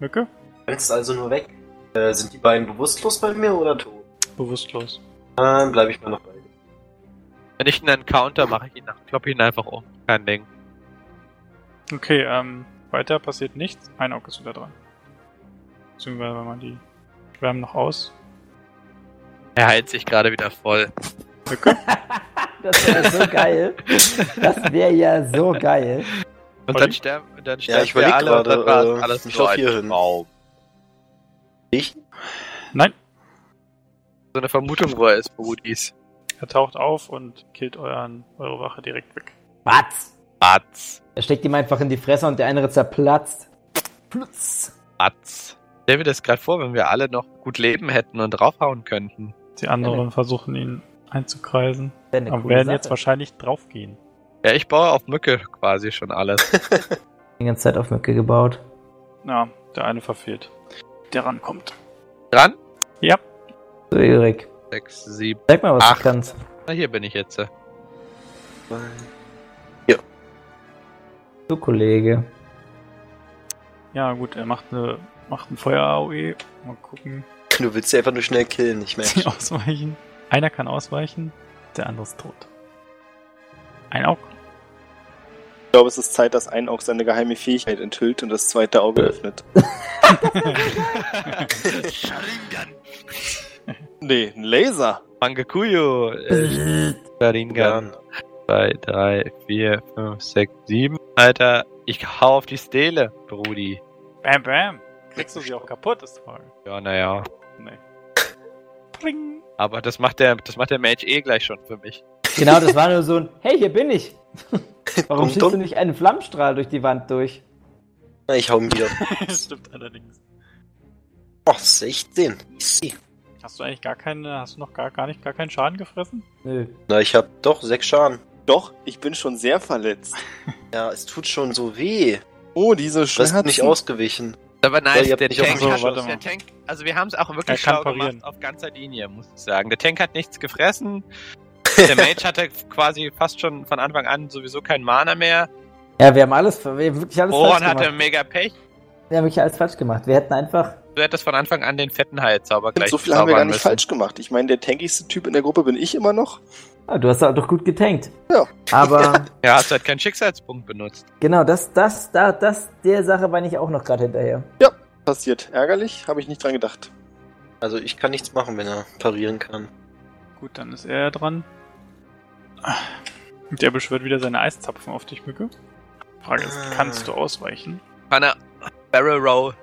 Speaker 1: Mücke?
Speaker 2: Rennst also nur weg. Äh, sind die beiden bewusstlos bei mir oder tot?
Speaker 1: Bewusstlos.
Speaker 2: Dann bleibe ich mal noch bei.
Speaker 6: Wenn ich einen Encounter mache, ich ihn nach, klopp ihn einfach um. Kein Ding.
Speaker 1: Okay, ähm, weiter passiert nichts. Ein Aug ist wieder dran. Beziehungsweise, wenn man die schwärmen noch aus.
Speaker 6: Er heilt sich gerade wieder voll.
Speaker 1: Mücke?
Speaker 3: Das wäre so geil. Das wäre ja so geil.
Speaker 6: Und dann sterben, dann
Speaker 2: Ja,
Speaker 6: sterben
Speaker 2: ich
Speaker 6: wir alle und dann
Speaker 2: gerade, äh,
Speaker 6: alles
Speaker 2: mich
Speaker 6: nur
Speaker 2: auf
Speaker 6: ein
Speaker 2: hier hin.
Speaker 6: Traum.
Speaker 2: Ich?
Speaker 1: Nein.
Speaker 6: So eine Vermutung, wo er ist, Brudis.
Speaker 1: Er taucht auf und killt euren, eure Wache direkt weg.
Speaker 3: Was?
Speaker 6: Batz.
Speaker 3: Er steckt ihm einfach in die Fresse und der andere zerplatzt. Plutz.
Speaker 6: Batz. Stell mir das gerade vor, wenn wir alle noch gut leben hätten und draufhauen könnten.
Speaker 1: Die anderen versuchen ihn einzukreisen. Aber werden
Speaker 3: Sache.
Speaker 1: jetzt wahrscheinlich draufgehen.
Speaker 6: Ja, ich baue auf Mücke quasi schon alles.
Speaker 3: die ganze Zeit auf Mücke gebaut.
Speaker 1: Ja, der eine verfehlt. Der rankommt.
Speaker 6: Dran?
Speaker 1: Ja.
Speaker 3: So, Erik.
Speaker 6: 6, 7.
Speaker 3: Sag mal, was
Speaker 6: Acht.
Speaker 3: du kannst.
Speaker 6: Na, hier bin ich jetzt.
Speaker 3: Du, Kollege.
Speaker 1: Ja, gut, er macht eine macht ein Feuer-AOE. Mal gucken.
Speaker 2: Du willst sie einfach nur schnell killen, ich merke
Speaker 1: Sie
Speaker 2: schon.
Speaker 1: ausweichen. Einer kann ausweichen, der andere ist tot. Ein Auge.
Speaker 4: Ich glaube, es ist Zeit, dass ein Auge seine geheime Fähigkeit enthüllt und das zweite Auge öffnet. Nee, ein Laser.
Speaker 6: Mangekuyo. Äh, Sharingan. 2, 3, 4, 5, 6, 7. Alter, ich hau auf die Stele, Brudi.
Speaker 1: Bam, bam. Kriegst du sie auch kaputt, ist die Frage.
Speaker 6: Ja, naja.
Speaker 1: Nee. Pring.
Speaker 6: Aber das macht der, das macht der Mage eh gleich schon für mich.
Speaker 3: Genau, das war nur so ein, hey, hier bin ich. Warum schießt du nicht einen Flammenstrahl durch die Wand durch?
Speaker 2: Na, Ich hau ihn wieder.
Speaker 1: Stimmt allerdings.
Speaker 2: Oh, 16. Easy.
Speaker 1: Hast du eigentlich gar keine, hast du noch gar, gar nicht gar keinen Schaden gefressen?
Speaker 3: Nö.
Speaker 2: Na, ich hab doch sechs Schaden.
Speaker 4: Doch, ich bin schon sehr verletzt.
Speaker 2: Ja, es tut schon so weh.
Speaker 4: Oh, diese
Speaker 2: Du hast
Speaker 4: Schmerzen.
Speaker 2: nicht ausgewichen.
Speaker 6: Aber nice,
Speaker 2: habt
Speaker 6: der
Speaker 2: nicht auf
Speaker 6: Tank,
Speaker 1: den
Speaker 6: hat, der. Tank, also wir haben es auch wirklich schlau
Speaker 1: parieren.
Speaker 6: gemacht auf ganzer Linie, muss ich sagen. Der Tank hat nichts gefressen. Der Mage hatte quasi fast schon von Anfang an sowieso kein Mana mehr.
Speaker 3: Ja, wir haben alles, wir haben wirklich alles
Speaker 6: Oran
Speaker 3: falsch
Speaker 6: hatte
Speaker 3: gemacht.
Speaker 6: mega Pech.
Speaker 3: Wir haben wirklich alles falsch gemacht. Wir hätten einfach,
Speaker 6: Du hättest von Anfang an den fetten Heilzauber gleich
Speaker 4: so viel haben wir gar nicht
Speaker 6: müssen.
Speaker 4: falsch gemacht. Ich meine, der tankigste Typ in der Gruppe bin ich immer noch.
Speaker 3: ah, du hast doch gut getankt.
Speaker 4: Ja.
Speaker 3: Aber
Speaker 6: Ja, hast halt keinen Schicksalspunkt benutzt.
Speaker 3: genau, das, das, da, das, der Sache war ich auch noch gerade hinterher.
Speaker 4: Passiert. Ärgerlich, habe ich nicht dran gedacht.
Speaker 2: Also ich kann nichts machen, wenn er parieren kann.
Speaker 1: Gut, dann ist er dran. Der beschwört wieder seine Eiszapfen auf dich, Mücke. Frage ist,
Speaker 2: Ah.
Speaker 1: kannst du ausweichen?
Speaker 6: Kann er Barrel Roll.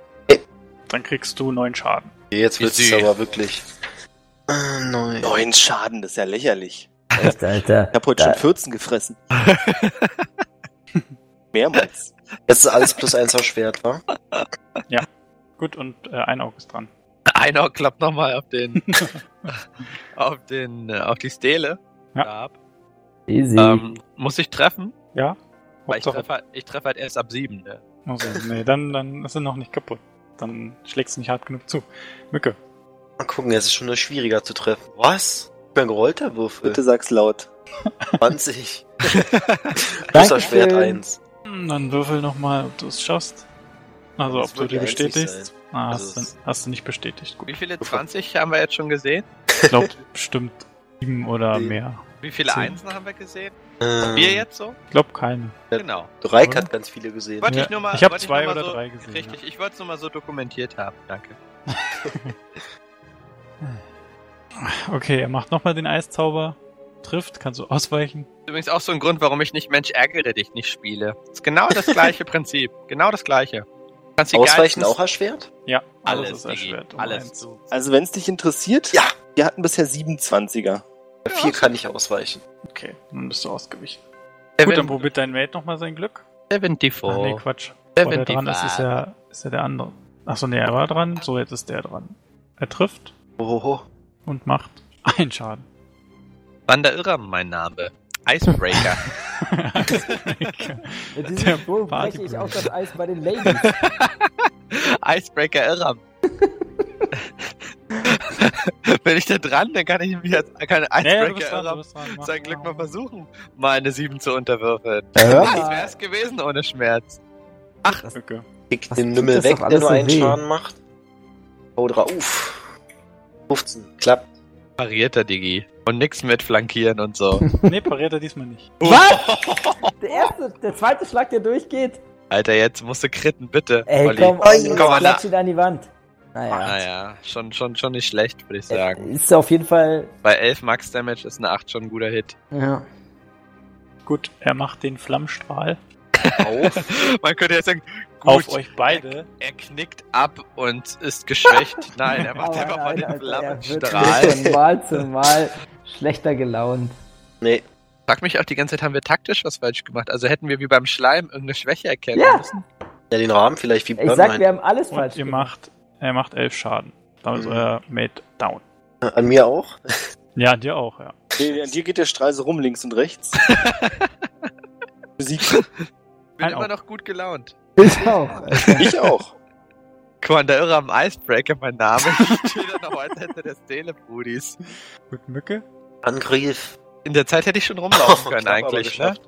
Speaker 1: Dann kriegst du neun Schaden.
Speaker 2: Jetzt wird's
Speaker 6: Easy.
Speaker 2: aber wirklich. Äh, neun.
Speaker 4: Neun Schaden, das ist ja lächerlich.
Speaker 3: Echt, Alter.
Speaker 4: Ich habe heute
Speaker 3: Da-
Speaker 4: schon 14 gefressen. Mehrmals.
Speaker 2: Jetzt ist alles plus eins auf Schwert, wa?
Speaker 1: Gut, und äh, ein Auge ist dran.
Speaker 6: Einer klappt nochmal auf den, auf den, äh, auf die Stele.
Speaker 1: Ja.
Speaker 6: Ab.
Speaker 3: Easy.
Speaker 6: Ähm, muss ich treffen?
Speaker 1: Ja?
Speaker 6: Weil ich treffe halt, ich treffe halt erst ab sieben. Ne?
Speaker 1: Also, nee, dann, dann ist er noch nicht kaputt. Dann schlägst du nicht hart genug zu. Mücke.
Speaker 2: Mal gucken, jetzt ist schon nur schwieriger zu treffen. Was? Ich bin ein gerollter Würfel.
Speaker 4: Bitte sag's laut.
Speaker 2: 20. plus auf Schwert
Speaker 3: Dankeschön.
Speaker 2: 1.
Speaker 1: Hm, Dann würfel nochmal, ob du es schaffst. Also,
Speaker 2: Das
Speaker 1: ob du
Speaker 2: die
Speaker 1: bestätigst. Ah,
Speaker 2: Also
Speaker 1: hast, du,
Speaker 2: es-
Speaker 1: hast du nicht bestätigt. Gut.
Speaker 6: Wie viele 20 haben wir jetzt schon gesehen?
Speaker 1: Ich glaube, bestimmt sieben oder
Speaker 2: Nee.
Speaker 1: mehr.
Speaker 6: Wie viele
Speaker 1: Zehn.
Speaker 6: Einsen haben wir gesehen?
Speaker 2: Ähm,
Speaker 6: Wir jetzt so?
Speaker 1: Ich glaube, keine.
Speaker 6: Genau.
Speaker 2: Reik
Speaker 1: Oder?
Speaker 2: hat ganz viele gesehen.
Speaker 6: Wollte
Speaker 1: Ja,
Speaker 6: ich nur mal,
Speaker 1: ich hab
Speaker 6: wollte
Speaker 1: zwei
Speaker 6: nur mal
Speaker 1: oder
Speaker 6: so,
Speaker 1: drei gesehen,
Speaker 6: Richtig, ich wollte es nur mal so dokumentiert haben. Danke.
Speaker 1: Okay, er macht nochmal den Eiszauber. Trifft, kannst du ausweichen.
Speaker 6: Übrigens auch so ein Grund, warum ich nicht Mensch ärgere dich nicht spiele. ist genau das gleiche Prinzip. Genau das gleiche. Du kannst die
Speaker 2: Ausweichen auch als Schwert?
Speaker 1: Ja,
Speaker 6: Alles,
Speaker 1: ist
Speaker 6: Digi,
Speaker 1: erschwert. um
Speaker 6: alles.
Speaker 1: eins.
Speaker 4: Also wenn es dich interessiert,
Speaker 2: Ja.
Speaker 4: wir hatten bisher 27er.
Speaker 2: Bei vier kann ich ausweichen.
Speaker 1: Okay, dann bist du ausgewichen.
Speaker 6: Seven,
Speaker 1: Gut, dann probiert dein Mate nochmal sein Glück.
Speaker 6: Seven
Speaker 1: Ach nee. Quatsch. Bevor der
Speaker 6: 75.
Speaker 1: dran ist, ist ja, ist ja der andere. Achso, nee, er war dran. So, jetzt ist der dran. Er trifft
Speaker 2: Ohoho.
Speaker 1: und macht einen Schaden.
Speaker 6: Wander Irram, mein Name. Icebreaker.
Speaker 3: Mit
Speaker 1: Der
Speaker 3: diesem
Speaker 1: Party
Speaker 3: breche ich auch das Eis bei den Ladies.
Speaker 6: Icebreaker Irram. Wenn ich da dran, dann kann ich mich als kann
Speaker 1: Ja, ja,
Speaker 6: Icebreaker.
Speaker 1: Mach
Speaker 6: sein Glück mal
Speaker 1: mal.
Speaker 6: versuchen, mal eine 7 zu unterwürfeln.
Speaker 3: Ja, hör
Speaker 6: Das wär's gewesen ohne Schmerz.
Speaker 1: Okay.
Speaker 2: Kick den Lümmel weg, der nur
Speaker 3: so
Speaker 2: einen
Speaker 3: weh?
Speaker 2: Schaden macht. Hau drauf. Uff. 15. Klappt.
Speaker 6: Pariert der Digi. Und nix mit flankieren und so.
Speaker 1: Nee, pariert er diesmal nicht.
Speaker 3: Was? Der erste, der zweite Schlag, der durchgeht.
Speaker 6: Alter, jetzt musst du kritten, bitte.
Speaker 3: Ey,
Speaker 6: Olli.
Speaker 3: komm, Olli,
Speaker 6: komm,
Speaker 3: klatsch ihn an die Wand. Naja.
Speaker 6: Naja, schon, schon, schon nicht schlecht, würde ich sagen.
Speaker 3: Ist auf jeden Fall.
Speaker 6: Bei 11 Max Damage ist eine 8 schon ein guter Hit.
Speaker 3: Ja.
Speaker 1: Gut, er macht den Flammstrahl
Speaker 2: Auf.
Speaker 6: Man könnte jetzt sagen,
Speaker 1: auf
Speaker 6: gut,
Speaker 1: euch beide.
Speaker 6: er knickt ab und ist geschwächt. Nein, er macht einfach
Speaker 3: nein,
Speaker 6: den
Speaker 3: Alter, er wird
Speaker 6: Flammenstrahl.
Speaker 3: von Mal zu Mal schlechter gelaunt.
Speaker 2: Nee.
Speaker 6: Frag mich auch die ganze Zeit, haben wir taktisch was falsch gemacht? Also hätten wir wie beim Schleim irgendeine Schwäche erkennen
Speaker 3: Ja.
Speaker 6: müssen?
Speaker 2: Ja, den Rahmen vielleicht wie
Speaker 3: Ich sag, wir haben alles
Speaker 1: Und
Speaker 3: falsch
Speaker 1: ihr
Speaker 3: gemacht.
Speaker 1: macht, er macht elf Schaden. Damit ist
Speaker 2: Mhm.
Speaker 1: euer Mate down.
Speaker 2: An mir auch?
Speaker 1: Ja, dir auch, ja.
Speaker 4: Nee, an dir geht der Strahl so rum, links und rechts. Musik.
Speaker 6: Bin
Speaker 1: Ein
Speaker 6: immer
Speaker 1: Auge.
Speaker 6: noch gut gelaunt.
Speaker 3: Ich auch. Alter.
Speaker 4: Ich auch.
Speaker 6: Commander Irre am Icebreaker, mein Name. Ich stehe noch weiter hinter der Stele, Brudis.
Speaker 1: Gut, Mücke.
Speaker 2: Angriff.
Speaker 6: In der Zeit hätte ich schon rumlaufen können
Speaker 2: Knapp,
Speaker 6: eigentlich, ne?
Speaker 2: geschafft.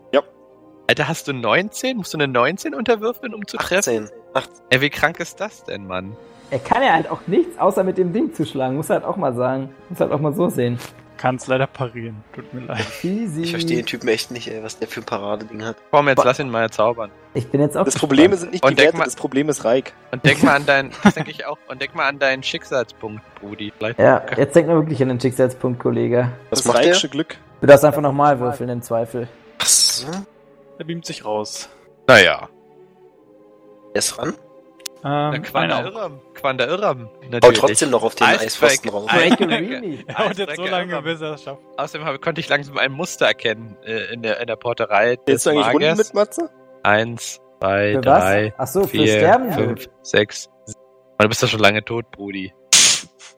Speaker 6: Alter, hast du 19? Musst du eine 19 unterwürfeln, um zu treffen?
Speaker 2: 18. 18.
Speaker 6: Ey, wie krank ist das denn, Mann?
Speaker 3: Er kann ja halt auch nichts, außer mit dem Ding zu schlagen. Muss halt auch mal sagen. Muss halt auch mal so sehen.
Speaker 1: Kannst leider parieren. Tut mir leid.
Speaker 3: Easy.
Speaker 2: Ich verstehe den Typen echt nicht, ey, was der für ein Paradeding hat.
Speaker 6: Komm, jetzt
Speaker 4: Ba-
Speaker 6: lass ihn mal zaubern.
Speaker 3: Ich bin jetzt auch.
Speaker 4: Das Problem sind nicht
Speaker 6: Und
Speaker 4: die
Speaker 6: denk
Speaker 4: Werte,
Speaker 6: mal-
Speaker 4: das Problem ist Reik.
Speaker 6: Und denk mal an deinen, das denke ich auch, und denk mal an deinen Schicksalspunkt, Brudi. Vielleicht
Speaker 3: Ja, jetzt denk mal wirklich an den Schicksalspunkt, Kollege.
Speaker 2: Was
Speaker 4: das? Reiksche Glück.
Speaker 3: Du darfst einfach nochmal würfeln im Zweifel.
Speaker 2: Ach so.
Speaker 1: Er beamt sich raus.
Speaker 6: Naja.
Speaker 2: Er ist ran.
Speaker 1: Ähm,
Speaker 6: Quanda
Speaker 1: einer.
Speaker 6: Irram. Quanda Irram.
Speaker 2: Hau
Speaker 6: Natürlich.
Speaker 2: trotzdem noch auf den
Speaker 6: Eisbreak-
Speaker 2: Eispfosten raus.
Speaker 1: Er haut jetzt so
Speaker 6: Eisbrecher
Speaker 1: lange,
Speaker 6: Irram.
Speaker 1: bis er es schafft.
Speaker 6: Außerdem habe, konnte ich langsam ein Muster erkennen äh, in, der, in der Porterei
Speaker 4: Jetzt eigentlich Runden
Speaker 6: Magiers.
Speaker 4: mit Matze?
Speaker 6: Eins, zwei,
Speaker 3: Für
Speaker 6: drei,
Speaker 3: was? Ach so, für
Speaker 6: vier,
Speaker 3: Sterben?
Speaker 6: fünf, sechs. sieben. Du bist doch schon lange tot, Brudi.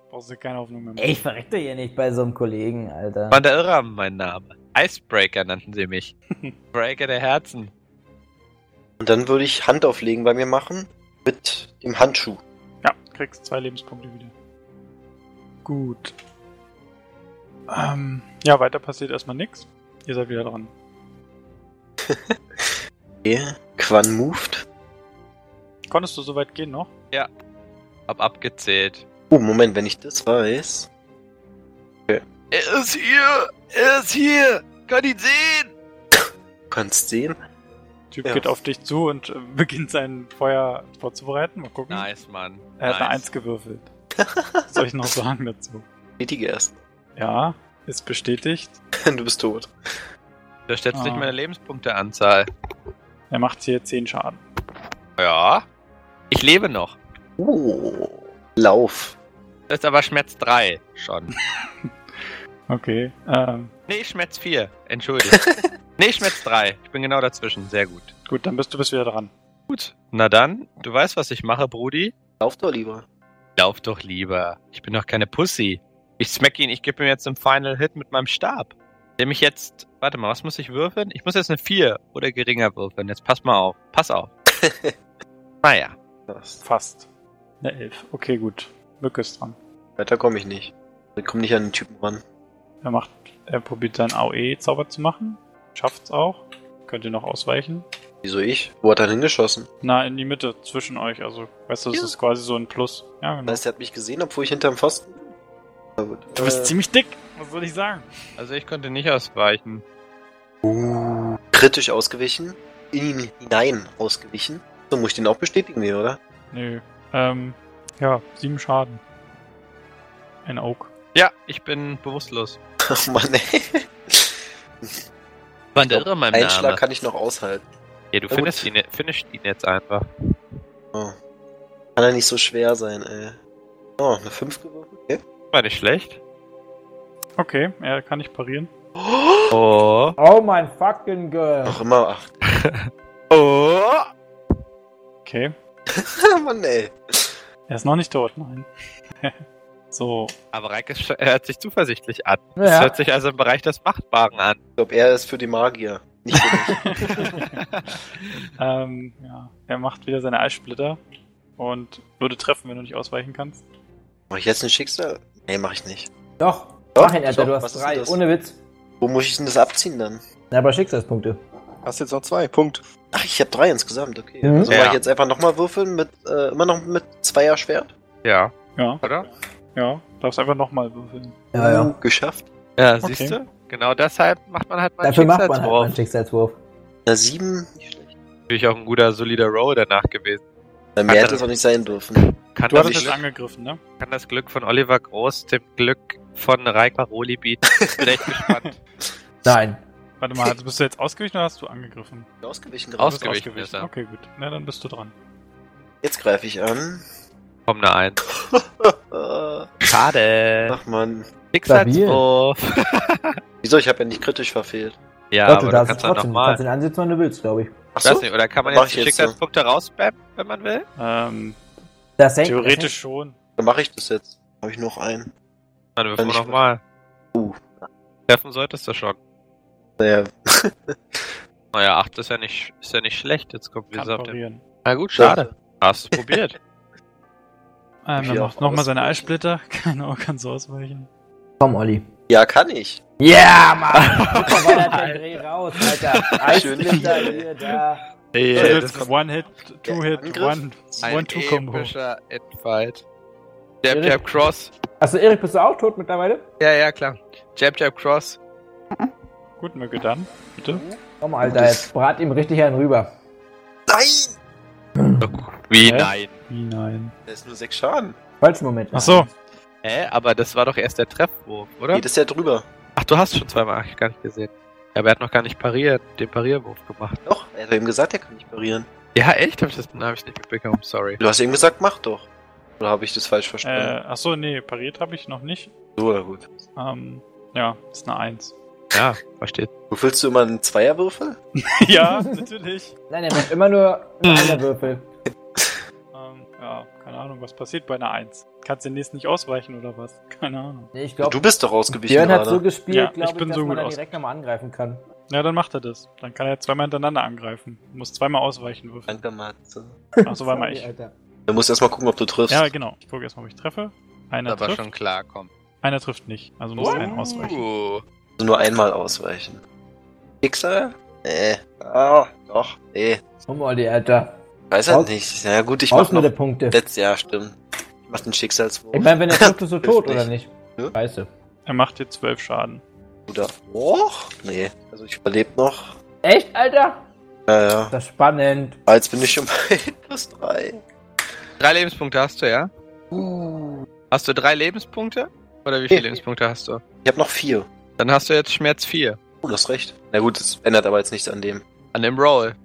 Speaker 1: Brauchst du keine Hoffnung mehr.
Speaker 3: Ey, ich verreck doch hier nicht bei so einem Kollegen, Alter.
Speaker 6: Quanda Irram, mein Name. Icebreaker nannten sie mich. Breaker der Herzen.
Speaker 2: Und dann würde ich Handauflegen bei mir machen mit dem Handschuh.
Speaker 1: Ja, kriegst zwei Lebenspunkte wieder. Gut. Ähm, ja, weiter passiert erstmal nichts. Ihr seid wieder dran.
Speaker 2: Okay. Quan moved.
Speaker 1: Konntest du so weit gehen noch?
Speaker 6: Hab abgezählt.
Speaker 2: Oh, Moment, wenn ich das weiß.
Speaker 5: Er ist hier! Er ist hier! Kann ihn sehen!
Speaker 2: Du kannst sehen.
Speaker 1: Typ
Speaker 2: Ja.
Speaker 1: geht auf dich zu und äh, beginnt sein Feuer vorzubereiten. Mal gucken.
Speaker 6: Nice, Mann.
Speaker 1: Er hat eine. Eins gewürfelt. Was soll ich noch sagen dazu?
Speaker 2: Bestätige erst.
Speaker 1: Ja, ist bestätigt.
Speaker 2: Du bist tot.
Speaker 6: Da stellst du
Speaker 1: Ah.
Speaker 6: nicht meine Lebenspunkteanzahl.
Speaker 1: Er macht hier 10 Schaden.
Speaker 6: Ja. Ich lebe noch.
Speaker 2: Oh. Lauf.
Speaker 6: Das ist aber Schmerz 3 schon.
Speaker 1: Okay. Ähm,
Speaker 6: Nee, Schmerz 4. Entschuldigt. Nee, Schmerz 3. Ich bin genau dazwischen. Sehr gut.
Speaker 1: gut, dann bist du bis wieder dran.
Speaker 6: Gut. Na dann, du weißt, was ich mache, Brudi.
Speaker 2: Lauf doch lieber.
Speaker 6: Lauf doch lieber. Ich bin doch keine Pussy. Ich smack ihn, ich gebe ihm jetzt einen Final Hit mit meinem Stab. Der mich jetzt. Warte mal, was muss ich würfeln? Ich muss jetzt eine 4 oder geringer würfeln. Jetzt pass mal auf. Pass auf. naja.
Speaker 2: Was?
Speaker 1: Fast. Eine 11. Okay, gut. Mücke ist dran.
Speaker 2: Weiter komme ich nicht. Ich komme nicht an den Typen ran.
Speaker 1: Er macht, er probiert seinen AOE-Zauber zu machen. Schafft's auch. Könnt ihr noch ausweichen.
Speaker 2: Wieso ich? Wo hat er denn hingeschossen?
Speaker 1: Na, in die Mitte zwischen euch. Also, weißt du, das
Speaker 2: Ja.
Speaker 1: ist quasi so ein Plus. Ja, genau.
Speaker 2: Das heißt, er hat mich gesehen, obwohl ich hinterm Pfosten bin? Na gut.
Speaker 1: Du bist
Speaker 2: Äh,
Speaker 1: ziemlich dick. Was soll ich sagen?
Speaker 6: Also ich konnte nicht ausweichen.
Speaker 2: Uh, kritisch ausgewichen. In ihn hinein ausgewichen. So, muss ich den auch bestätigen, nee, oder?
Speaker 1: Nö. Ähm, ja, sieben Schaden. Ein Oak.
Speaker 6: Ja, ich bin bewusstlos.
Speaker 2: Ach Mann, ey.
Speaker 6: Wann der Irre mein Name?
Speaker 2: Schlag kann ich noch aushalten.
Speaker 6: Ja, du findest ihn, finisht ihn jetzt einfach.
Speaker 2: Oh. Kann ja nicht so schwer sein, ey. Oh, eine 5 gewürfelt? Okay.
Speaker 6: War nicht schlecht.
Speaker 1: Okay, er kann nicht parieren.
Speaker 6: Oh.
Speaker 3: Oh mein fucking Girl.
Speaker 2: Noch immer 8.
Speaker 6: Oh.
Speaker 1: Okay.
Speaker 2: Mann, ey.
Speaker 1: Er ist noch nicht tot, nein. so,
Speaker 6: Aber Reike sch- hört sich zuversichtlich an. Das
Speaker 3: Ja.
Speaker 6: hört sich also im Bereich des Machbaren an.
Speaker 2: Ich glaube, er ist für die Magier. Nicht für mich.
Speaker 1: ähm, ja. Er macht wieder seine Eissplitter und würde treffen, wenn du nicht ausweichen kannst.
Speaker 2: Mach ich jetzt ein Schicksal? Nee, mach ich nicht.
Speaker 3: Doch.
Speaker 2: Doch,
Speaker 3: Mach ihn, Alter,
Speaker 2: doch,
Speaker 3: du hast drei. Ohne Witz.
Speaker 2: Wo muss ich denn das abziehen dann?
Speaker 3: Na, aber Schicksalspunkte.
Speaker 4: Hast jetzt noch zwei. Punkt.
Speaker 2: Ach, ich habe drei insgesamt, okay.
Speaker 3: Mhm.
Speaker 2: Also
Speaker 6: Ja.
Speaker 2: soll ich jetzt einfach nochmal würfeln mit, äh, immer noch mit Zweier Schwert?
Speaker 6: Ja,
Speaker 1: Ja,
Speaker 6: oder?
Speaker 1: Ja. Darfst einfach nochmal würfeln.
Speaker 3: Ja, ja.
Speaker 2: Uh, geschafft.
Speaker 6: Ja,
Speaker 1: Okay.
Speaker 6: siehst du? Genau deshalb macht man halt mal einen
Speaker 3: Dafür macht man halt
Speaker 6: Schicksalswurf.
Speaker 3: einen Schicksalswurf.
Speaker 2: Na, sieben, nicht schlecht.
Speaker 6: Natürlich auch ein guter, solider Roll danach gewesen.
Speaker 2: Na, mehr hätte es auch nicht sein dürfen.
Speaker 6: Kann
Speaker 1: Du
Speaker 6: das,
Speaker 1: hattest
Speaker 6: Glück,
Speaker 1: angegriffen, ne?
Speaker 6: kann das Glück von Oliver Groß dem Glück von Raik Paroli bieten? Ich bin echt gespannt.
Speaker 3: Nein.
Speaker 1: Warte mal, also bist du jetzt ausgewichen oder hast du angegriffen?
Speaker 2: Ausgewichen
Speaker 1: bist
Speaker 6: Ausgewichen ist er.
Speaker 1: Okay, gut. Na, dann bist du dran.
Speaker 2: Jetzt greife ich an.
Speaker 6: Komm, eine Eins.
Speaker 2: Äh,
Speaker 6: Schade.
Speaker 2: Ach man.
Speaker 6: Schicksalswurf.
Speaker 2: Wieso? Ich habe ja nicht kritisch verfehlt.
Speaker 6: Ja,
Speaker 3: Doch,
Speaker 6: aber
Speaker 3: du
Speaker 6: du
Speaker 3: darfst
Speaker 6: kannst
Speaker 3: es
Speaker 6: dann nochmal.
Speaker 3: kannst ihn ansetzen, wann du willst, glaube ich.
Speaker 2: Ach so?
Speaker 6: nicht, oder kann man
Speaker 2: Mach
Speaker 6: jetzt
Speaker 2: jetzt so.
Speaker 6: Schicksalspunkte rausspammen, wenn man will?
Speaker 1: Ähm,
Speaker 3: Das hängt,
Speaker 1: theoretisch schon.
Speaker 2: Dann mache ich das jetzt. Habe ich noch einen.
Speaker 6: Dann würfeln
Speaker 2: Kann
Speaker 6: wir
Speaker 2: ich-
Speaker 6: nochmal.
Speaker 2: Uh.
Speaker 6: Treffen solltest du schon.
Speaker 2: Naja,
Speaker 6: Naja, 8 ist ja nicht, ist ja nicht schlecht. Jetzt kommt wie
Speaker 1: Kann
Speaker 6: gesagt. der-
Speaker 1: parieren.
Speaker 6: Na gut, schade. Hast du probiert.
Speaker 1: Ähm, dann
Speaker 2: auch
Speaker 1: macht nochmal seine. Eissplitter. Keine kannst du ausweichen.
Speaker 3: Komm, Olli.
Speaker 2: ja, kann ich.
Speaker 3: Ja, Mann! Guck mal, der Dreh raus, Alter. Eissplitter hier, da.
Speaker 6: Nee,
Speaker 1: Also
Speaker 6: das
Speaker 1: jetzt
Speaker 6: ist
Speaker 1: One-Hit, Two-Hit,
Speaker 2: Angriff?
Speaker 1: One,
Speaker 6: ein
Speaker 1: One-Two-Combo.
Speaker 6: epischer Endfight. Jab,
Speaker 3: Erik?
Speaker 6: Jab, Cross.
Speaker 3: Achso, Erik, bist du auch tot mittlerweile?
Speaker 6: Ja, ja, klar. Jab, Jab, Cross.
Speaker 1: Gut, möge dann. Bitte.
Speaker 3: Komm, Alter, jetzt brat ihm richtig einen rüber.
Speaker 2: Nein!
Speaker 6: Wie, nein.
Speaker 1: Wie nein.
Speaker 2: Das ist nur sechs Schaden.
Speaker 3: Falschen Moment.
Speaker 1: Ach so.
Speaker 6: Hä, aber das war doch erst der Treffwurf, oder?
Speaker 2: Geht es ja drüber.
Speaker 6: Ach, du hast schon zweimal, hab ich gar nicht gesehen. Ja, aber er hat noch gar nicht pariert, den Parierwurf gemacht.
Speaker 2: Doch, er hat ihm gesagt, er kann nicht parieren.
Speaker 6: Ja, echt? Hab ich das hab ich nicht mitbekommen, sorry.
Speaker 2: Du hast eben gesagt, mach doch. Oder habe ich das falsch verstanden?
Speaker 1: Äh, achso, nee, pariert habe ich noch nicht.
Speaker 2: so, ja gut.
Speaker 1: Ähm, ja, ist eine Eins.
Speaker 6: Ja, versteht.
Speaker 2: Würfelst du immer einen Zweierwürfel?
Speaker 1: ja, natürlich.
Speaker 3: Nein, er macht immer nur einen Würfel.
Speaker 1: Ja, keine Ahnung, was passiert bei einer Eins? Kannst den nächsten nicht ausweichen oder was? Keine Ahnung.
Speaker 3: Nee, ich glaube,
Speaker 2: du bist doch ausgewichen
Speaker 3: Björn hat so gespielt,
Speaker 1: Ja, ich
Speaker 3: glaube ich,
Speaker 1: bin
Speaker 3: dass
Speaker 1: so
Speaker 3: man
Speaker 1: gut
Speaker 3: dann
Speaker 1: aus-
Speaker 3: direkt nochmal angreifen kann.
Speaker 1: Ja, dann macht er das. Dann kann er zweimal hintereinander angreifen. Muss zweimal ausweichen würfeln.
Speaker 2: Danke, Matze.
Speaker 1: Achso, war mal ich.
Speaker 3: Alter.
Speaker 2: Du musst erstmal gucken, ob du triffst.
Speaker 1: Ja, genau. Ich gucke erstmal, ob ich treffe. Einer
Speaker 6: Aber
Speaker 1: trifft,
Speaker 6: schon klar, komm.
Speaker 1: einer trifft nicht. Also muss einen ausweichen.
Speaker 2: Also nur einmal ausweichen. Schicksal? Nee. Ah, doch. Nee.
Speaker 3: Komm mal, die Alter.
Speaker 2: Weiß
Speaker 3: Aus-
Speaker 2: halt nicht. Ja gut, ich mach
Speaker 3: Raus mit
Speaker 2: noch...
Speaker 3: den Punkte.
Speaker 2: Letztes Jahr, stimmt. Ich mach den Schicksalswurf.
Speaker 3: Ich meine, wenn er trifft, ist er tot, oder nicht?
Speaker 2: Ja.
Speaker 3: Scheiße.
Speaker 1: Er macht dir zwölf Schaden.
Speaker 2: Oder... Och, nee. Also ich überlebe noch.
Speaker 3: Echt, Alter?
Speaker 2: Ja, ja.
Speaker 3: Das ist spannend.
Speaker 2: Jetzt bin ich schon bei plus drei.
Speaker 6: drei Lebenspunkte hast du, ja? Hast du drei Lebenspunkte? Oder wie viele
Speaker 2: Nee.
Speaker 6: Lebenspunkte hast du?
Speaker 2: Ich habe noch vier.
Speaker 6: Dann hast du jetzt Schmerz 4.
Speaker 2: Oh, du hast recht. Na gut, das ändert aber jetzt nichts an dem.
Speaker 6: An dem Roll.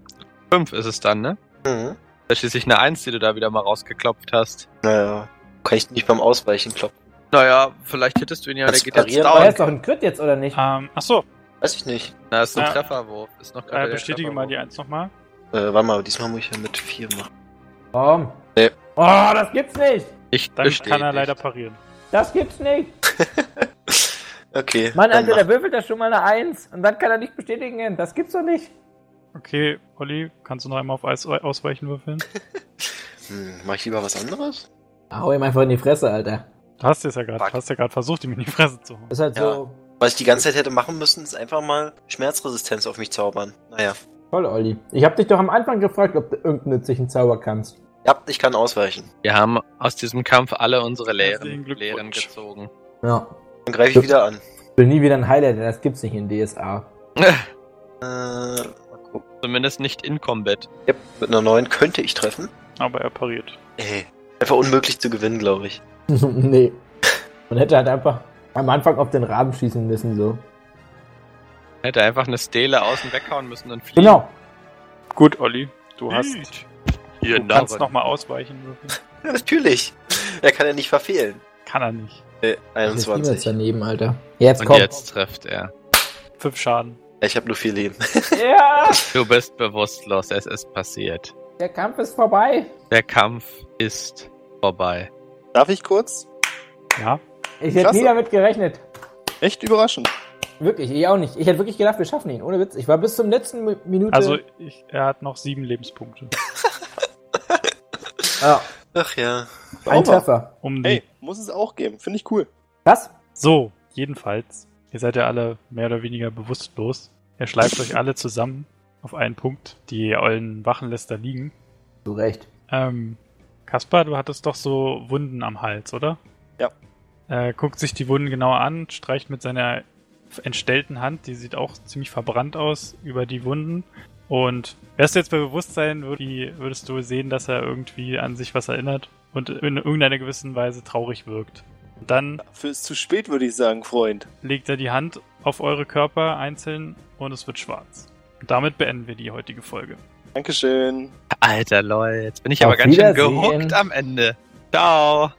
Speaker 6: 5 ist es dann, ne?
Speaker 2: Mhm.
Speaker 6: Das ist schließlich eine 1, die du da wieder mal rausgeklopft hast.
Speaker 2: Naja. Kann ich nicht beim Ausweichen kloppen.
Speaker 6: Naja, vielleicht hättest du ihn ja, der
Speaker 2: Kannst
Speaker 6: geht
Speaker 2: du
Speaker 6: jetzt
Speaker 3: er
Speaker 6: down.
Speaker 3: ist doch ein Crit jetzt, oder nicht?
Speaker 1: Ähm, achso,
Speaker 2: Weiß ich nicht.
Speaker 6: Na, ist ein
Speaker 1: Ja.
Speaker 6: Trefferwurf. Ist noch gerade
Speaker 1: äh,
Speaker 6: der
Speaker 1: bestätige mal die. Eins nochmal.
Speaker 2: Äh, warte mal, diesmal muss ich ja mit vier machen.
Speaker 3: Komm.
Speaker 2: Nee.
Speaker 3: Oh, das gibt's nicht.
Speaker 6: Ich
Speaker 1: Dann kann er leider parieren.
Speaker 3: Das gibt's nicht.
Speaker 2: Okay.
Speaker 3: Mann, Alter, der würfelt das schon mal eine Eins. Und dann kann er nicht bestätigen. Das gibt's doch nicht.
Speaker 1: Okay, Olli, kannst du noch einmal auf Eis ausweichen würfeln?
Speaker 2: Hm, mach ich lieber was anderes?
Speaker 3: Hau ihm einfach in die Fresse, Alter.
Speaker 1: Du hast es ja gerade. Hast ja gerade versucht, ihm in die Fresse zu hauen.
Speaker 3: Das ist halt
Speaker 2: Ja.
Speaker 3: so
Speaker 2: Was ich die ganze Zeit hätte machen müssen, ist einfach mal Schmerzresistenz auf mich zaubern. Naja.
Speaker 3: toll, Olli. Ich hab dich doch am Anfang gefragt, ob du irgendeinen nützlichen Zauber kannst.
Speaker 2: Ja, ich kann ausweichen.
Speaker 6: Wir haben aus diesem Kampf alle unsere Lehren. Lehren gezogen.
Speaker 3: Ja.
Speaker 2: Dann greife ich wieder an.
Speaker 3: Ich will nie wieder ein Highlighter, das gibt's nicht in DSA.
Speaker 2: Äh.
Speaker 6: Zumindest nicht in Combat.
Speaker 2: Yep, mit einer 9 könnte ich treffen.
Speaker 1: Aber er pariert.
Speaker 2: Ey, einfach unmöglich zu gewinnen, glaube ich.
Speaker 3: nee. Man hätte halt einfach am Anfang auf den Raben schießen müssen, so.
Speaker 6: Hätte einfach eine Stele außen weghauen müssen und fliegen.
Speaker 3: Genau.
Speaker 1: Gut, Olli, du hast.
Speaker 6: Hier,
Speaker 1: Du kannst nochmal ausweichen.
Speaker 2: Ja, natürlich. Er kann ja nicht verfehlen.
Speaker 1: Kann er nicht.
Speaker 2: Äh,
Speaker 3: Das ist niemals
Speaker 2: 21.
Speaker 3: daneben, Alter. Jetzt
Speaker 6: Und
Speaker 3: komm.
Speaker 6: jetzt trifft er.
Speaker 1: Fünf Schaden.
Speaker 2: Ich habe nur vier Leben.
Speaker 3: Ja,
Speaker 6: Du bist bewusstlos, es ist passiert.
Speaker 3: der Kampf ist vorbei.
Speaker 6: Der Kampf ist vorbei.
Speaker 4: Darf ich kurz?
Speaker 1: Ja.
Speaker 3: Ich hätte
Speaker 4: Klasse.
Speaker 3: nie damit gerechnet.
Speaker 4: Echt überraschend.
Speaker 3: Wirklich, ich auch nicht. Ich hätte wirklich gedacht, wir schaffen ihn. Ohne Witz. Ich war bis zum letzten Mi- Minute.
Speaker 1: Also, ich, er hat noch sieben Lebenspunkte.
Speaker 3: ja,
Speaker 2: Ach ja.
Speaker 3: ein. Treffer.
Speaker 1: Um die.
Speaker 4: Hey, muss es auch geben. Finde ich cool.
Speaker 3: Was?
Speaker 1: So, jedenfalls. Ihr seid ja alle mehr oder weniger bewusstlos. Er schleift euch alle zusammen auf einen Punkt. Die ollen Wachen lässt da liegen.
Speaker 3: Du recht.
Speaker 1: Ähm, Kaspar, du hattest doch so Wunden am Hals, oder?
Speaker 4: Ja.
Speaker 1: Er guckt sich die Wunden genauer an, streicht mit seiner entstellten Hand, die sieht auch ziemlich verbrannt aus, über die Wunden. Und wärst du jetzt bei Bewusstsein, würdest du sehen, dass er irgendwie an sich was erinnert und in irgendeiner gewissen Weise traurig wirkt. Und dann
Speaker 4: Für ist zu spät, würde ich sagen, Freund.
Speaker 1: legt er die Hand auf eure Körper einzeln und es wird schwarz. Und damit beenden wir die heutige Folge.
Speaker 4: Dankeschön.
Speaker 6: Alter, lol, jetzt bin ich
Speaker 3: Auf
Speaker 6: aber ganz schön gehuckt am Ende. Ciao.